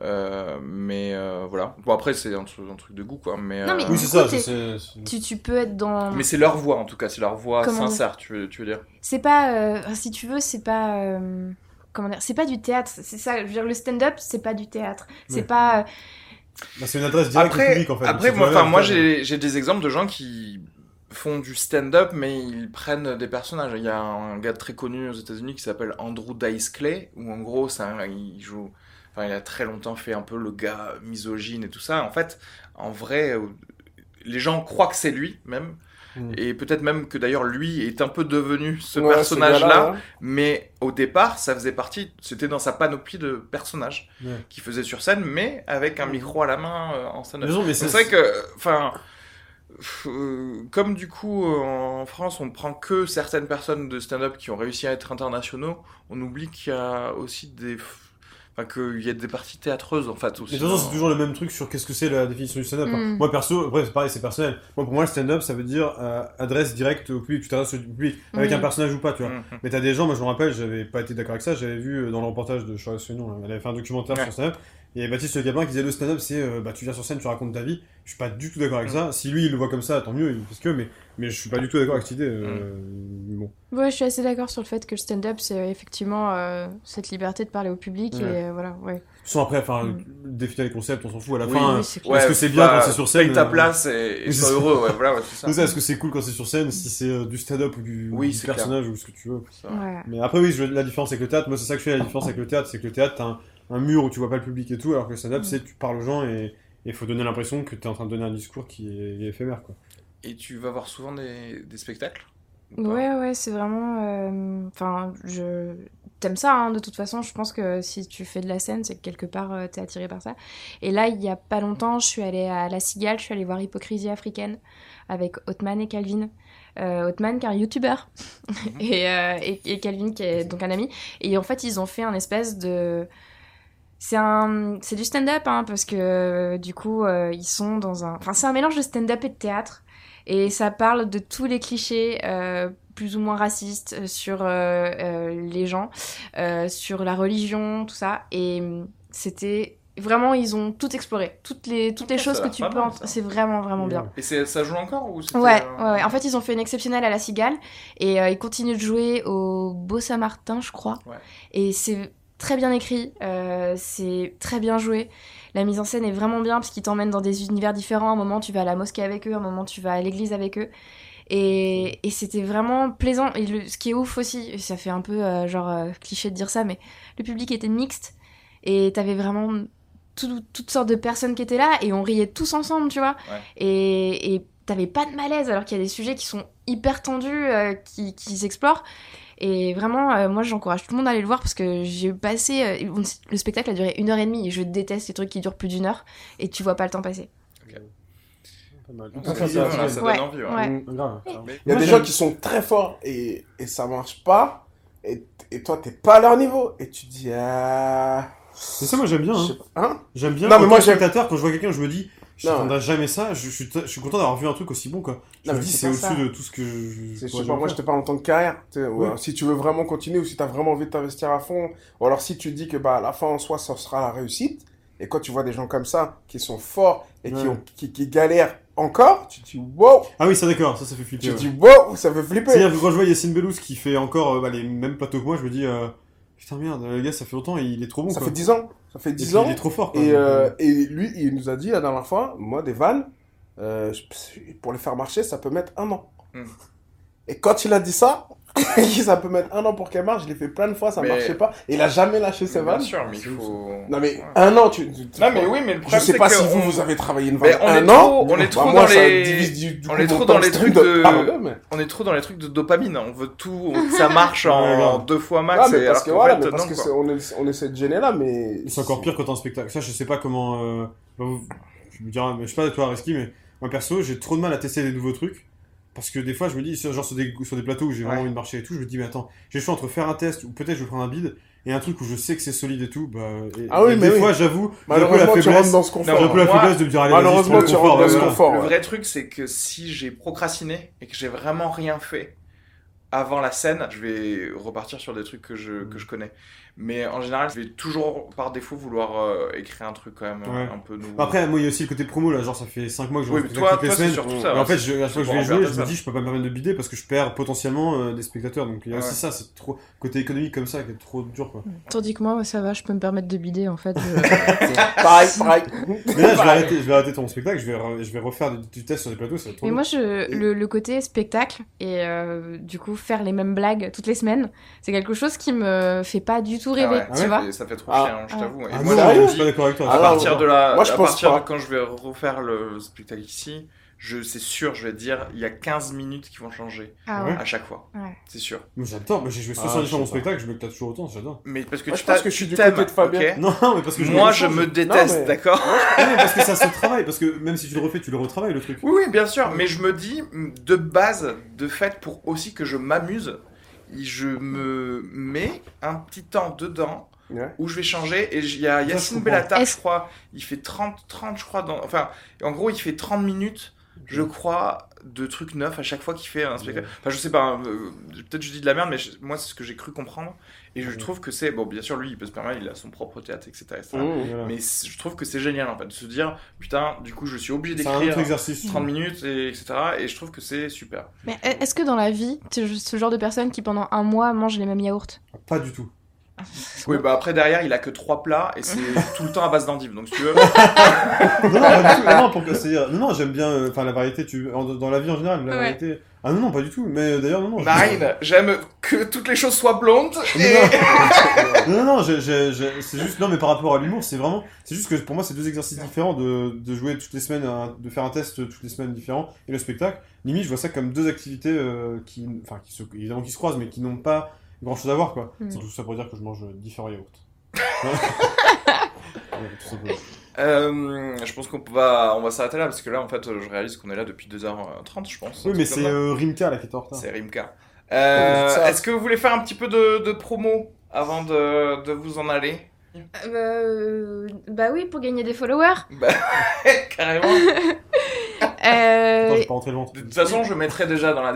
[SPEAKER 4] Euh, mais euh, voilà. Bon, après, c'est un, truc- un truc de goût, quoi. Mais,
[SPEAKER 3] Non, mais-
[SPEAKER 4] euh,
[SPEAKER 2] Oui, c'est ça.
[SPEAKER 3] Tu, tu peux être dans.
[SPEAKER 4] mais c'est leur voix, en tout cas, c'est leur voix
[SPEAKER 3] Comment
[SPEAKER 4] sincère, tu veux, tu veux dire.
[SPEAKER 3] C'est pas. euh, si tu veux, c'est pas. euh, Comment dire C'est pas du théâtre. C'est ça. Je veux dire, le stand-up, c'est pas du théâtre. C'est
[SPEAKER 2] Ouais.
[SPEAKER 3] pas. euh,
[SPEAKER 2] Bah, c'est une adresse directe au
[SPEAKER 4] Après,
[SPEAKER 2] public en fait.
[SPEAKER 4] après moi, moi j'ai des exemples de gens qui font du stand-up, mais ils prennent des personnages. Il y a un gars très connu aux États-Unis qui s'appelle Andrew Dice Clay, où en gros, un- il joue. Enfin, il a très longtemps fait un peu le gars misogyne et tout ça. En fait, en vrai, euh, les gens croient que c'est lui même.
[SPEAKER 2] Mm.
[SPEAKER 4] Et peut-être même que d'ailleurs lui est un peu devenu ce
[SPEAKER 1] Ouais,
[SPEAKER 4] personnage-là. Mais au départ, ça faisait partie, c'était dans sa panoplie de personnages
[SPEAKER 2] Ouais.
[SPEAKER 4] qu'il faisait sur scène, mais avec un micro à la main euh, en scène. C'est
[SPEAKER 2] c'est
[SPEAKER 4] vrai que, enfin, comme du coup euh, en France on prend que certaines personnes de stand-up qui ont réussi à être internationaux, on oublie qu'il y a aussi des, enfin qu'il y a des parties théâtreuses en fait
[SPEAKER 2] Mais
[SPEAKER 4] aussi.
[SPEAKER 2] de toute façon, c'est toujours le même truc sur qu'est-ce que c'est la définition du stand-up. hein.
[SPEAKER 3] Mm.
[SPEAKER 2] Moi, perso, après, c'est pareil, c'est personnel. Moi, pour moi, le stand-up, ça veut dire euh, adresse directe au public. Tu t'adresses au public avec
[SPEAKER 3] Mm.
[SPEAKER 2] un personnage ou pas, tu vois.
[SPEAKER 4] Mhm.
[SPEAKER 2] Mais t'as des gens, moi je me rappelle, j'avais pas été d'accord avec ça, j'avais vu euh, dans le reportage de, je sais pas son nom, là, elle avait fait un documentaire
[SPEAKER 4] Ouais.
[SPEAKER 2] sur stand-up, il y avait Baptiste Le Gabin qui disait le stand-up c'est, euh, bah tu viens sur scène, tu racontes ta vie, je suis pas du tout d'accord avec
[SPEAKER 4] Mm.
[SPEAKER 2] ça, si lui il le voit comme ça, tant mieux, il fait ce que, mais, mais je suis pas du tout d'accord avec cette idée, euh,
[SPEAKER 4] Mm.
[SPEAKER 2] bon.
[SPEAKER 3] Ouais, je suis assez d'accord sur le fait que le stand-up, c'est effectivement euh, cette liberté de parler au public.
[SPEAKER 2] Ouais.
[SPEAKER 3] Et euh, voilà, ouais.
[SPEAKER 2] Sans après, enfin,
[SPEAKER 3] Mm.
[SPEAKER 2] définir les concepts, on s'en fout, à la
[SPEAKER 4] Oui,
[SPEAKER 2] fin,
[SPEAKER 3] oui,
[SPEAKER 2] euh,
[SPEAKER 3] clair.
[SPEAKER 2] Est-ce que c'est bien
[SPEAKER 4] bah,
[SPEAKER 2] quand c'est sur scène,
[SPEAKER 4] Paye ta
[SPEAKER 2] euh,
[SPEAKER 4] place et, et sois heureux, ouais, voilà, ouais, c'est ça.
[SPEAKER 2] est-ce que c'est cool quand c'est sur scène, si c'est euh, du stand-up ou du,
[SPEAKER 4] Oui,
[SPEAKER 2] du
[SPEAKER 4] c'est
[SPEAKER 2] personnage ou ce que tu veux.
[SPEAKER 3] Ouais.
[SPEAKER 2] Mais après, oui, je- la différence avec le théâtre, moi, c'est ça que je fais, la différence avec le théâtre, c'est que le théâtre, t'as un, mur où tu vois pas le public et tout, alors que le stand-up,
[SPEAKER 3] Mm.
[SPEAKER 2] c'est tu parles aux gens et il faut donner l'impression que t'es en train de donner un discours qui est éphémère, quoi.
[SPEAKER 4] Et tu vas voir souvent des, des spectacles
[SPEAKER 3] Ouais, ouais, c'est vraiment. euh, Enfin, je. T'aimes ça, hein, de toute façon. Je pense que si tu fais de la scène, c'est que quelque part, euh, t'es attiré par ça. Et là, il y a pas longtemps, je suis allée à La Cigale, je suis allée voir Hypocrisie africaine avec Othman et Calvin. Euh, Othman, qui est un youtubeur, et, euh, et, et Calvin, qui est donc un ami. Et en fait, ils ont fait un espèce de. C'est un, c'est du stand-up, hein, parce que euh, du coup, euh, ils sont dans un. Enfin, c'est un mélange de stand-up et de théâtre. Et ça parle de tous les clichés euh, plus ou moins racistes euh, sur euh, euh, les gens, euh, sur la religion, tout ça. Et hum, c'était vraiment, ils ont tout exploré, toutes les toutes les choses que tu peux. C'est vraiment vraiment bien.
[SPEAKER 4] Et c'est- ça joue encore ou
[SPEAKER 3] Ouais, ouais, ouais. En fait, ils ont fait une exceptionnelle à la Cigale et euh, ils continuent de jouer au Beau Saint-Martin, je crois.
[SPEAKER 4] Ouais.
[SPEAKER 3] Et c'est très bien écrit, euh, c'est très bien joué. La mise en scène est vraiment bien parce qu'ils t'emmènent dans des univers différents. Un moment, tu vas à la mosquée avec eux, un moment, tu vas à l'église avec eux. Et, et c'était vraiment plaisant. Et le, ce qui est ouf aussi, ça fait un peu euh, genre euh, cliché de dire ça, mais le public était mixte et t'avais vraiment tout- toutes sortes de personnes qui étaient là et on riait tous ensemble, tu vois.
[SPEAKER 4] Ouais.
[SPEAKER 3] Et et t'avais pas de malaise alors qu'il y a des sujets qui sont hyper tendus, qui, qui s'explorent. Et vraiment, euh, moi j'encourage tout le monde à aller le voir parce que j'ai passé. euh, le spectacle a duré une heure et demie et je déteste les trucs qui durent plus d'une heure et tu vois pas le temps passer.
[SPEAKER 2] Pas mal.
[SPEAKER 4] Ça,
[SPEAKER 1] Ça,
[SPEAKER 4] ça,
[SPEAKER 1] ça,
[SPEAKER 4] ça
[SPEAKER 3] ouais,
[SPEAKER 4] donne envie, ouais.
[SPEAKER 3] ouais.
[SPEAKER 2] Mm,
[SPEAKER 1] Il y a des gens qui sont très forts et, et ça marche pas. Et, et toi, t'es pas à leur niveau. Et tu dis, ah.
[SPEAKER 2] Mais ça, moi, j'aime bien, hein.
[SPEAKER 1] Hein
[SPEAKER 2] J'aime bien,
[SPEAKER 1] Non, mais moi,
[SPEAKER 2] spectateur, quand je vois quelqu'un, je me dis, je
[SPEAKER 1] Non.
[SPEAKER 2] n'attendrai jamais ça, je, suis, je suis content d'avoir vu un truc aussi bon, quoi. Je
[SPEAKER 1] Non,
[SPEAKER 2] me dis,
[SPEAKER 1] c'est
[SPEAKER 2] c'est au-dessus de tout ce que je.
[SPEAKER 1] C'est- je pas, moi, je te parle en tant que carrière.
[SPEAKER 2] Oui.
[SPEAKER 1] alors, si tu veux vraiment continuer ou si tu as vraiment envie de t'investir à fond. Ou alors si tu dis que bah, à la fin en soi, ça sera la réussite. Et quand tu vois des gens comme ça, qui sont forts et qui, ont, qui, qui galèrent encore, tu te dis wow
[SPEAKER 2] Ah oui, ça d'accord, ça, ça fait flipper.
[SPEAKER 1] Tu
[SPEAKER 2] ouais.
[SPEAKER 1] te dis wow, ça fait flipper
[SPEAKER 2] C'est-à-dire que quand je vois Yacine Bellous qui fait encore euh, bah, les mêmes plateaux que moi, je me dis, euh, putain merde, le gars, ça fait longtemps il est trop bon,
[SPEAKER 1] Ça
[SPEAKER 2] quoi.
[SPEAKER 1] fait 10 ans. Ça fait
[SPEAKER 2] Et
[SPEAKER 1] 10
[SPEAKER 2] puis,
[SPEAKER 1] ans.
[SPEAKER 2] Il est trop fort.
[SPEAKER 1] Et, euh, et lui, il nous a dit la dernière fois, moi, des vannes, euh, pour les faire marcher, ça peut mettre un an.
[SPEAKER 4] Hmm.
[SPEAKER 1] Et quand il a dit ça, ça peut mettre un an pour qu'elle marche, je l'ai fait plein de fois, ça
[SPEAKER 4] Mais-
[SPEAKER 1] marchait pas. Et il a jamais lâché ses
[SPEAKER 4] Bien
[SPEAKER 1] vannes.
[SPEAKER 4] sûr, mais il faut.
[SPEAKER 1] Non mais
[SPEAKER 4] Ouais.
[SPEAKER 1] un an, tu... tu-
[SPEAKER 4] Non, mais oui, mais le
[SPEAKER 1] Je
[SPEAKER 4] problème,
[SPEAKER 1] sais
[SPEAKER 4] c'est
[SPEAKER 1] pas
[SPEAKER 4] que
[SPEAKER 1] si vous,
[SPEAKER 4] on-
[SPEAKER 1] vous avez travaillé une
[SPEAKER 4] Mais
[SPEAKER 1] vanne
[SPEAKER 4] on
[SPEAKER 1] un
[SPEAKER 4] est
[SPEAKER 1] an.
[SPEAKER 4] trop- on est trop
[SPEAKER 1] moi,
[SPEAKER 4] dans
[SPEAKER 1] ça
[SPEAKER 4] les-
[SPEAKER 1] divise du, du
[SPEAKER 4] on est trop dans les trucs
[SPEAKER 1] de
[SPEAKER 4] on est trop dans les trucs de dopamine. On veut tout, ça marche en deux fois
[SPEAKER 1] Ah,
[SPEAKER 4] max.
[SPEAKER 1] parce que voilà, parce que on, essaie de gêner là, mais...
[SPEAKER 2] C'est encore pire que dans un spectacle. Ça, je sais pas comment. Euh... bah, Je me dirais, mais je sais pas toi, Reski, mais moi perso, j'ai trop de mal à tester des nouveaux trucs. Parce que des fois, je me dis, genre sur des, sur des plateaux où j'ai vraiment envie de marcher et tout, je me dis, mais attends, j'ai le choix entre faire un test ou peut-être je vais prendre un bide et un truc où je sais que c'est solide et tout. Bah, et,
[SPEAKER 1] Ah oui,
[SPEAKER 2] et
[SPEAKER 1] mais
[SPEAKER 2] des
[SPEAKER 1] oui.
[SPEAKER 2] fois, j'avoue, j'ai un peu la
[SPEAKER 1] Malheureusement, tu rentres dans ce
[SPEAKER 2] j'ai
[SPEAKER 1] confort.
[SPEAKER 2] un peu la faiblesse de me dire, allez,
[SPEAKER 1] malheureusement, tu rentres
[SPEAKER 2] confort,
[SPEAKER 1] dans ce
[SPEAKER 2] ouais,
[SPEAKER 1] confort.
[SPEAKER 4] Le
[SPEAKER 1] ouais.
[SPEAKER 4] vrai truc, c'est que si j'ai procrastiné et que j'ai vraiment rien fait avant la scène, je vais repartir sur des trucs que je, que je connais. Mais en général, je vais toujours par défaut vouloir euh, écrire un truc quand même
[SPEAKER 2] Ouais.
[SPEAKER 4] un peu nouveau.
[SPEAKER 2] Après, moi, il y a aussi le côté promo, là, genre, ça fait 5 mois que je
[SPEAKER 4] oui, toi,
[SPEAKER 2] spectacle
[SPEAKER 4] toi
[SPEAKER 2] toutes les semaines.
[SPEAKER 4] surtout ça.
[SPEAKER 2] En fait, je, à chaque fois que je vais jouer, je me dis, je peux pas me permettre de bider parce que je perds potentiellement euh, des spectateurs. Donc il y a
[SPEAKER 4] Ouais.
[SPEAKER 2] aussi ça, c'est trop côté économique comme ça qui est trop dur quoi.
[SPEAKER 3] Tandis que moi, ça va, je peux me permettre de bider en fait. je-
[SPEAKER 1] Pareil, pareil.
[SPEAKER 2] Mais là, je vais arrêter, je vais arrêter ton spectacle, je vais, re- je vais refaire du, du test sur les plateaux, ça va être trop
[SPEAKER 3] Mais moi, je, le, le côté spectacle et euh, du coup faire les mêmes blagues toutes les semaines, c'est quelque chose qui me fait pas du tout
[SPEAKER 4] Ah
[SPEAKER 3] rêver,
[SPEAKER 4] ouais,
[SPEAKER 3] tu
[SPEAKER 2] ouais.
[SPEAKER 3] vois.
[SPEAKER 4] Et ça fait trop
[SPEAKER 1] Ah.
[SPEAKER 4] chiant, je
[SPEAKER 3] Ah.
[SPEAKER 4] t'avoue. Et
[SPEAKER 2] Ah
[SPEAKER 4] moi,
[SPEAKER 2] non, je suis pas d'accord avec toi.
[SPEAKER 1] Ah
[SPEAKER 4] à partir de la,
[SPEAKER 1] Moi, je
[SPEAKER 4] à
[SPEAKER 1] pense
[SPEAKER 4] partir
[SPEAKER 1] pas.
[SPEAKER 4] de quand je vais refaire le spectacle ici, je c'est sûr, je vais te dire, il y a 15 minutes qui vont changer
[SPEAKER 3] Ah
[SPEAKER 2] Ouais.
[SPEAKER 4] à chaque fois.
[SPEAKER 3] Ouais.
[SPEAKER 4] C'est sûr.
[SPEAKER 2] Moi j'adore, j'ai joué
[SPEAKER 1] Ah,
[SPEAKER 2] 70
[SPEAKER 1] je
[SPEAKER 2] fois mon spectacle, je me t'as toujours autant, j'adore.
[SPEAKER 4] Mais parce que
[SPEAKER 1] Moi,
[SPEAKER 4] tu
[SPEAKER 1] je pense que je suis du côté de Fabien.
[SPEAKER 4] ok
[SPEAKER 2] Non, mais parce que je
[SPEAKER 4] Moi, je me déteste,
[SPEAKER 1] mais-
[SPEAKER 4] d'accord
[SPEAKER 2] Non, mais parce que ça se travaille, parce que même si tu le refais, tu le retravailles le truc.
[SPEAKER 4] Oui, oui, bien sûr, mais je me dis, de base, de fait, pour aussi que je m'amuse, je me mets un petit temps dedans
[SPEAKER 1] Ouais.
[SPEAKER 4] où je vais changer. Et il y a Yacine. Bellatar, je crois, il fait 30, 30 je crois, dans... enfin, en gros, il fait 30 minutes, je crois, de trucs neufs à chaque fois qu'il fait un spectacle. Enfin, je sais pas, hein, euh, peut-être je dis de la merde, mais je- moi, c'est ce que j'ai cru comprendre. Et je
[SPEAKER 2] Ouais.
[SPEAKER 4] trouve que c'est, bon, bien sûr, lui, il peut se permettre, il a son propre théâtre, etc. etc.
[SPEAKER 1] Mmh.
[SPEAKER 2] Voilà.
[SPEAKER 4] Mais je trouve que c'est génial, en fait, de se dire, putain, du coup, je suis obligé d'écrire
[SPEAKER 2] exercice.
[SPEAKER 4] 30 minutes, et, etc. Et je trouve que c'est super.
[SPEAKER 3] Mais est-ce que dans la vie, tu es ce genre de personne qui pendant un mois mange les mêmes yaourts?
[SPEAKER 2] Pas du tout.
[SPEAKER 4] Oui, bah après, derrière, il a que 3 plats, et c'est tout le temps à base d'endives. Donc, si tu veux.
[SPEAKER 2] non, non, pas du tout. Non, pour que c'est non, non, j'aime bien euh, enfin la variété tu dans la vie en général, la
[SPEAKER 3] Ouais.
[SPEAKER 2] variété. Ah non non, pas du tout, mais d'ailleurs non non. je-
[SPEAKER 4] Marine, j'aime que toutes les choses soient blondes.
[SPEAKER 2] Non,
[SPEAKER 4] Et...
[SPEAKER 2] non, non, non, j'ai- c'est juste non mais par rapport à l'humour, c'est vraiment c'est juste que pour moi c'est deux exercices différents de, de jouer toutes les semaines un- de faire un test toutes les semaines différent et le spectacle. Limite, je vois ça comme deux activités euh, qui enfin qui se évidemment qui se croisent mais qui n'ont pas grand-chose à voir quoi.
[SPEAKER 3] Mm.
[SPEAKER 2] C'est tout ça pour dire que je mange différents yaourts. Ouais.
[SPEAKER 4] Euh, je pense qu'on va, on va s'arrêter là, parce que là, en fait, je réalise qu'on est là depuis 2h30, je pense.
[SPEAKER 2] Oui, mais c'est euh, Rimka là qui est en retard.
[SPEAKER 4] C'est Rimka. Euh. Est-ce que vous voulez faire un petit peu de, de promo avant de, de vous en aller?
[SPEAKER 3] Euh, Bah oui, pour gagner des followers.
[SPEAKER 4] Bah, Carrément.
[SPEAKER 3] Euh,
[SPEAKER 2] Attends, pas.
[SPEAKER 4] De toute façon, je mettrai déjà dans, la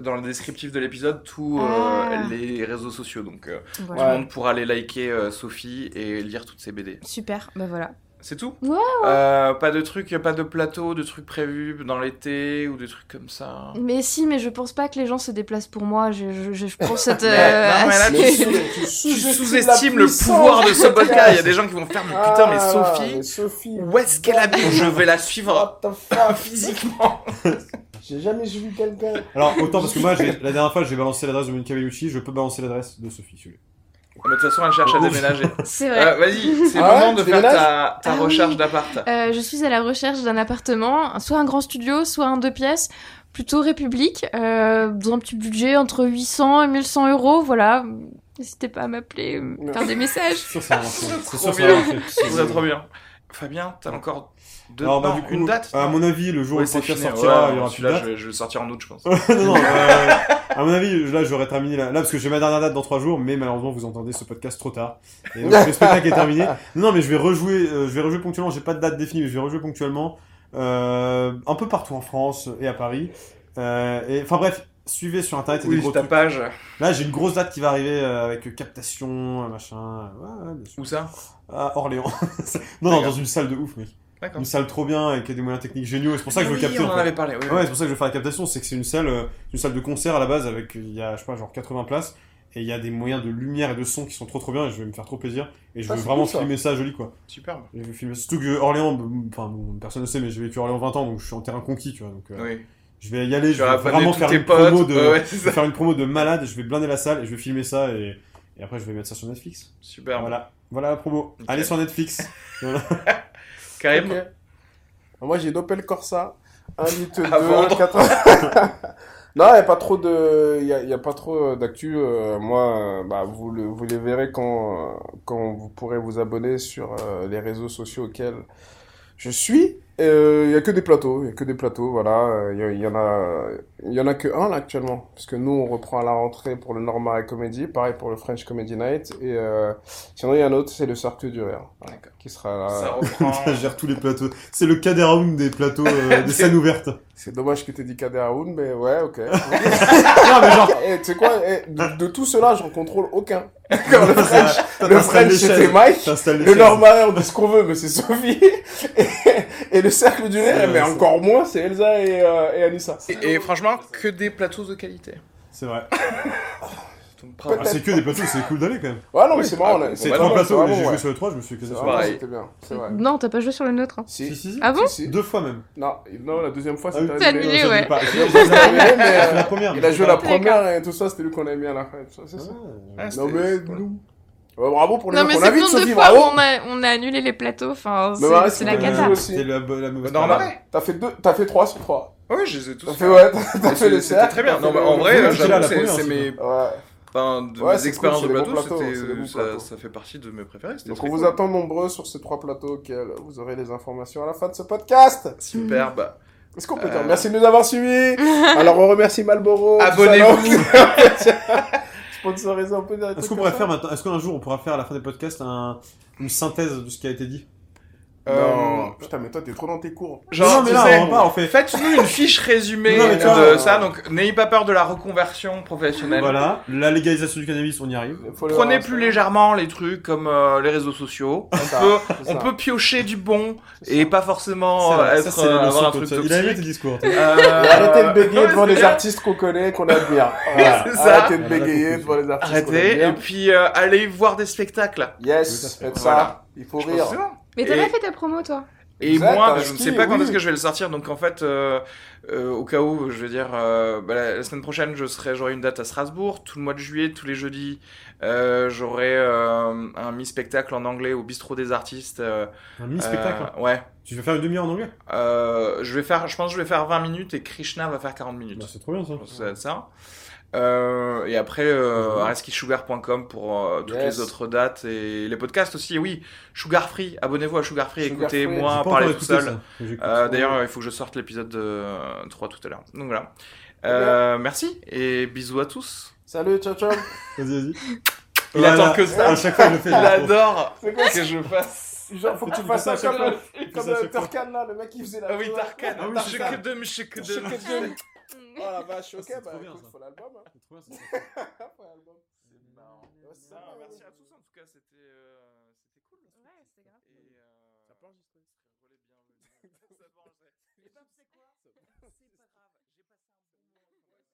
[SPEAKER 4] dans le descriptif de l'épisode tous euh,
[SPEAKER 3] Ah.
[SPEAKER 4] les réseaux sociaux. Donc, euh, tout le monde pourra aller liker euh, Sophie et lire toutes ses BD.
[SPEAKER 3] Super, bah voilà.
[SPEAKER 4] C'est tout
[SPEAKER 3] Ouais,
[SPEAKER 4] Euh, Pas de trucs, pas de plateau, de trucs prévus dans l'été ou des trucs comme ça
[SPEAKER 3] Mais si, mais je pense pas que les gens se déplacent pour moi. Je, je, je, je pense.
[SPEAKER 4] Mais-
[SPEAKER 3] euh,
[SPEAKER 4] non, mais là, tu-
[SPEAKER 1] sous-estimes
[SPEAKER 4] le pouvoir de ce podcast. Il y a des gens qui vont faire, mais putain, mais
[SPEAKER 1] Ah,
[SPEAKER 4] Sophie,
[SPEAKER 1] mais Sophie,
[SPEAKER 4] où est-ce qu'elle habite? Je vais la suivre physiquement.
[SPEAKER 1] J'ai jamais vu quelqu'un.
[SPEAKER 2] Alors autant parce que moi la dernière fois j'ai balancé l'adresse de Monica Bellucci, je peux balancer l'adresse de Sophie. si vous voulez.
[SPEAKER 4] Mais de toute façon, elle cherche à déménager.
[SPEAKER 3] C'est vrai.
[SPEAKER 4] Euh, Vas-y, c'est le
[SPEAKER 1] Ah ouais,
[SPEAKER 4] moment de faire ta, ta
[SPEAKER 3] Ah
[SPEAKER 4] recherche
[SPEAKER 3] oui.
[SPEAKER 4] d'appart.
[SPEAKER 3] Euh, je suis à la recherche d'un appartement, soit un grand studio, soit un deux pièces, plutôt république, euh, dans un petit budget entre 800 et 1100 euros, voilà. N'hésitez pas à m'appeler, faire des messages.
[SPEAKER 2] C'est
[SPEAKER 4] Trop bien. trop bien. Fabien, t'as encore deux...
[SPEAKER 2] Alors bah
[SPEAKER 4] non,
[SPEAKER 2] du coup,
[SPEAKER 4] une date
[SPEAKER 2] à mon avis, le jour
[SPEAKER 4] Ouais,
[SPEAKER 2] où le podcast sortira,
[SPEAKER 4] Ouais,
[SPEAKER 2] il y aura plus de
[SPEAKER 4] Celui-là,
[SPEAKER 2] date.
[SPEAKER 4] je, vais- je vais le sortir en août, je pense.
[SPEAKER 2] non, non, euh, à mon avis, là, j'aurais terminé là, là, parce que j'ai ma dernière date dans trois jours, mais malheureusement, vous entendez ce podcast trop tard. Et donc, le spectacle est terminé. Non, non, mais je vais rejouer, euh, je vais rejouer ponctuellement. J'ai pas de date définie, mais je vais rejouer ponctuellement, euh, un peu partout en France et à Paris. Euh, et enfin bref, suivez sur internet. il y a des
[SPEAKER 4] Oui, ta
[SPEAKER 2] trucs.
[SPEAKER 4] page.
[SPEAKER 2] Là, j'ai une grosse date qui va arriver euh, avec captation, machin. Ouais, ouais, bien sûr.
[SPEAKER 4] Où ça?
[SPEAKER 2] À Orléans. non, non, dans une salle de ouf, mec. Une salle trop bien avec des moyens techniques géniaux. C'est pour ça que je veux capter.
[SPEAKER 4] on
[SPEAKER 2] en
[SPEAKER 4] en
[SPEAKER 2] fait.
[SPEAKER 4] avait parlé. Oui,
[SPEAKER 2] Ouais, c'est pour ça que je veux faire la captation, c'est que c'est une salle, euh, une salle de concert à la base avec, il y a, je sais pas, genre 80 places, et il y a des moyens de lumière et de son qui sont trop trop bien, et je vais me faire trop plaisir, et je
[SPEAKER 1] Ah,
[SPEAKER 2] veux vraiment
[SPEAKER 1] cool,
[SPEAKER 2] filmer ça joli quoi.
[SPEAKER 4] Superbe.
[SPEAKER 2] Je veux filmer, surtout que Orléans, enfin bon, personne ne sait, mais j'ai vécu Orléans 20 ans, donc je suis en terrain conquis, tu vois, donc euh,
[SPEAKER 4] Oui.
[SPEAKER 2] je vais y aller, je vais vraiment faire une promo de,
[SPEAKER 4] Ouais, ouais, c'est
[SPEAKER 2] je vais
[SPEAKER 4] ça.
[SPEAKER 2] faire une promo de malade, je vais blinder la salle et je vais filmer ça et, et après je vais mettre ça sur Netflix.
[SPEAKER 4] Superbe.
[SPEAKER 2] Voilà, voilà la promo. Allez sur Netflix.
[SPEAKER 1] Moi, j'ai une Opel Corsa, 1 litre
[SPEAKER 4] À
[SPEAKER 1] 2,
[SPEAKER 4] vendre.
[SPEAKER 1] 4... non, il n'y a pas trop de, il y a, y a pas trop d'actu. euh, moi, euh, bah, vous, le, vous les verrez quand, euh, quand vous pourrez vous abonner sur euh, les réseaux sociaux auxquels je suis. Il y a que des plateaux, il y a que des plateaux, voilà. Il y, en a, il y en a que un là actuellement, parce que nous on reprend à la rentrée pour le Normal Comedy, pareil pour le French Comedy Night, et euh, sinon il y a un autre, c'est le Cercle du Rire,
[SPEAKER 4] D'accord.
[SPEAKER 1] Qui sera là.
[SPEAKER 4] Ça reprend.
[SPEAKER 2] Ça gère tous les plateaux. C'est le Caderoun des plateaux, euh, des scènes ouvertes.
[SPEAKER 1] C'est dommage que tu dit Kader Aoun, mais ouais, ok.
[SPEAKER 2] non mais genre,
[SPEAKER 1] Eh, tu sais quoi, eh, de, de tout cela, j'en contrôle aucun. Comme le French, le French c'était. Mike, le on dit ce qu'on veut, mais c'est Sophie. Et, et le cercle du
[SPEAKER 2] C'est-
[SPEAKER 1] mais
[SPEAKER 2] c'est-
[SPEAKER 1] encore moins, c'est Elsa et, euh, et Anissa.
[SPEAKER 4] Et, et franchement, que des plateaux de qualité.
[SPEAKER 2] C'est vrai. Ah, c'est que des plateaux, c'est cool d'aller quand même.
[SPEAKER 1] Ouais, non, mais c'est marrant.
[SPEAKER 4] ah,
[SPEAKER 1] on a-
[SPEAKER 2] C'est trois
[SPEAKER 4] non,
[SPEAKER 2] plateaux, j'ai joué
[SPEAKER 1] ouais.
[SPEAKER 2] sur les trois, je me suis
[SPEAKER 1] vraiment,
[SPEAKER 4] pareil.
[SPEAKER 1] c'était bien, c'est vrai.
[SPEAKER 3] Non, t'as pas joué sur le nôtre. hein.
[SPEAKER 1] Si.
[SPEAKER 2] Si, si, si.
[SPEAKER 3] Ah bon
[SPEAKER 1] Si, si.
[SPEAKER 2] Deux fois même.
[SPEAKER 1] Non, non, la deuxième fois,
[SPEAKER 2] Ah
[SPEAKER 1] c'était
[SPEAKER 3] annulé,
[SPEAKER 2] Ça, je
[SPEAKER 3] ouais.
[SPEAKER 1] mais,
[SPEAKER 2] la
[SPEAKER 1] euh,
[SPEAKER 2] première.
[SPEAKER 1] Il a joué la première et tout ça, c'était lui qu'on a mis à la fin. Ça, c'est ça.
[SPEAKER 4] Ah,
[SPEAKER 1] Non, mais nous. Ouais, bravo pour les
[SPEAKER 3] Non, mais c'est nombre
[SPEAKER 1] Sophie,
[SPEAKER 3] de fois où
[SPEAKER 1] bravo.
[SPEAKER 3] on a, on a annulé les plateaux. Enfin,
[SPEAKER 1] Mais
[SPEAKER 3] c'est la cata.
[SPEAKER 2] C'était la, la mauvaise parole.
[SPEAKER 4] Marais.
[SPEAKER 1] T'as fait deux, t'as fait 3 sur 3.
[SPEAKER 4] Oui, je les ai tous.
[SPEAKER 1] T'as
[SPEAKER 4] fait.
[SPEAKER 1] ouais, t'as fait
[SPEAKER 4] c'est-
[SPEAKER 1] le
[SPEAKER 4] C'était très bien. Non, mais en vrai, c'est c'est mes. Enfin, de
[SPEAKER 1] Ouais,
[SPEAKER 4] mes
[SPEAKER 1] c'est
[SPEAKER 4] expériences
[SPEAKER 1] cool,
[SPEAKER 4] de plateau,
[SPEAKER 1] plateaux, bons
[SPEAKER 4] ça, fait partie de mes préférés.
[SPEAKER 1] Donc on vous
[SPEAKER 4] cool.
[SPEAKER 1] attend nombreux sur ces trois plateaux auxquels vous aurez les informations à la fin de ce podcast.
[SPEAKER 4] Superbe.
[SPEAKER 1] Est-ce qu'on peut
[SPEAKER 4] Euh.
[SPEAKER 1] dire? Merci de nous avoir suivis Alors on remercie Malboro.
[SPEAKER 4] Abonnez-vous.
[SPEAKER 1] Sponsorisé, on peut dire des
[SPEAKER 2] Est-ce qu'on pourrait faire maintenant, est-ce qu'un jour on pourra faire à la fin des podcasts un- une synthèse de ce qui a été dit?
[SPEAKER 4] Euh,
[SPEAKER 1] putain, mais toi t'es trop dans tes cours.
[SPEAKER 4] Genre,
[SPEAKER 2] Non, mais là,
[SPEAKER 4] sais,
[SPEAKER 2] on part, on fait.
[SPEAKER 4] Faites-nous une fiche résumée
[SPEAKER 2] Non,
[SPEAKER 4] de ça, donc n'ayez pas peur de la reconversion professionnelle.
[SPEAKER 2] Voilà, la légalisation du cannabis, on y arrive.
[SPEAKER 4] Prenez plus
[SPEAKER 1] ça.
[SPEAKER 4] légèrement les trucs comme euh, les réseaux sociaux. On
[SPEAKER 1] ça,
[SPEAKER 4] peut, on
[SPEAKER 1] ça.
[SPEAKER 4] peut piocher du bon et
[SPEAKER 1] ça.
[SPEAKER 4] pas forcément
[SPEAKER 2] vrai,
[SPEAKER 4] euh,
[SPEAKER 2] ça,
[SPEAKER 4] être
[SPEAKER 2] c'est la
[SPEAKER 4] euh, avoir un truc
[SPEAKER 2] tu-
[SPEAKER 4] toxique.
[SPEAKER 2] Il a aimé tes discours.
[SPEAKER 4] Euh,
[SPEAKER 1] arrêtez de bégayer devant les artistes qu'on connaît, qu'on admire. Voilà.
[SPEAKER 4] C'est ça.
[SPEAKER 1] Arrêtez de bégayer devant les artistes qu'on
[SPEAKER 4] Arrêtez et puis euh, allez voir des spectacles.
[SPEAKER 1] Yes, faites
[SPEAKER 4] Voilà.
[SPEAKER 1] ça. Il faut rire.
[SPEAKER 3] Mais t'as
[SPEAKER 4] Et-
[SPEAKER 3] pas fait ta promo, toi
[SPEAKER 4] Et
[SPEAKER 1] Exact,
[SPEAKER 4] moi, bah, je ne sais pas quand
[SPEAKER 1] oui.
[SPEAKER 4] est-ce que je vais le sortir. Donc en fait, euh, euh, au cas où, je veux dire, euh, bah, la, semaine prochaine, je serai, j'aurai une date à Strasbourg. Tout le mois de juillet, tous les jeudis, euh, j'aurai euh, un mi-spectacle en anglais au bistrot des artistes. euh,
[SPEAKER 2] Un mini-spectacle.
[SPEAKER 4] euh, ouais.
[SPEAKER 2] Tu veux faire une demi-heure en anglais?
[SPEAKER 4] Euh, je vais faire, je pense, que je vais faire 20 minutes et Krishna va faire 40 minutes.
[SPEAKER 2] Bah, C'est trop bien ça.
[SPEAKER 4] Je pense que ça va être ça. Euh, et après, euh,
[SPEAKER 2] Mhm.
[SPEAKER 4] pour euh, toutes
[SPEAKER 1] Yes.
[SPEAKER 4] les autres dates et les podcasts aussi. Oui, Sugar Free, abonnez-vous à Sugar Free,
[SPEAKER 1] Sugar
[SPEAKER 4] écoutez-moi parler tout seul.
[SPEAKER 2] que.
[SPEAKER 4] Euh, D'ailleurs, il faut que je sorte l'épisode de euh, 3 tout à l'heure. Donc voilà. Euh, merci et bisous à tous.
[SPEAKER 1] Salut, ciao, ciao.
[SPEAKER 2] Vas-y, vas-y.
[SPEAKER 4] Il
[SPEAKER 2] Voilà.
[SPEAKER 4] attend que ça.
[SPEAKER 2] À chaque fois, je le fais.
[SPEAKER 4] Il adore
[SPEAKER 1] quoi
[SPEAKER 4] que je fasse.
[SPEAKER 1] Genre, faut que tu fasses
[SPEAKER 2] ça
[SPEAKER 1] comme, comme. Turkan, là, le mec qui faisait la
[SPEAKER 4] Ah oui. Tarkan.
[SPEAKER 2] Ah oui, c'est ça.
[SPEAKER 4] Shake them, shake them.
[SPEAKER 1] Oh la vache, ok,
[SPEAKER 2] C'est
[SPEAKER 1] bah
[SPEAKER 2] trop bien,
[SPEAKER 1] écoute, faut l'album. Hein.
[SPEAKER 2] C'est trop bien, ça.
[SPEAKER 1] Faut l'album. Ouais, c'est ça.
[SPEAKER 4] Non, merci à